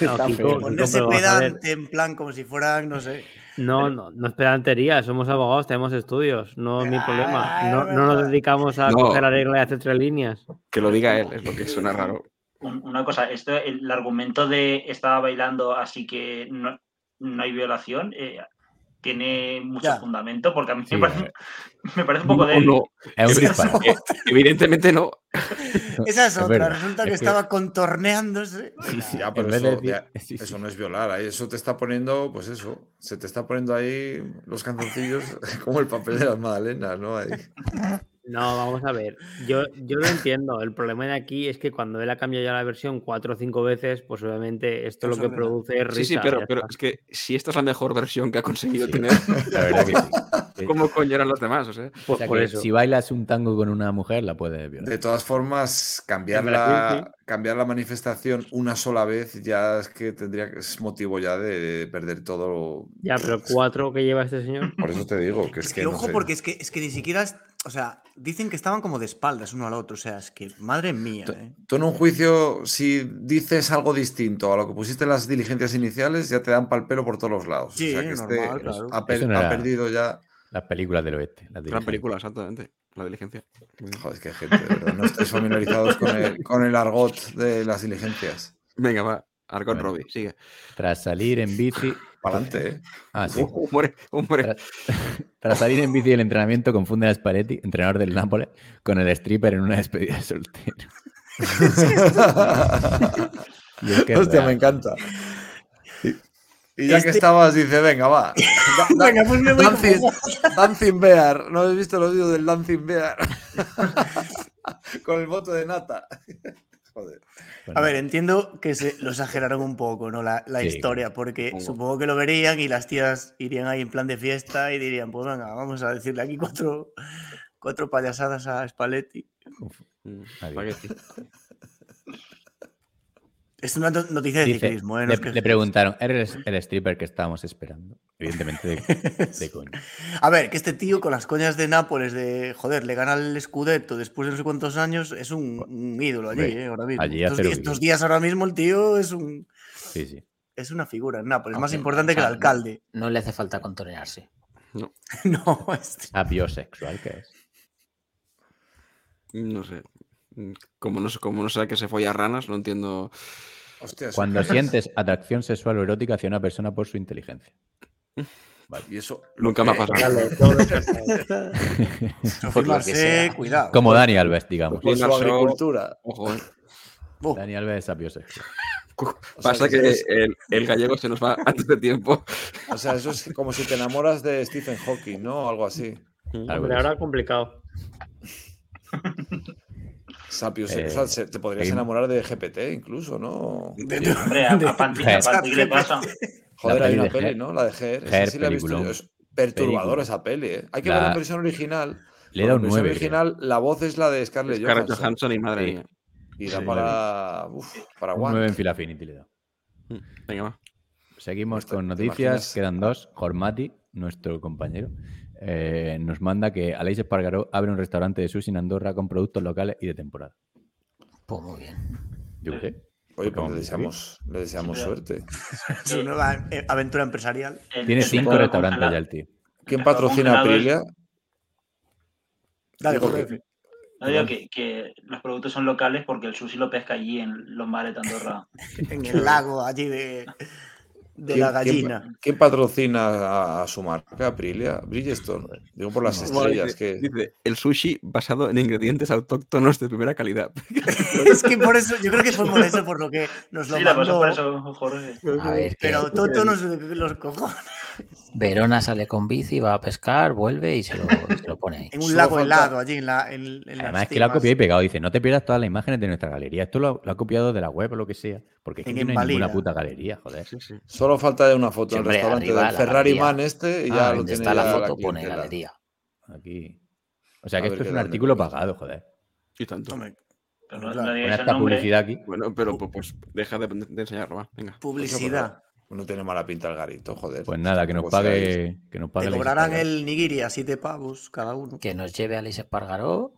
No, Kiko, Ponerse a pedante en plan como si fueran, no sé. No, no, no es pedantería, somos abogados, tenemos estudios, no es mi problema. No, no no nos dedicamos a No. coger la regla y hacer tres líneas. Que lo diga él, es lo que suena raro. Un- Una cosa, esto, el, el argumento de estaba bailando así que no, no hay violación, eh, tiene mucho Ya. fundamento porque a mí Sí, me, parece, me parece un poco No, débil. no, Es un disparate. [laughs] eh, evidentemente no. [laughs] Esa es Es otra. verdad, Resulta es que que- estaba contorneándose. Ya, pero de eso, decir- ya, sí, sí. eso no es violar. Ahí eso te está poniendo, pues eso, se te está poniendo ahí los canzoncillos [laughs] como el papel de las magdalenas, ¿no? Ahí. No, vamos a ver. Yo, yo lo entiendo. El problema de aquí es que cuando él ha cambiado ya la versión cuatro o cinco veces, pues obviamente esto lo que produce es risa. Sí, sí, pero, es que si esta es la mejor versión que ha conseguido Sí. tener, [laughs] La verdad que sí. [laughs] ¿cómo coño eran los demás? O sea, Por, O sea por eso. si bailas un tango con una mujer, la puedes violar. De todas formas, cambiar En Brasil, la, cambiar la manifestación una sola vez ya es que tendría que es motivo ya de perder todo. Ya, pero cuatro que lleva este señor. Por eso te digo que es Es que que no ojo, sé. porque es que, es que ni siquiera. es- o sea, dicen que estaban como de espaldas uno al otro. O sea, es que, madre mía. Tú- ¿eh? Tú en un juicio, si dices algo distinto a lo que pusiste en las diligencias iniciales, ya te dan pal pelo por todos los lados. Sí, o sea que este normal, claro. ha, per- no ha perdido ya. Las películas del oeste. Las gran dirigen. película, exactamente. La diligencia. Joder, es que hay gente, de verdad, no estáis familiarizados con el, con el argot de las diligencias. Venga, va. Argon Bueno. Robbie, sigue. Tras salir en bici Para adelante, ¿eh? Ah, sí. [laughs] Hombre, hombre. Tras, tras salir en bici del entrenamiento, confunden a Spalletti, entrenador del Nápoles, con el stripper en una despedida de soltero. [laughs] Es que es Hostia, me encanta. Y, ya que Este- estabas, dice, venga, va. [laughs] Venga, pues me voy dancing, dancing Bear. ¿No habéis visto los vídeos del Dancing Bear? [laughs] Con el voto de nata. [laughs] Joder. A ver, entiendo que se lo exageraron un poco, ¿no? La, la Sí, historia, porque supongo. supongo que lo verían y las tías irían ahí en plan de fiesta y dirían, pues venga, vamos a decirle aquí cuatro, cuatro payasadas a Spalletti. Mm, Adiós. espagueti. Es una no- noticia de Dice, ciclismo, ¿eh? No le, es que- le preguntaron, ¿eres el stripper que estábamos esperando? Evidentemente de, [laughs] de coña. A ver, que este tío con las coñas de Nápoles de, joder, le gana el Scudetto después de no sé cuántos años, es un, un ídolo allí, ¿eh? Ahora mismo. allí estos, estos días ahora mismo el tío es un Sí, sí. es una figura en Nápoles, más Aunque, importante o que el alcalde. No le hace falta contonearse. [laughs] No, este- A biosexual, que es? No sé. Mm, Como no, sé- como no sé que se folla ranas, no entiendo. Hostia, Cuando sientes atracción sexual o erótica hacia una persona por su inteligencia. [laughs] Y eso. Nunca me ha pasado. [laughs] Sea. cuidado. Como Dani Alves, digamos. Por su agricultura. Ojo, eh. Oh, Dani Alves es. O sea, [laughs] Pasa que es- el, el gallego se nos va antes de tiempo. O sea, eso es como si te enamoras de Stephen Hawking, ¿no? O algo así. Algo eso. ahora complicado. Sapio Eh, o sea, se- te podrías enamorar de GPT incluso, ¿no? de- Sí. Hombre, a, de- a de- ¿qué le pasa? Joder, hay una de peli, Her. ¿no? La de Her. esa Her, sí la he visto yo. Es perturbadora Película. esa peli, ¿eh? Hay que La- ver la versión original. Le he dado un porque en 9. la versión original, la voz es la de Scarlett Scarlett Johansson. Johansson y madre mía. Y da Sí, para. Uf, para Un One. 9 en Filafinity le he dado. Mm, Venga, va. Seguimos con noticias. Quedan dos. Jormati, nuestro compañero, eh, nos manda que Aleix Espargaró abre un restaurante de sushi en Andorra con productos locales y de temporada. Pues muy bien. Yo qué sé. Oye, pues vamos le deseamos, le deseamos Sí, suerte. [laughs] su nueva eh, aventura empresarial. Tiene cinco restaurantes congelado- ya el tío. ¿Quién patrocina a Aprilia? Dale, Jorge. No digo que, que los productos son locales porque el sushi lo pesca allí en los mares de Andorra. [laughs] En el lago allí de, de ¿Quién- la gallina. ¿Quién, patrocina a, a su marca, Aprilia? Bridgestone. Digo por las estrellas. dice, que... dice, el sushi basado en ingredientes autóctonos de primera calidad. [laughs] es que por eso, yo creo que fue por eso por lo que nos lo Sí, la pasó mandó. por eso, Jorge. A ver, Pero Toto nos los cojones. Verona sale con bici, va a pescar, vuelve y se lo, se lo pone ahí. [laughs] En un Solo lago falta- helado allí en la. En, en las Además es que lo ha cimas. copiado y pegado. Dice, no te pierdas todas las imágenes de nuestra galería. Esto lo, lo ha copiado de la web o lo que sea. Porque es que En no hay ninguna puta galería, joder. Sí, sí. Solo falta una foto Sí, en el restaurante arriba del la Ferrari galería. Man este y Ah, ya lo Donde tiene está la foto pone galería. Aquí. O sea que esto es un artículo pagado, joder. Y tanto. Pero no, no esta nombre. publicidad aquí. Bueno, pero pues, pues deja de, de enseñarlo, va. Venga. publicidad. No tiene mala pinta el garito, joder. Pues nada, que nos pague. Que nos pague Te cobrarán el nigiri a siete pavos cada uno. Que nos lleve a Alex Espargaró,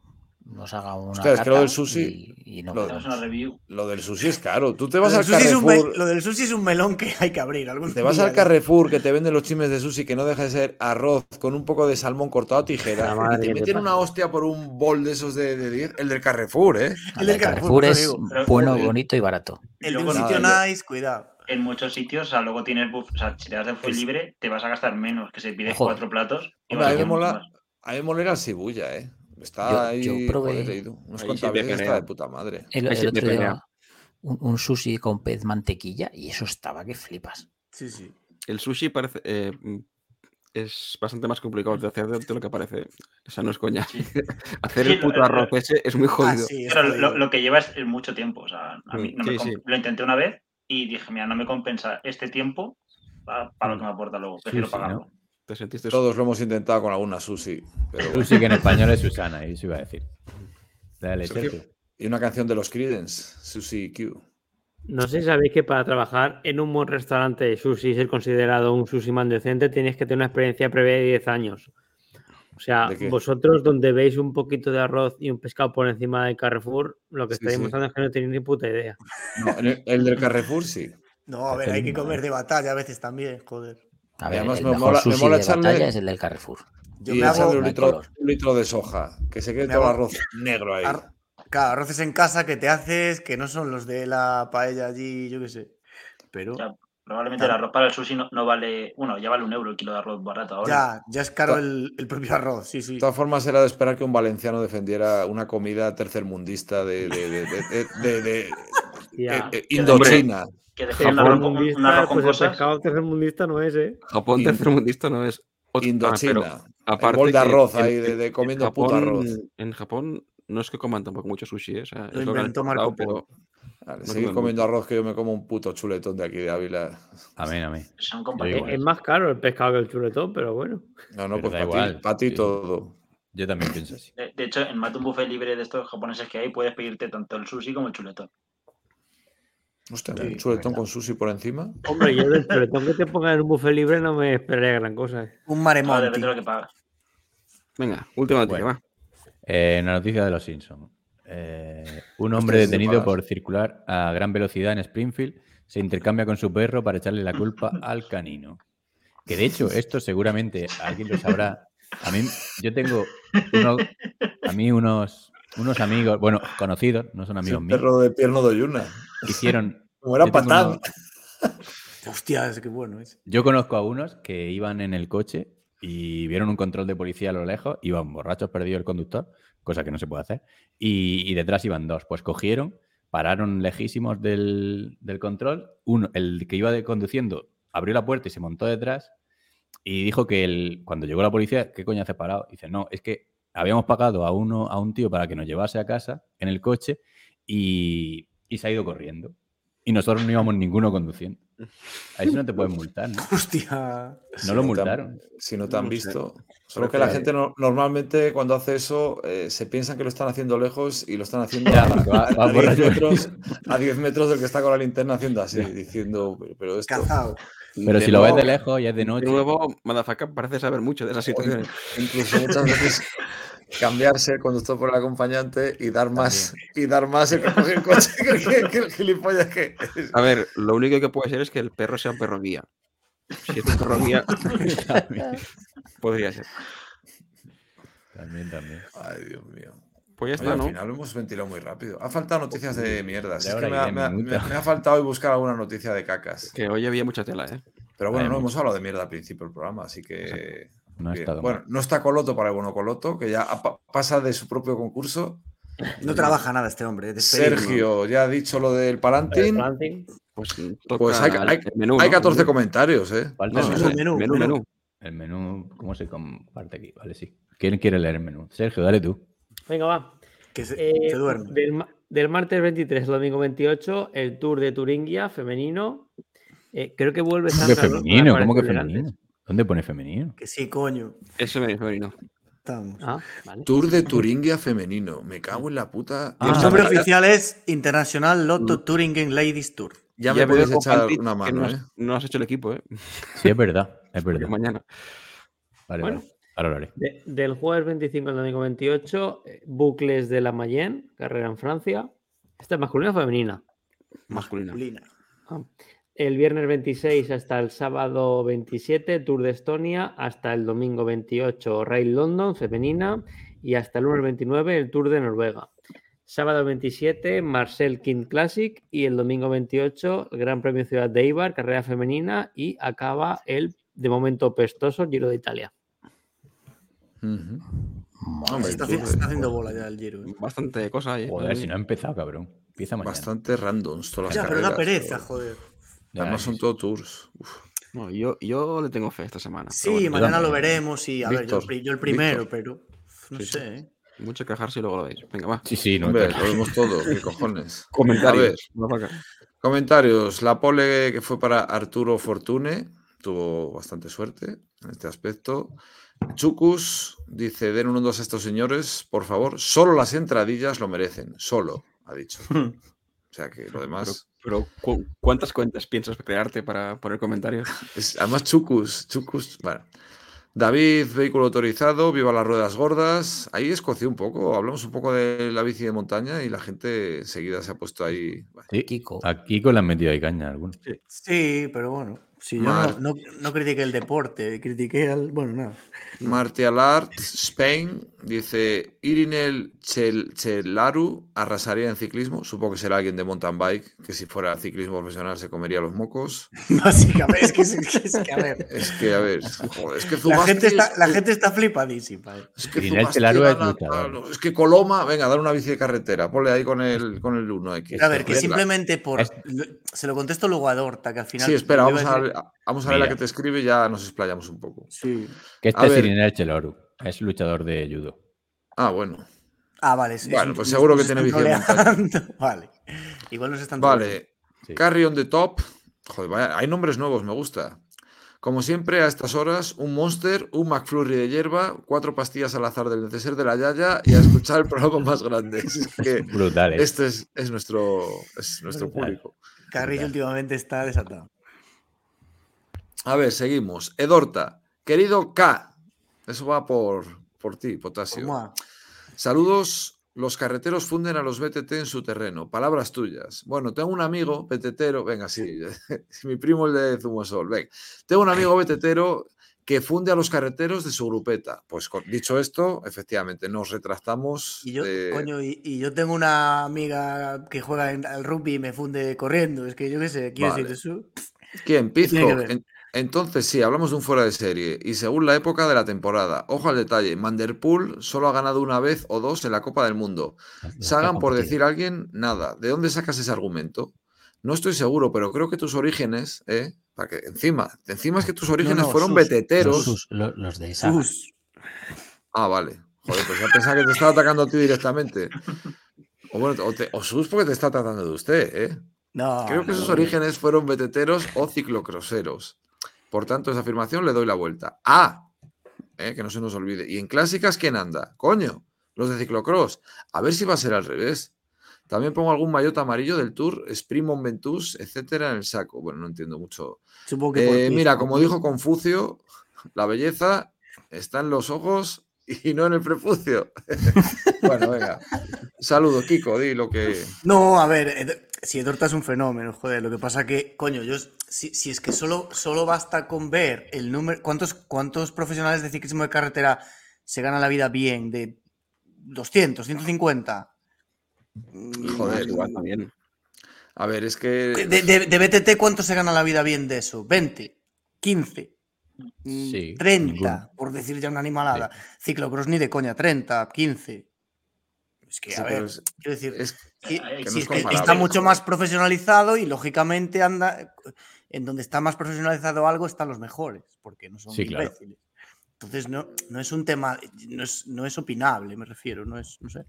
nos haga una. Hostia, es que lo del sushi- Y, y nos lo- una review. Lo del sushi es caro. Tú te Lo vas del, al sushi es un me- Carrefour. lo del sushi es un melón que hay que abrir. algún Te vas día, al ¿no? Carrefour que te venden los chimes de sushi que no deja de ser arroz con un poco de salmón cortado a tijera. La madre y te meten una hostia por un bol de esos de, de 10. El del Carrefour, ¿eh? El del El Carrefour, Carrefour es bueno, bonito y barato. El de un sitio Nada, nice, cuidado. En muchos sitios, o sea, luego tienes buff, o sea, si te das de full libre, te vas a gastar menos, que si pides Ojo. cuatro platos. y Hombre, vas a mola, a mí me mola al Shibuya, ¿eh? Está Yo- ahí. yo probé- joder, cuantas veces está pelea. de puta madre. El, el otro día un, un sushi con pez mantequilla y eso estaba que flipas. Sí, sí. El sushi parece. eh, es bastante más complicado de hacer de lo que parece. O sea, no es coña. Sí. [laughs] hacer Sí, el puto lo- arroz ese es muy Ah, jodido. sí, es Pero jodido. lo, lo que lleva es, mucho tiempo. O sea, a mí Mm, no me sí, com- sí. lo intenté una vez y dije, mira, no me compensa este tiempo pa- para, lo que me aporta luego. Prefiero. Te sentiste Todos lo hemos intentado con alguna sushi. Pero. Sushi que en español es Susana, y eso iba a decir. Dale, Sergio. Y una canción de los Creedence, Sushi Q. No sé si sabéis que para trabajar en un buen restaurante de sushi y ser considerado un sushi man decente tienes que tener una experiencia previa de 10 años. O sea, vosotros donde veis un poquito de arroz y un pescado por encima del Carrefour, lo que Sí, estáis sí. mostrando es que no tenéis ni puta idea. No, el, el del Carrefour sí. No, a ver, hay que comer de batalla a veces también, joder. A ver, además el me mejor mola- me sushi mola de echarle- batalla es el del Carrefour. Yo y me hago un litro, un litro de soja. Que se quede Me todo el hago- arroz negro ahí. ar- claro, arroces en casa que te haces que no son los de la paella allí, yo qué sé. Pero Ya, Probablemente el arroz para el sushi no, no vale. Bueno, ya vale un euro el kilo de arroz barato ahora. Ya, ya es caro el, el propio arroz, sí, sí. De todas formas, era de esperar que un valenciano defendiera una comida tercermundista de, de, de, de- de- de- [laughs] Ya. eh, Indochina. Que defienda un arroz con, un Tercermundista, arroz con pues el cosas. pescado tercermundista no es, ¿eh? Japón tercermundista no es. ah, Indochina. El aparte bol de arroz en- ahí, en- de, de en comiendo puto Japón- arroz. En Japón no es que coman tampoco mucho sushi, ¿eh? o sea, es Lo lo que han inventó Marco exportado, pero Vale, no comiendo arroz que yo me como un puto chuletón de aquí de Ávila. Amén, amén. Son. Es más caro el pescado que el chuletón, pero bueno. No, no, Pero pues para ti, igual, pa' ti sí. todo. Yo también pienso así. De, de hecho, en más de un buffet libre de estos japoneses que hay, puedes pedirte tanto el sushi como el chuletón. Hostia, Sí, un chuletón con sushi por encima. Hombre, yo del [laughs] chuletón que te pongan en un buffet libre no me esperaría gran cosa. ¿eh? Un Ah, maremonti. depende de lo que pagas. Venga, última noticia, Bueno. va. Eh, una noticia de los Simpsons. Eh, un hombre detenido por circular a gran velocidad en Springfield se intercambia con su perro para echarle la culpa [laughs] al canino. Que de hecho, esto seguramente alguien lo sabrá. A mí, yo tengo uno- a mí unos, unos amigos, bueno, conocidos, no son amigos míos, perro de pierno de Yuna. hicieron. [laughs] Como era patán. [laughs] Hostia, que bueno es. Yo conozco a unos que iban en el coche y vieron un control de policía a lo lejos, iban borrachos perdido el conductor, cosa que no se puede hacer, y, y detrás iban dos. Pues cogieron, pararon lejísimos del, del control, uno, el que iba conduciendo abrió la puerta y se montó detrás y dijo que el, cuando llegó la policía, ¿qué coño hace parado? Dice, no, es que habíamos pagado a, uno, a un tío para que nos llevase a casa en el coche y, y se ha ido corriendo. Y nosotros no íbamos ninguno conduciendo. Ahí sí no te pueden multar, ¿no? Hostia. No lo han- multaron. si no te han No sé. visto. Solo que la gente no- normalmente cuando hace eso eh, se piensan que lo están haciendo lejos y lo están haciendo Ya, a, porque va- a- va a 10 borracho. metros, a 10 metros del que está con la linterna haciendo así, diciendo, "Pero- esto... Cazado. Pero De si lo ves de lejos y es de De noche. nuevo, Madafaka parece saber mucho de esas situaciones. incluso muchas veces cambiarse el conductor por el acompañante y dar más y dar más el que coge el coche que, el que- que el gilipollas que es. A ver, lo único que puede ser es que el perro sea un perro guía. Si es un perro guía, también, [laughs] podría ser. también, también. Ay, Dios mío. Pues ya Oye, está, al ¿no? final lo hemos ventilado muy rápido. Ha faltado noticias de mierda. Si es que me, ha, diez me ha- minutos. me- me ha faltado hoy buscar alguna noticia de cacas. Que hoy había mucha tela, ¿eh? Pero bueno, Hay no mucho. hemos hablado de mierda al principio del programa, así que. No Bueno, mal. no está Coloto para el bueno Coloto, que ya pasa de su propio concurso. No trabaja nada este hombre. Sergio ya ha dicho lo del El Palantín. Pues, toca Pues hay, el hay- menú, hay ¿no? 14 Menú. comentarios, ¿eh? No, el menú. menú, menú, menú. menú. El menú, ¿cómo se comparte aquí? Vale, sí. ¿Quién quiere leer el menú? Sergio, dale tú. Venga, va. Que se, Eh, se duerme. del, ma- del martes 23 al domingo 28, el Tour de Turingia femenino. Eh, creo que vuelve ¿Qué Sandra femenino? ¿Cómo que femenino? ¿Dónde pone femenino? Que sí, coño. Eso me femenino. Estamos. Ah, vale. Tour de Turingia femenino. Me cago en la puta. Ah, el nombre oficial es International Lotto Touring Ladies Tour. Ya Ya me podéis echar una mano, no has, ¿eh? no has hecho el equipo, ¿eh? Sí, es verdad. Es Porque verdad. mañana. Vale, Bueno. vale. Ahora lo haré. De- del jueves 25 al domingo 28, eh, bucles de la Mayenne, carrera en Francia. ¿Esta es masculina o femenina? Masculina. Masculina. Ah. El viernes 26 hasta el sábado 27, Tour de Estonia. Hasta el domingo 28, Rail London, femenina. Y hasta el lunes 29, el Tour de Noruega. Sábado 27, Marcel King Classic. Y el domingo 28, el Gran Premio Ciudad de Eibar, carrera femenina. Y acaba el, de momento, pestoso Giro de Italia. Se está, se haciendo bola ya el Giro. ¿eh? Bastante cosa ahí. ¿eh? Joder, si no ha empezado, cabrón. Empieza mañana. Bastante randoms todas las Ya, pero da carreras, pereza, pero- joder. Ya, Además son sí. todo tours. Uf. No, yo, yo le tengo fe esta semana. Sí, bueno, mañana lo veremos y a ver, yo, el yo primero, Víctor. pero no Sí, sé. ¿eh? Mucho quejarse y luego lo veis. Venga, va. Sí, sí, no. Hombre, lo vemos todo. ¿Qué cojones? [laughs] A ver, Comentarios. Comentarios. La pole que fue para Arturo Fortune. Tuvo bastante suerte en este aspecto. Chucus dice: Den un 1-2 a estos señores, por favor. Solo las entradillas lo merecen. Solo, ha dicho. [laughs] O sea que lo demás. pero ¿cu- ¿cuántas cuentas piensas crearte para poner comentarios? Es, además, Chucus, Chucus. Bueno. David, vehículo autorizado, viva las ruedas gordas. Ahí escoció un poco, hablamos un poco de la bici de montaña y la gente enseguida se ha puesto ahí. bueno, Sí, Kiko. Aquí con la han metido ahí caña algunos. Sí, pero bueno. Sí, yo Mar- no, no, no critiqué el deporte, critiqué al. Bueno, nada. Martial Arts Spain dice Irinel Chel- Chelaru arrasaría en ciclismo. Supongo que será alguien de mountain bike, que si fuera ciclismo profesional se comería los mocos. [laughs] Básicamente, es que, es, que- es que, a ver. [laughs] Es que, a ver, joder, es que La gente, está, es- la gente está flipadísima. eh. Es que Irinel Chelaru es claro, es que Coloma, venga, dar una bici de carretera, ponle ahí con el, con el 1X. Pero a ver, que simplemente por. Es- Se lo contesto luego a Dorta, que al final. Sí, espera, vamos a, vamos a ver la que te escribe y ya nos explayamos un poco. Sí. Que A este es ver. Irinel Cheloru. Es luchador de judo. Ah, bueno. Ah, vale. es- es Bueno, pues seguro que tiene troleando. [laughs] Vale. Igual nos están. Vale, Sí. Carry on the top. Joder, vaya, hay nombres nuevos, me gusta. Como siempre, a estas horas, un Monster, un McFlurry de hierba, cuatro pastillas al azar del neceser de la Yaya y a escuchar el programa más grande. Es que Brutal. ¿eh? este es, es nuestro, es nuestro Brutal. público. Carrillo últimamente está desatado. A ver, seguimos. Edorta, querido K. Eso va por, por ti, Potasio. Saludos. Los carreteros funden a los BTT en su terreno. Palabras tuyas. Bueno, tengo un amigo BTTero. Venga, sí. [laughs] mi primo el de Zumosol. Venga. Tengo un amigo BTTero que funde a los carreteros de su grupeta. Pues dicho esto, efectivamente, nos retractamos. Y yo, de- coño, y, y yo tengo una amiga que juega en- al rugby y me funde corriendo. Es que yo qué sé, Vale. decir eso. ¿Quién? Pizco. En- entonces sí, hablamos de un fuera de serie. Y según la época de la temporada. Ojo al detalle. Manderpool solo ha ganado una vez o dos en la Copa del Mundo. Sagan por decir a alguien nada. ¿De dónde sacas ese argumento? No estoy seguro, pero creo que tus orígenes, ¿eh? Para que encima, encima es que tus orígenes no, fueron sus- beteteros. Los, lo- los de. Sus. Ah, vale. Joder, pues ya pensaba que te estaba atacando a ti directamente. O bueno, o, te- o sus porque te está tratando de usted, ¿eh? No, Creo que no, sus orígenes fueron beteteros o ciclocroseros. Por tanto, esa afirmación le doy la vuelta. Ah, eh, que no se nos olvide. ¿Y en clásicas quién anda? Coño, los de ciclocross. A ver si va a ser al revés. También pongo algún maillot amarillo del Tour, Sprimon Ventus, etcétera, en el saco. Bueno, no entiendo mucho. Supongo que Eh, mira, como dijo Confucio, la belleza está en los ojos y no en el prepucio. [laughs] bueno, venga. Saludos, Kiko, di lo que. No, a ver, Si Edorta es un fenómeno, joder. Lo que pasa que, coño, yo si, si es que solo, solo basta con ver el número. ¿cuántos, ¿Cuántos profesionales de ciclismo de carretera se ganan la vida bien? De 200, 150. Mm, Joder, igual también. A ver, es que. De, de- de BTT, ¿cuánto se gana la vida bien de eso? ¿20? ¿15? mm, Sí, 30, ninguno. por decir ya una animalada. Ciclocross ni de coña, 30, 15. Es que, Sí, a pero ver, es- quiero decir, es- sí, que no sí, es es que comparable, está mucho más profesionalizado y lógicamente anda. En donde está más profesionalizado algo están los mejores, porque no son Sí, claro. imbéciles. Entonces no, no es un tema, no es, no es opinable, me refiero, no es, no sé.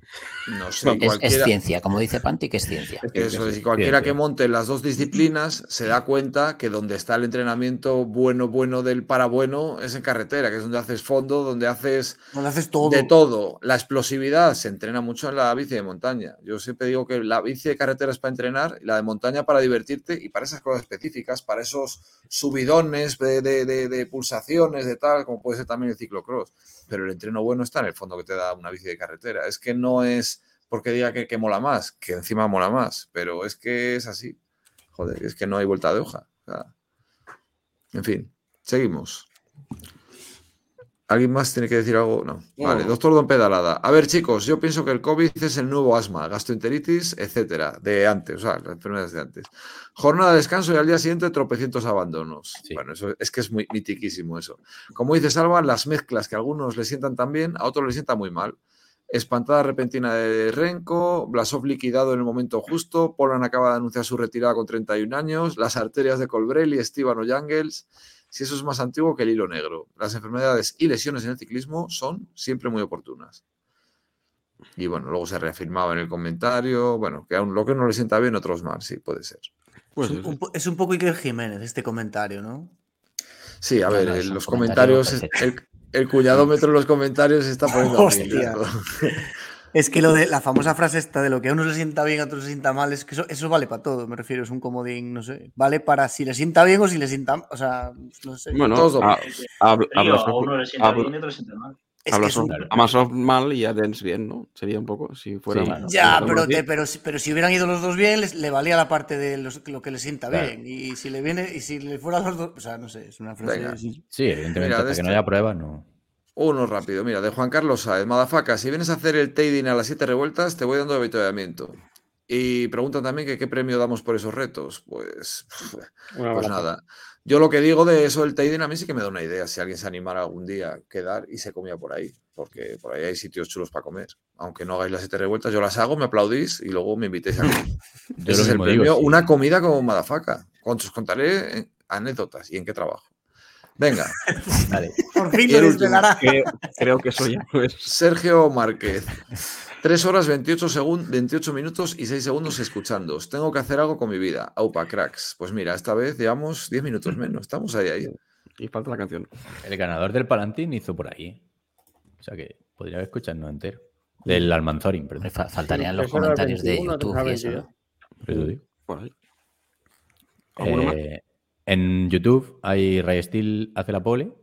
no sé, Es, es ciencia, como dice Panti, que es ciencia. Eso es, cualquiera ciencia. que monte las dos disciplinas se da cuenta que donde está el entrenamiento bueno, bueno del para bueno es en carretera, que es donde haces fondo, donde haces le haces todo. de todo. La explosividad se entrena mucho en la bici de montaña. Yo siempre digo que la bici de carretera es para entrenar y la de montaña para divertirte y para esas cosas específicas, para esos subidones de, de- de- de pulsaciones, de tal, como puede ser también el ciclocross. Pero el entreno bueno está en el fondo que te da una bici de carretera. Es que no es porque diga que, que mola más, que encima mola más, pero es que es así. Joder, es que no hay vuelta de hoja. En fin, seguimos. ¿Alguien más tiene que decir algo? No. Vale, doctor Don Pedalada. A ver, chicos, yo pienso que el COVID es el nuevo asma, gastroenteritis, etcétera, de antes, o sea, las enfermedades de antes. Jornada de descanso y al día siguiente tropecientos abandonos. Sí. Bueno, eso es que es muy mitiquísimo eso. Como dice Salva, las mezclas que a algunos le sientan tan bien, a otros les sientan muy mal. Espantada repentina de Renko, Blasov liquidado en el momento justo, Polan acaba de anunciar su retirada con 31 años, las arterias de Colbrelli, Estíbano y Ángels, si eso es más antiguo que el hilo negro. Las enfermedades y lesiones en el ciclismo son siempre muy oportunas. Y bueno, luego se reafirmaba en el comentario, bueno, que aún lo que no le sienta bien, otros mal, sí, puede ser. Pues es, un, un po- es un poco Iker Jiménez este comentario, ¿no? Sí, a No, ver, no, los comentario comentarios, el, el cuñadómetro en los comentarios se está [laughs] poniendo a Hostia. Es que lo de la famosa frase esta de lo que a uno le sienta bien, a otro le sienta mal, es que eso, eso vale para todo, me refiero, es un comodín, no sé. Vale para si le sienta bien o si le sienta, o sea, no sé. Bueno, frío, hablas a por- uno le sienta bien y a otro le sienta mal. Es Habla que es un- soft- a mal y a Dens bien, ¿no? Sería un poco, si fuera... Sí. si Ya, pero, así. te- pero, si- pero si hubieran ido los dos bien, les- le valía la parte de los- lo que le sienta Claro. bien. Y si le viene, y si le fuera los dos, o sea, no sé, es una frase. Venga. sí. Evidentemente, Mira, hasta de que no este- haya pruebas, no. Uno rápido, mira, de Juan Carlos Saez, Madafaka, si vienes a hacer el trading a las siete revueltas, te voy dando avituallamiento. Y preguntan también que qué premio damos por esos retos. Pues, pues nada. Yo lo que digo de eso del trading a mí sí que me da una idea. Si alguien se animara algún día a quedar y se comía por ahí, porque por ahí hay sitios chulos para comer. Aunque no hagáis las siete revueltas, yo las hago, me aplaudís y luego me invitéis a comer. [laughs] Ese es el digo, premio, sí. una comida como Madafaka. Os contaré eh, anécdotas y en qué trabajo. Venga, [laughs] Vale. Por fin lo desvelará. Creo, creo que eso ya no es... Sergio Márquez. 3 horas 28, segun- 28 minutos y 6 segundos escuchando. Tengo que hacer algo con mi vida. Aupa, cracks. Pues mira, esta vez llevamos 10 minutos menos. Estamos ahí, ahí. Y falta la canción. El ganador del Palantín hizo por ahí. O sea que podría haber escuchado entero. Del Almanzorin, perdón. Fa- faltarían los Tres horas comentarios de 21, YouTube tres y eso. ¿no? 22. Por eso digo. Por ahí. Eh, en YouTube hay Ray Steel hace la pole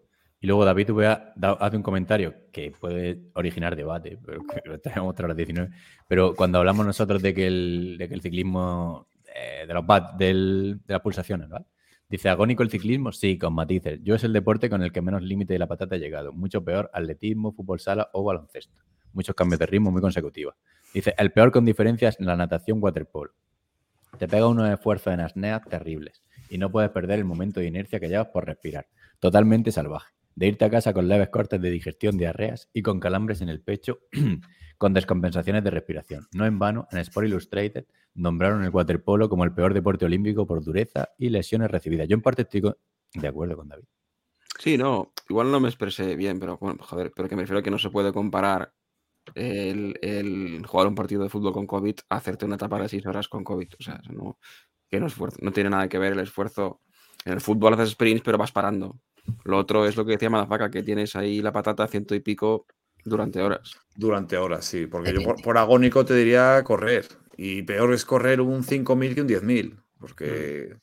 y luego David da- hace un comentario que puede originar debate, pero [laughs] que lo traemos otra las 19. Pero cuando hablamos nosotros de que el, ciclismo, eh, de los bat, de las pulsaciones, ¿vale? Dice, agónico el ciclismo, sí, con matices. Yo es el deporte con el que menos límite de la patata he llegado. Mucho peor atletismo, fútbol sala o baloncesto. Muchos cambios de ritmo muy consecutivos. Dice, el peor con diferencias en la natación waterpolo. Te pega unos esfuerzos en asneas terribles y no puedes perder el momento de inercia que llevas por respirar. Totalmente salvaje. De irte a casa con leves cortes de digestión, diarreas y con calambres en el pecho [clears throat] con descompensaciones de respiración. No en vano, en Sport Illustrated nombraron el waterpolo como el peor deporte olímpico por dureza y lesiones recibidas. Yo en parte estoy de acuerdo con David. Sí, no, igual no me expresé bien, pero bueno, joder, pero que me refiero a que no se puede comparar el, el jugar un partido de fútbol con COVID a hacerte una etapa de seis horas con COVID. O sea, no, que no, esfuerzo, no tiene nada que ver el esfuerzo. En el fútbol haces sprints, pero vas parando. Lo otro es lo que decía Madafaka, que tienes ahí la patata ciento y pico durante horas. Durante horas, sí. Porque yo por, Depende. por agónico te diría correr. Y peor es correr un 5.000 que un 10.000. Porque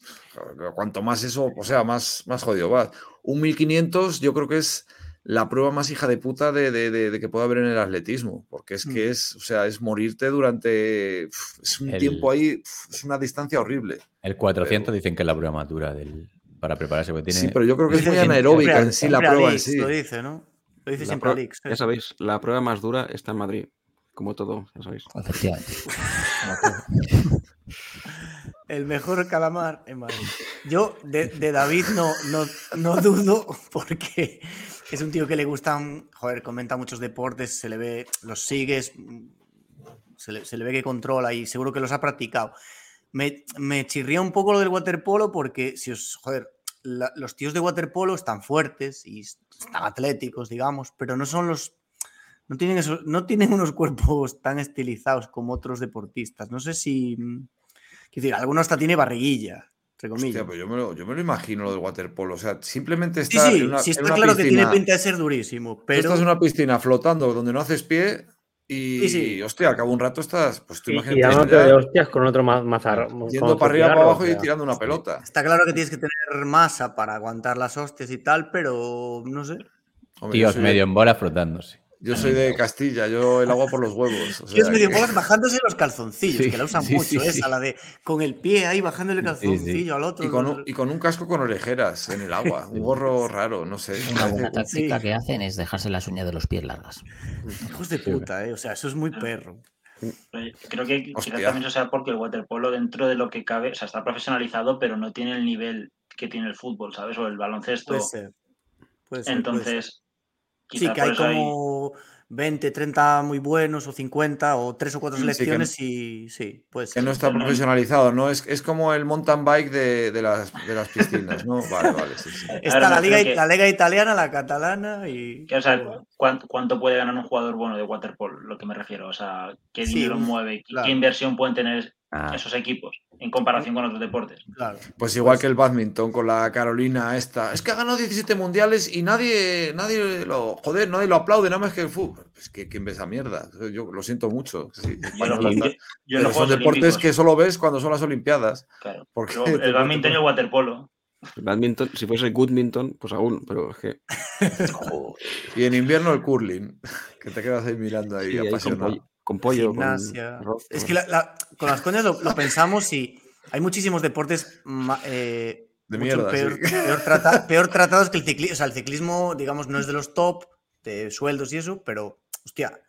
cuanto más eso, o sea, más, más jodido vas. Un 1.500 yo creo que es la prueba más hija de puta de, de- de- de que puede haber en el atletismo. Porque es que es, o sea, es morirte durante... Es un El- tiempo ahí, es una distancia horrible. El 400 Pero- dicen que es la prueba más dura del, para prepararse, porque tiene... Sí, pero yo creo que es [laughs] muy anaeróbica en sí la prueba en sí. Lo dice, ¿no? Lo dice La siempre Alix. ya sabéis, la prueba más dura está en Madrid, como todo, ya sabéis. [laughs] El mejor calamar en Madrid. Yo de, de David no, no, no dudo porque es un tío que le gustan, joder, comenta muchos deportes, se le ve, los sigues, mm, se le, ve que controla y seguro que los ha practicado. Me, me chirría un poco lo del waterpolo porque si os, joder, los tíos de waterpolo están fuertes y están atléticos, digamos, pero no son los... No tienen, esos, no tienen unos cuerpos tan estilizados como otros deportistas. No sé si... mm, Quiero decir, alguno hasta tiene barriguilla, entre comillas. Hostia, yo me, lo, yo me lo imagino lo del waterpolo. O sea, simplemente sí, estar sí, en una, sí en está una claro que tiene pinta de ser durísimo, Tú pero... estás en una piscina flotando donde no haces pie y, Sí, sí. hostia, al cabo un rato estás, pues tú Y, y imagínate de hostias con otro más, más ar- con yendo para arriba, para abajo o y tirando una pelota. Está claro que tienes que tener masa para aguantar las hostias y tal, pero no sé. Hombre, Tíos soy, medio en bola frotándose. Yo soy de Castilla, yo el agua por los huevos. o sea medio que- bolas bajándose los calzoncillos, Sí, que la usan sí, mucho sí, esa, sí. la de con el pie ahí bajándole el Sí, sí. calzoncillo al otro. y, con un, sé. y con un casco con orejeras en el agua, un gorro raro, no sé. Una buena táctica Sí. que hacen es dejarse las uñas de los pies largas. Hijos de puta, eh. O sea, eso es muy perro. Eh, Creo que quizás también eso sea porque el waterpolo dentro de lo que cabe, o sea, está profesionalizado, pero no tiene el nivel que tiene el fútbol, ¿sabes? O el baloncesto. Puede ser. Puede ser. puede Sí, que hay como 20, 30 muy buenos o 50 o 3 o 4 Sí, que no- selecciones y sí, puede Que no está profesionalizado, ¿no? Es, es como el mountain bike de, de las, de las piscinas, ¿no? Vale, vale, sí, sí. [laughs] Está Ahora, la, liga, que- la liga italiana, la catalana y... que, o sea, ¿cuánto, cuánto puede ganar un jugador bueno de waterpolo? Lo que me refiero. O sea, qué Sí, dinero mueve, claro. qué inversión pueden tener Ah, esos equipos en comparación con otros deportes. Claro. Pues igual que el badminton con la Carolina esta. Es que ha ganado 17 mundiales y nadie, nadie lo, joder, nadie lo aplaude, nada más que el fútbol. Es que quién ve esa mierda. Yo lo siento mucho. sí, bueno, yo- yo son deportes Olímpicos, que solo ves cuando son las Olimpiadas. claro. porque Pero te el badminton y el waterpolo. Badminton, si fuese Goodminton, pues aún, pero es que. [laughs] Y en invierno el curling, que te quedas ahí mirando ahí Sí, ahí con pollo, con con Gimnasia. arroz, Es con- que la- la- con las coñas lo, lo pensamos y hay muchísimos deportes eh, De mierda, peor, sí. peor trata- [laughs] peor tratados que el ciclismo. O sea, el ciclismo, digamos, no es de los top de sueldos y eso, pero, hostia,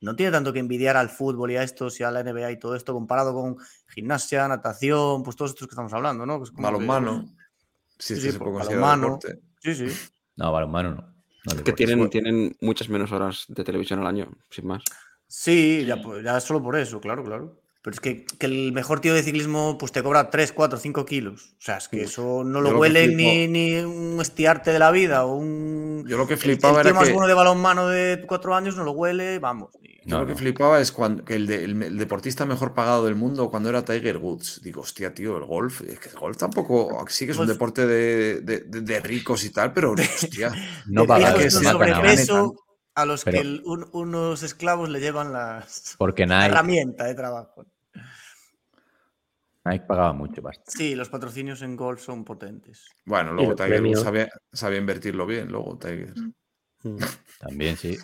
no tiene tanto que envidiar al fútbol y a estos y a la NBA y todo esto comparado con gimnasia, natación, pues todos estos que estamos hablando, ¿no? Balonmano. Sí, que sí, se puede balonmano. Sí, sí. No, balonmano no. no que tienen, tienen muchas menos horas de televisión al año, sin más. Sí, ya, pues, ya solo por eso, claro, claro. Pero es que, que el mejor tío de ciclismo pues te cobra 3, 4, 5 kilos. O sea, es que eso no Yo lo huele flipo- ni, ni un estiarte de la vida o un... Yo lo que flipaba el tío era más que- bueno de balonmano de 4 años no lo huele, vamos. Y- Yo No, lo que no. flipaba es cuando que el, de- el- el deportista mejor pagado del mundo cuando era Tiger Woods. Digo, hostia, tío, el golf, es que el golf tampoco, sí que es un Pues- deporte de, de- de- de ricos y tal, pero [laughs] hostia. No paga, que no sobrepeso a los Pero- que el- un- unos esclavos le llevan las, Porque [laughs] la herramienta de trabajo. Nike pagaba mucho basta. Sí, los patrocinios en golf son potentes. Bueno, luego Tiger Woods premios. sabía, sabía invertirlo bien, luego Tiger. También sí.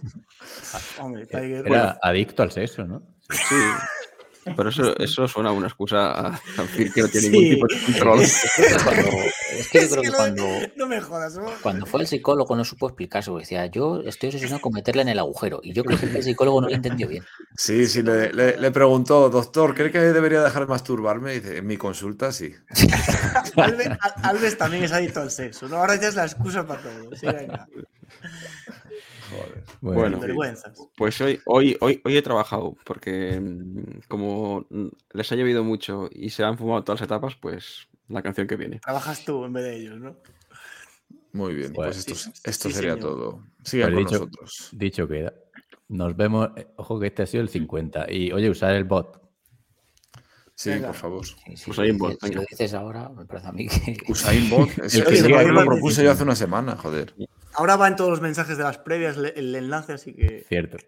[laughs] Hombre, Tiger... Era adicto al sexo, ¿no? Sí. Pero eso, eso suena a una excusa a a decir que no tiene Sí. ningún tipo de control. Cuando- es que yo Es creo que cuando, No me jodas, ¿no? cuando fue el psicólogo no supo explicarse, porque decía, yo estoy obsesionado con meterla en el agujero. Y yo creo que el psicólogo no lo entendió bien. Sí, sí, le, le- le preguntó, doctor, ¿cree que debería dejar de masturbarme? Y dice, en mi consulta sí. [laughs] Alves, Al- Alves también es adicto al sexo, ¿no? Ahora ya es la excusa para todo. Sí, venga. Bueno, Vergüenzas. pues hoy, hoy, hoy, hoy he trabajado, porque mm, como mm, les ha llovido mucho y se han fumado todas las etapas, pues la canción que viene. Trabajas tú en vez de ellos, ¿no? Muy bien, pues, Pues, esto, sí, esto sí, sería señor. todo. Sigan con dicho- nosotros. Dicho queda. Nos vemos. eh, Ojo que este ha sido el 50. Y oye, usar el bot. Sí, Venga. por favor. Sí, sí, en dices- bot, si lo venga. dices ahora, me parece a mí que... Usain Bolt. [laughs] Es El que que ese diga lo que lo propuse yo hace una semana, joder. Ahora va en todos los mensajes de las previas el enlace, así que. Cierto.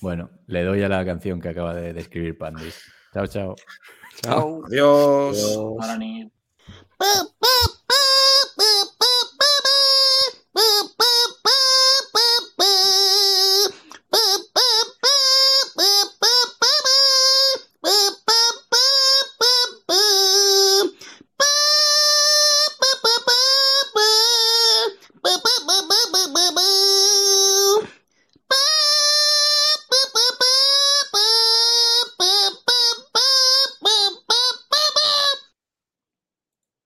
Bueno, le doy a la canción que acaba de describir Pandis. Chao, chao. Chao. Adiós. Boop, boop.